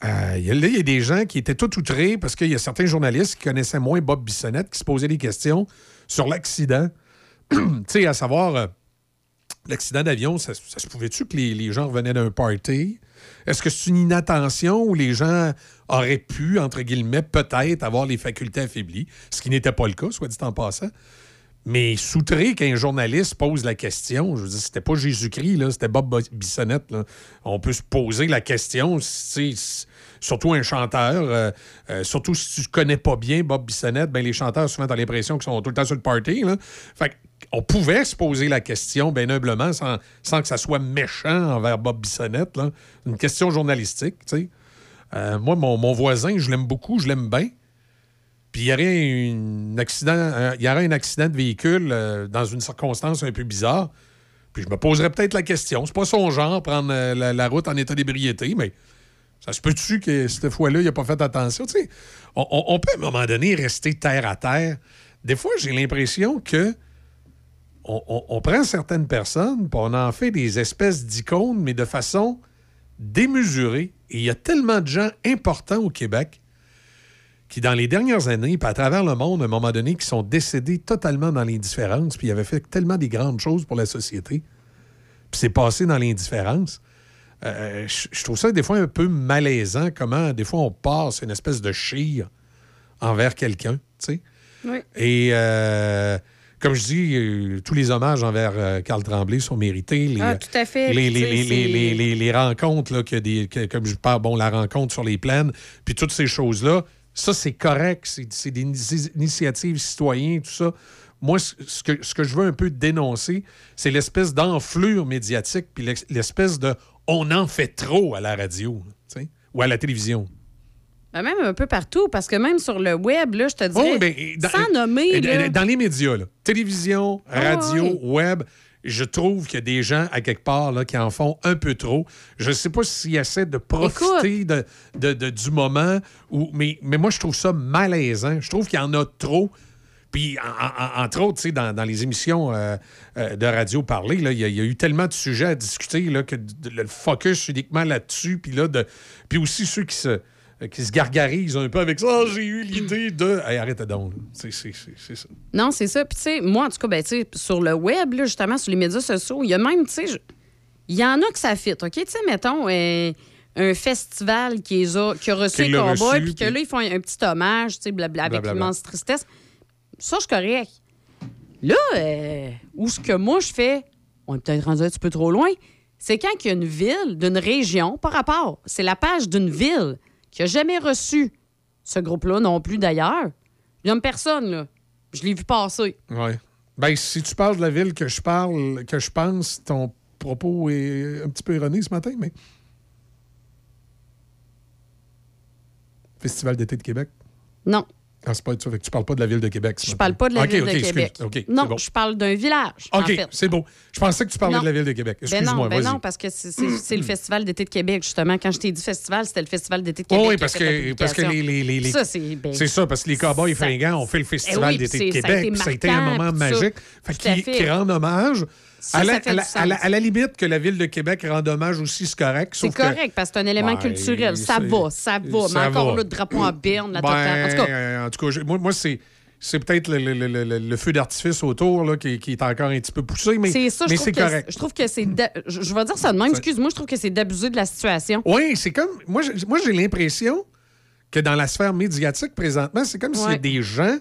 S3: Euh, il y a- des gens qui étaient tout outrés parce qu'il y a certains journalistes qui connaissaient moins Bob Bissonnette qui se posaient des questions sur l'accident tu sais, à savoir, euh, l'accident d'avion, ça, se pouvait-tu que les, les gens revenaient d'un party? Est-ce que c'est une inattention où les gens auraient pu, entre guillemets, peut-être avoir les facultés affaiblies, ce qui n'était pas le cas, soit dit en passant? Mais soutré qu'un journaliste pose la question, je veux dire, c'était pas Jésus-Christ, là, c'était Bob Bissonnette. On peut se poser la question, c'est surtout un chanteur, euh, euh, surtout si tu connais pas bien Bob Bissonnette, ben les chanteurs, souvent, t'as l'impression qu'ils sont tout le temps sur le party. On pouvait se poser la question, bien humblement, sans, que ça soit méchant envers Bob Bissonnette. Une question journalistique, tu sais. Euh, moi, mon, voisin, je l'aime beaucoup, je l'aime bien. Puis il y aurait un accident, il y aurait un accident de véhicule dans une circonstance un peu bizarre. Puis je me poserais peut-être la question. C'est pas son genre, prendre la route en état d'ébriété, mais ça se peut-tu que cette fois-là, il n'a pas fait attention? Tu on, peut à un moment donné rester terre à terre. Des fois, j'ai l'impression que on prend certaines personnes, puis on en fait des espèces d'icônes, mais de façon démesurée. Et il y a tellement de gens importants au Québec qui, dans les dernières années, puis à travers le monde, à un moment donné, qui sont décédés totalement dans l'indifférence, puis ils avaient fait tellement des grandes choses pour la société, puis c'est passé dans l'indifférence. Euh, je je trouve ça des fois un peu malaisant, comment des fois on passe une espèce de chire envers quelqu'un, tu sais.
S4: Oui.
S3: Et euh, comme je dis, euh, tous les hommages envers euh, Carl Tremblay sont mérités. Les,
S4: Ah, tout à fait.
S3: Les, les, les- rencontres, là, que des, que- comme je parle, bon, la rencontre sur les plaines, puis toutes ces choses-là, ça, c'est correct. C'est des ini- initiatives citoyennes, tout ça. Moi, ce que, ce que je veux un peu dénoncer, c'est l'espèce d'enflure médiatique, puis l'espèce de on en fait trop à la radio, ou à la télévision.
S4: Ben, même un peu partout, parce que même sur le web, là, je te
S3: Oh,
S4: dirais,
S3: ben, dans-
S4: sans nommer,
S3: euh,
S4: là,
S3: Dans les médias, là, télévision,
S4: Ah,
S3: radio, web, je trouve qu'il y a des gens, à quelque part, là, qui en font un peu trop. Je ne sais pas s'ils essaient de profiter de, de- de- du moment, ou, mais, mais moi, je trouve ça malaisant. Je trouve qu'il y en a trop. Puis, en- en- entre autres, dans, dans les émissions euh, euh, de radio parlées, là, il y, a- il y a eu tellement de sujets à discuter là, que de- le focus uniquement là-dessus. Puis, là, de, puis aussi ceux qui se, qui se gargarisent un peu avec ça. Ah, j'ai eu l'idée de. Hey, arrête donc. C'est ça.
S4: Non, c'est ça. Puis, tu sais, moi, en tout cas, ben, tu sais, sur le web, là, justement, sur les médias sociaux, il y a même, tu sais, il y en a que ça fit, OK? Tu sais, mettons, euh, un festival qui, a, qui a reçu
S3: Qui
S4: les
S3: l'a
S4: cowboys,
S3: reçu,
S4: puis que là, ils font un, un petit hommage, tu sais, blabla, avec
S3: Blablabla.
S4: immense tristesse. Ça, je suis correct. Là, euh, où ce que moi, je fais, on est peut-être rendu un petit peu trop loin, c'est quand il y a une ville, d'une région, par rapport, c'est la page d'une ville qui a jamais reçu ce groupe-là non plus, d'ailleurs. Il y a personne, là. Je l'ai vu passer.
S3: Ouais. Ben, si tu parles de la ville que je parle, que je pense, ton propos est un petit peu erroné ce matin, mais. Festival d'été de Québec.
S4: Non.
S3: Ah, c'est pas ça. Fait que tu parles pas de la ville de Québec.
S4: Je parle pas de la
S3: Ok,
S4: ville
S3: ok,
S4: de
S3: excuse.
S4: Québec. Non,
S3: bon.
S4: je parle d'un village. en
S3: OK,
S4: fait.
S3: c'est beau. Je pensais que tu parlais
S4: Non.
S3: de la ville de Québec.
S4: Ben
S3: Excuse-moi,
S4: non, ben non, parce que c'est- le Festival d'été de Québec, justement. Quand je t'ai dit festival, c'était le Festival d'été de Québec.
S3: Oh oui,
S4: qui
S3: parce que, parce que les, les, les- les-
S4: Ça, c'est. ben,
S3: ça, parce que les Cowboys fringants ont fait le Festival
S4: Eh oui,
S3: d'été de
S4: c'est- ça a été
S3: Québec, ça a été un moment magique. Fait qu'ils rendent hommage.
S4: Ça,
S3: à, la,
S4: ça fait
S3: à,
S4: du
S3: la, à la-
S4: sens.
S3: à la limite que la ville de Québec rende hommage aussi, c'est correct.
S4: C'est
S3: que-
S4: correct, parce que c'est un élément culturel. Ça va, ça va.
S3: ça
S4: mais encore
S3: va.
S4: là, le drapeau en berne, la
S3: Ben,
S4: totale. En tout cas,
S3: euh, en tout cas, moi, moi, c'est. C'est peut-être le, le- le- le- le feu d'artifice autour là, qui, qui est encore un petit peu poussé, mais,
S4: c'est ça, je
S3: mais
S4: que
S3: correct.
S4: Je trouve que c'est. Je, je vais dire ça de même, excuse-moi, je trouve que c'est d'abuser de la situation.
S3: Oui, c'est comme. Moi, j'ai- l'impression que dans la sphère médiatique présentement, c'est comme s'il y a des gens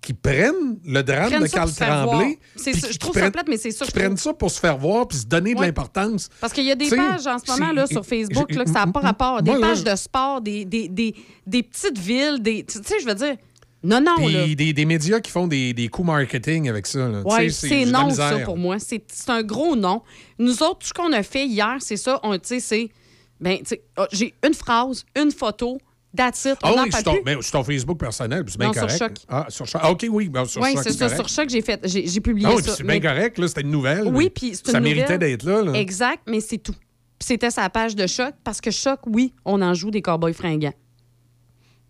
S3: qui prennent le drame
S4: Prennent
S3: de
S4: ça
S3: Carl. Tremblay.
S4: Ça, je trouve ça
S3: prennent-
S4: plate, mais c'est ça,
S3: Qui prennent ça pour se faire voir puis se donner de l'importance.
S4: Parce qu'il y a des
S3: T'sais,
S4: pages en ce moment là, sur Facebook là, que ça n'a pas rapport. Des
S3: moi, là,
S4: pages de sport, des, des, des, des petites villes, des. Tu sais, je veux dire. Non, non, là.
S3: Puis des, des médias qui font des, des coups marketing avec ça.
S4: Oui, c'est non, ça, pour moi. C'est un gros non. Nous autres, tout ce qu'on a fait hier, c'est ça. On, tu sais, c'est. Ben, oh, j'ai une phrase, une photo, that's it.
S3: Ah oui, sur ton, Facebook personnel, c'est bien
S4: Non, sur
S3: correct.
S4: Choc.
S3: Ah, sur Choc. Ah, OK, oui, ben, sur
S4: Oui,
S3: Choc,
S4: c'est ça.
S3: correct.
S4: Sur Choc, j'ai fait, j'ai publié
S3: Ah oui,
S4: ça.
S3: c'est bien correct, là, c'était une nouvelle.
S4: Oui, puis c'est une
S3: Ça
S4: nouvelle.
S3: méritait d'être là. là.
S4: Exact, mais c'est tout. C'était sa page de Choc, parce que Choc, oui, on en joue des cowboys fringants.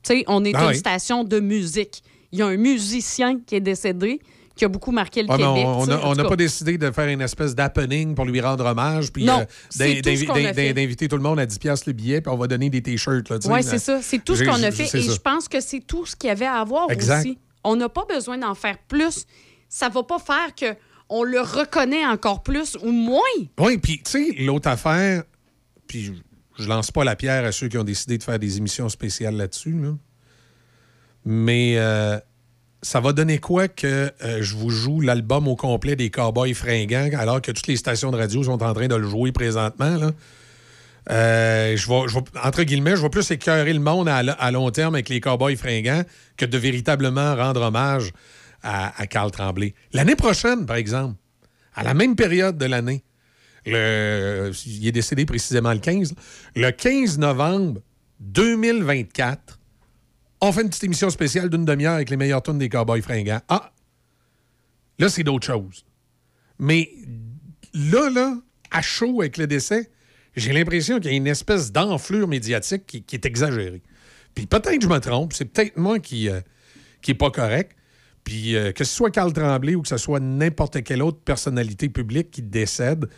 S4: Tu sais, on est
S3: Ah
S4: une
S3: oui.
S4: station de musique. Il y a un musicien qui est décédé, qui a beaucoup marqué le Québec.
S3: on n'a pas décidé de faire une espèce d'happening pour lui rendre hommage, puis euh,
S4: tout
S3: d'inviter tout le monde à 10 piastres le billet, puis on va donner des T-shirts.
S4: Oui,
S3: là.
S4: c'est ça. C'est tout ce qu'on a fait. Et
S3: ça.
S4: je pense que c'est tout ce qu'il y avait à avoir
S3: Exact.
S4: aussi. On n'a pas besoin d'en faire plus. ça va pas faire que on le reconnaît encore plus ou moins.
S3: Oui, puis tu sais, l'autre affaire, puis je, je lance pas la pierre à ceux qui ont décidé de faire des émissions spéciales là-dessus, là. mais euh, ça va donner quoi que euh, je vous joue l'album au complet des Cowboys fringants alors que toutes les stations de radio sont en train de le jouer présentement, là? Euh, je entre guillemets, je vais plus écœurer le monde à, long terme avec les Cowboys fringants que de véritablement rendre hommage à, à Carl Tremblay. L'année prochaine, par exemple, à la même période de l'année, il est décédé précisément le 15, le 15 novembre 2024, on fait une petite émission spéciale d'une demi-heure avec les meilleurs tunes des Cowboys fringants. Ah! Là, c'est d'autres choses. Mais là, là, à chaud avec le décès, j'ai l'impression qu'il y a une espèce d'enflure médiatique qui, est exagérée. Puis peut-être que je me trompe, c'est peut-être moi qui n'est est pas correct. Puis euh, que ce soit Carl Tremblay ou que ce soit n'importe quelle autre personnalité publique qui décède,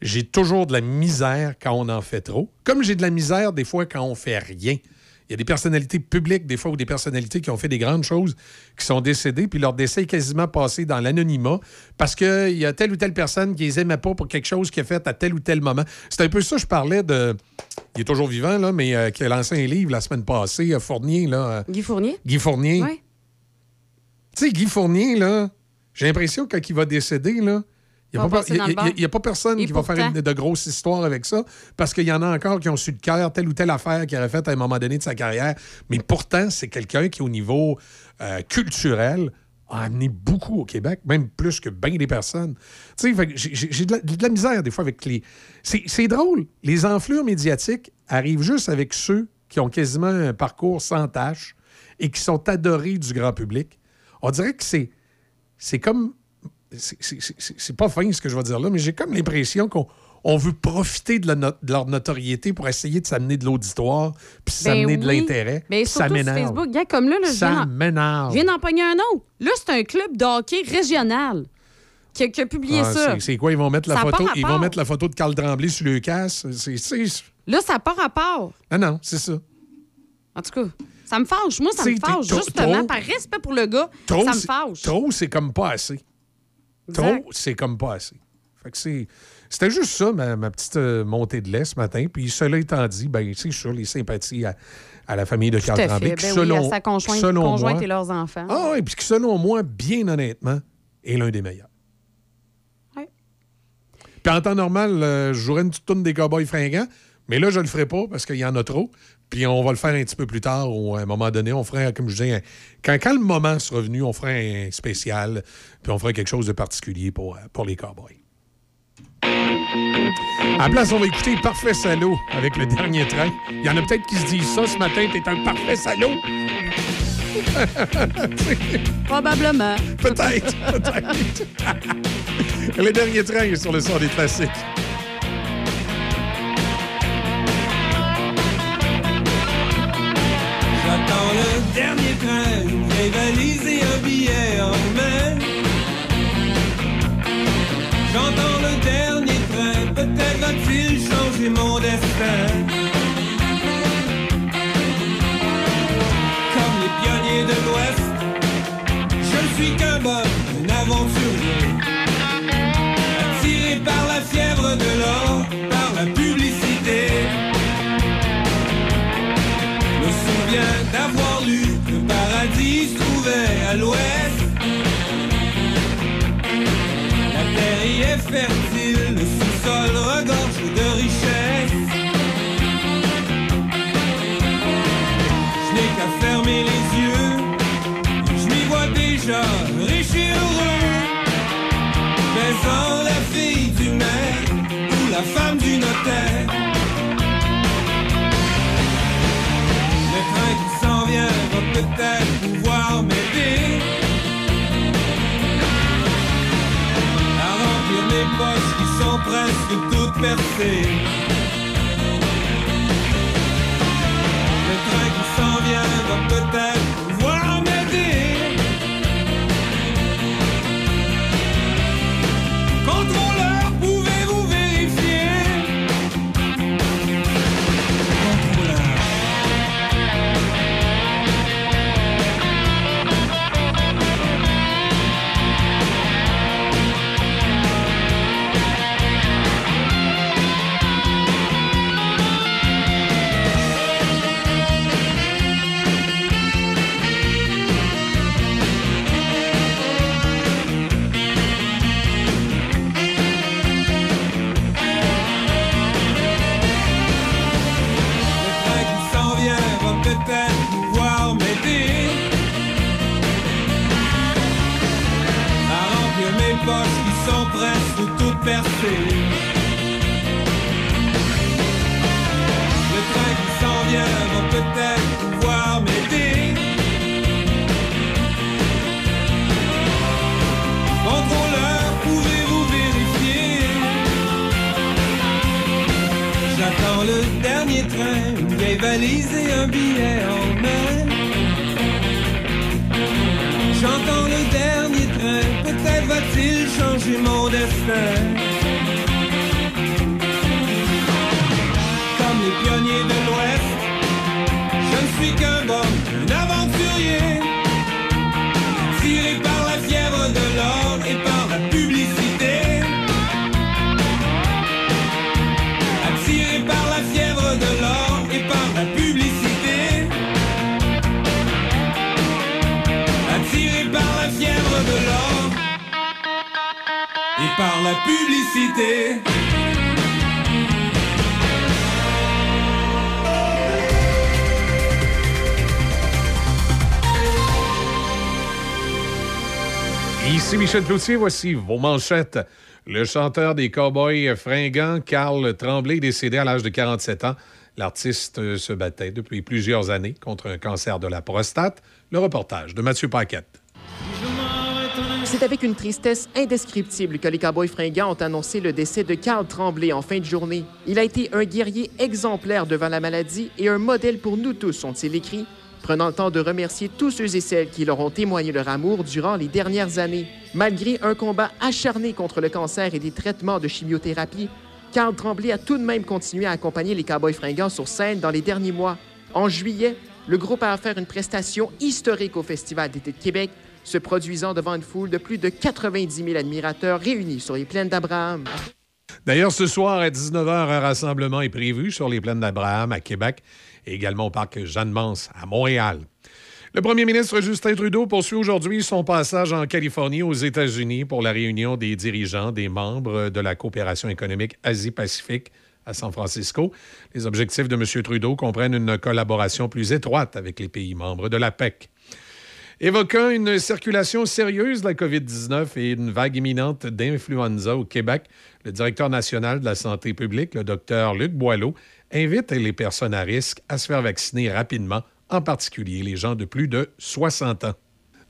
S3: j'ai toujours de la misère quand on en fait trop. Comme j'ai de la misère des fois quand on fait rien. Il y a des personnalités publiques, des fois, ou des personnalités qui ont fait des grandes choses, qui sont décédées, puis leur décès est quasiment passé dans l'anonymat parce qu'il y a telle ou telle personne qui les aimait pas pour quelque chose qu'il a fait à tel ou tel moment. C'est un peu ça, je parlais de. Il est toujours vivant, là, mais euh, qui a lancé un livre la semaine passée, euh, Fournier, là. euh,
S4: Guy Fournier?
S3: Guy Fournier.
S4: Oui.
S3: Tu sais, Guy Fournier, là, j'ai l'impression que quand il va décéder, là, il n'y a, pas- a- a- personne
S4: Et
S3: qui va faire une- de grosses histoires avec ça, parce qu'il y en a encore qui ont su de cœur telle ou telle affaire qu'il aurait faite à un moment donné de sa carrière. Mais pourtant, c'est quelqu'un qui, au niveau euh, culturel, a amené beaucoup au Québec, même plus que bien des personnes. Tu sais, j'ai de, la- de la misère des fois avec les... C'est c'est drôle. Les enflures médiatiques arrivent juste avec ceux qui ont quasiment un parcours sans tâche et qui sont adorés du grand public. On dirait que c'est c'est comme. C'est- pas fin ce que je vais dire là, mais j'ai comme l'impression qu'on on veut profiter de, la no- de leur notoriété pour essayer de s'amener de l'auditoire, puis s'amener de
S4: Ben oui.
S3: l'intérêt.
S4: Ben,
S3: ça m'énerve.
S4: Facebook. Gars, comme là, là,
S3: Ça m'énerve.
S4: je viens d'en pogner un autre. Là, c'est un club de hockey régional qui a, qui a publié
S3: Ah,
S4: ça.
S3: c'est- quoi? Ils vont mettre la
S4: Ça
S3: photo. Ils vont mettre la photo de Carl Tremblay sur le casse. C'est.
S4: Là, ça n'a pas rapport.
S3: Ah non, c'est ça.
S4: En tout cas, ça me fâche. Moi, ça me fâche. Justement, par respect pour le gars,
S3: Trop,
S4: ça me fâche.
S3: Trop, c'est comme pas assez.
S4: Exact.
S3: Trop, c'est comme pas assez. Fait que c'est. C'était juste ça, ma, ma petite euh, montée de lait ce matin. Puis cela étant dit, ben, c'est sûr, les sympathies à, à la famille de Carl Tremblay.
S4: Ben
S3: selon,
S4: oui, à sa conjointe,
S3: selon
S4: conjointe
S3: moi-
S4: et leurs enfants.
S3: Ah oui, puis qui, selon moi, bien honnêtement, est l'un des meilleurs.
S4: Ouais.
S3: Puis en temps normal, euh, je jouerais une petite tourne des Cowboys fringants, mais là, je le ferai pas parce qu'il y en a trop. Puis on va le faire un petit peu plus tard ou à un moment donné. On ferait, comme je disais, un- quand, quand le moment sera venu, on ferait un spécial, puis on ferait quelque chose de particulier pour, euh, pour les Cowboys. À la place, on va écouter Parfait Salaud avec le dernier train. Il y en a peut-être qui se disent ça ce matin, t'es un parfait salaud.
S4: Probablement.
S3: Peut-être, peut-être. le dernier train est sur le sort des classiques.
S35: Dernier train, valise et un billet en main. Presque toutes Le train qui s'en vient va peut-être pouvoir m'aider. Contrôleur, pouvez-vous vérifier? J'attends le dernier train, une vieille valise et un billet en main. J'entends peut-être va-t-il changer mon destin. La publicité.
S3: Ici Michel Cloutier, voici vos manchettes. Le chanteur des Cowboys fringants, Carl Tremblay, décédé à l'âge de 47 ans. L'artiste euh, se battait depuis plusieurs années contre un cancer de la prostate. Le reportage de Mathieu Paquette.
S13: C'est avec une tristesse indescriptible que les Cowboys fringants ont annoncé le décès de Carl Tremblay en fin de journée. Il a été un guerrier exemplaire devant la maladie et un modèle pour nous tous, ont-ils écrit, prenant le temps de remercier tous ceux et celles qui leur ont témoigné leur amour durant les dernières années. Malgré un combat acharné contre le cancer et des traitements de chimiothérapie, Carl Tremblay a tout de même continué à accompagner les Cowboys fringants sur scène dans les derniers mois. En juillet, le groupe a offert une prestation historique au Festival d'été de Québec, se produisant devant une foule de plus de 90 000 admirateurs réunis sur les plaines d'Abraham.
S3: D'ailleurs, ce soir à 19h, un rassemblement est prévu sur les plaines d'Abraham à Québec et également au parc Jeanne-Mance à Montréal. Le premier ministre Justin Trudeau poursuit aujourd'hui son passage en Californie aux États-Unis pour la réunion des dirigeants des membres de la coopération économique Asie-Pacifique à San Francisco. Les objectifs de M. Trudeau comprennent une collaboration plus étroite avec les pays membres de la PEC. Évoquant une circulation sérieuse de la COVID-19 et une vague imminente d'influenza au Québec, le directeur national de la santé publique, le docteur Luc Boileau, invite les personnes à risque à se faire vacciner rapidement, en particulier les gens de plus de 60 ans.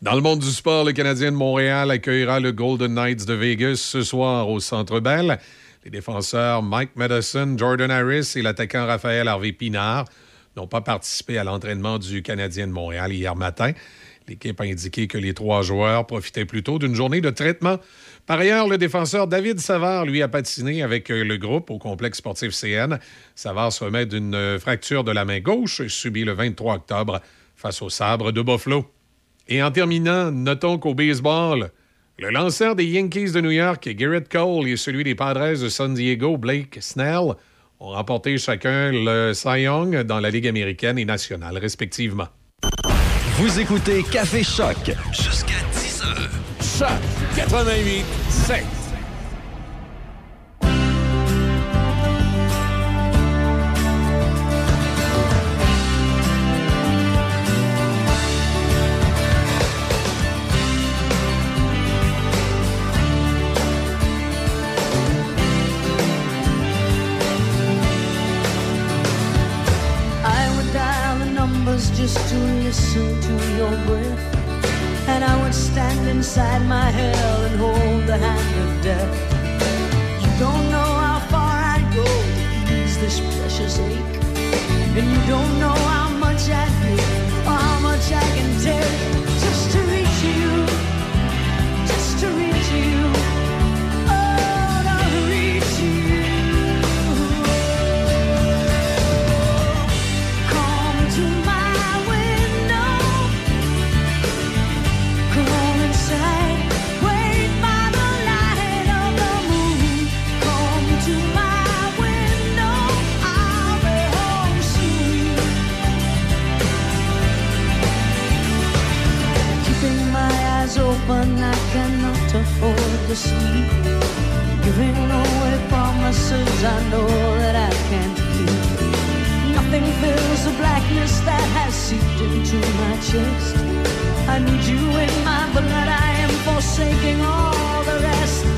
S3: Dans le monde du sport, le Canadien de Montréal accueillera le Golden Knights de Vegas ce soir au Centre Bell. Les défenseurs Mike Madison, Jordan Harris et l'attaquant Raphaël Harvey Pinard n'ont pas participé à l'entraînement du Canadien de Montréal hier matin. L'équipe a indiqué que les trois joueurs profitaient plutôt d'une journée de traitement. Par ailleurs, le défenseur David Savard, lui, a patiné avec euh, le groupe au complexe sportif CN. Savard se remet d'une euh, fracture de la main gauche subie le 23 octobre face au sabre de Buffalo. Et en terminant, notons qu'au baseball, le lanceur des Yankees de New York, Garrett Cole, et celui des Padres de San Diego, Blake Snell, ont remporté chacun le Cy Young dans la Ligue américaine et nationale, respectivement.
S10: Vous écoutez Café Choc.
S19: Jusqu'à 10h. Choc 88 7.
S36: Numbers to listen to your breath. And I would stand inside my hell and hold the hand of death. You don't know how far I'd go to ease this precious ache. And you don't know how much I give or how much I can take to sleep. Giving away promises I know that I can't keep. Nothing fills the blackness that has seeped into my chest. I need you in my blood. I am forsaking all the rest.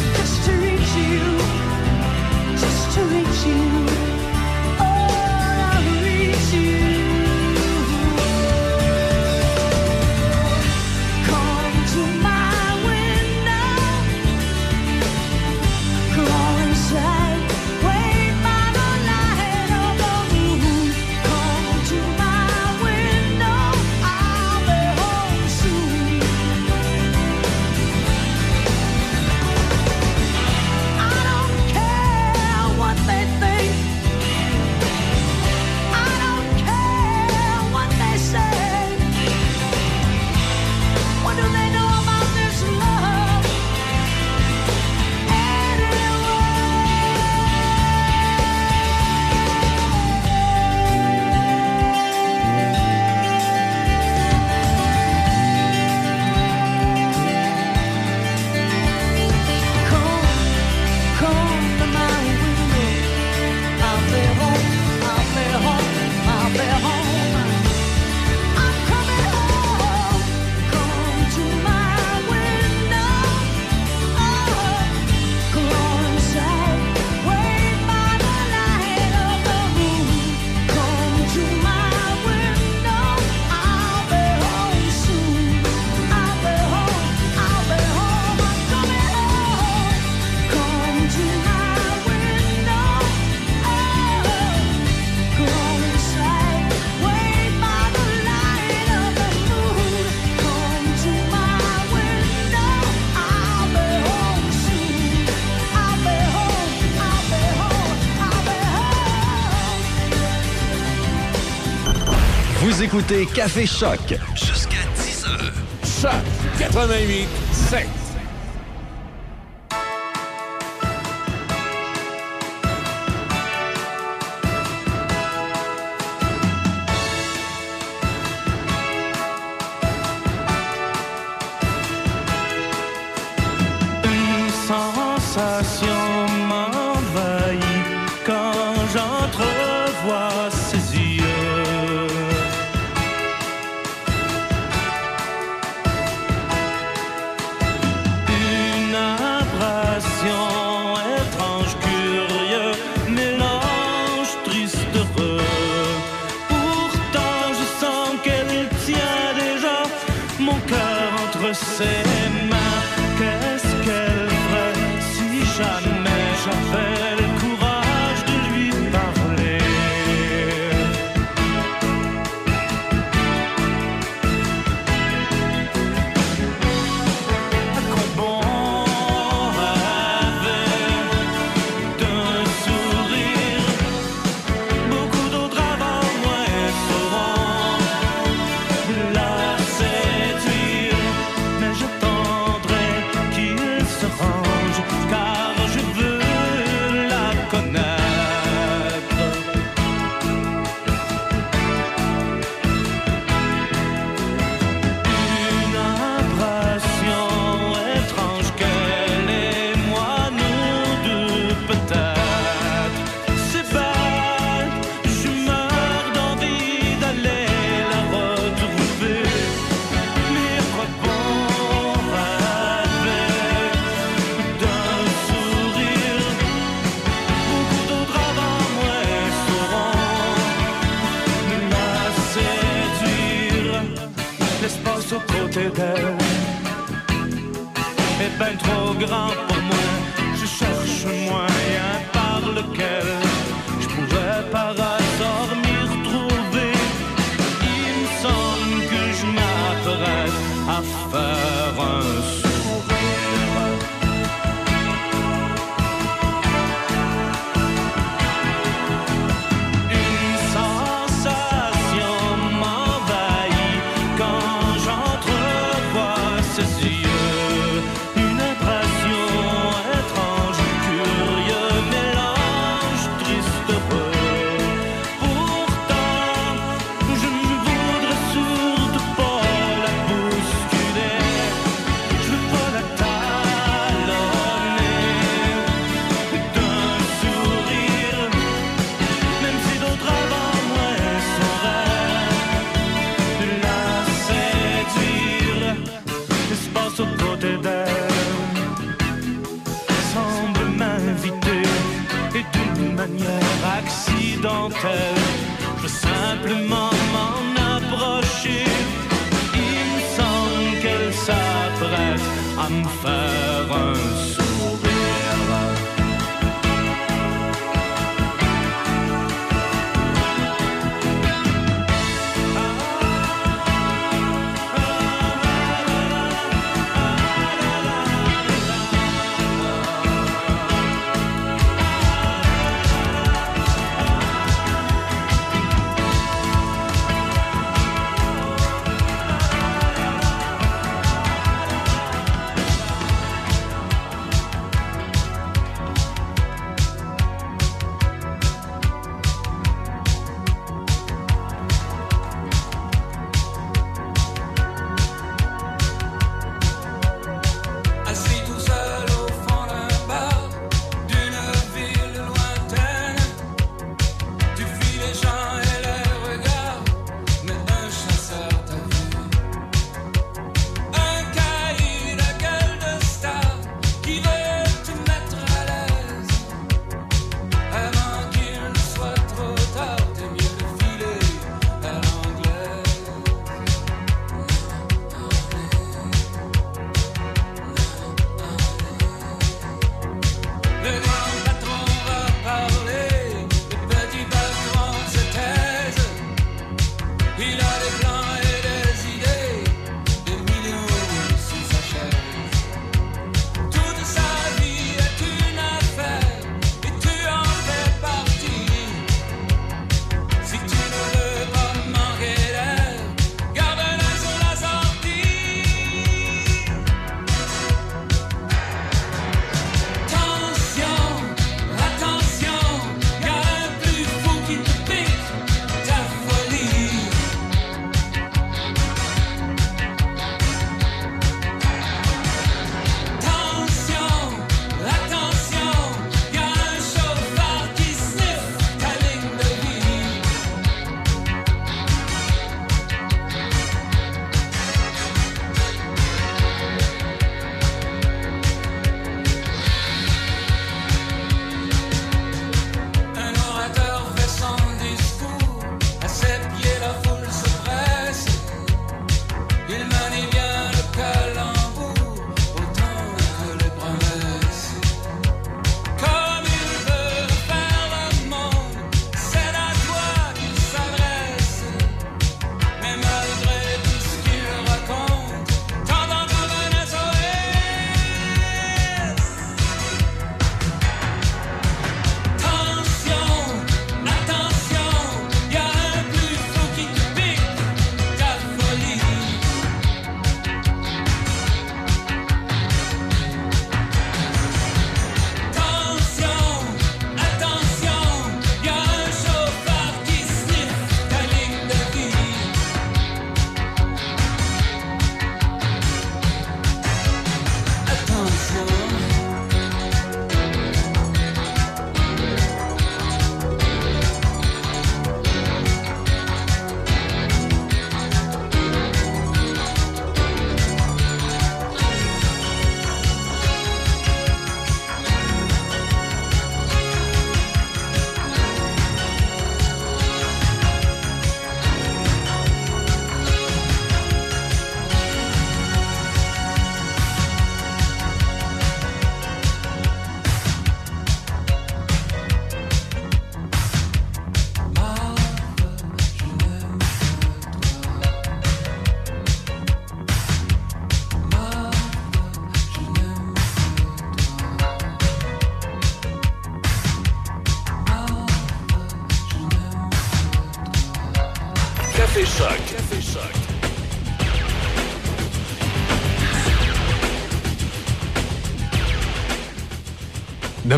S10: Écoutez Café Choc.
S19: Jusqu'à 10 heures.
S24: Choc 88 7.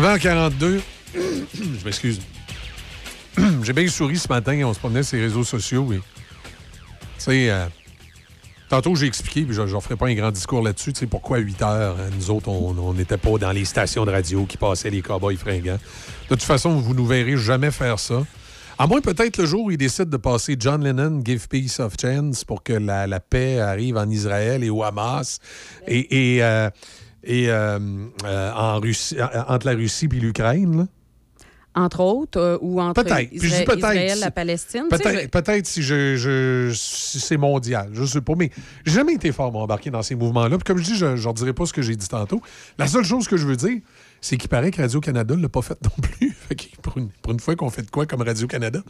S3: 9h42. Je m'excuse. J'ai bien souri ce matin. On se promenait sur les réseaux sociaux. Et, tu sais, euh, tantôt, j'ai expliqué, puis je ne ferai pas un grand discours là-dessus, tu sais, pourquoi à 8 heures, euh, nous autres, on n'était pas dans les stations de radio qui passaient les cowboys fringants. De toute façon, vous nous verrez jamais faire ça. À moins peut-être le jour où ils décident de passer John Lennon, Give Peace of Chance, pour que la, paix arrive en Israël et au Hamas. Et, et, euh, et euh, euh, en Russie, en- entre la Russie et l'Ukraine. là?
S4: Entre autres, euh, ou entre
S3: Peut-être.
S4: Isra-. Israël, la Palestine.
S3: Peut-être peut-être si, je, je- si c'est mondial. Je sais pas. Mais j'ai jamais été fort embarqué dans ces mouvements-là. Puis comme je dis, je ne redirai pas ce que j'ai dit tantôt. La seule chose que je veux dire, c'est qu'il paraît que Radio-Canada ne l'a pas fait non plus. Fait que pour, une, pour une fois qu'on fait de quoi comme Radio-Canada.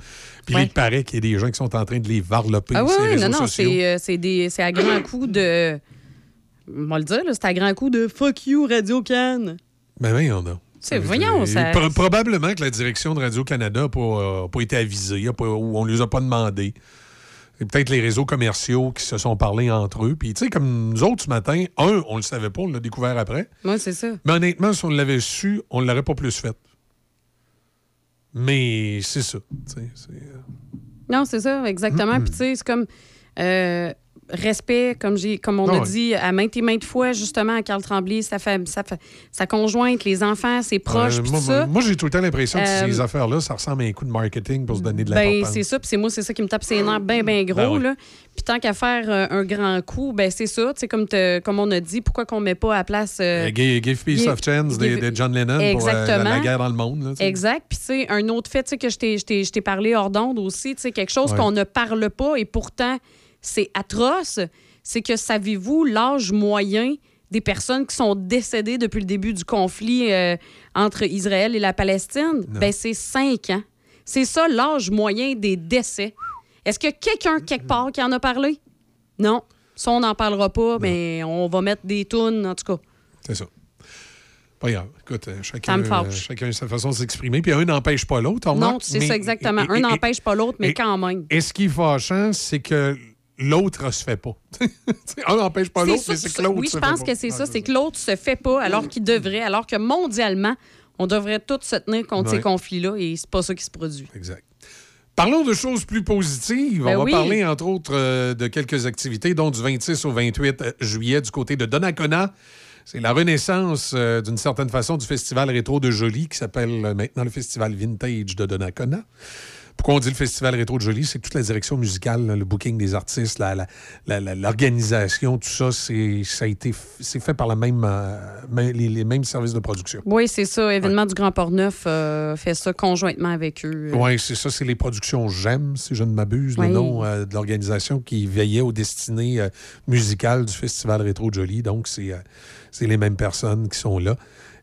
S3: Puis
S4: Ouais.
S3: il paraît qu'il y a des gens qui sont en train de les varloper
S4: Ah oui, non, non,
S3: sociaux.
S4: c'est, euh, c'est, des, c'est à grand coup de. On va le dire, là, c'est à grand coup de fuck you, Radio-Can.
S3: Ben voyons donc.
S4: C'est- voyons, ça-
S3: pro- probablement que la direction de Radio-Canada n'a pas, euh, pas été avisée, a pas- ou on ne les a pas demandé. Peut-être les réseaux commerciaux qui se sont parlé entre eux. Puis, tu sais, comme nous autres ce matin, un, on le savait pas, on l'a découvert après.
S4: Moi, c'est ça.
S3: Mais honnêtement, si on l'avait su, on ne l'aurait pas plus fait. Mais c'est ça. euh,
S4: Non, c'est ça, exactement. Puis, tu sais, c'est comme. euh, respect, comme, j'ai, comme on a dit à maintes et maintes fois, justement, à Carl Tremblay, sa, femme, sa, conjointe, les enfants, ses proches,
S3: euh, moi,
S4: ça.
S3: moi, j'ai tout le temps l'impression que
S4: Euh,
S3: ces affaires-là, ça ressemble à un coup de marketing pour se donner de
S4: Ben,
S3: l'importance.
S4: c'est ça. Puis c'est moi, c'est ça qui me tape ses nerfs bien, bien gros.
S3: Ben oui.
S4: là. Puis tant qu'à faire euh, un grand coup, ben c'est ça. Tu sais, comme, te- comme on a dit, pourquoi qu'on met pas à place... euh,
S3: Euh, give, Give Peace
S4: give-
S3: of Chance de, John Lennon pour euh, la, la guerre dans le monde. là.
S4: Exact. Puis, tu sais, un autre fait, que je t'ai- parlé hors d'onde aussi, tu sais, quelque chose
S3: Ouais.
S4: qu'on ne parle pas et pourtant, c'est atroce, c'est que savez-vous l'âge moyen des personnes qui sont décédées depuis le début du conflit euh, entre Israël et la Palestine?
S3: Non.
S4: Ben, c'est 5 ans. C'est ça l'âge moyen des décès. Est-ce que quelqu'un, quelque part, qui en a parlé? Non. Ça, on n'en parlera pas, mais on va mettre des tunes, en tout cas.
S3: C'est ça. Pas grave. Écoute, euh,
S4: Ça
S3: chacun,
S4: fâche.
S3: euh, chacun a sa façon de s'exprimer. Puis un n'empêche pas l'autre. on
S4: Non, c'est ça exactement.
S3: et-
S4: Un n'empêche pas l'autre, mais
S3: et-
S4: quand même.
S3: Et ce qui est fâchant, c'est que l'autre se fait pas. un n'empêche pas l'autre, mais c'est que l'autre
S4: Oui,
S3: se
S4: je
S3: fait
S4: pense
S3: pas.
S4: que c'est ça. C'est que l'autre se fait pas alors qu'il devrait, alors que mondialement, on devrait tous se tenir contre
S3: Ouais.
S4: ces conflits-là et c'est pas ça qui se produit.
S3: Exact. Parlons de choses plus positives.
S4: Ben
S3: On va
S4: oui.
S3: parler, entre autres, euh, de quelques activités, dont du 26 au 28 juillet du côté de Donnacona. C'est la renaissance, euh, d'une certaine façon, du festival rétro de Jolie, qui s'appelle euh, maintenant le Festival Vintage de Donnacona. Pourquoi on dit le Festival rétro de Jolie? C'est que toute la direction musicale, là, le booking des artistes, l'organisation, tout ça, c'est, ça a été f- c'est fait par la même, euh, les, les mêmes services de production.
S4: Oui, c'est ça. Événement du Grand Port-Neuf euh, fait ça conjointement avec eux.
S3: Oui, c'est ça, c'est les productions J'aime, si je ne m'abuse,
S4: Oui.
S3: le nom euh, de l'organisation qui veillait aux destinées euh, musicales du Festival Rétro de Jolie. Donc, c'est euh, c'est les mêmes personnes qui sont là.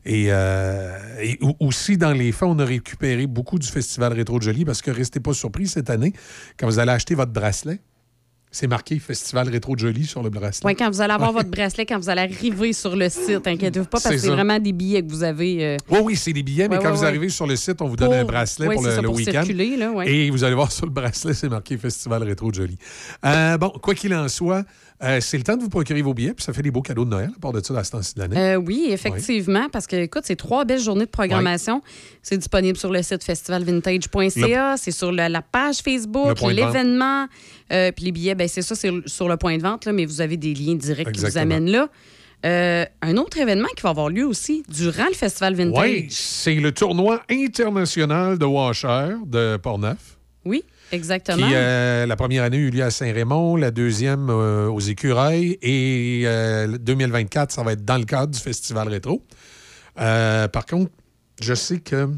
S3: Et, euh, et aussi, dans les faits, on a récupéré beaucoup du Festival Rétro de Jolie parce que restez pas surpris cette année, quand vous allez acheter votre bracelet, c'est marqué Festival Rétro de Jolie sur le bracelet.
S4: Oui, quand vous allez avoir votre bracelet, quand vous allez arriver sur le site, inquiétez-vous pas, parce que c'est vraiment des billets que vous avez. euh,
S3: Oui, oui, c'est des billets, mais
S4: Ouais,
S3: quand
S4: ouais,
S3: vous
S4: ouais.
S3: arrivez sur le site, on vous donne un bracelet pour le, week-end. Et vous allez voir sur le bracelet, c'est marqué Festival Rétro de Jolie. Euh, bon, quoi qu'il en soit, euh, c'est le temps de vous procurer vos billets, puis ça fait des beaux cadeaux de Noël, à part de ça, à ce temps-ci de l'année.
S4: Euh, oui, effectivement, parce que, écoute, c'est trois belles journées de programmation. C'est disponible sur le site festivalvintage.ca, c'est sur le- la page
S3: Le
S4: Facebook, l'événement. euh, Puis les billets, ben, c'est ça, c'est sur le point de vente, là, mais vous avez des liens directs qui vous amènent là. Euh, un autre événement qui va avoir lieu aussi durant le Festival Vintage.
S3: Oui, c'est le tournoi international de Washer de Portneuf.
S4: Oui, exactement.
S3: Euh, la première année, eu lieu à Saint-Raymond, la deuxième euh, aux Écureuils, et euh, 2024, ça va être dans le cadre du Festival Rétro. Euh, par contre, je sais que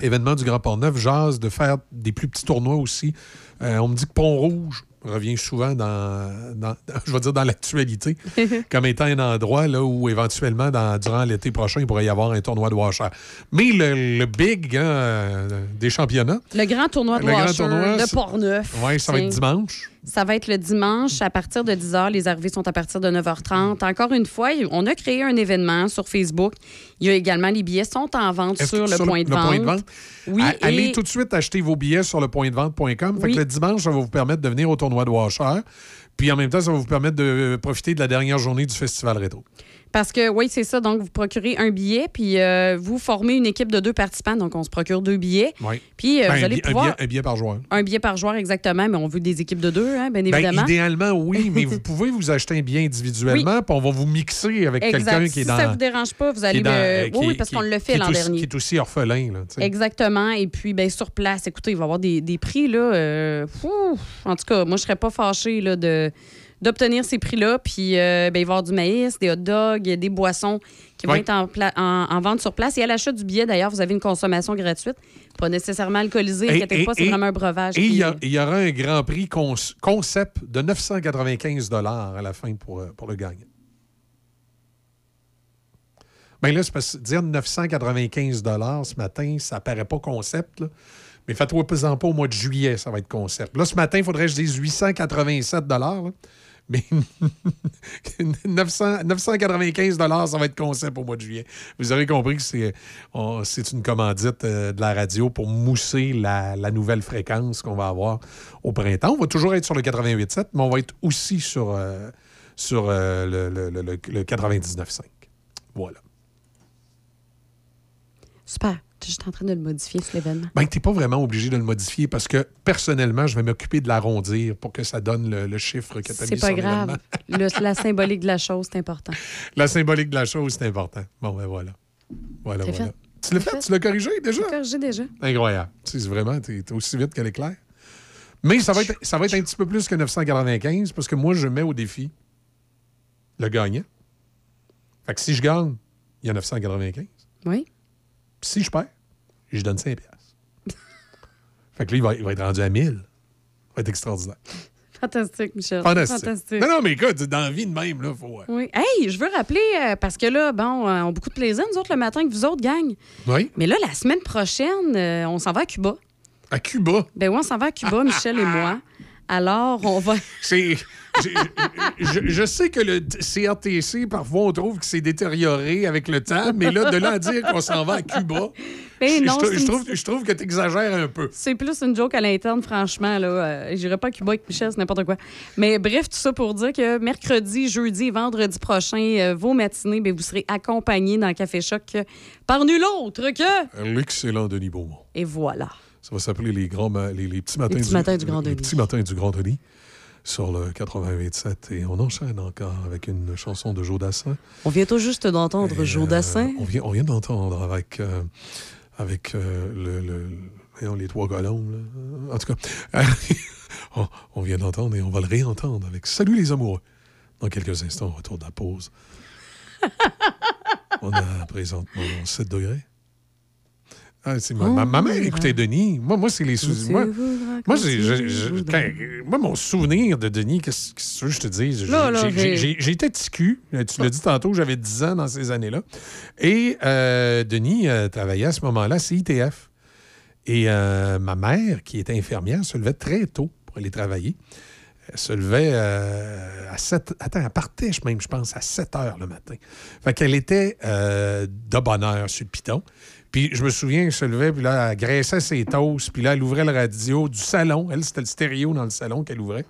S3: événement du Grand Port-Neuf jase de faire des plus petits tournois aussi. Euh, on me dit que Pont-Rouge revient souvent dans, dans- je vais dire dans l'actualité, comme étant un endroit là, où éventuellement, dans- durant l'été prochain, il pourrait y avoir un tournoi de washer. Mais le, le big hein, euh, des championnats,
S4: Le grand tournoi de
S3: Le grand
S4: Washer
S3: tournoi,
S4: de Portneuf.
S3: Ouais, ça va être dimanche.
S4: Ça va être le dimanche à partir de 10 h. Les arrivées sont à partir de 9h30. Encore une fois, on a créé un événement sur Facebook. Il y a également les billets sont en vente sur
S3: que
S4: le, point, de vente. Oui,
S3: A- Allez tout de suite acheter vos billets sur le point de vente.com. Fait
S4: Oui.
S3: que le dimanche, ça va vous permettre de venir au tournoi de Washer. Puis en même temps, ça va vous permettre de euh, profiter de la dernière journée du Festival Rétro.
S4: Parce que, oui, c'est ça. Donc, vous procurez un billet, puis euh, vous formez une équipe de deux participants. Donc, on se procure deux billets.
S3: Oui.
S4: Puis, euh,
S3: Ben,
S4: vous allez
S3: un
S4: pouvoir...
S3: billet, un billet par joueur.
S4: Un billet par joueur, exactement, mais on veut des équipes de deux, hein, bien
S3: Ben,
S4: évidemment.
S3: idéalement, oui, mais vous pouvez vous acheter un billet individuellement, puis on va vous mixer avec quelqu'un qui
S4: si
S3: est dans.
S4: ça vous dérange pas, vous allez
S3: dans- euh,
S4: Oui, oui, parce qu'on
S3: qui
S4: fait l'an dernier.
S3: Qui est aussi orphelin. Là.
S4: Exactement. Et puis, ben, sur place, écoutez, il va y avoir des, des prix, là. fou. en tout cas, moi, je serais pas fâchée, là, de d'obtenir ces prix-là. Puis, euh, ben, il va y avoir du maïs, des hot dogs, des boissons qui vont
S3: Oui.
S4: être en, pla- en- en vente sur place. Et à l'achat du billet, d'ailleurs, vous avez une consommation gratuite. Pas nécessairement alcoolisée, inquiétez pas, c'est vraiment un breuvage.
S3: Et il
S4: qui-
S3: y, aura un grand prix concept de 995 à la fin pour, euh, pour le gagnant. Bien là, c'est parce que dire 995 ce matin, ça paraît pas concept. là. Mais faites-toi pesant pas au mois de juillet, ça va être concept. Là, ce matin, il faudrait que je dise 887 là. Mais 900 995 ça va être concept au mois de juillet. Vous aurez compris que c'est une commandite euh, de la radio pour mousser la, la nouvelle fréquence qu'on va avoir au printemps. On va toujours être sur le 88.7, mais on va être aussi sur, euh, sur euh, le, le, le- le 99.5. Voilà.
S4: Super. Je suis en train de le modifier, cet événement.
S3: Ben, tu n'es pas vraiment obligé de le modifier parce que personnellement, je vais m'occuper de l'arrondir pour que ça donne le, le chiffre que tu as
S4: C'est
S3: mis
S4: pas
S3: sur
S4: grave. Le- la symbolique de la chose, c'est important.
S3: La symbolique de la chose, c'est important. Bon, ben voilà. Voilà,
S4: C'est
S3: voilà.
S4: fait?
S3: Tu l'as
S4: C'est
S3: fait?
S4: fait?
S3: Tu l'as corrigé déjà?
S4: Corrigé déjà.
S3: Incroyable. Tu sais, c'est vraiment, tu es aussi vite que l'éclair. Mais ça va, être, ça va être un petit peu plus que 995 parce que moi, je mets au défi le gagnant. Fait que si je gagne, il y a 995.
S4: Oui.
S3: Si je perds, je donne 5 piastres. fait que là, il va, il va être rendu à 1000. Ça va être extraordinaire.
S4: Fantastique, Michel.
S3: Fantastique.
S4: Fantastique.
S3: Non, non, mais écoute, dans la vie de même, là, faut. euh,
S4: Oui. Hey, je veux rappeler, euh, parce que là, bon, euh, on a beaucoup de plaisir, nous autres, le matin, que vous autres, gang.
S3: Oui.
S4: Mais là, la semaine prochaine, euh, on s'en va à Cuba.
S3: À Cuba?
S4: Ben oui, on s'en va à Cuba, Michel et moi. Alors, on va.
S3: C'est. Je, je sais que le CRTC, parfois, on trouve que c'est détérioré avec le temps, mais là, de là à dire qu'on s'en va à Cuba,
S4: Ben
S3: je,
S4: non,
S3: je- trouve, je trouve que tu exagères un peu.
S4: C'est plus une joke à l'interne, franchement. Là. Euh, J'irai pas à Cuba avec Michel, c'est n'importe quoi. Mais bref, tout ça pour dire que mercredi, jeudi et vendredi prochain, euh, vos matinées, ben, vous serez accompagnés dans le Café Choc euh, par nul autre que.
S3: L'excellent Denis Beaumont.
S4: Et voilà.
S3: Ça va s'appeler les, grands ma- les, les petits matins,
S4: petits matins du Grand
S3: les
S4: Denis.
S3: petits matins du Grand Denis sur le 88.7. Et on enchaîne encore avec une chanson de Joe Dassin.
S4: On vient tout juste d'entendre Joe Dassin.
S3: On vient, on vient d'entendre avec, euh, avec euh, le, le- voyons, les trois colons. là. En tout cas, on, on vient d'entendre et on va le réentendre avec Salut les amoureux. Dans quelques instants, au retour de la pause. on a présentement 7 degrés. Ah, c'est ma, ma- ma mère écoutait Denis. Moi, moi c'est les sous. Moi, moi, mon souvenir de Denis, qu'est-ce que tu veux que je te j'ai- J'ai été petit cul. Euh, Tu l'as dit tantôt, j'avais 10 ans dans ces années-là. Et euh, Denis euh, travaillait à ce moment-là à CITF. Et euh, ma mère, qui était infirmière, se levait très tôt pour aller travailler. Elle se levait euh, à 7... Attends, elle partait même, je pense, à 7 heures le matin. Fait qu'elle était euh, de bonne heure sur le piton. Puis je me souviens, elle se levait, puis là, elle graissait ses toasts, puis là, elle ouvrait le radio du salon. Elle, c'était le stéréo dans le salon qu'elle ouvrait.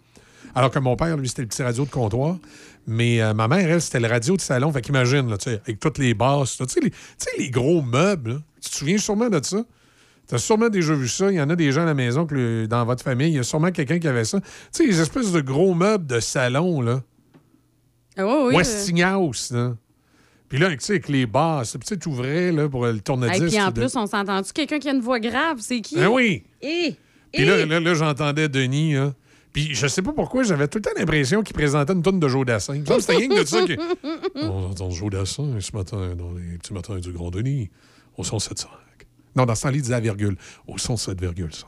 S3: Alors que mon père, lui, c'était le petit radio de comptoir. Mais euh, ma mère, elle, c'était le radio de salon. Fait qu'imagine, là, tu sais, avec toutes les basses, tu sais, les, gros meubles, là. Tu te souviens sûrement de ça? Tu as sûrement déjà vu ça. Il y en a des gens à la maison, que le- dans votre famille, il y a sûrement quelqu'un qui avait ça. Tu sais, les espèces de gros meubles de salon, là.
S4: Ah oui, oui.
S3: Westinghouse, là. Puis là, tu sais, avec les basses, tu sais, tu ouvrais, là, pour le tourne-disque.
S4: Et puis en
S3: de-
S4: plus, on s'est entendu quelqu'un qui a une voix grave, c'est qui?
S3: Ben oui.
S4: Et,
S3: Puis là, là, là, j'entendais Denis, là. Puis je sais pas pourquoi, j'avais tout le temps l'impression qu'il présentait une tonne de Joe Dassin. C'était rien que de ça. que- On entend Joe Dassin ce matin dans les petits matins du Grand Denis au son 7.5. Non, dans ce temps-là, il disait la virgule. Au son 7,5.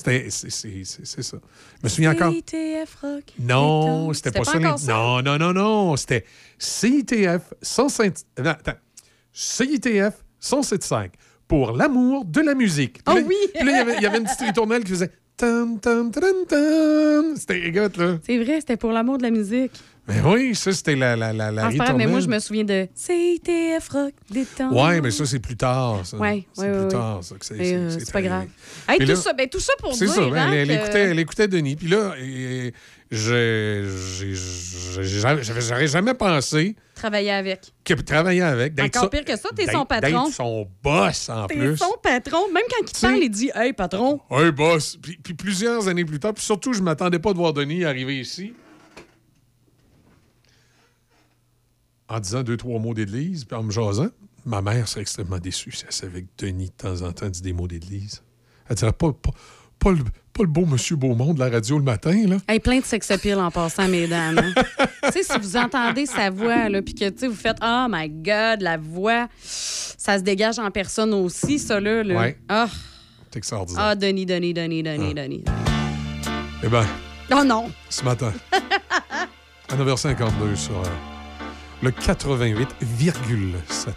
S3: C'était... C'est c'est- c'est- c'est ça. Je me souviens encore...
S4: CTF Rock.
S3: Non, c'était pas, ça. Non, non, non, non. C'était CITF 105... non, attends. CITF 107.5 pour l'amour de la musique. Puis
S4: Ah
S3: là-
S4: oui!
S3: Puis là, il y avait- il y avait une petite ritournelle qui faisait Tan, tan, tan, tan. C'était, écoute, là.
S4: C'est vrai, c'était pour l'amour de la musique.
S3: Mais oui, ça, c'était la, la, la, la
S4: Ah, c'est mais moi, je me souviens de CTF Rock des temps.
S3: Ouais, mais ça, c'est plus tard. Ça.
S4: Ouais,
S3: c'est
S4: ouais,
S3: plus
S4: ouais,
S3: tard, ça. que
S4: Mais, euh, c'est pas grave. Hey, tout,
S3: là-
S4: ça, ben, tout ça pour
S3: C'est
S4: dire.
S3: ça, ben,
S4: hein,
S3: elle, écoutait, elle écoutait Denis. Puis là, j'aurais jamais pensé
S4: Travailler avec.
S3: que travailler avec,
S4: Encore pire que ça, t'es son patron.
S3: D'être son boss, en
S4: T'es
S3: plus.
S4: son patron. Même quand il te parle, il dit Hey, patron.
S3: Hey, boss. Puis, puis plusieurs années plus tard, puis surtout, je m'attendais pas de voir Denis arriver ici en disant deux, trois mots d'église, puis en me jasant. Ma mère serait extrêmement déçue si elle savait que Denis, de temps en temps, dit des mots d'église. Elle dirait pas, pas, pas, le, pas le beau monsieur Beaumont de la radio le matin, là.
S4: Hey, plein de sex appeal en passant, mesdames. hein. tu sais, si vous entendez sa voix, là, puis que tu sais, vous faites Oh my God, la voix, ça se dégage en personne aussi, ça, là. là.
S3: Ouais.
S4: Ah,
S3: C'est extraordinaire.
S4: ah, Denis, Denis, Denis, Denis,
S3: Ah.
S4: Denis.
S3: Eh bien,
S4: Oh non!
S3: ce matin, à 9h52 sur euh, le 88,7.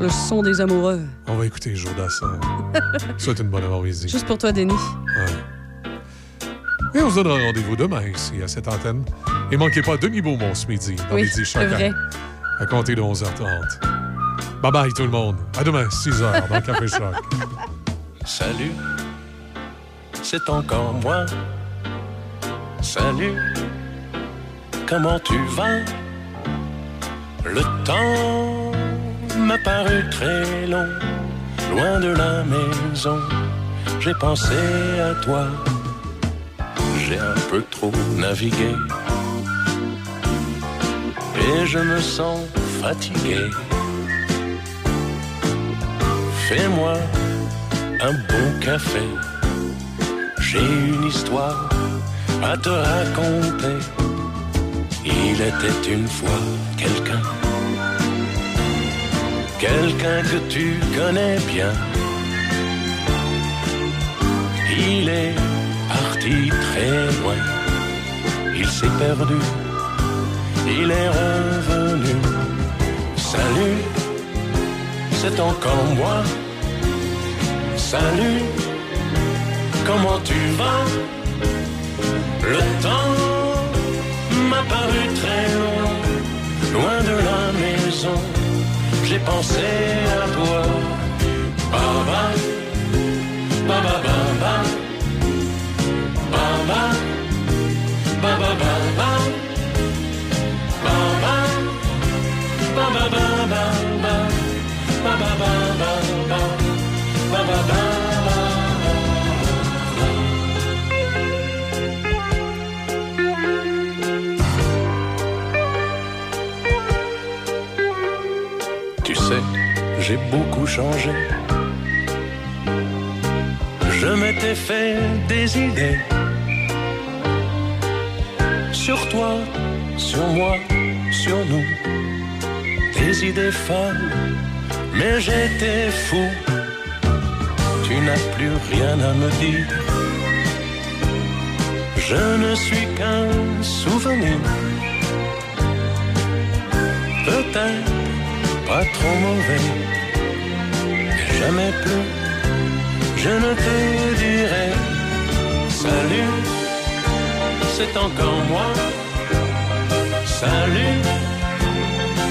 S4: Le son des amoureux.
S3: On va écouter Joe Dassin. Souhaite une bonne après-midi.
S4: Juste pour toi, Denis.
S3: Ouais. Et on se donnera rendez-vous demain ici, à cette antenne. Et manquez pas Denis Beaumont ce midi, dans
S4: Oui,
S3: Midi
S4: c'est
S3: Choquant,
S4: vrai.
S3: à compter de 11h30. Bye bye tout le monde. À demain, 6h, dans Café Choc.
S24: Salut, c'est encore moi. Salut, comment tu vas? Le temps m'a paru très long, loin de la maison. J'ai pensé à toi, j'ai un peu trop navigué. Et je me sens fatigué. Fais-moi un bon café. J'ai une histoire à te raconter. Il était une fois quelqu'un, quelqu'un que tu connais bien. Il est parti très loin, il s'est perdu, il est revenu. Salut, c'est encore moi. Salut, comment tu vas? Le temps m'a paru très loin, loin de la maison. J'ai pensé à toi. Baba, baba, baba, baba, baba, baba, baba, baba, baba, baba, baba, baba, baba. Tu j'ai beaucoup changé. Je m'étais fait des idées sur toi, sur moi, sur nous. Des idées folles, mais j'étais fou. Tu n'as plus rien à me dire. Je ne suis qu'un souvenir. Peut-être pas trop mauvais. Mais jamais plus, je ne te dirai salut, c'est encore moi. Salut,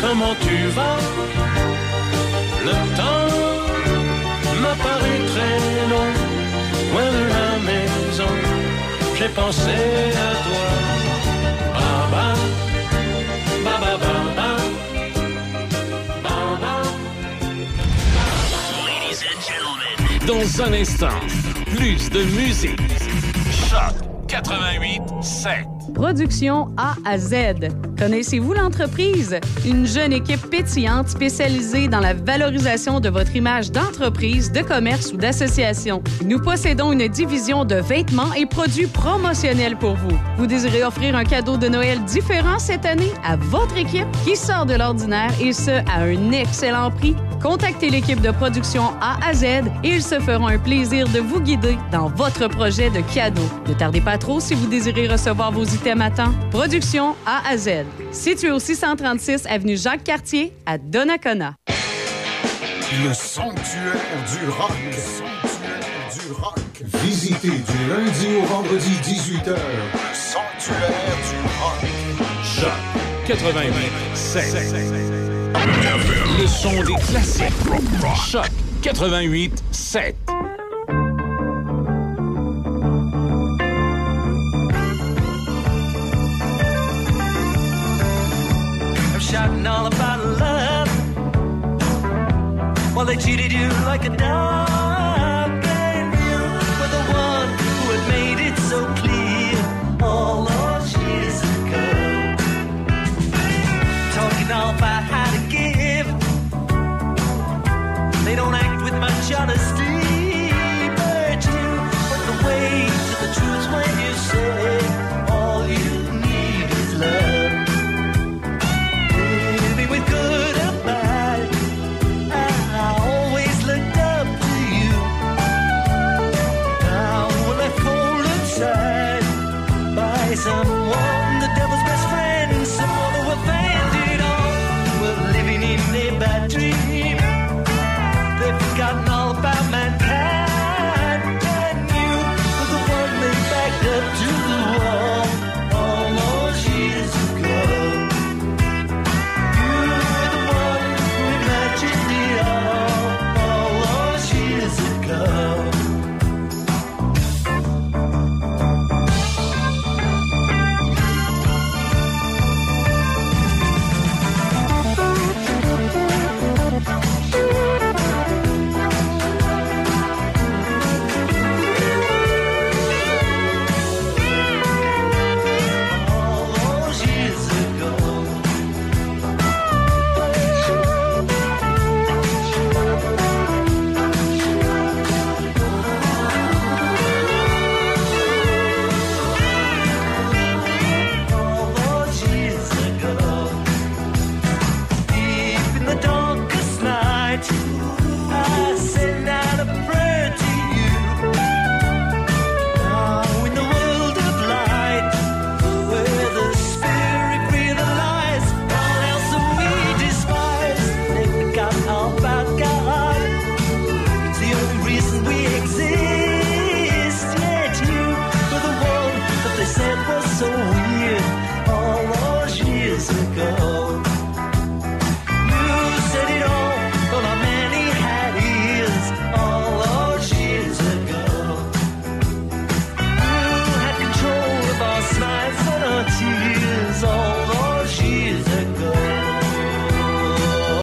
S24: comment tu vas? Le temps m'a paru très long, loin de la maison. J'ai pensé à toi. Baba, baba,
S19: Dans un instant, plus de musique. Choc 88 7.
S4: Production A à Z. Connaissez-vous l'entreprise? Une jeune équipe pétillante spécialisée dans la valorisation de votre image d'entreprise, de commerce ou d'association. Nous possédons une division de vêtements et produits promotionnels pour vous. Vous désirez offrir un cadeau de Noël différent cette année à votre équipe qui sort de l'ordinaire et ce, à un excellent prix? Contactez l'équipe de production A à Z et ils se feront un plaisir de vous guider dans votre projet de cadeau. Ne tardez pas trop si vous désirez recevoir vos items à temps. Production A à Z. Situé au 636 avenue Jacques-Cartier à Donnacona.
S37: Le sanctuaire du rock. Le sanctuaire du rock. Visitez du lundi au vendredi 18h. Le sanctuaire du rock.
S19: Jacques 88 le son des classiques. Choc 88 7.
S1: Shouting all about love. While they cheated you like a dog. each other's